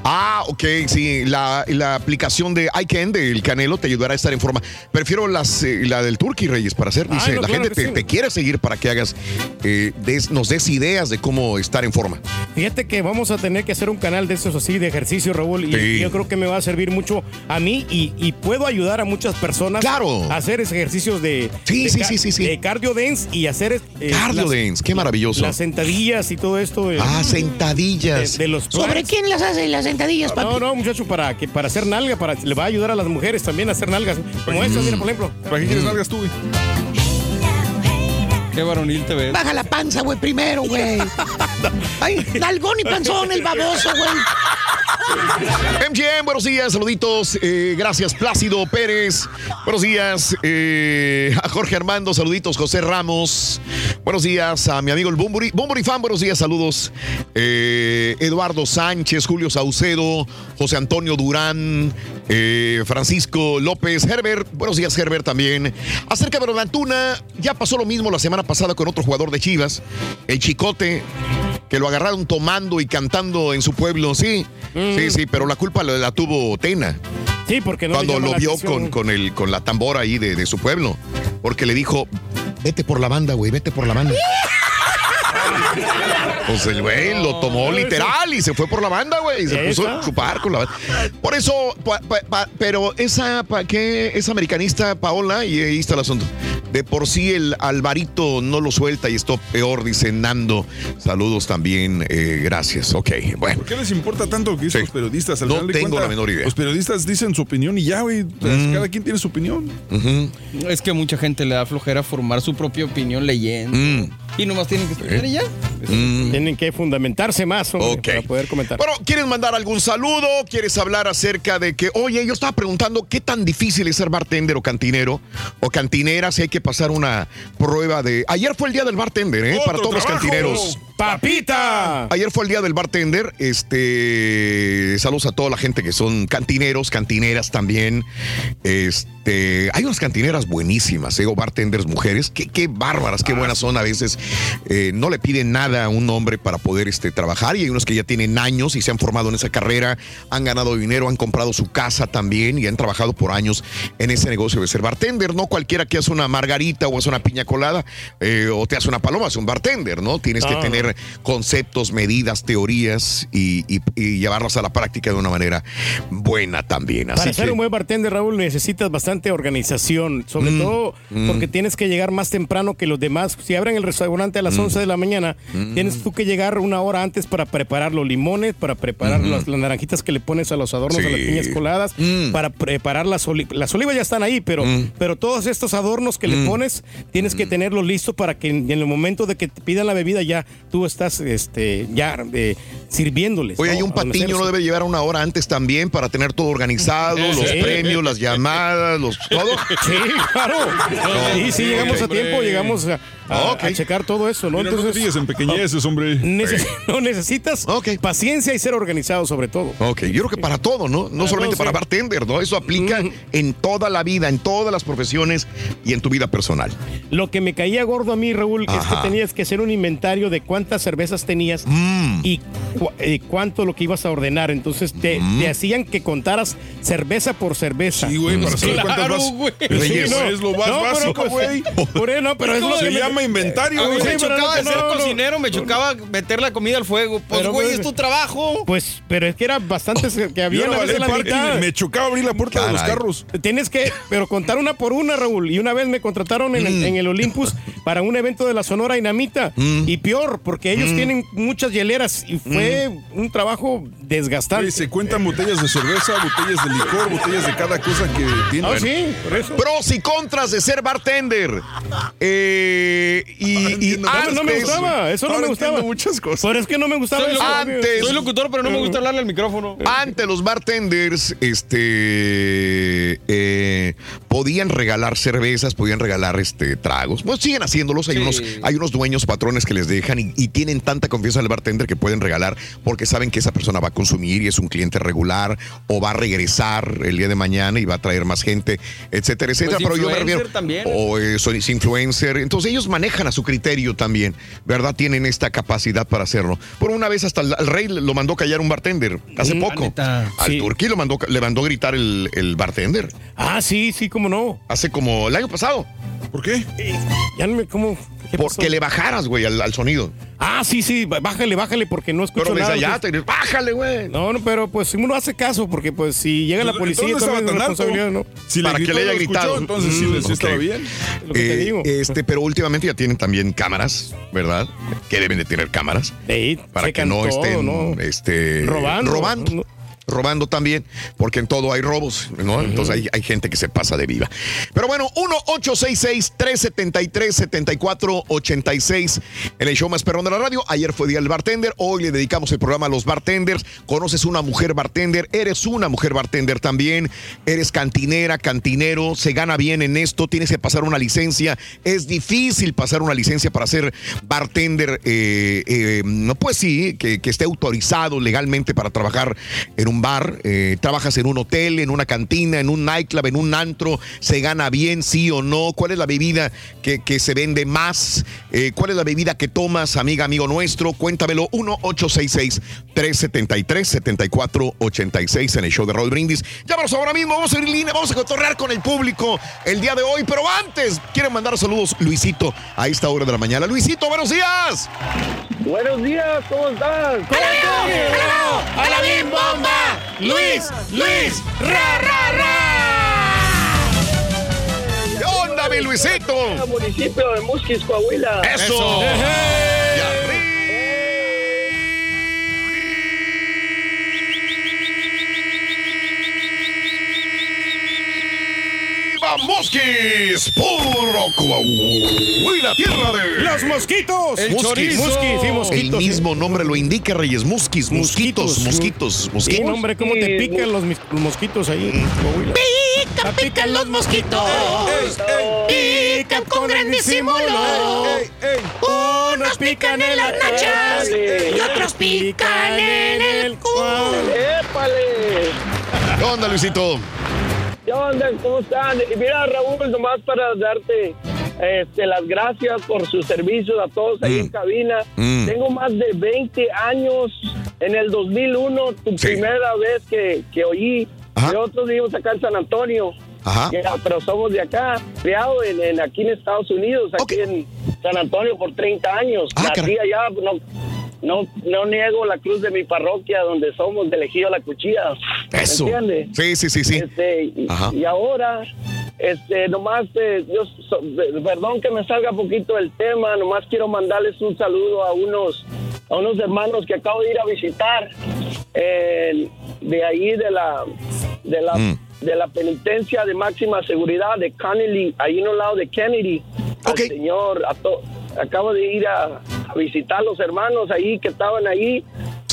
Ah, ok, sí. La, la aplicación de iCan del Canelo te ayudará a estar en forma. Prefiero las, eh, la del Turkey Reyes para hacer. Ah, Dice, no, la claro gente te, sí. te quiere seguir para que hagas, eh, des- nos des ideas de cómo estar en forma. Fíjate que vamos a tener que hacer un canal de esos así de ejercicio, Raúl, y Sí. yo creo que me va a servir mucho a mí y, y puedo ayudar a muchas personas Claro. a hacer ejercicios de, Sí, de sí, sí, de cardio dance y hacer eh, Cardio las- dance, qué maravilloso. Las sentadillas y todo esto. eh, Ah, sentadillas. De, de los ¿Sobre quién las hace las sentadillas, papi? No, no, muchacho, para que para hacer nalga, para le va a ayudar a las mujeres también a hacer nalgas. Como esta, mira, por ejemplo. ¿Para qué quieres nalgas tú, güey? Qué varonil te ves. Baja la panza, güey, primero, güey. Ay, nalgón y panzón, el baboso, güey. MGM, buenos días, saluditos. eh, gracias, Plácido Pérez. Buenos días eh, a Jorge Armando, saluditos, José Ramos. Buenos días a mi amigo el Bumburi. Bumburi Fan, buenos días, saludos. Eh, Eduardo Sánchez, Julio Saucedo, José Antonio Durán, eh, Francisco López, Herbert. Buenos días, Herbert también. Acerca de Antuna, ya pasó lo mismo la semana pasada con otro jugador de Chivas, el Chicote que lo agarraron tomando y cantando en su pueblo, sí, sí, sí, pero la culpa la, la tuvo Tena. Sí, porque no Cuando lo vio atención. con, con, el, con la tambora ahí de, de su pueblo, porque le dijo, vete por la banda, güey, vete por la banda. Pues el güey lo tomó literal y se fue por la banda, güey. y Se puso a chupar con la banda. Por eso, pa- pa- pa- pero esa, pa, ¿qué? esa americanista Paola, y ahí está el asunto. De por sí el Alvarito no lo suelta y esto peor, dice Nando. Saludos también, eh, gracias. Ok, bueno. ¿Por qué les importa tanto lo que dicen los periodistas? Al No tengo cuenta, la menor idea. Los periodistas dicen su opinión y ya, güey. Mm. Cada quien tiene su opinión. Es que mucha gente le da flojera formar su propia opinión leyendo. Mm. Y nomás tienen que escuchar y ya. Tienen que fundamentarse más hombre, para poder comentar. Bueno, ¿quieres mandar algún saludo? ¿Quieres hablar acerca de que, oye, yo estaba preguntando qué tan difícil es ser bartender o cantinero o cantinera si hay que pasar una prueba de... Ayer fue el día del bartender, ¿eh? Para todos los cantineros. ¡Papita! Ayer fue el día del bartender. Este, saludos a toda la gente que son cantineros, cantineras también. Este, hay unas cantineras buenísimas, ¿eh? O bartenders mujeres. Qué, qué bárbaras, qué buenas son a veces. Eh, no le piden nada a un hombre para poder este, trabajar. Y hay unos que ya tienen años y se han formado en esa carrera, han ganado dinero, han comprado su casa también y han trabajado por años en ese negocio de ser bartender. No cualquiera que hace una margarita o hace una piña colada eh, o te hace una paloma, es un bartender, ¿no? Tienes que Ah. Conceptos, medidas, teorías y, y- y llevarlas a la práctica de una manera buena también. Así Para ser que, un buen bartender, Raúl, necesitas bastante organización, sobre Mm, todo mm. porque tienes que llegar más temprano que los demás. Si abren el restaurante a las Mm. 11 de la mañana, tienes tú que llegar una hora antes para preparar los limones, para preparar las, las naranjitas que le pones a los adornos Sí. a las piñas coladas, Mm. para preparar las olivas. Las olivas ya están ahí, pero, pero todos estos adornos que le Mm. pones, tienes que tenerlos listos para que en, en el momento de que te pidan la bebida ya tú estás este, ya eh, sirviéndoles. Oye, ¿no? hay un patiño, no debe llevar una hora antes también para tener todo organizado, los Sí. premios, las llamadas, los todo. Sí, claro. Sí, sí, llegamos a tiempo, llegamos a, a- Ok. a checar todo eso, ¿no? Mira, no te en pequeñeces, hombre. Neces- no necesitas paciencia y ser organizado sobre todo. Ok, yo creo que para todo, ¿no? No Para solamente todo, para sí. bartender, ¿no? Eso aplica en toda la vida, en todas las profesiones y en tu vida personal. Lo que me caía gordo a mí, Raúl, es que tenías que hacer un inventario de cuántas cervezas tenías Mm. y cu- cuánto lo que ibas a ordenar. Entonces te, te hacían que contaras cerveza por cerveza. Sí, güey, para saber cuántas Claro, vas- güey. Reyes, es lo más pero básico, pues, güey. Por eso, no, pero es lo que me- inventario, A mí me chocaba no, de ser no, no. cocinero, me chocaba meter la comida al fuego. Pues, Pero, güey, es tu trabajo. Pues, pero es que eran bastantes que había la mitad. me chocaba abrir la puerta de los carros. Tienes que, pero contar una por una, Raúl. Y una vez me contrataron en, el, en el Olympus para un evento de la Sonora Dinamita. Y peor, porque ellos tienen muchas hieleras y fue un trabajo desgastante. Se cuentan botellas de cerveza, botellas de licor, botellas de cada cosa que tiene. Ah, sí, por eso. Pros y contras de ser bartender. Eh, y, y No, no me antes- gustaba, eso no me gustaba. muchas cosas. Pero es que no me gustaba Soy, eso. Antes- soy locutor, pero no me gusta hablarle al micrófono. Ante los bartenders, este, eh, podían regalar cervezas, podían regalar este tragos. Pues siguen haciéndolos. Hay, Sí. unos, hay unos dueños, patrones que les dejan y, y tienen tanta confianza en el bartender que pueden regalar porque saben que esa persona va a consumir y es un cliente regular o va a regresar el día de mañana y va a traer más gente, etcétera, etcétera. Pues Pero yo me influencer refiero. también. O eh, soy influencer. Entonces ellos manejan a su criterio también, ¿verdad? Tienen esta capacidad para hacerlo. Por una vez hasta el, el rey lo mandó callar un bartender hace Mm, poco. neta. Al Sí. turquí lo mandó, le mandó gritar el, el bartender. Ah, sí, sí, cómo no. Hace como el año pasado. ¿Por qué? Ya no me, ¿cómo? ¿Qué pasó? Porque le bajaras, güey, al, al sonido. Ah, sí, sí, bá- bájale, bájale, porque no escucho Pero nada. allá te dices, bájale, güey. No, no, pero pues si uno hace caso, porque pues si llega la Entonces, policía ¿dónde también es estaba tan alto? responsabilidad, ¿no? Si para gritó que le haya lo escuchó, gritado. entonces sí, Mm, sí estaba ok. bien. Lo que te Eh, digo. Este, pero últimamente ya tienen también cámaras, ¿verdad? Que deben de tener cámaras. Ey, para que no todo, estén ¿no? este, Robando. robando. Robando también, porque en todo hay robos, ¿no? Entonces hay, hay gente que se pasa de viva. Pero bueno, 1-866-373-7486 en el show más perrón de la radio. Ayer fue Día del Bartender, hoy le dedicamos el programa a los bartenders. Conoces una mujer bartender, eres una mujer bartender también, eres cantinera, cantinero, se gana bien en esto, tienes que pasar una licencia. Es difícil pasar una licencia para ser bartender, eh, eh, no pues sí, que, que esté autorizado legalmente para trabajar en un bar, eh, trabajas en un hotel, en una cantina, en un nightclub, en un antro, se gana bien, sí o no, cuál es la bebida que, que se vende más, Eh, cuál es la bebida que tomas, amiga, amigo nuestro, cuéntamelo, 1-866-373-7486 en el show de Roll Brindis. Llámanos ahora mismo, vamos a ir en línea, vamos a cotorrear con el público el día de hoy, pero antes, quieren mandar saludos, Luisito, a esta hora de la mañana. Luisito, buenos días. Buenos días, ¿cómo estás? ¡A la bim bomba! ¡Luis! ¡Luis! ¡Ra, ra, ¿Qué onda, mi Luisito? Municipio de Musquis, Coahuila. ¡Eso! Y Mosquis, puro Coahuila, tierra de ¡Los mosquitos! El Musquis, chorizo. musquis, sí, El mosquitos. sí. mismo nombre lo indica, Reyes. Musquis, mosquitos, mosquitos, mosquitos. Sí, hombre, ¿cómo te pican los, mosquitos ahí en Coahuila? Pican, pican los mosquitos. Pican con gran disimulo. Unos pican en las nachas y otros pican en el culo. ¡Épale! ¿Qué onda, Luisito? ¿Qué onda? ¿Cómo están? Y Mira, Raúl, nomás para darte este, las gracias por sus servicios a todos ahí en cabina. Mm. Tengo más de 20 años. En el 2001, tu primera vez que, que oí. Nosotros vivimos acá en San Antonio. Ajá. Pero somos de acá, criado en, en- aquí en Estados Unidos, aquí en San Antonio por 30 años. Ah, Nací allá, no, no, no niego la cruz de mi parroquia donde somos de elegido la cuchilla. ¿Me Eso. entiendes? Sí, sí, sí, sí. Este, y, Ajá. y ahora, este, nomás, eh, yo, so- perdón que me salga poquito el tema, nomás quiero mandarles un saludo a unos, a unos hermanos que acabo de ir a visitar, eh, de ahí de la, de la, Mm. De la penitencia de máxima seguridad de Connelly, ahí en un lado de Kennedy. Al señor, a to- acabo de ir a, a visitar los hermanos ahí que estaban ahí.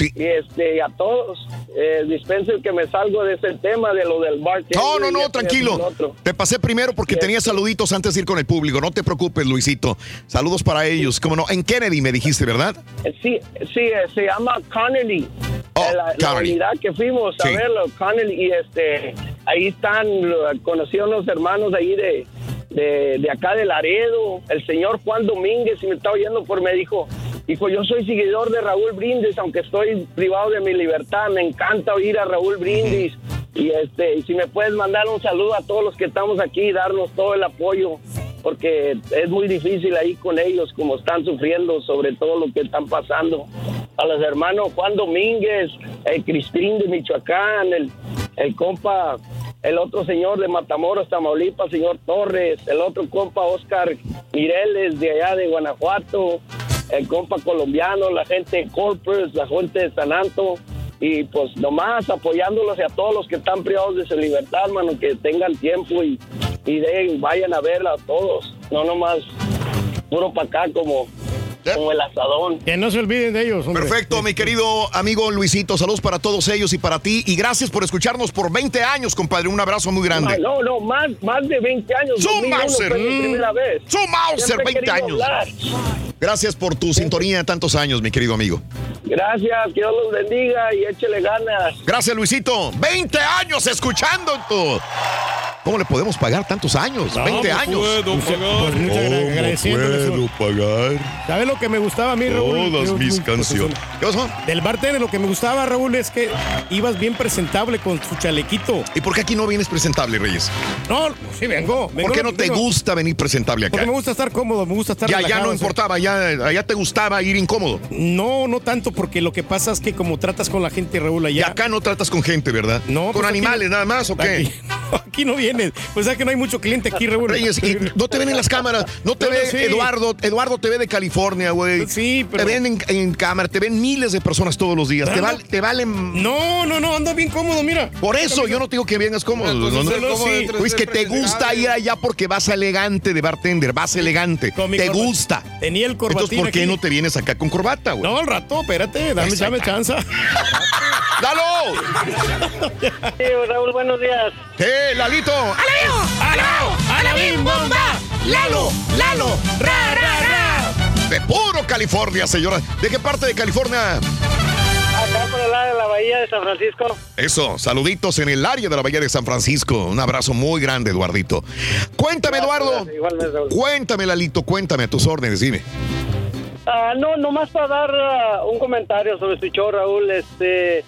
Y este, a todos, eh, dispensen que me salgo de ese tema de lo del bar. No, no, no, tranquilo. Te pasé primero porque tenía saluditos antes de ir con el público. No te preocupes, Luisito. Saludos para ellos. Como no, en Kennedy me dijiste, ¿verdad? Eh, Sí, sí, eh, se llama Connelly. Eh, la, unidad que fuimos a verlo, Connelly, y este, ahí están, conocí a unos hermanos ahí de, de, de acá de Laredo, el señor Juan Domínguez, y me está oyendo por me dijo, dijo, yo soy seguidor de Raúl Brindis, aunque estoy privado de mi libertad, me encanta oír a Raúl Brindis, y este, si me puedes mandar un saludo a todos los que estamos aquí y darnos todo el apoyo, porque es muy difícil ahí con ellos, como están sufriendo sobre todo lo que están pasando. A los hermanos Juan Domínguez, el Cristín de Michoacán, el, el compa, el otro señor de Matamoros, Tamaulipas, señor Torres, el otro compa Oscar Mireles de allá de Guanajuato, el compa colombiano, la gente de Corpus, la gente de San Anto, y pues nomás apoyándolos y a todos los que están privados de su libertad, mano, que tengan tiempo y, y vayan a verla a todos, no nomás puro para acá como como el asadón. Que no se olviden de ellos, hombre. Perfecto, mi querido amigo Luisito. Saludos para todos ellos y para ti. Y gracias por escucharnos por 20 años, compadre. Un abrazo muy grande. No, no, más, más de 20 años. Su 2001 Mauser. Su Mauser, Siempre he 20 querido años. hablar. Gracias por tu sintonía de tantos años, mi querido amigo. Gracias, que Dios los bendiga y échele ganas. Gracias, Luisito. 20 años escuchando tú. ¿Cómo le podemos pagar tantos años? No, 20 no años. puedo pagar. muchas gra- agradeciéndoles. pagar ¿Sabes lo que me gustaba a mí, Raúl? todas mis muy canciones? ¿Qué pasó? Del bartender, lo que me gustaba, Raúl, es que ibas bien presentable con tu chalequito. ¿Y por qué aquí no vienes presentable, Reyes? No, sí vengo. vengo ¿Por qué no te gusta venir presentable acá? Porque me gusta estar cómodo, me gusta estar Ya, ya relajado, no o sea. importaba, ya, allá te gustaba ir incómodo. No, no tanto, porque lo que pasa es que como tratas con la gente, Raúl, allá... Y acá no tratas con gente, ¿verdad? No, ¿Con pues animales no- nada más o qué? Aquí, aquí no vienes. Pues es que no hay mucho cliente aquí, Raúl. Reyes, y no te ven en las cámaras, no te No, no, ve sí. Eduardo, Eduardo te ve de California, güey. Sí, pero- Te ven en, en cámara, te ven miles de personas todos los días. Te, val- te valen. No, no, no, ando bien cómodo, mira. Por eso yo no te digo que vengas cómodo. Entonces, no, no. solo sí. Pues que te gusta ir allá porque vas elegante de bartender, vas elegante. Con mi Te corba- gusta. Tenía el corbatín Entonces, ¿por qué aquí. no te vienes acá con corbata, güey? No, al rato, espérate, dame, Esa dame chance. ¡Dalo! Sí, Raúl, buenos días. ¡Eh, Lalito! ¡Alabao! ¡Alabim, bomba! ¡Lalo! ¡Lalo! ¡Ra, ra, ra! De puro California, señora. ¿De qué parte de California? Acá por el lado de la bahía de San Francisco. Eso, saluditos en el área de la Bahía de San Francisco. Un abrazo muy grande, Eduardito. Cuéntame, Eduardo. Igualmente, Raúl. Cuéntame, Lalito, cuéntame a tus órdenes, dime. Ah, no, nomás para dar ah, un comentario sobre su show, Raúl. Este,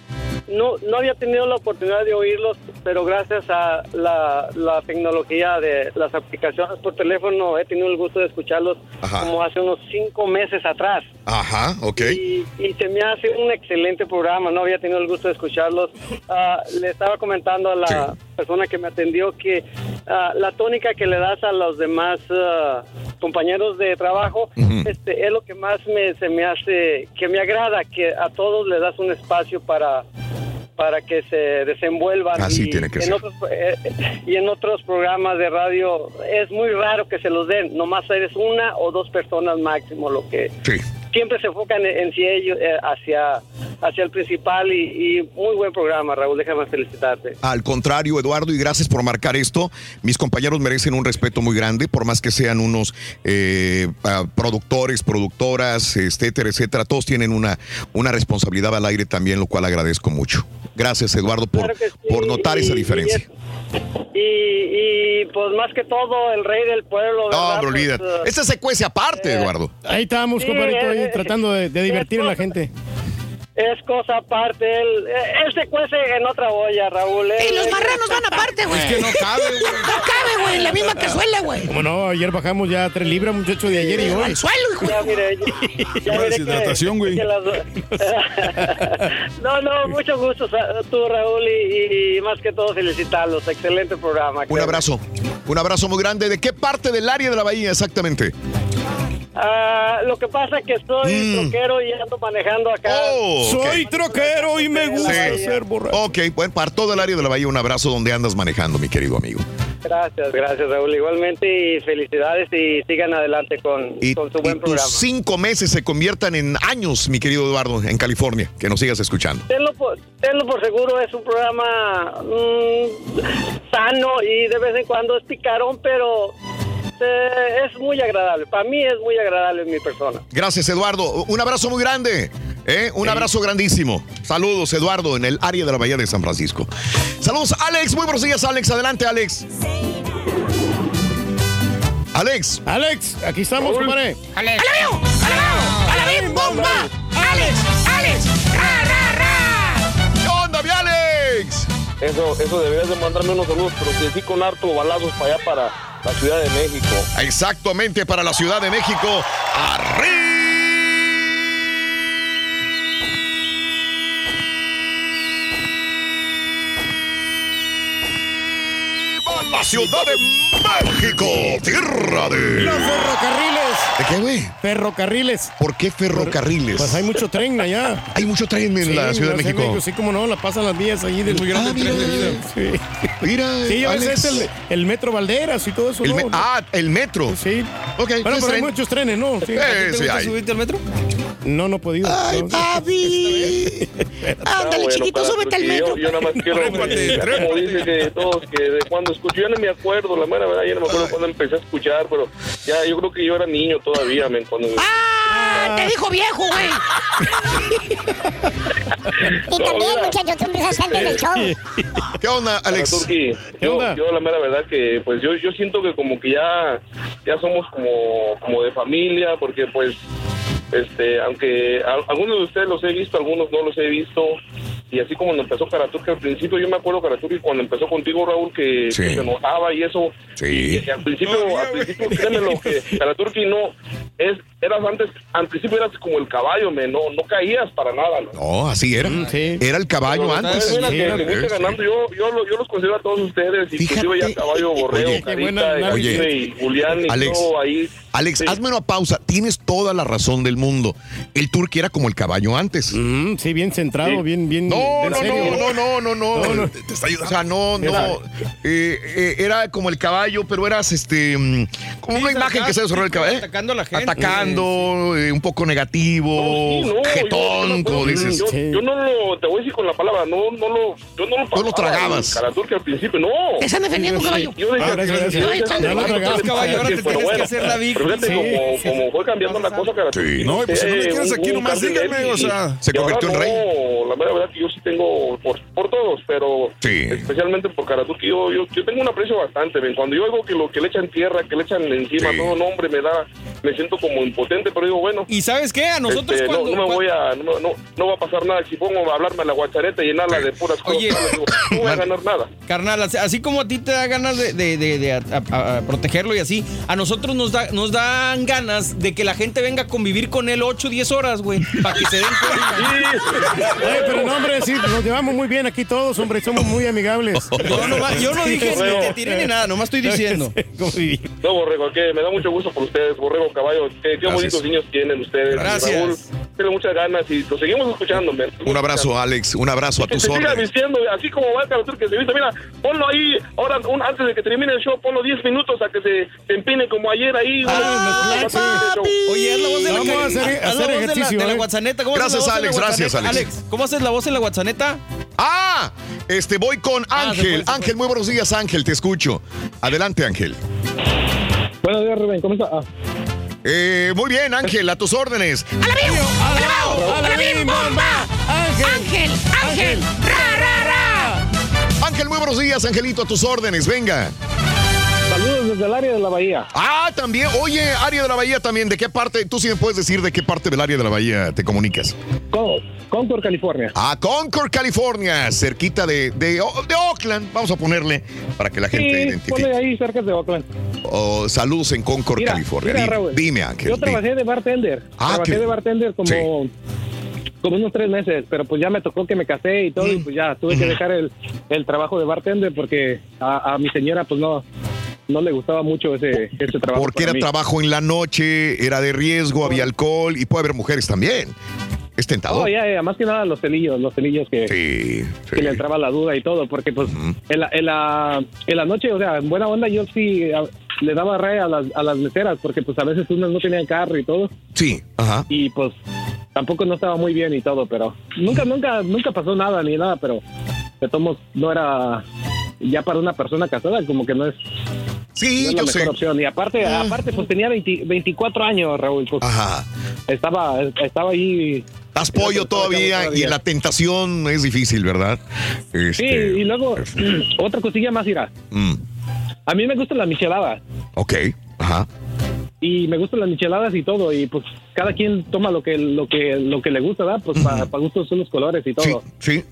no, no había tenido la oportunidad de oírlos, pero gracias a la, la tecnología de las aplicaciones por teléfono he tenido el gusto de escucharlos Ajá. como hace unos cinco meses atrás. Ajá, ok. Y, y se me hace un excelente programa, no había tenido el gusto de escucharlos. Ah, le estaba comentando a la persona que me atendió que ah, la tónica que le das a los demás ah, compañeros de trabajo este, es lo que más me, se me hace, que me agrada, que a todos le das un espacio para para que se desenvuelvan Así y tiene que en ser. otros, eh, y en otros programas de radio es muy raro que se los den nomás eres una o dos personas máximo lo que Sí. siempre se enfocan en, en sí ellos eh, hacia hacia el principal y, y muy buen programa Raúl déjame felicitarte Al contrario, Eduardo, y gracias por marcar esto. Mis compañeros merecen un respeto muy grande, por más que sean unos eh, ah, productores, productoras, etcétera, etcétera. Todos tienen una, una responsabilidad al aire también, lo cual agradezco mucho. Gracias, Eduardo, por, Claro que sí, por notar y- esa diferencia. y, y, pues más que todo el rey del pueblo No, hombre, Pues, olvídate. eh, Esta se cuece aparte, Eduardo. Ahí estábamos, Sí, compadrito, ahí eh, tratando de, de divertir a la gente. Es cosa aparte él, él se cuece en otra olla Raúl Y Él- los él- marranos van aparte, güey. Es que no cabe, güey. No cabe, güey, en la misma cazuela, güey. Como no, ayer bajamos ya tres libras, muchacho, de ayer y hoy. Al suelo, hijo. Ya, mire, ya, ya mire deshidratación, güey. las no, no, mucho gusto tú, Raúl, y, y más que todo felicitarlos. Excelente programa. Un abrazo. Un abrazo muy grande. ¿De qué parte del área de la bahía exactamente? Ah, lo que pasa es que soy Mm. troquero y ando manejando acá. Oh. Soy troquero y me gusta Sí. ser borracho. Ok, bueno, para todo el área de la bahía, un abrazo donde andas manejando, mi querido amigo. Gracias, gracias, Raúl. Igualmente, y felicidades y sigan adelante con, Y, con su y buen tus programa. cinco meses se conviertan en años, mi querido Eduardo, en California. Que nos sigas escuchando. Tenlo por, tenlo por seguro, es un programa mm, sano y de vez en cuando es picarón, pero eh, es muy agradable. Para mí es muy agradable mi persona. Gracias, Eduardo. Un abrazo muy grande. ¿eh? Un abrazo grandísimo. Saludos, Eduardo, en el área de la Bahía de San Francisco. Saludos, Alex. Muy buenos días, Alex. Adelante, Alex. Alex. Alex, aquí estamos, compadre. ¡Alabao! ¡Alabao! ¡Alabim, bomba! ¡Alex! ¡Alex! ¡Ra, ra, ra! ¿Qué onda, mi Alex? Eso, eso deberías de mandarme unos saludos, pero que sí con harto balazos para allá, para la Ciudad de México. Exactamente para la Ciudad de México. ¡Arriba la Ciudad de México! ¡Tierra de... Los ferrocarriles ¿De qué, güey? Ferrocarriles. ¿Por qué ferrocarriles? Pues hay mucho tren allá. Hay mucho tren en Sí, la Ciudad de Ciudad México. Sí, como no, la pasan las vías ahí de muy grande Ah, tren de mira. vida. Sí. Mira, Sí, a Alex. veces es el, el metro Valderas y todo eso. El ¿no? ah, el metro. Sí. Ok, Bueno, ¿tienes pero hay muchos trenes, ¿no? Sí. Eh, ¿A ti te sí gusta hay. subirte al metro? No, no he podido. Ay, No. papi. Ándale, bueno, chiquito, súbete al metro. Yo, yo nada más quiero, como dice que todos, que de cuando escuché, yo no me acuerdo, la mera verdad, yo no me acuerdo cuando empecé a escuchar, pero ya, yo creo que yo era niño todavía, men, cuando... ¡Ah! Te dijo viejo, güey. Y también, muchachos, tú empezaste antes del show. ¿Qué onda, Alex? Yo, yo la mera verdad que pues yo, yo siento que como que ya, ya somos como, como de familia, porque pues este, aunque a- algunos de ustedes los he visto, algunos no los he visto, y así como empezó Karaturki al principio, yo me acuerdo Karaturki cuando empezó contigo Raúl que, Sí. que se enojaba y eso, Sí. y al principio, al principio créeme lo que Karaturki no, es, eras antes, al principio eras como el caballo, me, no, no caías para nada, ¿no? No, así era. Era el caballo Pero, antes. Sí, que- era- que ganando. Yo, yo, lo- yo los considero a todos ustedes, inclusive ya Caballo, Borrego, Oye, Carita, y, Oye, y Julián y Alex, todo ahí. Alex, hazme una pausa. Tienes toda la razón del mundo. El turqui era como el caballo antes. sí, bien centrado, bien, bien. No, no, serio. no, no, no, no, No, no. Te, te está ayudando. O sea, no, Era- no. Eh, eh, era como el caballo, pero eras este. mm, Como una imagen que se desarrolló el caballo. ¿eh? Atacando a la gente. Atacando, eh, un poco negativo, No, yo- jetón, yo, como dices. Yo, yo no lo, te voy a decir con la palabra, no, no lo, yo no lo No lo tragabas. Karaturki al principio, no. Te están defendiendo, caballo. Yo decía, Ah, gracias, gracias. yo decía, Ya lo "Ah, tragabas, caballo, ahora te tienes que hacer la víctima". Pero fíjate, Sí, como, sí. como fue cambiando la cosa Karaturki. Sí. No, pues si no me eh, quieres aquí nomás, y- o sea. Se convirtió en rey. No, la verdad que yo sí tengo por, por todos, pero Sí. especialmente por Karaturki, yo, yo, yo tengo un aprecio bastante. ven. Cuando yo oigo que lo que le echan tierra, que le echan encima, Sí. todo nombre me da, me siento como impotente, pero digo, bueno. ¿Y sabes qué? A nosotros este, no- cuando... no, me voy a, no, no, no va a pasar nada. Si pongo a hablarme a la guachareta y llenarla de puras cosas, Oye. malas, digo, no voy a ganar nada. Carnal, así, como a ti te da ganas de, de- de- de a- a- a protegerlo y así, a nosotros nos, da, nos dan ganas de que la gente venga a convivir con él 8 o 10 horas, güey, para que se den cuenta. Ay, pero no, hombre, sí, nos llevamos muy bien aquí todos, hombre, somos muy amigables. Yo, nomás- yo no dije ni te tiré ni nada, nomás estoy diciendo. No, Borrego, que me da mucho gusto por ustedes, Borrego, Caballo. Qué, qué Gracias. bonitos niños tienen ustedes. Gracias. Raúl, tiene muchas ganas y lo seguimos escuchando, men. Un abrazo, Alex. Un abrazo a tus siga vistiendo, así como va Karaturki que se viste. Mira, ponlo ahí, ahora un- antes de que termine el show, ponlo 10 minutos a que se, se empine como ayer ahí. Ah, a terminar el show. Oye, haz la voz de la, Vamos a hacer- la hacer ejercicio, de la ¿eh? guatzaneta. ¿Cómo haces la Gracias, voz de la Alex, gracias, guatzaneta? Alex. ¿cómo haces la voz en la guatzaneta? Ah, este voy con Ah, Ángel. fue. Ángel, muy buenos días, Ángel, te escucho. Adelante, Ángel. Buenos días, Rubén. ¿Cómo está? Ah, Eh, muy bien, Ángel, a tus órdenes. ¡Alabío! ¡Alabao! ¡Alabim, ¡Alabim, bomba! bomba! ¡Ángel! ¡Ángel! ¡Ra, ra, ra! Ángel, muy buenos días, Angelito, a tus órdenes, venga. saludos desde el área de la Bahía. Ah, también, oye, área de la Bahía también, ¿de qué parte? Tú sí me puedes decir de qué parte del área de la Bahía te comunicas. Con- Concord, California. Ah, Concord, California, cerquita de, de, de Oakland, vamos a ponerle para que la gente Sí, identifique. ponle ahí cerca de Oakland. Oh, saludos en Concord, Mira, California. mira, Raúl, dime, Ángel. Yo trabajé de bartender. Ah, trabajé de bartender como, Sí. como unos tres meses, pero pues ya me tocó que me casé y todo, Mm. y pues ya tuve que dejar el, el trabajo de bartender porque a, a mi señora pues no, no le gustaba mucho ese, ese trabajo. Porque era mí. trabajo en la noche, era de riesgo, había alcohol y puede haber mujeres también. Es tentador. Oh, ya, ya, más que nada los celillos, los celillos que, Sí, que le entraba la duda y todo, porque pues en, la, en, la, en la noche, o sea, en buena onda yo sí a- le daba raya a las, a las meseras, porque pues a veces unas no tenían carro y todo, Sí, ajá. y pues tampoco no estaba muy bien y todo, pero nunca, nunca, nunca pasó nada ni nada, pero de todos no era ya para una persona casada, como que no es, sí, no es la yo mejor sé. opción. Y aparte, aparte pues tenía 20 24 años, Raúl, pues Ajá. estaba, estaba ahí. Das pollo todavía y la tentación es difícil, ¿verdad? Sí, Este, y luego otra cosilla más irá. mm, A mí me gustan las micheladas. ok, ajá. y me gustan las micheladas y todo y pues cada quien toma lo que lo que lo que le gusta ¿verdad? pues para gustos son los colores y todo sí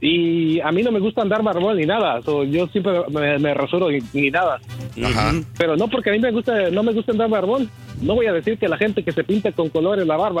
y a mí no me gusta andar barbón ni nada so, yo siempre me, me rasuro y, ni nada Ajá. pero no porque a mí me gusta no me gusta andar barbón no voy a decir que la gente que se pinta con colores la barba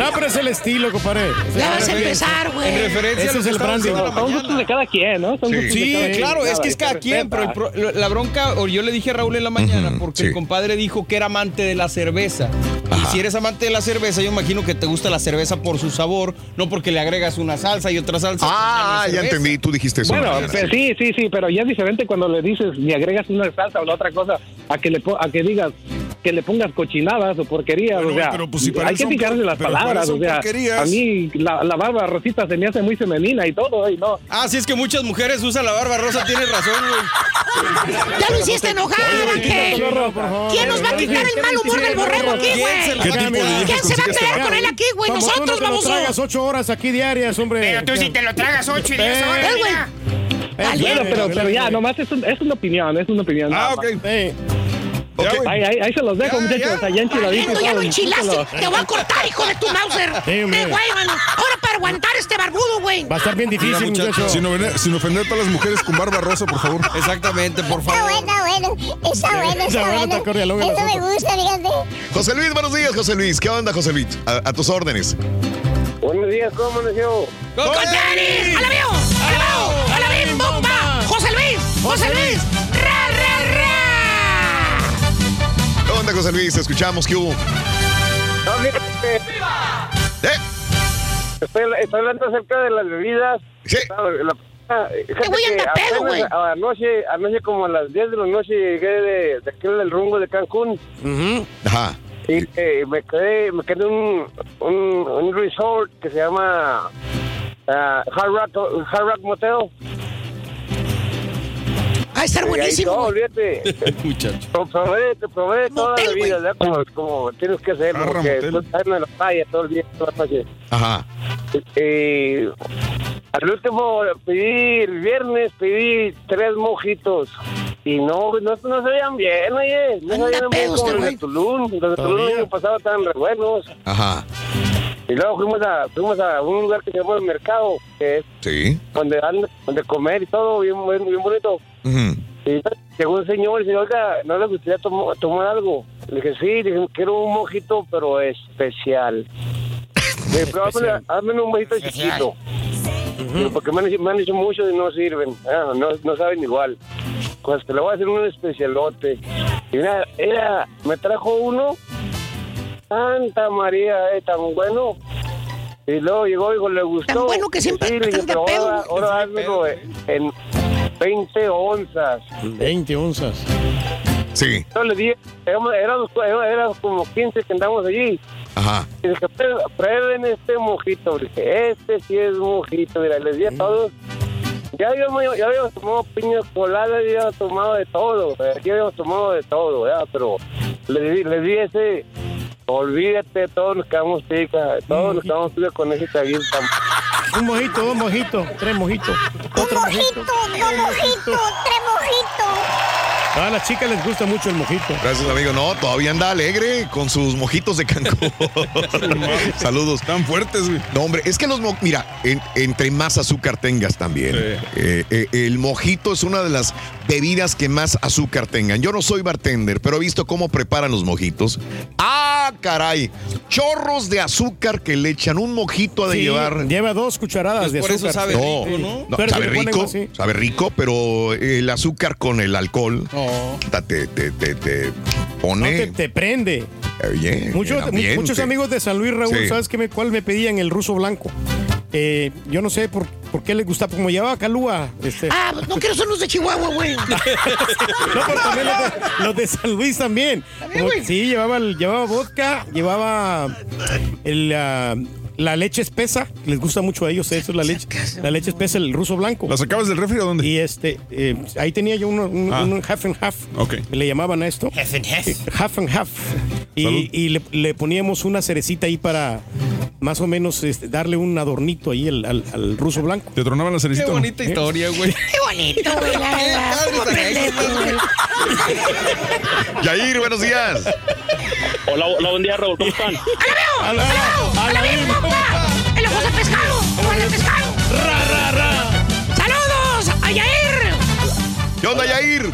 No, pero es el estilo, compadre. Ya vas a empezar, güey. En referencia Ese a lo es que el branding. Son gustos de cada quien, ¿no? Son Sí. gustos de Sí, cada quien. claro, es que es cada quien, pero el respeta. pro- la bronca, o yo le dije a Raúl en la mañana, porque sí. el compadre dijo que era amante de la cerveza. Y si eres amante de la cerveza, yo imagino que te gusta la cerveza por su sabor, no porque le agregas una salsa y otra salsa. Ah, ya entendí, tú dijiste eso. Bueno, ¿no? pues, sí, sí, sí, pero ya es diferente cuando le dices ni agregas una salsa o la otra cosa a que le po- a que digas que le pongas cochinadas o porquerías, Pero- o sea, pero, pues, si hay que fijarse las pero para él palabras, son o sea, porquerías. a mí la, la barba rosita se me hace muy femenina y todo, y no. Ah, sí, es que muchas mujeres usan la barba rosa, tienes razón, güey. Ya lo hiciste enojar, Ángel. ¿Quién nos va a quitar el mal humor del borrego aquí, ¿Quién se güey? ¿Quién se va a quedar con él aquí, güey? Nosotros te lo vamos tragas a... ocho horas aquí diarias, hombre. Pero tú sí te lo tragas 8 y 10 Eh, horas. Güey. Eh. Bueno, pero, pero ya, nomás es, un- es una opinión, es una opinión. Ah, ok. Más. eh. Ok. Ahí, ahí, ahí se los dejo, Ya, muchachos, allá enchiladito y Valiendo, ya lo enchilaste. Te voy a cortar, hijo de tu Mauser. De güey, mano. Ahora para aguantar este barbudo, güey. Va a estar bien difícil, Mira, muchacho. Sin ofender, sin ofender a todas las mujeres con barba rosa, por favor. Exactamente, por Está favor. bueno, bueno. Está bueno, Está está bueno, bueno. está cordialón el Eso me gusta, fíjate. José Luis, buenos días, José Luis. ¿Qué onda, José Luis? A, a tus órdenes. Buenos días, ¿cómo amaneció? ¡Con tenis! ¡A la veo! ¡A la! ¡A la veo! ¡Bomba! ¡José Luis! ¡José Luis! ¡Ra, ra, ra! Onda, José Luis? Te escuchamos, ¿qué hubo? No, fíjate, ¿Eh? estoy, estoy hablando acerca de las bebidas. Sí. La- la- fíjate voy a pedo, güey. Anoche, anoche como a las 10 de la noche llegué de, de aquel del rumbo de Cancún Ujú. Ajá. y eh, me quedé, me quedé en un, un, un resort que se llama ah, Hard, Rock, Hard Rock Motel. Va a estar buenísimo. güey. olvídate. Muchacho. Pro- Probé, probé toda la vida. ¿verdad? como, como tienes que hacerlo, porque motel. tú estás en la playa todo el día, toda la noche. Ajá. Y al último pedí el viernes, pedí tres mojitos. Y no, no, no se veían bien, oye. No veían bien como los de. Tulum. Los de Tulum el año pasado estaban re buenos. Ajá. Y luego fuimos a, fuimos a un lugar que se llama el mercado, que es Sí. donde, dan- donde comer y todo, bien, bien, bien bonito. Y llegó un señor y dice, oiga, ¿no le gustaría tomo- tomar algo? Le dije, sí, le dije, quiero un mojito, pero especial. Le dije, pero hazme, hazme un mojito chiquito. Porque me han, hecho, me han hecho muchos y no sirven, Ah, no, no saben igual. Pues te le voy a hacer un especialote. Y mira, era, me trajo uno, Santa María, eh, tan bueno. Y luego llegó y le gustó. Tan bueno que siempre Sí, le dije, pero pedo, ahora, házmelo en 20 onzas. 20 onzas. Sí. Yo le dije, éramos, como 15 que andamos allí. Ajá. Y dije, "Prue- prueben este mojito. Dije, este sí es mojito. Mira, les di a todos. Ya habíamos, ya habíamos tomado piña colada, ya habíamos tomado de todo. Ya habíamos tomado de todo, ¿verdad? Pero les di, les di ese. Olvídate, todos nos quedamos pica. Todos nos quedamos pica con ese traguito. tan- Un mojito, dos mojitos, tres mojitos. Un Otro mojito, mojito. dos mojitos, tres mojitos. A las chicas les gusta mucho el mojito. Gracias, amigo. No, todavía anda alegre con sus mojitos de Cancún. Saludos. Tan fuertes, güey. No, hombre, es que los mo- mira, en- entre más azúcar tengas también. eh, eh, el mojito es una de las bebidas que más azúcar tengan. Yo no soy bartender, pero he visto cómo preparan los mojitos. ¡Ah, caray! Chorros de azúcar que le echan un mojito de Sí, llevar. Lleva dos cucharadas Pues de por eso azúcar. sabe No, rico, ¿no? no, Pero sabe rico, así. sabe rico, pero el azúcar con el alcohol No. Te, te, te, te No, pone te, te prende. El Muchos, muchos amigos de San Luis, Raúl, Sí. ¿sabes qué me, cuál me pedían? El ruso blanco. Eh, yo no sé por, por qué les gustaba, como llevaba calúa. Este, Ah, no quiero ser los de Chihuahua, güey. no, pero también los de, los de San Luis también. También, Como- güey. sí, llevaba, el- llevaba vodka, llevaba el, ah, la leche espesa. Les gusta mucho a ellos eso, la leche, la leche espesa, el ruso blanco. ¿La sacabas del refri o dónde? Y este, eh, ahí tenía yo uno, un, Ah. un half and half. Ok. Le llamaban a esto. Half and half. Half and half. Y, le, le poníamos una cerecita ahí para más o menos este, darle un adornito ahí al, al- al ruso blanco. ¿Te tronaban la Qué cerecita? no? bonita historia, güey. Qué bonito, güey, la verdad. padre ¿Cómo esa aprendemos, güey? Yair, buenos días. Hola, hola, buen día, Raúl, ¿cómo están? A la, a la misma. ¡El ojo de pescado! ¡Ojo de pescado! Ra, ra, ra. ¡Saludos a Yair! ¿Qué onda, Yair?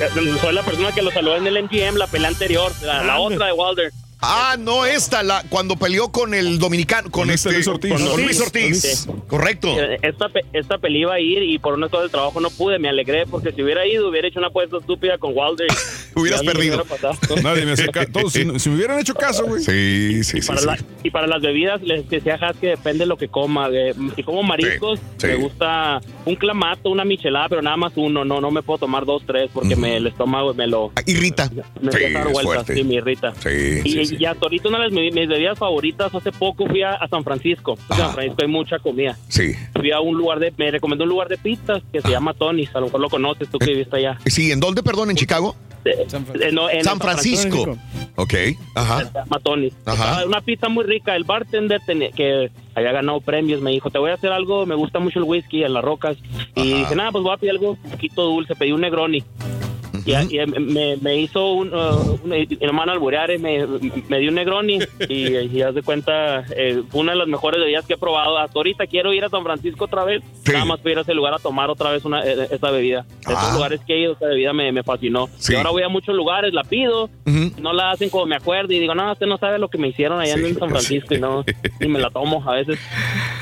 Eh, Soy la persona que lo saludó en el MGM, la pelea anterior, la, la otra de Wilder. Ah, no esta, la, cuando peleó con el dominicano, con, Con este Luis Ortiz. Con Luis Ortiz. Sí. Correcto. Eh, Esta, pe- esta peli iba a ir y por una cosa del trabajo no pude, me alegré porque si hubiera ido hubiera hecho una apuesta estúpida con Wilder. Hubieras me perdido. Nadie me hacía caso. Todos, si, si me hubieran hecho caso, güey. Sí, sí, sí. Para sí. la- y para las bebidas, les decía Has que depende de lo que coma. de- si como mariscos, sí. me gusta un clamato, una michelada, pero nada más uno. No no me puedo tomar dos, tres, porque me, el estómago me lo... Irrita. Me Sí, empieza a dar es vueltas, fuerte. sí, me irrita. Sí, y, sí, y hasta ahorita una de mis, mis bebidas favoritas, hace poco fui a, a San Francisco. En San Francisco hay mucha comida. Sí. Fui a un lugar de, me recomendó un lugar de pizzas que se llama Tony's, a lo mejor lo conoces tú que viviste allá. Sí, ¿en dónde, perdón? ¿En Chicago? Eh, no, en San Francisco. Ok, ajá. Se llama Tony's. Ajá. Una pizza muy rica. El bartender tenía- que había ganado premios me dijo, te voy a hacer algo, me gusta mucho el whisky en las rocas. Y dije, nada, pues voy a pedir algo un poquito dulce. Pedí un Negroni. Y, y me, me hizo un, uh, un- hermano alburear y me, me dio un Negroni y, y haz de cuenta, eh, fue una de las mejores bebidas que he probado. Hasta ahorita quiero ir a San Francisco otra vez, nada más ir a ese lugar a tomar otra vez una, eh, esa bebida. Esos lugares que he ido, esa bebida me, me fascinó. Sí. Y ahora voy a muchos lugares, la pido, no la hacen como me acuerdo y digo, no, usted no sabe lo que me hicieron allá en San Francisco y no, y me la tomo a veces.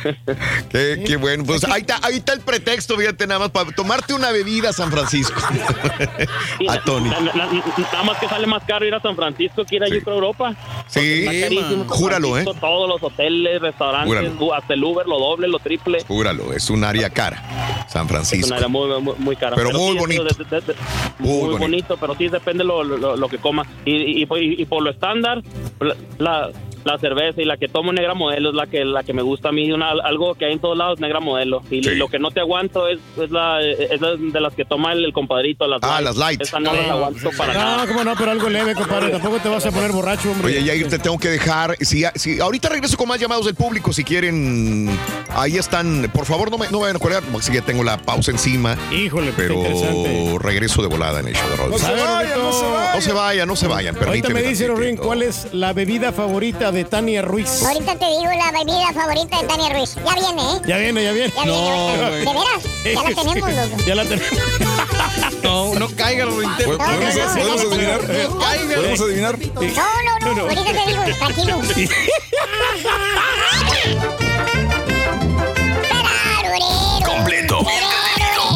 Qué, qué bueno. Pues ahí está, ahí está el pretexto, fíjate, nada más para tomarte una bebida a San Francisco. a Tony. Na- na- na- nada más que sale más caro ir a San Francisco que ir a creo, Europa. Sí, carísimo júralo, ¿eh? Todos los hoteles, restaurantes, Júralo. hasta el Uber, lo doble, lo triple. Júralo, es un área cara. San Es Francisco. una área muy, muy, muy cara. Pero muy sí, bonito. de- de- de- Muy muy, bonito. bonito. pero sí depende lo, lo, lo que coma. Y, y, y por- y por lo estándar, la, la, la cerveza y la que tomo negra modelo es la que la que me gusta a mí. Una, algo que hay en todos lados, negra modelo. Y lo que no te aguanto es, es, la, es la de las que toma el, el compadrito, las Ah, light. las light. Esa no las aguanto para nada. No, cómo no, pero algo leve, compadre. Tampoco te vas a poner borracho, hombre. Oye, Yair, te tengo que dejar. Si, si, ahorita regreso con más llamados del público. Si quieren, ahí están. Por favor, no me, no me vayan a colgar, porque ya tengo la pausa encima. Híjole, pues, pero interesante. regreso de volada en el show de Raúl. No se vayan, no se vayan. No se vayan, no. Ahorita me dice. Rorín, ¿cuál es la bebida favorita de Tania Ruiz? Ahorita te digo la bebida favorita de Tania Ruiz. Ya viene, ¿eh? Ya viene, ya viene. Ya viene, ahorita. ¿De veras? Ya la tenemos, loco. Ya la tenemos. No, no caiga, lo intento. ¿Podemos, podemos adivinar? Caiga. ¿Podemos adivinar? No, no, no, ahorita te digo, tranquilo. Completo,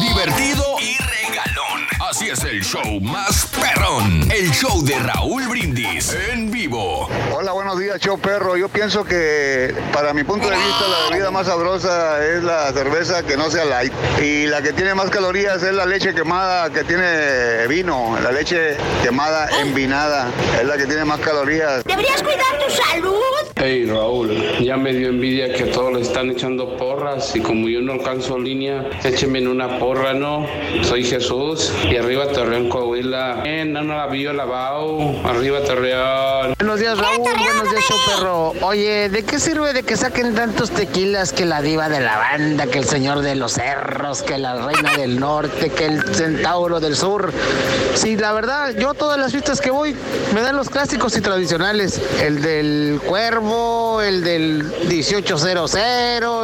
divertido y regalón. Así es el show más perrón. El show de Raúl Brindis en vivo. Buenos días, show perro. Yo pienso que para mi punto de vista la bebida más sabrosa es la cerveza que no sea light. Y la que tiene más calorías es la leche quemada que tiene vino. La leche quemada envinada es la que tiene más calorías. ¿Deberías cuidar tu salud? Hey Raúl, ya me dio envidia que todos le están echando porras y como yo no alcanzo línea, écheme en una porra, ¿no? Soy Jesús y arriba Torreón, Coahuila. Eh, no, no la vio lavado. Arriba Torreón. Buenos días, Raúl. Buenos Oye, ¿de qué sirve de que saquen tantos tequilas que la diva de la banda, que el señor de los cerros, que la reina del norte, que el centauro del sur? Sí, la verdad, yo todas las fiestas que voy me dan los clásicos y tradicionales. El del cuervo, el del 1800,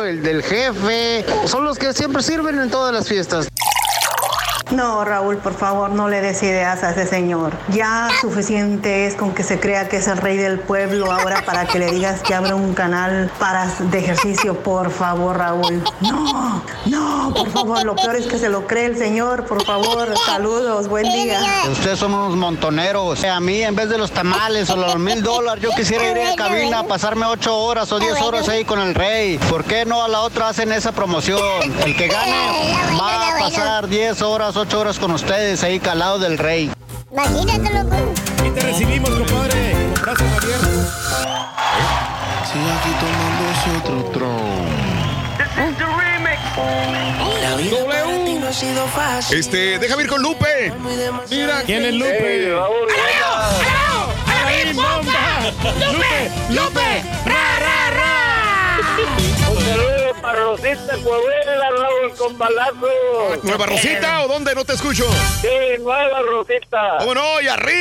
el del jefe. Son los que siempre sirven en todas las fiestas. No, Raúl, por favor, no le des ideas a ese señor. Ya suficiente es con que se crea que es el rey del pueblo ahora para que le digas que abre un canal para de ejercicio, por favor, Raúl. No, no, por favor, lo peor es que se lo cree el señor, por favor. Saludos, buen día. Ustedes son unos montoneros. A mí, en vez de los tamales o los mil dólares, yo quisiera ir a la cabina a pasarme ocho horas o diez horas ahí con el rey. ¿Por qué no a la otra hacen esa promoción? El que gane va a pasar diez horas, ocho horas con ustedes ahí calado del rey. Imagínate, loco. Y te recibimos, compadre, con brazos abiertos. Sigue aquí tomándose otro tron. La vida para ti no ha sido fácil. Este, déjame ir con Lupe. Mira, ¿quién es Lupe? ¡Ahí, bomba! ¡Lupe! ¡Lupe! ¡Ra, ra, ra! Para Rosita Coahuila, Raúl con balazo. ¿Nueva Rosita o dónde? No te escucho. Sí, Nueva Rosita. ¿Cómo no? Y arriba.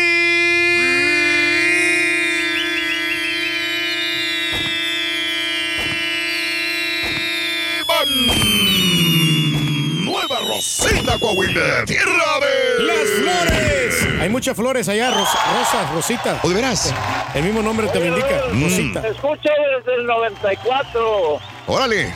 Nueva Rosita, Coahuila, tierra de Las flores. Hay muchas flores allá, Rosa, Rosa Rosita. ¿O de veras? El mismo nombre te lo indica. Rosita. Te escucho desde el 94. Órale.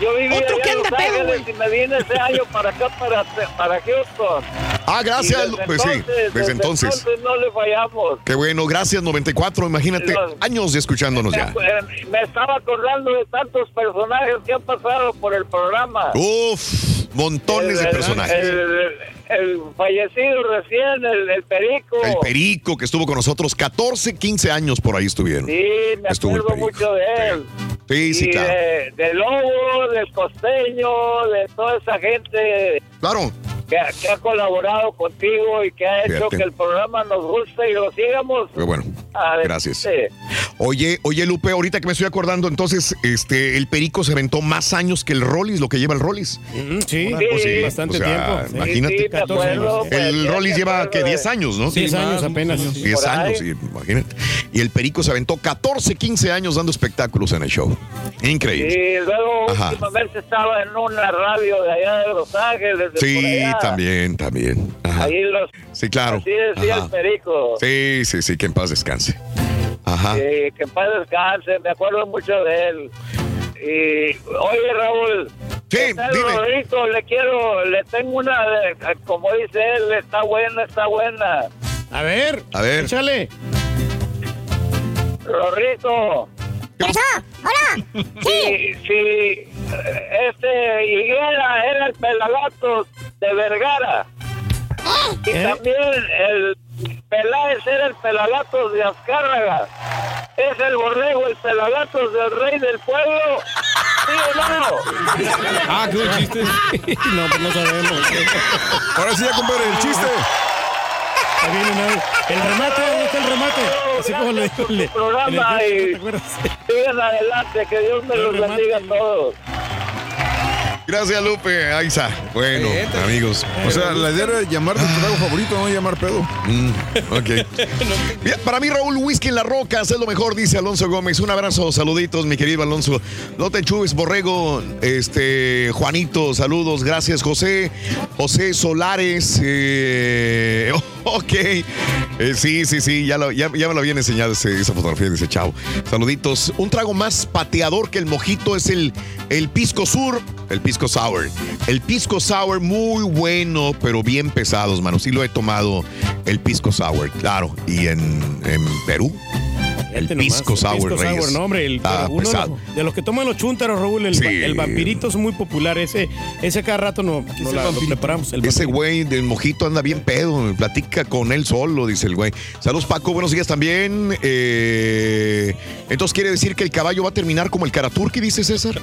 Yo vivía Otro que anda pedo, Ángeles y me vine ese año para acá, para, para Houston. Ah, gracias. Desde Pues sí, desde entonces. no le fallamos. Qué bueno, gracias 94, imagínate, Los- años de escuchándonos ya. Me, me estaba acordando de tantos personajes que han pasado por el programa. Uf, montones de personajes. El, el fallecido recién, el, Perico. El Perico que estuvo con nosotros 14, 15 años por ahí estuvieron. Sí, me Estuvo acuerdo mucho de él. Sí, sí, y claro. de, de Lobo, del Costeño, de toda esa gente Claro. Que, que ha colaborado contigo y que ha hecho Fíjate. que el programa nos guste y lo sigamos. Qué bueno. Gracias. Oye, oye, Lupe, ahorita que me estoy acordando, entonces, este, el Perico se aventó más años que el Rollis, lo que lleva el Rollis. sí, Pues sí, bastante o sea, tiempo. Imagínate. sí, acuerdo, pues, el ya Rollis lleva, que de- 10 años, ¿no? 10 años apenas. 10 Por ahí. años, sí, imagínate. Y el Perico se aventó 14, 15 años dando espectáculos en el show. Increíble. Y luego Ajá. últimamente estaba en una radio de allá de Los Ángeles. de por Sí, allá. También, también. Ajá. Ahí los, Sí, claro. así decía Ajá. el Perico. Sí, sí, sí, que en paz descanse. Ajá. Sí, que en paz descanse, me acuerdo mucho de él. Y, oye, Raúl. Sí, dime. Rodrigo, le quiero, le tengo una, de- como dice él, está buena, está buena. A ver, A ver. échale. Rorrito. ¿Qué pasó? ¡Hola! Sí. Si, este Higuera era el pelagatos de Vergara. Y ¿Eh? también el Peláez era el pelagatos de Azcárraga. Es el borrego, el pelagatos del rey del pueblo. ¿Sí o no? Ah, qué buen chiste. no, pues no sabemos. Ahora sí, ya compadre, el chiste. Viene una vez. El remate, ¿dónde está el remate? Así como le dijo el- programa y sigan adelante, que Dios me los bendiga a todos. Gracias, Lupe. Ahí está. Bueno, amigos. O sea, la idea era llamar tu trago favorito, no llamar pedo. Mm, ok. Bien, para mí, Raúl, whisky en las rocas es lo mejor, dice Alonso Gómez. Un abrazo, saluditos, mi querido Alonso. No te enchubes, Borrego, este, Juanito, saludos, gracias, José. José Solares, eh, ok. Eh, sí, sí, sí, ya, lo- ya, ya me lo habían enseñado ese- esa fotografía, dice chao. Saluditos. Un trago más pateador que el mojito es el, el Pisco Sur, el Pisco El Pisco Sour muy bueno, pero bien pesados, mano. Sí lo he tomado, el Pisco Sour, claro. Y en, en Perú, el nomás, Pisco el Sour, Pisco Reyes. Sour, no, hombre, el, uno de los- de los que toman los chúntaros, Raúl, el, Sí. el vampirito es muy popular. Ese, ese cada rato no, no la- lo preparamos. El Ese güey del mojito anda bien pedo, platica con él solo, dice el güey. Saludos Paco, buenos días también. Eh, entonces quiere decir que el caballo va a terminar como el Karaturki, dice César.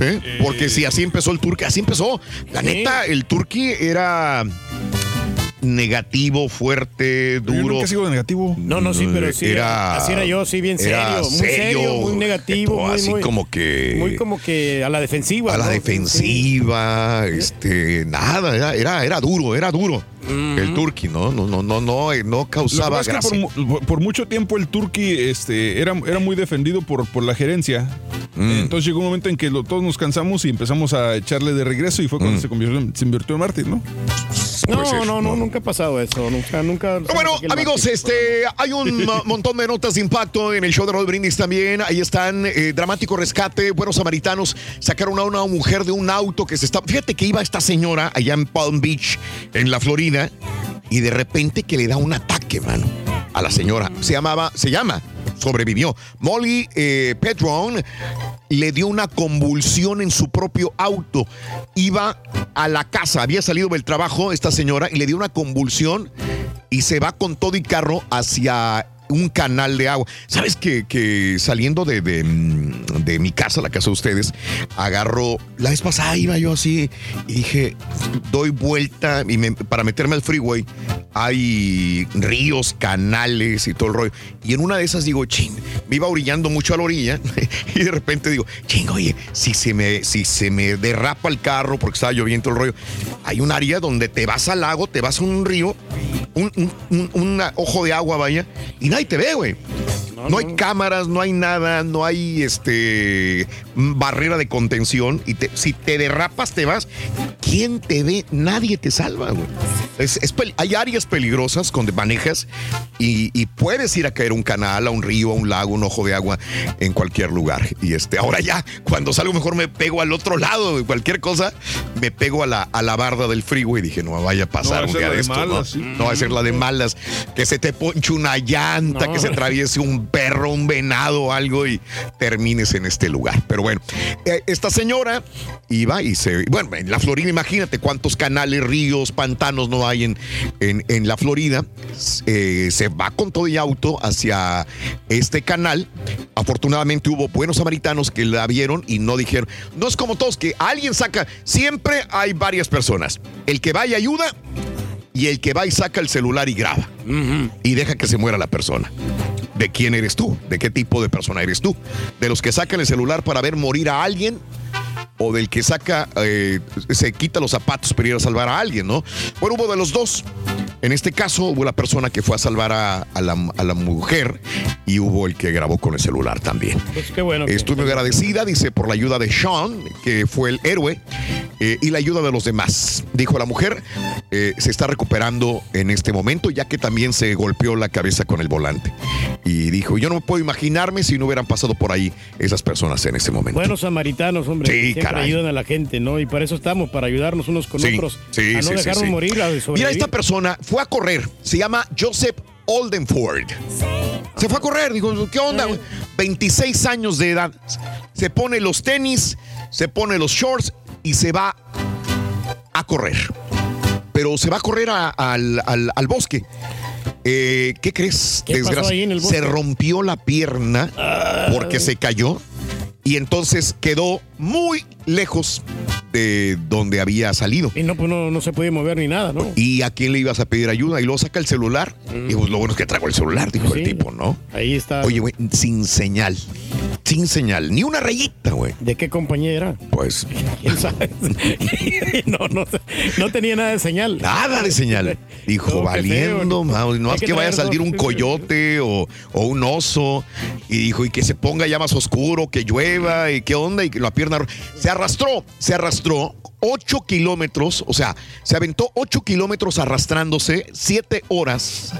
¿Eh? Porque si así empezó el Turki, así empezó. La neta, el Turki era negativo, fuerte, Yo duro. nunca he sido negativo. No, no, sí, pero sí. Era- así era yo, sí, bien serio. Muy serio, muy negativo. muy, así muy- como que Muy como que a la defensiva. a la defensiva, este, nada, era, era, era duro, era duro. El turqui, ¿no? No, no, no, no, eh, no causaba es que gracia. por, mu- por mucho tiempo el Turqui este, era, era muy defendido por, por la gerencia. Mm. Entonces llegó un momento en que lo- todos nos cansamos y empezamos a echarle de regreso y fue cuando se, convirtió, en- se invirtió en mártir, ¿no? No, Puede ser, no, no, nunca ha pasado eso. Nunca, nunca. Bueno, amigos, este, hay un mo- montón de notas de impacto en el show de Roll Brindis también. Ahí están, eh, dramático rescate, buenos samaritanos sacaron a una mujer de un auto que se está. Fíjate que iba esta señora allá en Palm Beach, en la Florida, y de repente que le da un ataque, mano, a la señora. Se llamaba, se llama, sobrevivió. Molly eh, Petron le dio una convulsión en su propio auto. Iba a la casa, había salido del trabajo esta señora y le dio una convulsión y se va con todo y carro hacia un canal de agua. ¿Sabes que, que saliendo de, mm, de mi casa, la casa de ustedes, agarro, la vez pasada iba yo así y dije, doy vuelta y me- para meterme al freeway, hay ríos, canales y todo el rollo. Y en una de esas digo, ching, me iba orillando mucho a la orilla y de repente digo, ching, oye, si se me, si se me derrapa el carro porque estaba lloviendo el rollo, hay un área donde te vas al lago, te vas a un río, un, un- un- ojo de agua, vaya, y nadie te ve, güey. No, hay cámaras, no hay nada, no hay este barrera de contención y te- si te derrapas te vas, ¿quién te ve? Nadie te salva, güey. Es, es pel- hay áreas peligrosas donde manejas y, y puedes ir a caer un canal, a un río, a un lago, un ojo de agua, en cualquier lugar. Y este, ahora ya, cuando salgo mejor me pego al otro lado, de cualquier cosa, me pego a la, a la barda del freeway. Dije, no vaya a pasar No, un día de de esto, malas, ¿no? sí. No va a ser la de malas, que se te ponche una llanta, No. que se atraviese un perro, un venado algo y termines en este lugar. Pero bueno, eh, esta señora iba y se. Bueno, en la Florida, imagínate cuántos canales, ríos, pantanos no hay en, en, en la Florida. Eh, se va con todo y auto hacia este canal. Afortunadamente hubo buenos samaritanos que la vieron y no dijeron. No es como todos que alguien saca. Siempre hay varias personas. El que va y ayuda y el que va y saca el celular y graba. Y deja que se muera la persona. ¿De quién eres tú? ¿De qué tipo de persona eres tú? ¿De los que sacan el celular para ver morir a alguien? ¿O del que saca, eh, se quita los zapatos para ir a salvar a alguien, no? Bueno, hubo de los dos. En este caso hubo la persona que fue a salvar a, a la, a la mujer y hubo el que grabó con el celular también. Pues qué bueno. Estoy muy agradecida, dice, por la ayuda de Sean, que fue el héroe, eh, y la ayuda de los demás. Dijo la mujer, eh, se está recuperando en este momento, ya que también se golpeó la cabeza con el volante. Y dijo, yo no puedo imaginarme si no hubieran pasado por ahí esas personas en ese momento. Buenos samaritanos, hombre. Sí, que siempre caray. ayudan a la gente, ¿no? Y para eso estamos, para ayudarnos unos con Sí, otros. sí, a no dejarnos morir, a Mira, esta persona fue a correr, se llama Joseph Oldenford. Se fue a correr, dijo, ¿qué onda? güey? 26 años de edad. Se pone los tenis, se pone los shorts y se va a correr. Pero se va a correr a- al, al- al bosque. Eh, ¿Qué crees? ¿Qué pasó Desgraci- ahí en el bosque? Se rompió la pierna porque se cayó y entonces quedó muy lejos de donde había salido. Y no, pues no, no se puede mover ni nada, ¿no? ¿Y a quién le ibas a pedir ayuda? Y luego saca el celular. Y pues lo bueno es que traigo el celular, dijo el tipo, ¿no? Ahí está. Oye, güey, sin señal. Sin señal. Ni una rayita, güey. ¿De qué compañía era? Pues. ¿Quién sabe? no, no, no tenía nada de señal. Nada de señal. Dijo, No, valiendo, no es que que vaya a salir un coyote o, o un oso. Y dijo, y que se ponga ya más oscuro, que llueva, y qué onda, y que la Se arrastró, se arrastró 8 kilómetros, o sea, se aventó 8 kilómetros arrastrándose, 7 horas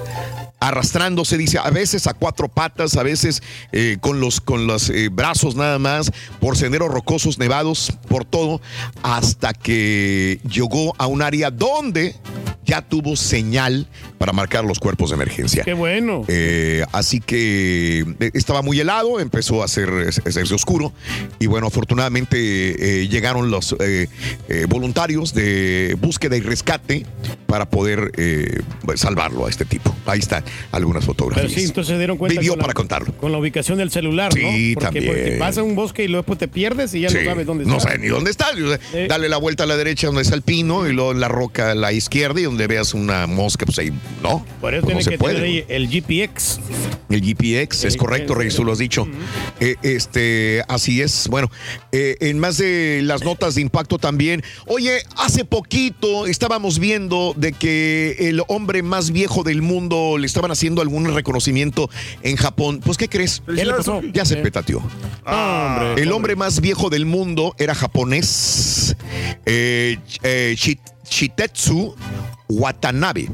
arrastrándose, dice, a veces a cuatro patas, a veces eh, con los, con los eh, brazos nada más, por senderos rocosos, nevados, por todo, hasta que llegó a un área donde ya tuvo señal para marcar los cuerpos de emergencia. Qué bueno. Eh, así que estaba muy helado, empezó a hacer, hacerse oscuro y bueno, afortunadamente eh, llegaron los eh, eh, voluntarios de búsqueda y rescate para poder eh, salvarlo a este tipo. Ahí están algunas Pero fotografías. sí, entonces se dieron cuenta Vivió con la- para contarlo. Con la ubicación del celular, ¿no? Sí, porque, también. Porque pasa un bosque y luego te pierdes y ya Sí, no sabes dónde No está. sabes ni dónde está. Dale la vuelta a la derecha donde está el pino y luego la roca a la izquierda y donde veas una mosca, pues ahí no. Por eso pues no tiene se que puede. tener ahí el GPX. El GPX, es correcto, el- Reyes, tú lo has dicho. Eh, este, así es. Bueno, en más de las notas de impacto también. Oye, hace poquito estábamos viendo de que el hombre más viejo del mundo le estaban haciendo algún reconocimiento en Japón. Pues, ¿qué crees? ¿Qué le pasó? Ya se petateó. Ah, hombre. El hombre más viejo del mundo era japonés, eh, eh, Shitetsu Watanabe.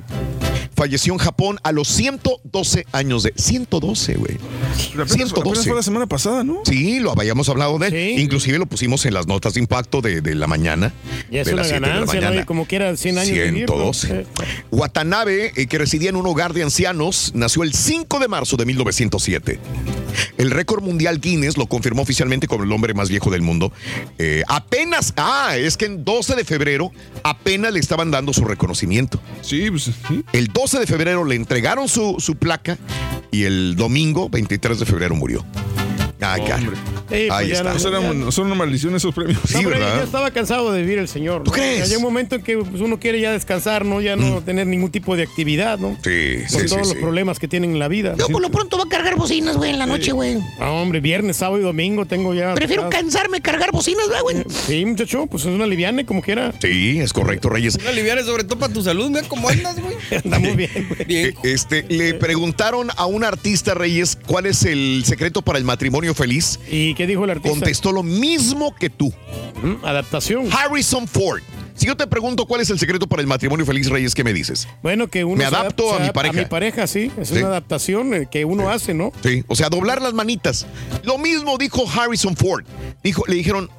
Falleció en Japón a los 112 años de... 112, güey. Apenas, apenas 112. fue la semana pasada, ¿no? Sí, lo habíamos hablado de él. Sí. Inclusive lo pusimos en las notas de impacto de, de la mañana. Y es de una las 7 de la ganancia, ¿no? mañana. Y como quiera, 100 años de vivir, ¿no? 112. Watanabe, eh, que residía en un hogar de ancianos, nació el 5 de marzo de 1907. El récord mundial Guinness lo confirmó oficialmente como el hombre más viejo del mundo. Eh, apenas, ah, es que en 12 de febrero apenas le estaban dando su reconocimiento. Sí, pues sí. El 12 de febrero le entregaron su, su placa y el domingo, 23 de febrero, murió. Ah. Sí, pues Ahí ya está. no- Son una, son una maldición esos premios. Sí, No, pero ¿verdad? Ya estaba cansado de vivir el señor. ¿Tú crees? Hay un momento en que pues, uno quiere ya descansar, ¿no? Ya no tener ningún tipo de actividad, ¿no? Mm. Sí, Con sí, todos sí, los sí. problemas que tienen en la vida. Yo por lo pronto va a cargar bocinas, güey, en la noche, güey. Ah, hombre, viernes, sábado y domingo tengo ya. Prefiero cansarme cargar bocinas, ¿verdad, güey. Sí, muchacho, pues es una liviane como quiera. Sí, es correcto, Reyes. Una liviana sobre todo para tu salud, mira cómo andas, güey. Andamos bien, güey. Bien. Eh, Este, le preguntaron a un artista Reyes cuál es el secreto para el matrimonio feliz. ¿Y qué dijo el artista? Contestó lo mismo que tú. Mm, Adaptación. Harrison Ford. Si yo te pregunto cuál es el secreto para el matrimonio feliz, Reyes, ¿qué me dices? Bueno, que uno Me adapto adap- a mi pareja. A mi pareja, sí. Es Sí. una adaptación eh, que uno hace, ¿no? Sí, o sea, doblar las manitas. Lo mismo dijo Harrison Ford. Dijo, le dijeron,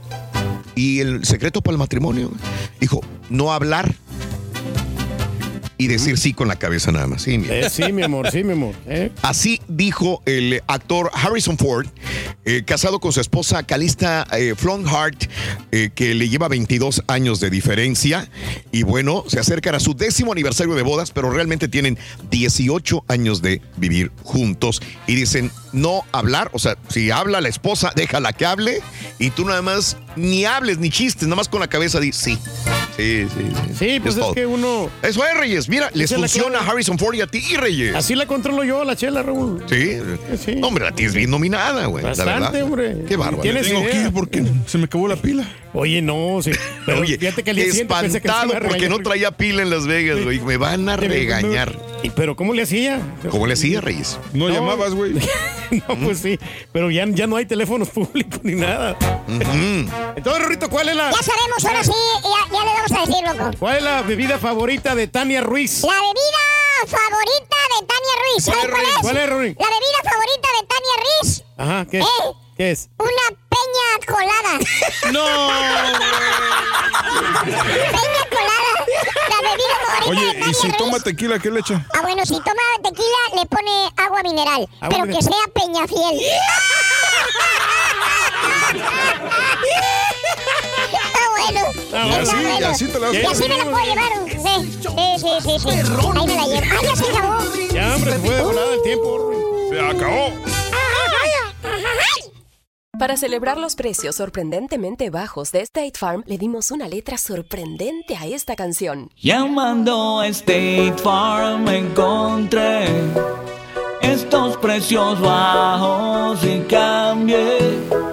¿y el secreto para el matrimonio? Dijo, no hablar y decir sí con la cabeza nada más. Sí, mi amor. Eh, sí, mi amor, sí, mi amor. eh. Así dijo el actor Harrison Ford, eh, casado con su esposa Calista Flockhart, eh, que le lleva 22 años de diferencia. Y bueno, se acercan a su décimo aniversario de bodas, pero realmente tienen 18 años de vivir juntos. Y dicen, no hablar, o sea, si habla la esposa, déjala que hable. Y tú nada más ni hables ni chistes, nada más con la cabeza di sí. Sí, sí, sí. Sí, pues es, que uno. Eso es, Reyes. Mira, les la funciona a. Harrison Ford y a ti, Reyes. Así la controlo yo, la chela, Raúl. Sí. Hombre, la tienes bien nominada, güey. la Bastante, verdad. hombre. Qué bárbaro. ¿Tienes Tengo que idea? ir porque se me acabó la pila. Oye, no, sí. Pero Oye, fíjate que que se espantado a porque no traía pila en Las Vegas, güey. Me van a regañar. ¿Y pero cómo le hacía? ¿Cómo le hacía, Reyes? No, llamabas, güey. no, pues sí. Pero ya, ya no hay teléfonos públicos ni nada. Entonces, Rorrito, ¿cuál es la, Ya sabemos, ahora sí, ya, ya le vamos a decir, loco. cuál es la bebida favorita de Tania Ruiz? La bebida favorita de Tania Ruiz. ¿Sabes cuál es? ¿Cuál es, Rory? La bebida favorita de Tania Ruiz. Ajá, ¿qué es? ¿Eh? ¿Qué es? Una peña colada. No, Peña colada. La bebida favorita de Oye, Tania ¿y si Ruiz. toma tequila, qué le echa? Ah, bueno, si toma tequila, le pone agua mineral. Agua pero mineral. que sea peña fiel. Está bueno. Ah, está bueno. Sí, bueno. y así te la vas Y así me la puedo llevar. Sí, sí, sí, sí. Ahí me la llevo. Ah, ya se acabó. Ya, hombre, se fue de volada el tiempo. Se acabó. Para celebrar los precios sorprendentemente bajos de State Farm, le dimos una letra sorprendente a esta canción. Llamando a State Farm encontré estos precios bajos y cambié.